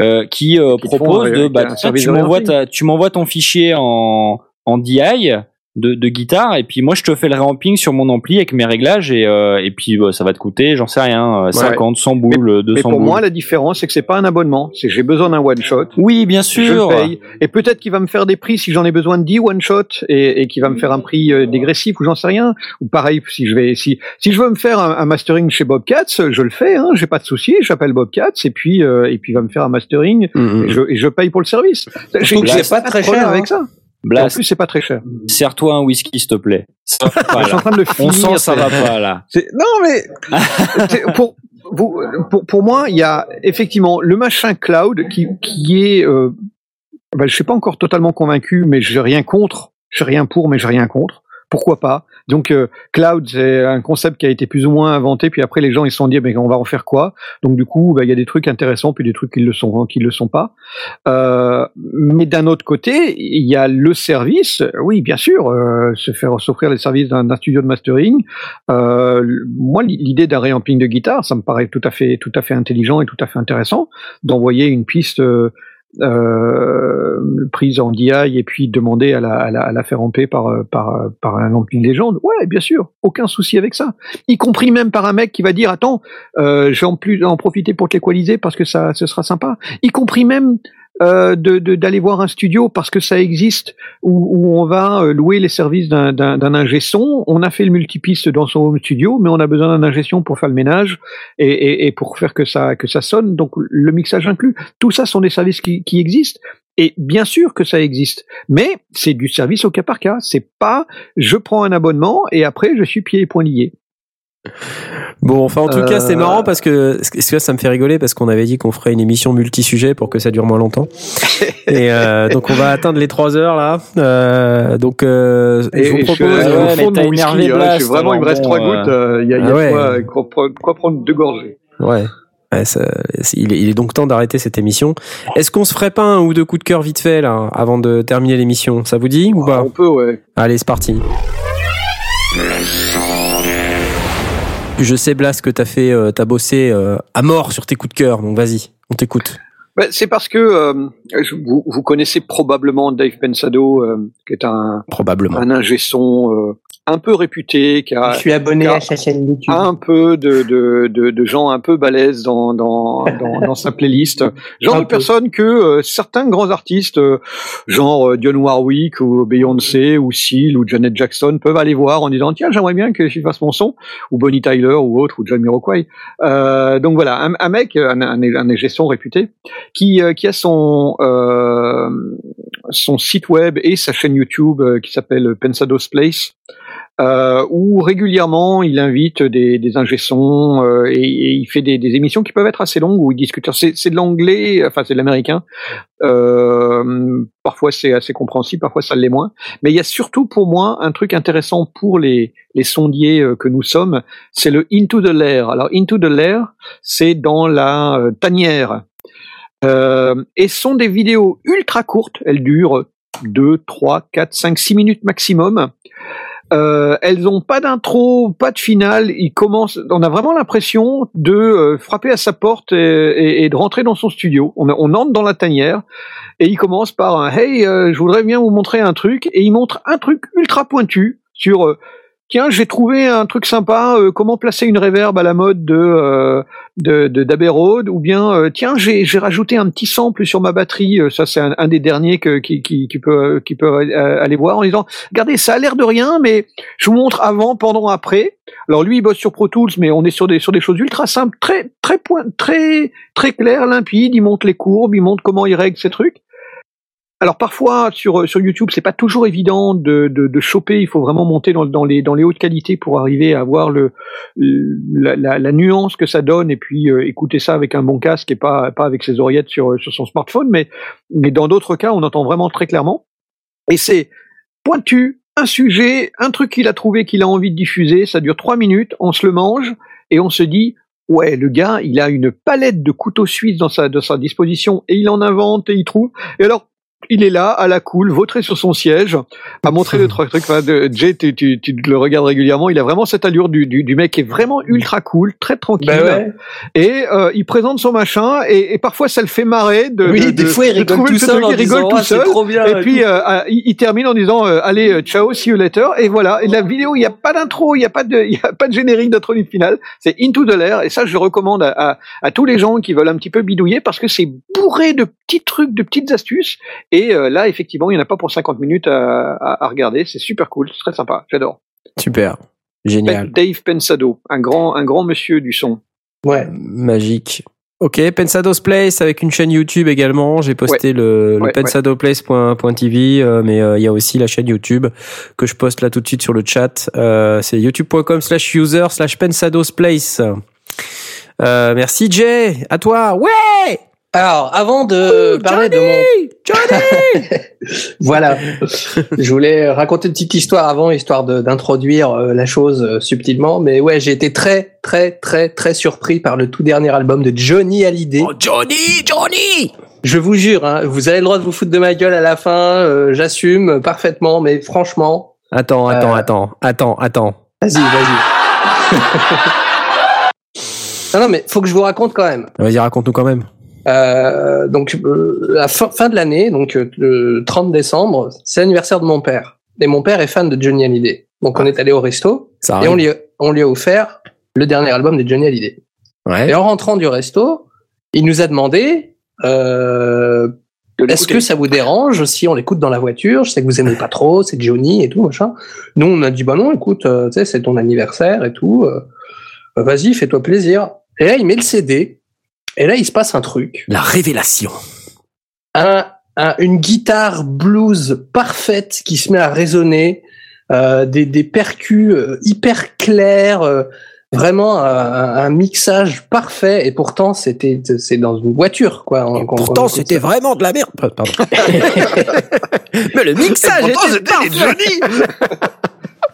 S3: Euh, qui, euh,
S2: Qui te font
S3: de bah tu m'envoies tu m'envoies ton fichier en en DI de, de guitare et puis moi je te fais le réamping sur mon ampli avec mes réglages et, euh, et puis bah, ça va te coûter j'en sais rien euh, 50 100 boules 200
S2: Mais pour
S3: boules
S2: moi, la différence, c'est que c'est pas un abonnement. C'est que j'ai besoin d'un one shot.
S3: oui bien
S2: Je
S3: sûr
S2: paye. Et peut-être qu'il va me faire des prix si j'en ai besoin de 10 one shot et, et qu'il va me faire un prix euh, dégressif ou j'en sais rien. Ou pareil, si je vais, si, si je veux me faire un, un mastering chez Bobcats, je le fais, hein, j'ai pas de souci, j'appelle Bobcats et puis, euh, et puis il va me faire un mastering
S1: Mhm.
S2: et je, et je paye pour le service. J'ai
S4: pas très cher,
S2: avec
S4: hein.
S2: ça. Et en
S3: Blast
S2: plus, c'est pas très cher.
S3: serre-toi un whisky s'il te plaît Ça va pas,
S2: Je suis
S3: là.
S2: en train de le
S3: on
S2: finir.
S3: sent ça va pas là
S2: Non, mais pour, pour, pour moi, il y a effectivement le machin cloud qui, qui est. Euh, ben, je suis pas encore totalement convaincu, mais j'ai rien contre. J'ai rien pour, mais j'ai rien contre. Pourquoi pas Donc euh, cloud, c'est un concept qui a été plus ou moins inventé, puis après les gens ils se sont dit, mais on va en faire quoi? Donc du coup, ben, il y a des trucs intéressants, puis des trucs qui le sont, qui le sont pas. Euh, mais d'un autre côté, il y a le service. Oui, bien sûr, euh, se faire s'offrir les services d'un studio de mastering. Moi, l'idée d'un réamping de guitare, ça me paraît tout à fait, tout à fait intelligent et tout à fait intéressant d'envoyer une piste euh, prise en DI et puis demander à la, à la, à la faire amper par, euh, par, euh, par un de légende. Ouais, bien sûr, aucun souci avec ça. Y compris même par un mec qui va dire attends, euh, je en plus en profiter pour t'équaliser parce que ça, ce sera sympa. Y compris même euh, de de- d'aller voir un studio parce que ça existe où, où on va euh, louer les services d'un ingé son. On a fait le multipiste dans son home studio, mais on a besoin d'un ingé pour faire le ménage et, et, et pour faire que ça que ça sonne. Donc le mixage inclus. Tout ça sont des services qui, qui existent. Et bien sûr que ça existe, mais c'est du service au cas par cas. C'est pas je prends un abonnement et après je suis pieds et poings liés.
S1: Bon, enfin, en tout
S2: Euh,
S1: cas, c'est marrant parce que, parce que ça me fait rigoler parce qu'on avait dit qu'on ferait une émission multi-sujet pour que ça dure moins longtemps. Et euh, donc, on va atteindre les trois heures là. Euh, donc, euh,
S2: Et
S1: je vous
S2: je suis
S1: propose.
S2: au
S3: ouais,
S2: fond de mon whisky, hein,
S3: Blast,
S2: je suis vraiment, il me reste
S3: bon,
S2: trois
S3: euh,
S2: gouttes. euh, Il y a, il y a
S1: Ah ouais.
S2: quoi, quoi, quoi- quoi prendre deux gorgées.
S1: Ouais. Ouais, ça- c'est- il, est, il est donc temps d'arrêter cette émission. Est-ce qu'on se ferait pas un ou deux coups de cœur vite fait là avant de terminer l'émission? Ça vous dit ou
S2: Ah,
S1: pas?
S2: on peut, ouais.
S1: Allez, c'est parti. Je sais Blas que t'as fait, euh, t'as bossé euh, à mort sur tes coups de cœur, donc vas-y, on t'écoute.
S2: Ben, c'est parce que euh, vous, vous connaissez probablement Dave Pensado, euh, qui est un,
S1: Probablement.
S2: un ingé son euh, un peu réputé, qui a
S4: Je suis abonné à sa chaîne YouTube.
S2: un peu de, de, de, de gens un peu balèzes dans, dans, dans, dans sa playlist. Genre
S4: Un
S2: de
S4: peu.
S2: que euh, certains grands artistes, euh, genre euh, Dionne Warwick ou Beyoncé ou Seal ou Janet Jackson peuvent aller voir en disant tiens j'aimerais bien que je fasse mon son ou Bonnie Tyler ou autre ou John Miroquai. Euh, donc voilà un, un mec un, un, un son réputé qui qui a son euh, son site web et sa chaîne YouTube qui s'appelle Pensado's Place euh, où régulièrement il invite des, des ingé-sons euh, et, et il fait des, des émissions qui peuvent être assez longues où il discute. C'est, de l'anglais, enfin c'est de l'américain. Euh, parfois c'est assez compréhensible, parfois ça l'est moins. Mais il y a surtout pour moi un truc intéressant pour les, les sondiers euh, que nous sommes, c'est le Into the Lair. Alors Into the Lair, c'est dans la euh, tanière. Euh, et sont des vidéos ultra courtes, elles durent 2, 3, 4, 5, 6 minutes maximum. Euh, elles n'ont pas d'intro, pas de finale. Il commence, on a vraiment l'impression de euh, frapper à sa porte et, de rentrer dans son studio. On, on entre dans la tanière et il commence par un Hey, euh, je voudrais bien vous montrer un truc. Et il montre un truc ultra pointu sur euh, Tiens, j'ai trouvé un truc sympa. euh, comment placer une reverb à la mode de euh, de, de Ou bien euh, tiens, j'ai j'ai rajouté un petit sample sur ma batterie. euh, ça, c'est un, un des derniers que qui qui, qui peut qui peut euh, aller voir en disant regardez, ça a l'air de rien, mais je vous montre avant, pendant, après. Alors lui, il bosse sur Pro Tools, mais on est sur des sur des choses ultra simples, très très point, très très claires, limpides. Il montre les courbes, il montre comment il règle ces trucs. Alors parfois sur sur YouTube, c'est pas toujours évident de, de, de choper. Il faut vraiment monter dans, les dans les hautes qualités pour arriver à voir le, la, la, la nuance que ça donne et puis euh, écouter ça avec un bon casque et pas pas avec ses oreillettes sur sur son smartphone. Mais mais dans d'autres cas, on entend vraiment très clairement. Et c'est pointu, un sujet, un truc qu'il a trouvé qu'il a envie de diffuser. Ça dure trois minutes, on se le mange et on se dit ouais, le gars, il a une palette de couteaux suisses dans sa, dans sa disposition et il en invente et il trouve. Et alors, il est là, à la cool, vautré sur son siège, à montrer le truc. Enfin, de, Jay, tu, tu, tu le regardes régulièrement. Il a vraiment cette allure du, du, du mec qui est vraiment ultra cool, très tranquille.
S4: Bah ouais.
S2: Et euh, il présente son machin, et, et parfois ça le fait marrer de.
S4: Oui,
S2: de,
S4: des
S2: de-
S4: fois il rigole tout seul
S2: il rigole tout
S4: Ah,
S2: seul. Et puis euh, euh, il, il termine en disant euh, allez ciao see you later et voilà et la vidéo il n'y a pas d'intro il n'y a pas de il y a pas de générique d'introduction finale c'est into the l'air et ça je recommande à, à, à tous les gens qui veulent un petit peu bidouiller parce que c'est bourré de petits trucs de petites astuces et euh, là effectivement il n'y en a pas pour 50 minutes à, à, à regarder c'est super cool c'est très sympa j'adore
S1: Super. Génial.
S2: Dave Pensado un grand un grand monsieur du son
S4: Ouais.
S1: Magique. Ok, Pensados Place avec une chaîne YouTube également. J'ai posté le, le
S2: Ouais,
S1: pensadoplace.tv, euh, mais euh, il y a aussi la chaîne YouTube que je poste là tout de suite sur le chat. Euh, c'est youtube.com slash user slash Pensados Place. Euh, merci Jay, à toi. Ouais,
S4: Alors, avant de parler de mon
S1: Johnny.
S4: Voilà. je voulais raconter une petite histoire avant, histoire de- d'introduire euh, la chose euh, subtilement. Mais ouais, j'ai été très, très, très, très surpris par le tout dernier album de Johnny Hallyday.
S1: oh, Johnny, Johnny.
S4: Je vous jure, hein, vous avez le droit de vous foutre de ma gueule à la fin. euh, J'assume parfaitement, mais franchement,
S1: Attends, attends,
S4: Euh.
S1: attends, attends, attends.
S4: vas-y, vas-y. non, non, mais faut que je vous raconte quand même.
S1: Vas-y, raconte-nous quand même.
S4: Euh, donc, euh, la fin, fin de l'année, donc euh, le 30 décembre, c'est l'anniversaire de mon père. Et mon père est fan de Johnny Hallyday. Donc, on est allé au resto.
S1: Ça
S4: Et on lui, a- on lui a offert le dernier album de Johnny Hallyday.
S1: Ouais.
S4: Et en rentrant du resto, il nous a demandé euh,
S2: De
S4: est-ce que ça vous dérange si on l'écoute dans la voiture? Je sais que vous aimez pas trop, c'est Johnny et tout machin. Nous on a dit bah non, écoute, euh, c'est ton anniversaire et tout. euh, euh, Vas-y, fais-toi plaisir. Et là il met le CD. Et là il se passe un truc.
S1: La révélation.
S4: Un, un- une guitare blues parfaite qui se met à résonner, euh, des, des percus euh, hyper clairs, euh, vraiment un, un mixage parfait. Et pourtant, c'était c'est dans une voiture, quoi.
S1: Et pourtant, c'était vraiment de la merde. Pardon. Mais le mixage était parfait.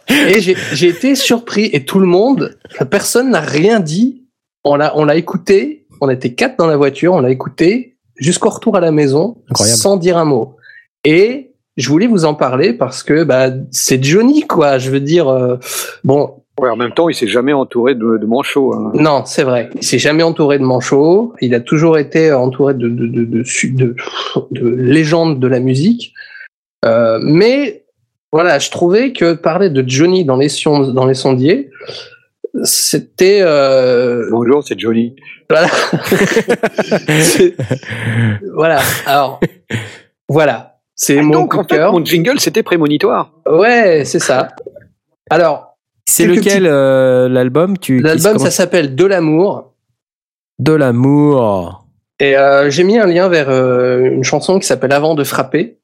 S4: Et j'ai j'ai été surpris et tout le monde, personne n'a rien dit. On l'a on l'a écouté. On était quatre dans la voiture. On l'a écouté jusqu'au retour à la maison,
S1: Incroyable.
S4: sans dire un mot. Et je voulais vous en parler parce que bah c'est Johnny quoi. Je veux dire euh, bon
S2: Ouais, en même temps il s'est jamais entouré de, de manchots hein.
S4: non c'est vrai. Il s'est jamais entouré de manchots. Il a toujours été entouré de de de de, su- de, de légendes de la musique. Euh, mais voilà, je trouvais que parler de Johnny dans les dans les sondiers, c'était euh,
S2: bonjour c'est Johnny
S4: voilà. Voilà. Alors voilà, c'est mon
S2: donc
S4: coup
S2: en fait
S4: cœur.
S2: mon jingle c'était prémonitoire
S4: Ouais, c'est ça. Alors
S1: C'est lequel
S4: petits-
S1: euh, l'album? Tu
S4: l'album ça s'appelle De l'amour.
S1: De l'amour.
S4: Et euh, j'ai mis un lien vers euh, une chanson qui s'appelle Avant de frapper.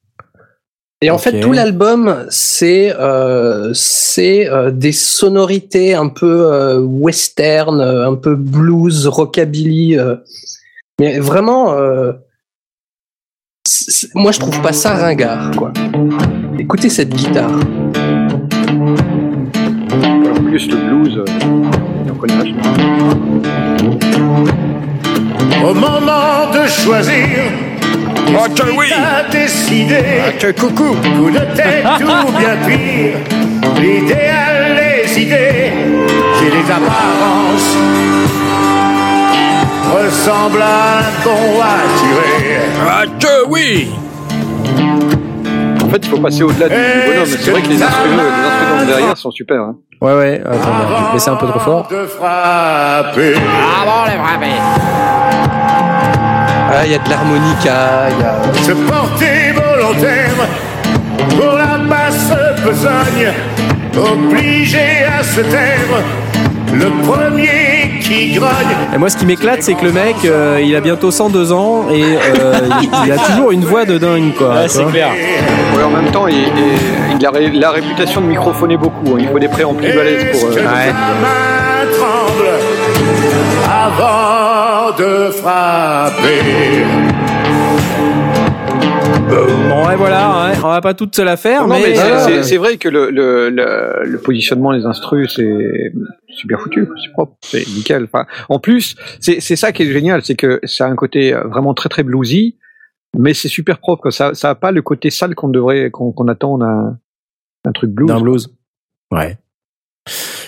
S4: Et en fait, tout l'album, c'est euh, c'est euh, des sonorités un peu euh, western, un peu blues, rockabilly. euh. mais vraiment, euh, moi, je trouve pas ça ringard, quoi. Écoutez cette guitare.
S2: en plus le blues euh, on connaît vachement.
S5: Au moment de choisir,
S1: Oh, que oui.
S5: t'as décidé.
S1: Que coucou.
S5: Coup de tête ou bien pire, l'idéal, les idées et les apparences ressemblent à un bon à tirer.
S1: Ah que oui.
S2: En fait, il faut passer au-delà du, bonhomme. C'est vrai que les instruments, les instruments de derrière sont super. Hein.
S1: Ouais ouais. Attends, j'ai baissé un peu trop fort.
S5: Avant de frapper.
S4: Ah, il y a de l'harmonica, il y a.
S5: Se porter volontaire pour la basse besogne, obligé à se taire. Le premier qui grogne.
S1: Et moi, ce qui m'éclate, c'est que le mec, euh, il a bientôt 102 ans et euh, il, il a toujours une voix de dingue, quoi.
S3: Ouais, c'est clair.
S2: Ouais, en même temps, il, il- il a ré- la réputation de microphoner beaucoup. hein. Il faut des préamplis balèzes pour. euh,
S5: ta main de frapper
S1: Bon, ouais, voilà. ouais, on va pas toutes se la faire,
S2: Non, mais,
S1: mais,
S2: c'est- c'est c'est vrai que le, le, le, le positionnement des instrus, c'est c'est bien foutu, c'est propre, c'est nickel. Enfin, en plus, c'est c'est ça qui est génial, c'est que ça a un côté euh, vraiment très très bluesy, mais c'est super propre. Ça, ça a pas le côté sale qu'on devrait, qu'on qu'on attend d'un d'un truc blues.
S1: D'un blues. Ouais.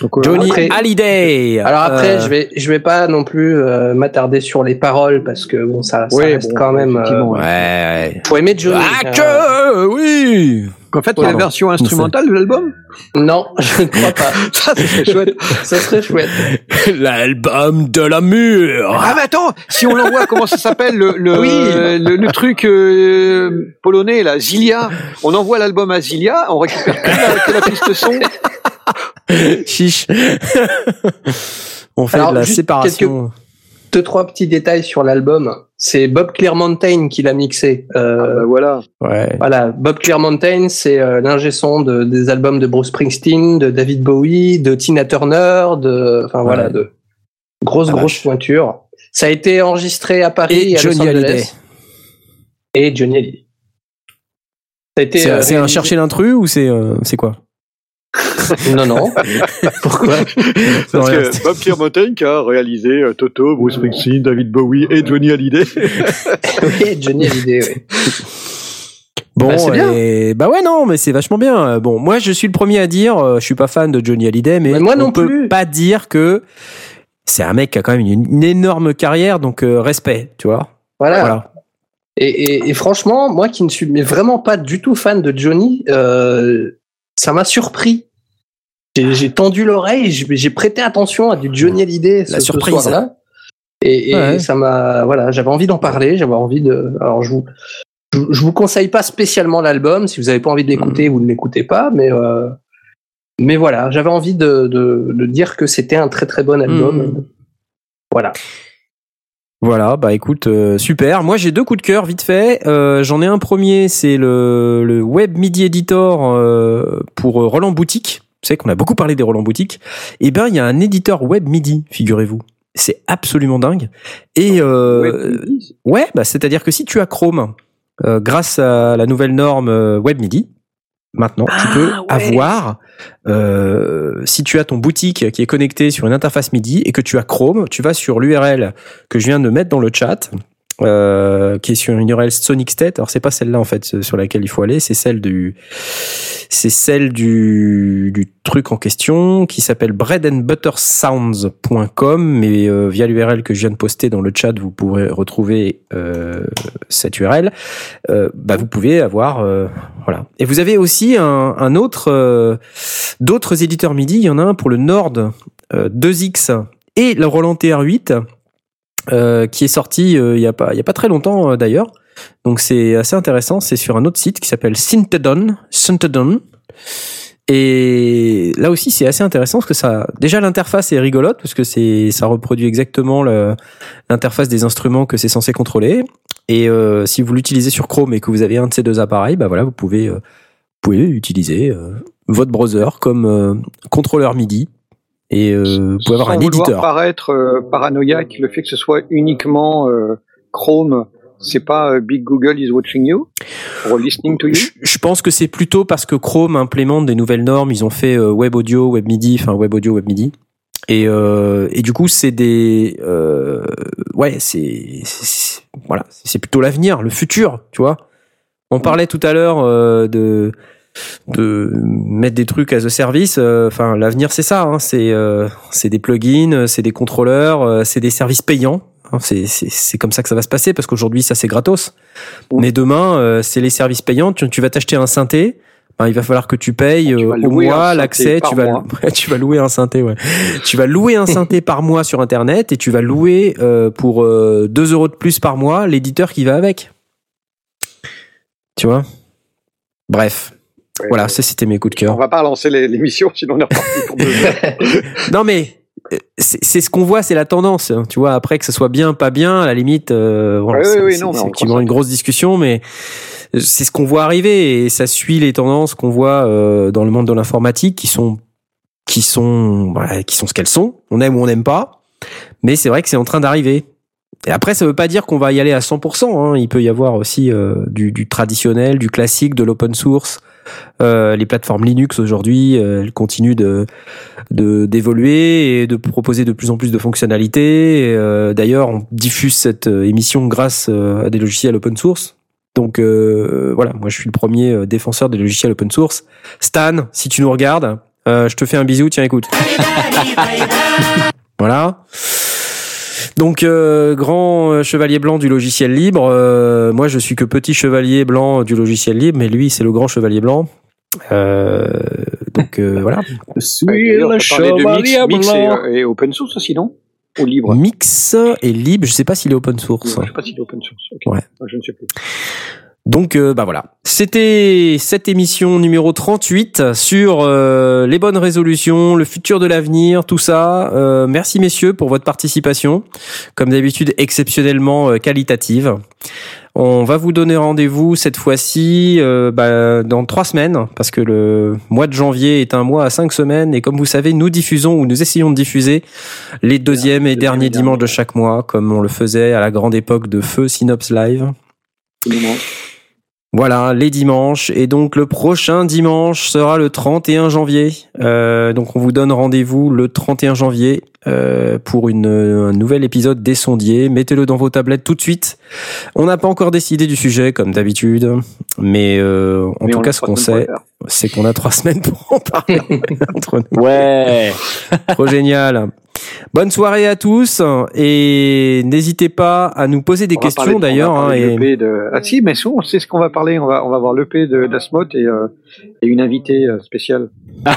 S2: Donc, euh,
S1: Johnny
S4: après-
S1: Hallyday.
S4: Alors après,
S1: Euh,
S4: je vais je vais pas non plus euh, m'attarder sur les paroles parce que bon ça, ça
S2: Ouais,
S4: reste
S2: bon,
S4: quand même. Euh,
S1: Ouais. ouais.
S4: faut aimer Johnny.
S1: Ah
S4: euh,
S1: que oui.
S2: En fait, il y a la version instrumentale de l'album?
S4: Non, je ne crois pas.
S2: Ça, c'est chouette.
S4: ça serait chouette.
S1: L'album de la mûre.
S2: Ah mais attends, si on l'envoie, comment ça s'appelle le le,
S4: Oui.
S2: le, le truc euh, polonais là, Zilia? On envoie l'album à Zilia, on récupère que la, que la piste son.
S1: Chiche. On fait
S4: Alors,
S1: de la
S4: juste
S1: séparation.
S4: Deux trois petits détails sur l'album. C'est Bob Clearmountain qui l'a mixé. Euh,
S2: Ah, bah, voilà.
S1: Ouais.
S4: Voilà, Bob Clearmountain, c'est euh, l'ingé son de, des albums de Bruce Springsteen, de David Bowie, de Tina Turner, de, enfin voilà, de grosses
S1: Ah,
S4: grosses
S1: vache.
S4: pointures. Ça a été enregistré à Paris
S1: Et
S4: à Los
S1: Johnny
S4: Angeles.
S1: Hallyday.
S4: Et Johnny Hallyday. Ça a été.
S1: C'est
S4: euh,
S1: un
S4: réalisé-
S1: chercher l'intrus ou c'est euh, c'est quoi?
S4: Non non. Pourquoi
S2: Parce que Bob Clearmountain qui a réalisé euh, Toto, Bruce Springsteen, David Bowie et Johnny Hallyday.
S4: Oui, Johnny Hallyday. Oui.
S1: Bon,
S4: Bah, bien.
S1: et- bah ouais, non, mais c'est vachement bien. Euh, Bon, moi, je suis le premier à dire, euh, je suis pas fan de Johnny Hallyday, mais,
S4: Mais moi
S1: on
S4: non
S1: peut
S4: plus.
S1: pas dire que c'est un mec qui a quand même une, une énorme carrière, donc euh, respect, tu vois.
S4: Voilà.
S1: Voilà.
S4: Et, et, et franchement, moi qui ne suis mais vraiment pas du tout fan de Johnny, euh, ça m'a surpris. J'ai tendu l'oreille, j'ai prêté attention à du Johnny Hallyday ce,
S1: La
S4: ce
S1: surprise.
S4: soir-là. Et, et
S1: Ouais.
S4: ça m'a, voilà, j'avais envie d'en parler, j'avais envie de. Alors je vous, je, je vous conseille pas spécialement l'album. Si vous avez pas envie de l'écouter,
S1: Mm.
S4: vous ne l'écoutez pas. Mais euh, mais voilà, j'avais envie de, de, de dire que c'était un très très bon album.
S1: Mm.
S4: Voilà.
S1: Voilà, bah écoute, euh, super. Moi, j'ai deux coups de cœur, vite fait. Euh, J'en ai un premier, c'est le, le Web MIDI Editor pour Roland Boutique. Vous savez qu'on a beaucoup parlé des Roland Boutique. Eh ben, il y a un éditeur Web MIDI, figurez-vous. C'est absolument dingue. Et euh, Ouais, bah, c'est-à-dire que si tu as Chrome, euh, grâce à la nouvelle norme euh, Web MIDI, maintenant tu
S4: Ah,
S1: peux
S4: ouais.
S1: avoir, euh, si tu as ton boutique qui est connecté sur une interface MIDI et que tu as Chrome, tu vas sur l'URL que je viens de mettre dans le chat. Euh, qui est sur une URL Sonic State. Alors c'est pas celle-là en fait sur laquelle il faut aller, c'est celle du c'est celle du, du truc en question qui s'appelle breadandbuttersounds.com mais euh, via l'URL que je viens de poster dans le chat vous pourrez retrouver euh, cette URL. Euh, bah vous pouvez avoir euh, voilà. Et vous avez aussi un, un autre euh, d'autres éditeurs MIDI. Il y en a un pour le Nord euh, 2X et le Roland TR8 euh, qui est sorti euh, il y a pas il y a pas très longtemps euh, d'ailleurs. Donc c'est assez intéressant. C'est sur un autre site qui s'appelle Synthedon Synthedon et là aussi, c'est assez intéressant parce que ça, déjà l'interface est rigolote parce que c'est, ça reproduit exactement l'interface des instruments que c'est censé contrôler. Et euh, si vous l'utilisez sur Chrome et que vous avez un de ces deux appareils, bah voilà, vous pouvez, euh, vous pouvez utiliser euh, votre browser comme euh, contrôleur MIDI et euh, vous pouvez avoir
S2: Sans
S1: un éditeur.
S2: paraître euh, paranoïaque, le fait que ce soit uniquement euh, Chrome, c'est pas euh, Big Google is watching you or listening to you?
S1: Je pense que c'est plutôt parce que Chrome implémente des nouvelles normes. Ils ont fait euh, Web Audio, Web MIDI, enfin Web Audio, Web MIDI. Et, euh, et du coup, c'est des, euh, ouais, c'est, c'est- voilà, c'est plutôt l'avenir, le futur, tu vois. On parlait tout à l'heure euh, de de mettre des trucs as a service. euh, Enfin, l'avenir, c'est ça. Hein, c'est euh, c'est des plugins, c'est des contrôleurs, euh, c'est des services payants. Hein, C'est comme ça que ça va se passer parce qu'aujourd'hui, ça c'est gratos. Mais demain, euh, c'est les services payants. Tu, tu vas t'acheter un synthé. Ben, il va falloir que tu payes
S2: Tu
S1: euh, au
S2: un
S1: mois l'accès. Tu vas
S2: mois.
S1: Tu vas louer un synthé. Ouais. tu vas louer un synthé par mois sur Internet et tu vas louer euh, pour euh, 2 euros de plus par mois l'éditeur qui va avec. Tu vois? Bref. Voilà, ça c'était mes coups de
S2: On
S1: cœur.
S2: va pas lancer l'émission, sinon on est reparti pour deux.
S1: Non mais euh, c'est ce qu'on voit, c'est la tendance. hein. Tu vois, après que ce soit bien, pas bien, à la limite, euh, voilà,
S2: ouais, ouais,
S1: c'est-
S2: non, mais
S1: c'est
S2: on
S1: effectivement une grosse discussion, mais c'est ce qu'on voit arriver et ça suit les tendances qu'on voit euh, dans le monde de l'informatique qui sont qui sont voilà, qui sont ce qu'elles sont. On aime ou on n'aime pas, mais c'est vrai que c'est en train d'arriver. Et après, ça veut pas dire qu'on va y aller à 100%. Hein. Il peut y avoir aussi euh, du, du traditionnel, du classique, de l'open source. Euh, les plateformes Linux aujourd'hui, euh, elles continuent de de d'évoluer et de proposer de plus en plus de fonctionnalités. Euh, D'ailleurs, on diffuse cette émission grâce à des logiciels open source. Donc euh, voilà, moi je suis le premier défenseur des logiciels open source. Stan, si tu nous regardes, je te fais un bisou, tiens écoute. voilà. Donc euh, grand euh, chevalier blanc du logiciel libre. Euh, moi je suis que petit chevalier blanc du logiciel libre, mais lui c'est le grand chevalier blanc. Euh, donc euh, voilà.
S3: Je
S2: D'ailleurs, t'as parlé de mix, mix et, et open source aussi, non? Ou libre?
S1: Mix est libre. Je sais pas s'il est open source.
S2: Je sais pas si c'est open source. Ok.
S1: Ouais.
S2: Je ne sais plus.
S1: Donc euh, bah voilà, c'était cette émission numéro 38 sur euh, les bonnes résolutions, le futur de l'avenir, tout ça. Euh, merci messieurs pour votre participation, comme d'habitude exceptionnellement qualitative. On va vous donner rendez-vous cette fois-ci euh, bah, dans trois semaines, parce que le mois de janvier est un mois à cinq semaines, et comme vous savez, nous diffusons ou nous essayons de diffuser les deuxième et
S2: deuxième
S1: derniers
S2: et dernier.
S1: dimanches de chaque mois, comme on le faisait à la grande époque de Feu Synops Live.
S2: Tout.
S1: Voilà, les dimanches. Et donc le prochain dimanche sera le 31 janvier. Euh, donc on vous donne rendez-vous le 31 janvier euh, pour une, un nouvel épisode des sondiers. Mettez-le dans vos tablettes tout de suite. On n'a pas encore décidé du sujet comme d'habitude, mais euh, en
S2: Mais
S1: tout cas ce qu'on sait, c'est qu'on a trois semaines pour en parler entre nous.
S3: Ouais.
S1: Trop génial. Bonne soirée à tous et n'hésitez pas à nous poser des
S2: On
S1: questions
S2: de- on va
S1: d'ailleurs. hein, et...
S2: l'EP de... Ah si, mais si, on sait ce qu'on va parler. On va, on va voir l'EP de d'Asmot et, euh, et une invitée euh, spéciale.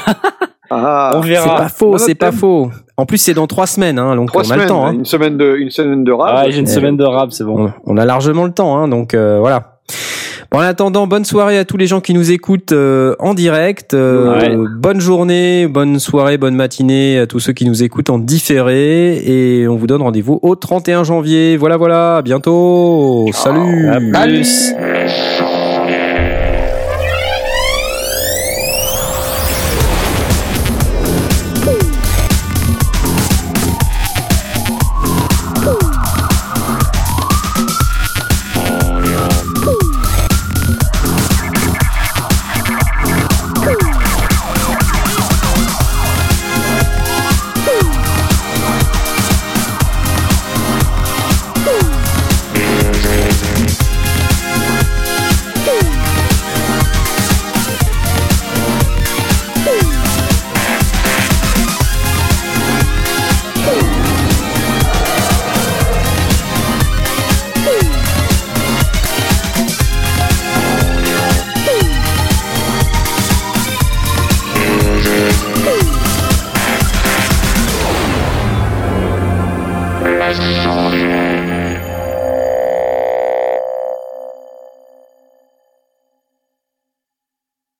S2: ah,
S3: On
S1: C'est pas faux, c'est pas faux. En plus, c'est dans trois semaines, hein, donc
S2: trois
S1: on a
S2: semaines,
S1: le temps. Hein.
S2: une semaine de, une semaine de rap.
S3: Ah, j'ai une semaine de rap, c'est bon.
S1: On, on a largement le temps, hein, donc euh, voilà. Bon, en attendant, bonne soirée à tous les gens qui nous écoutent euh, en direct. euh,
S3: Ouais.
S1: Bonne journée, bonne soirée, bonne matinée à tous ceux qui nous écoutent en différé. Et on vous donne rendez-vous au 31 janvier. Voilà, voilà, à bientôt. Salut.
S3: À plus.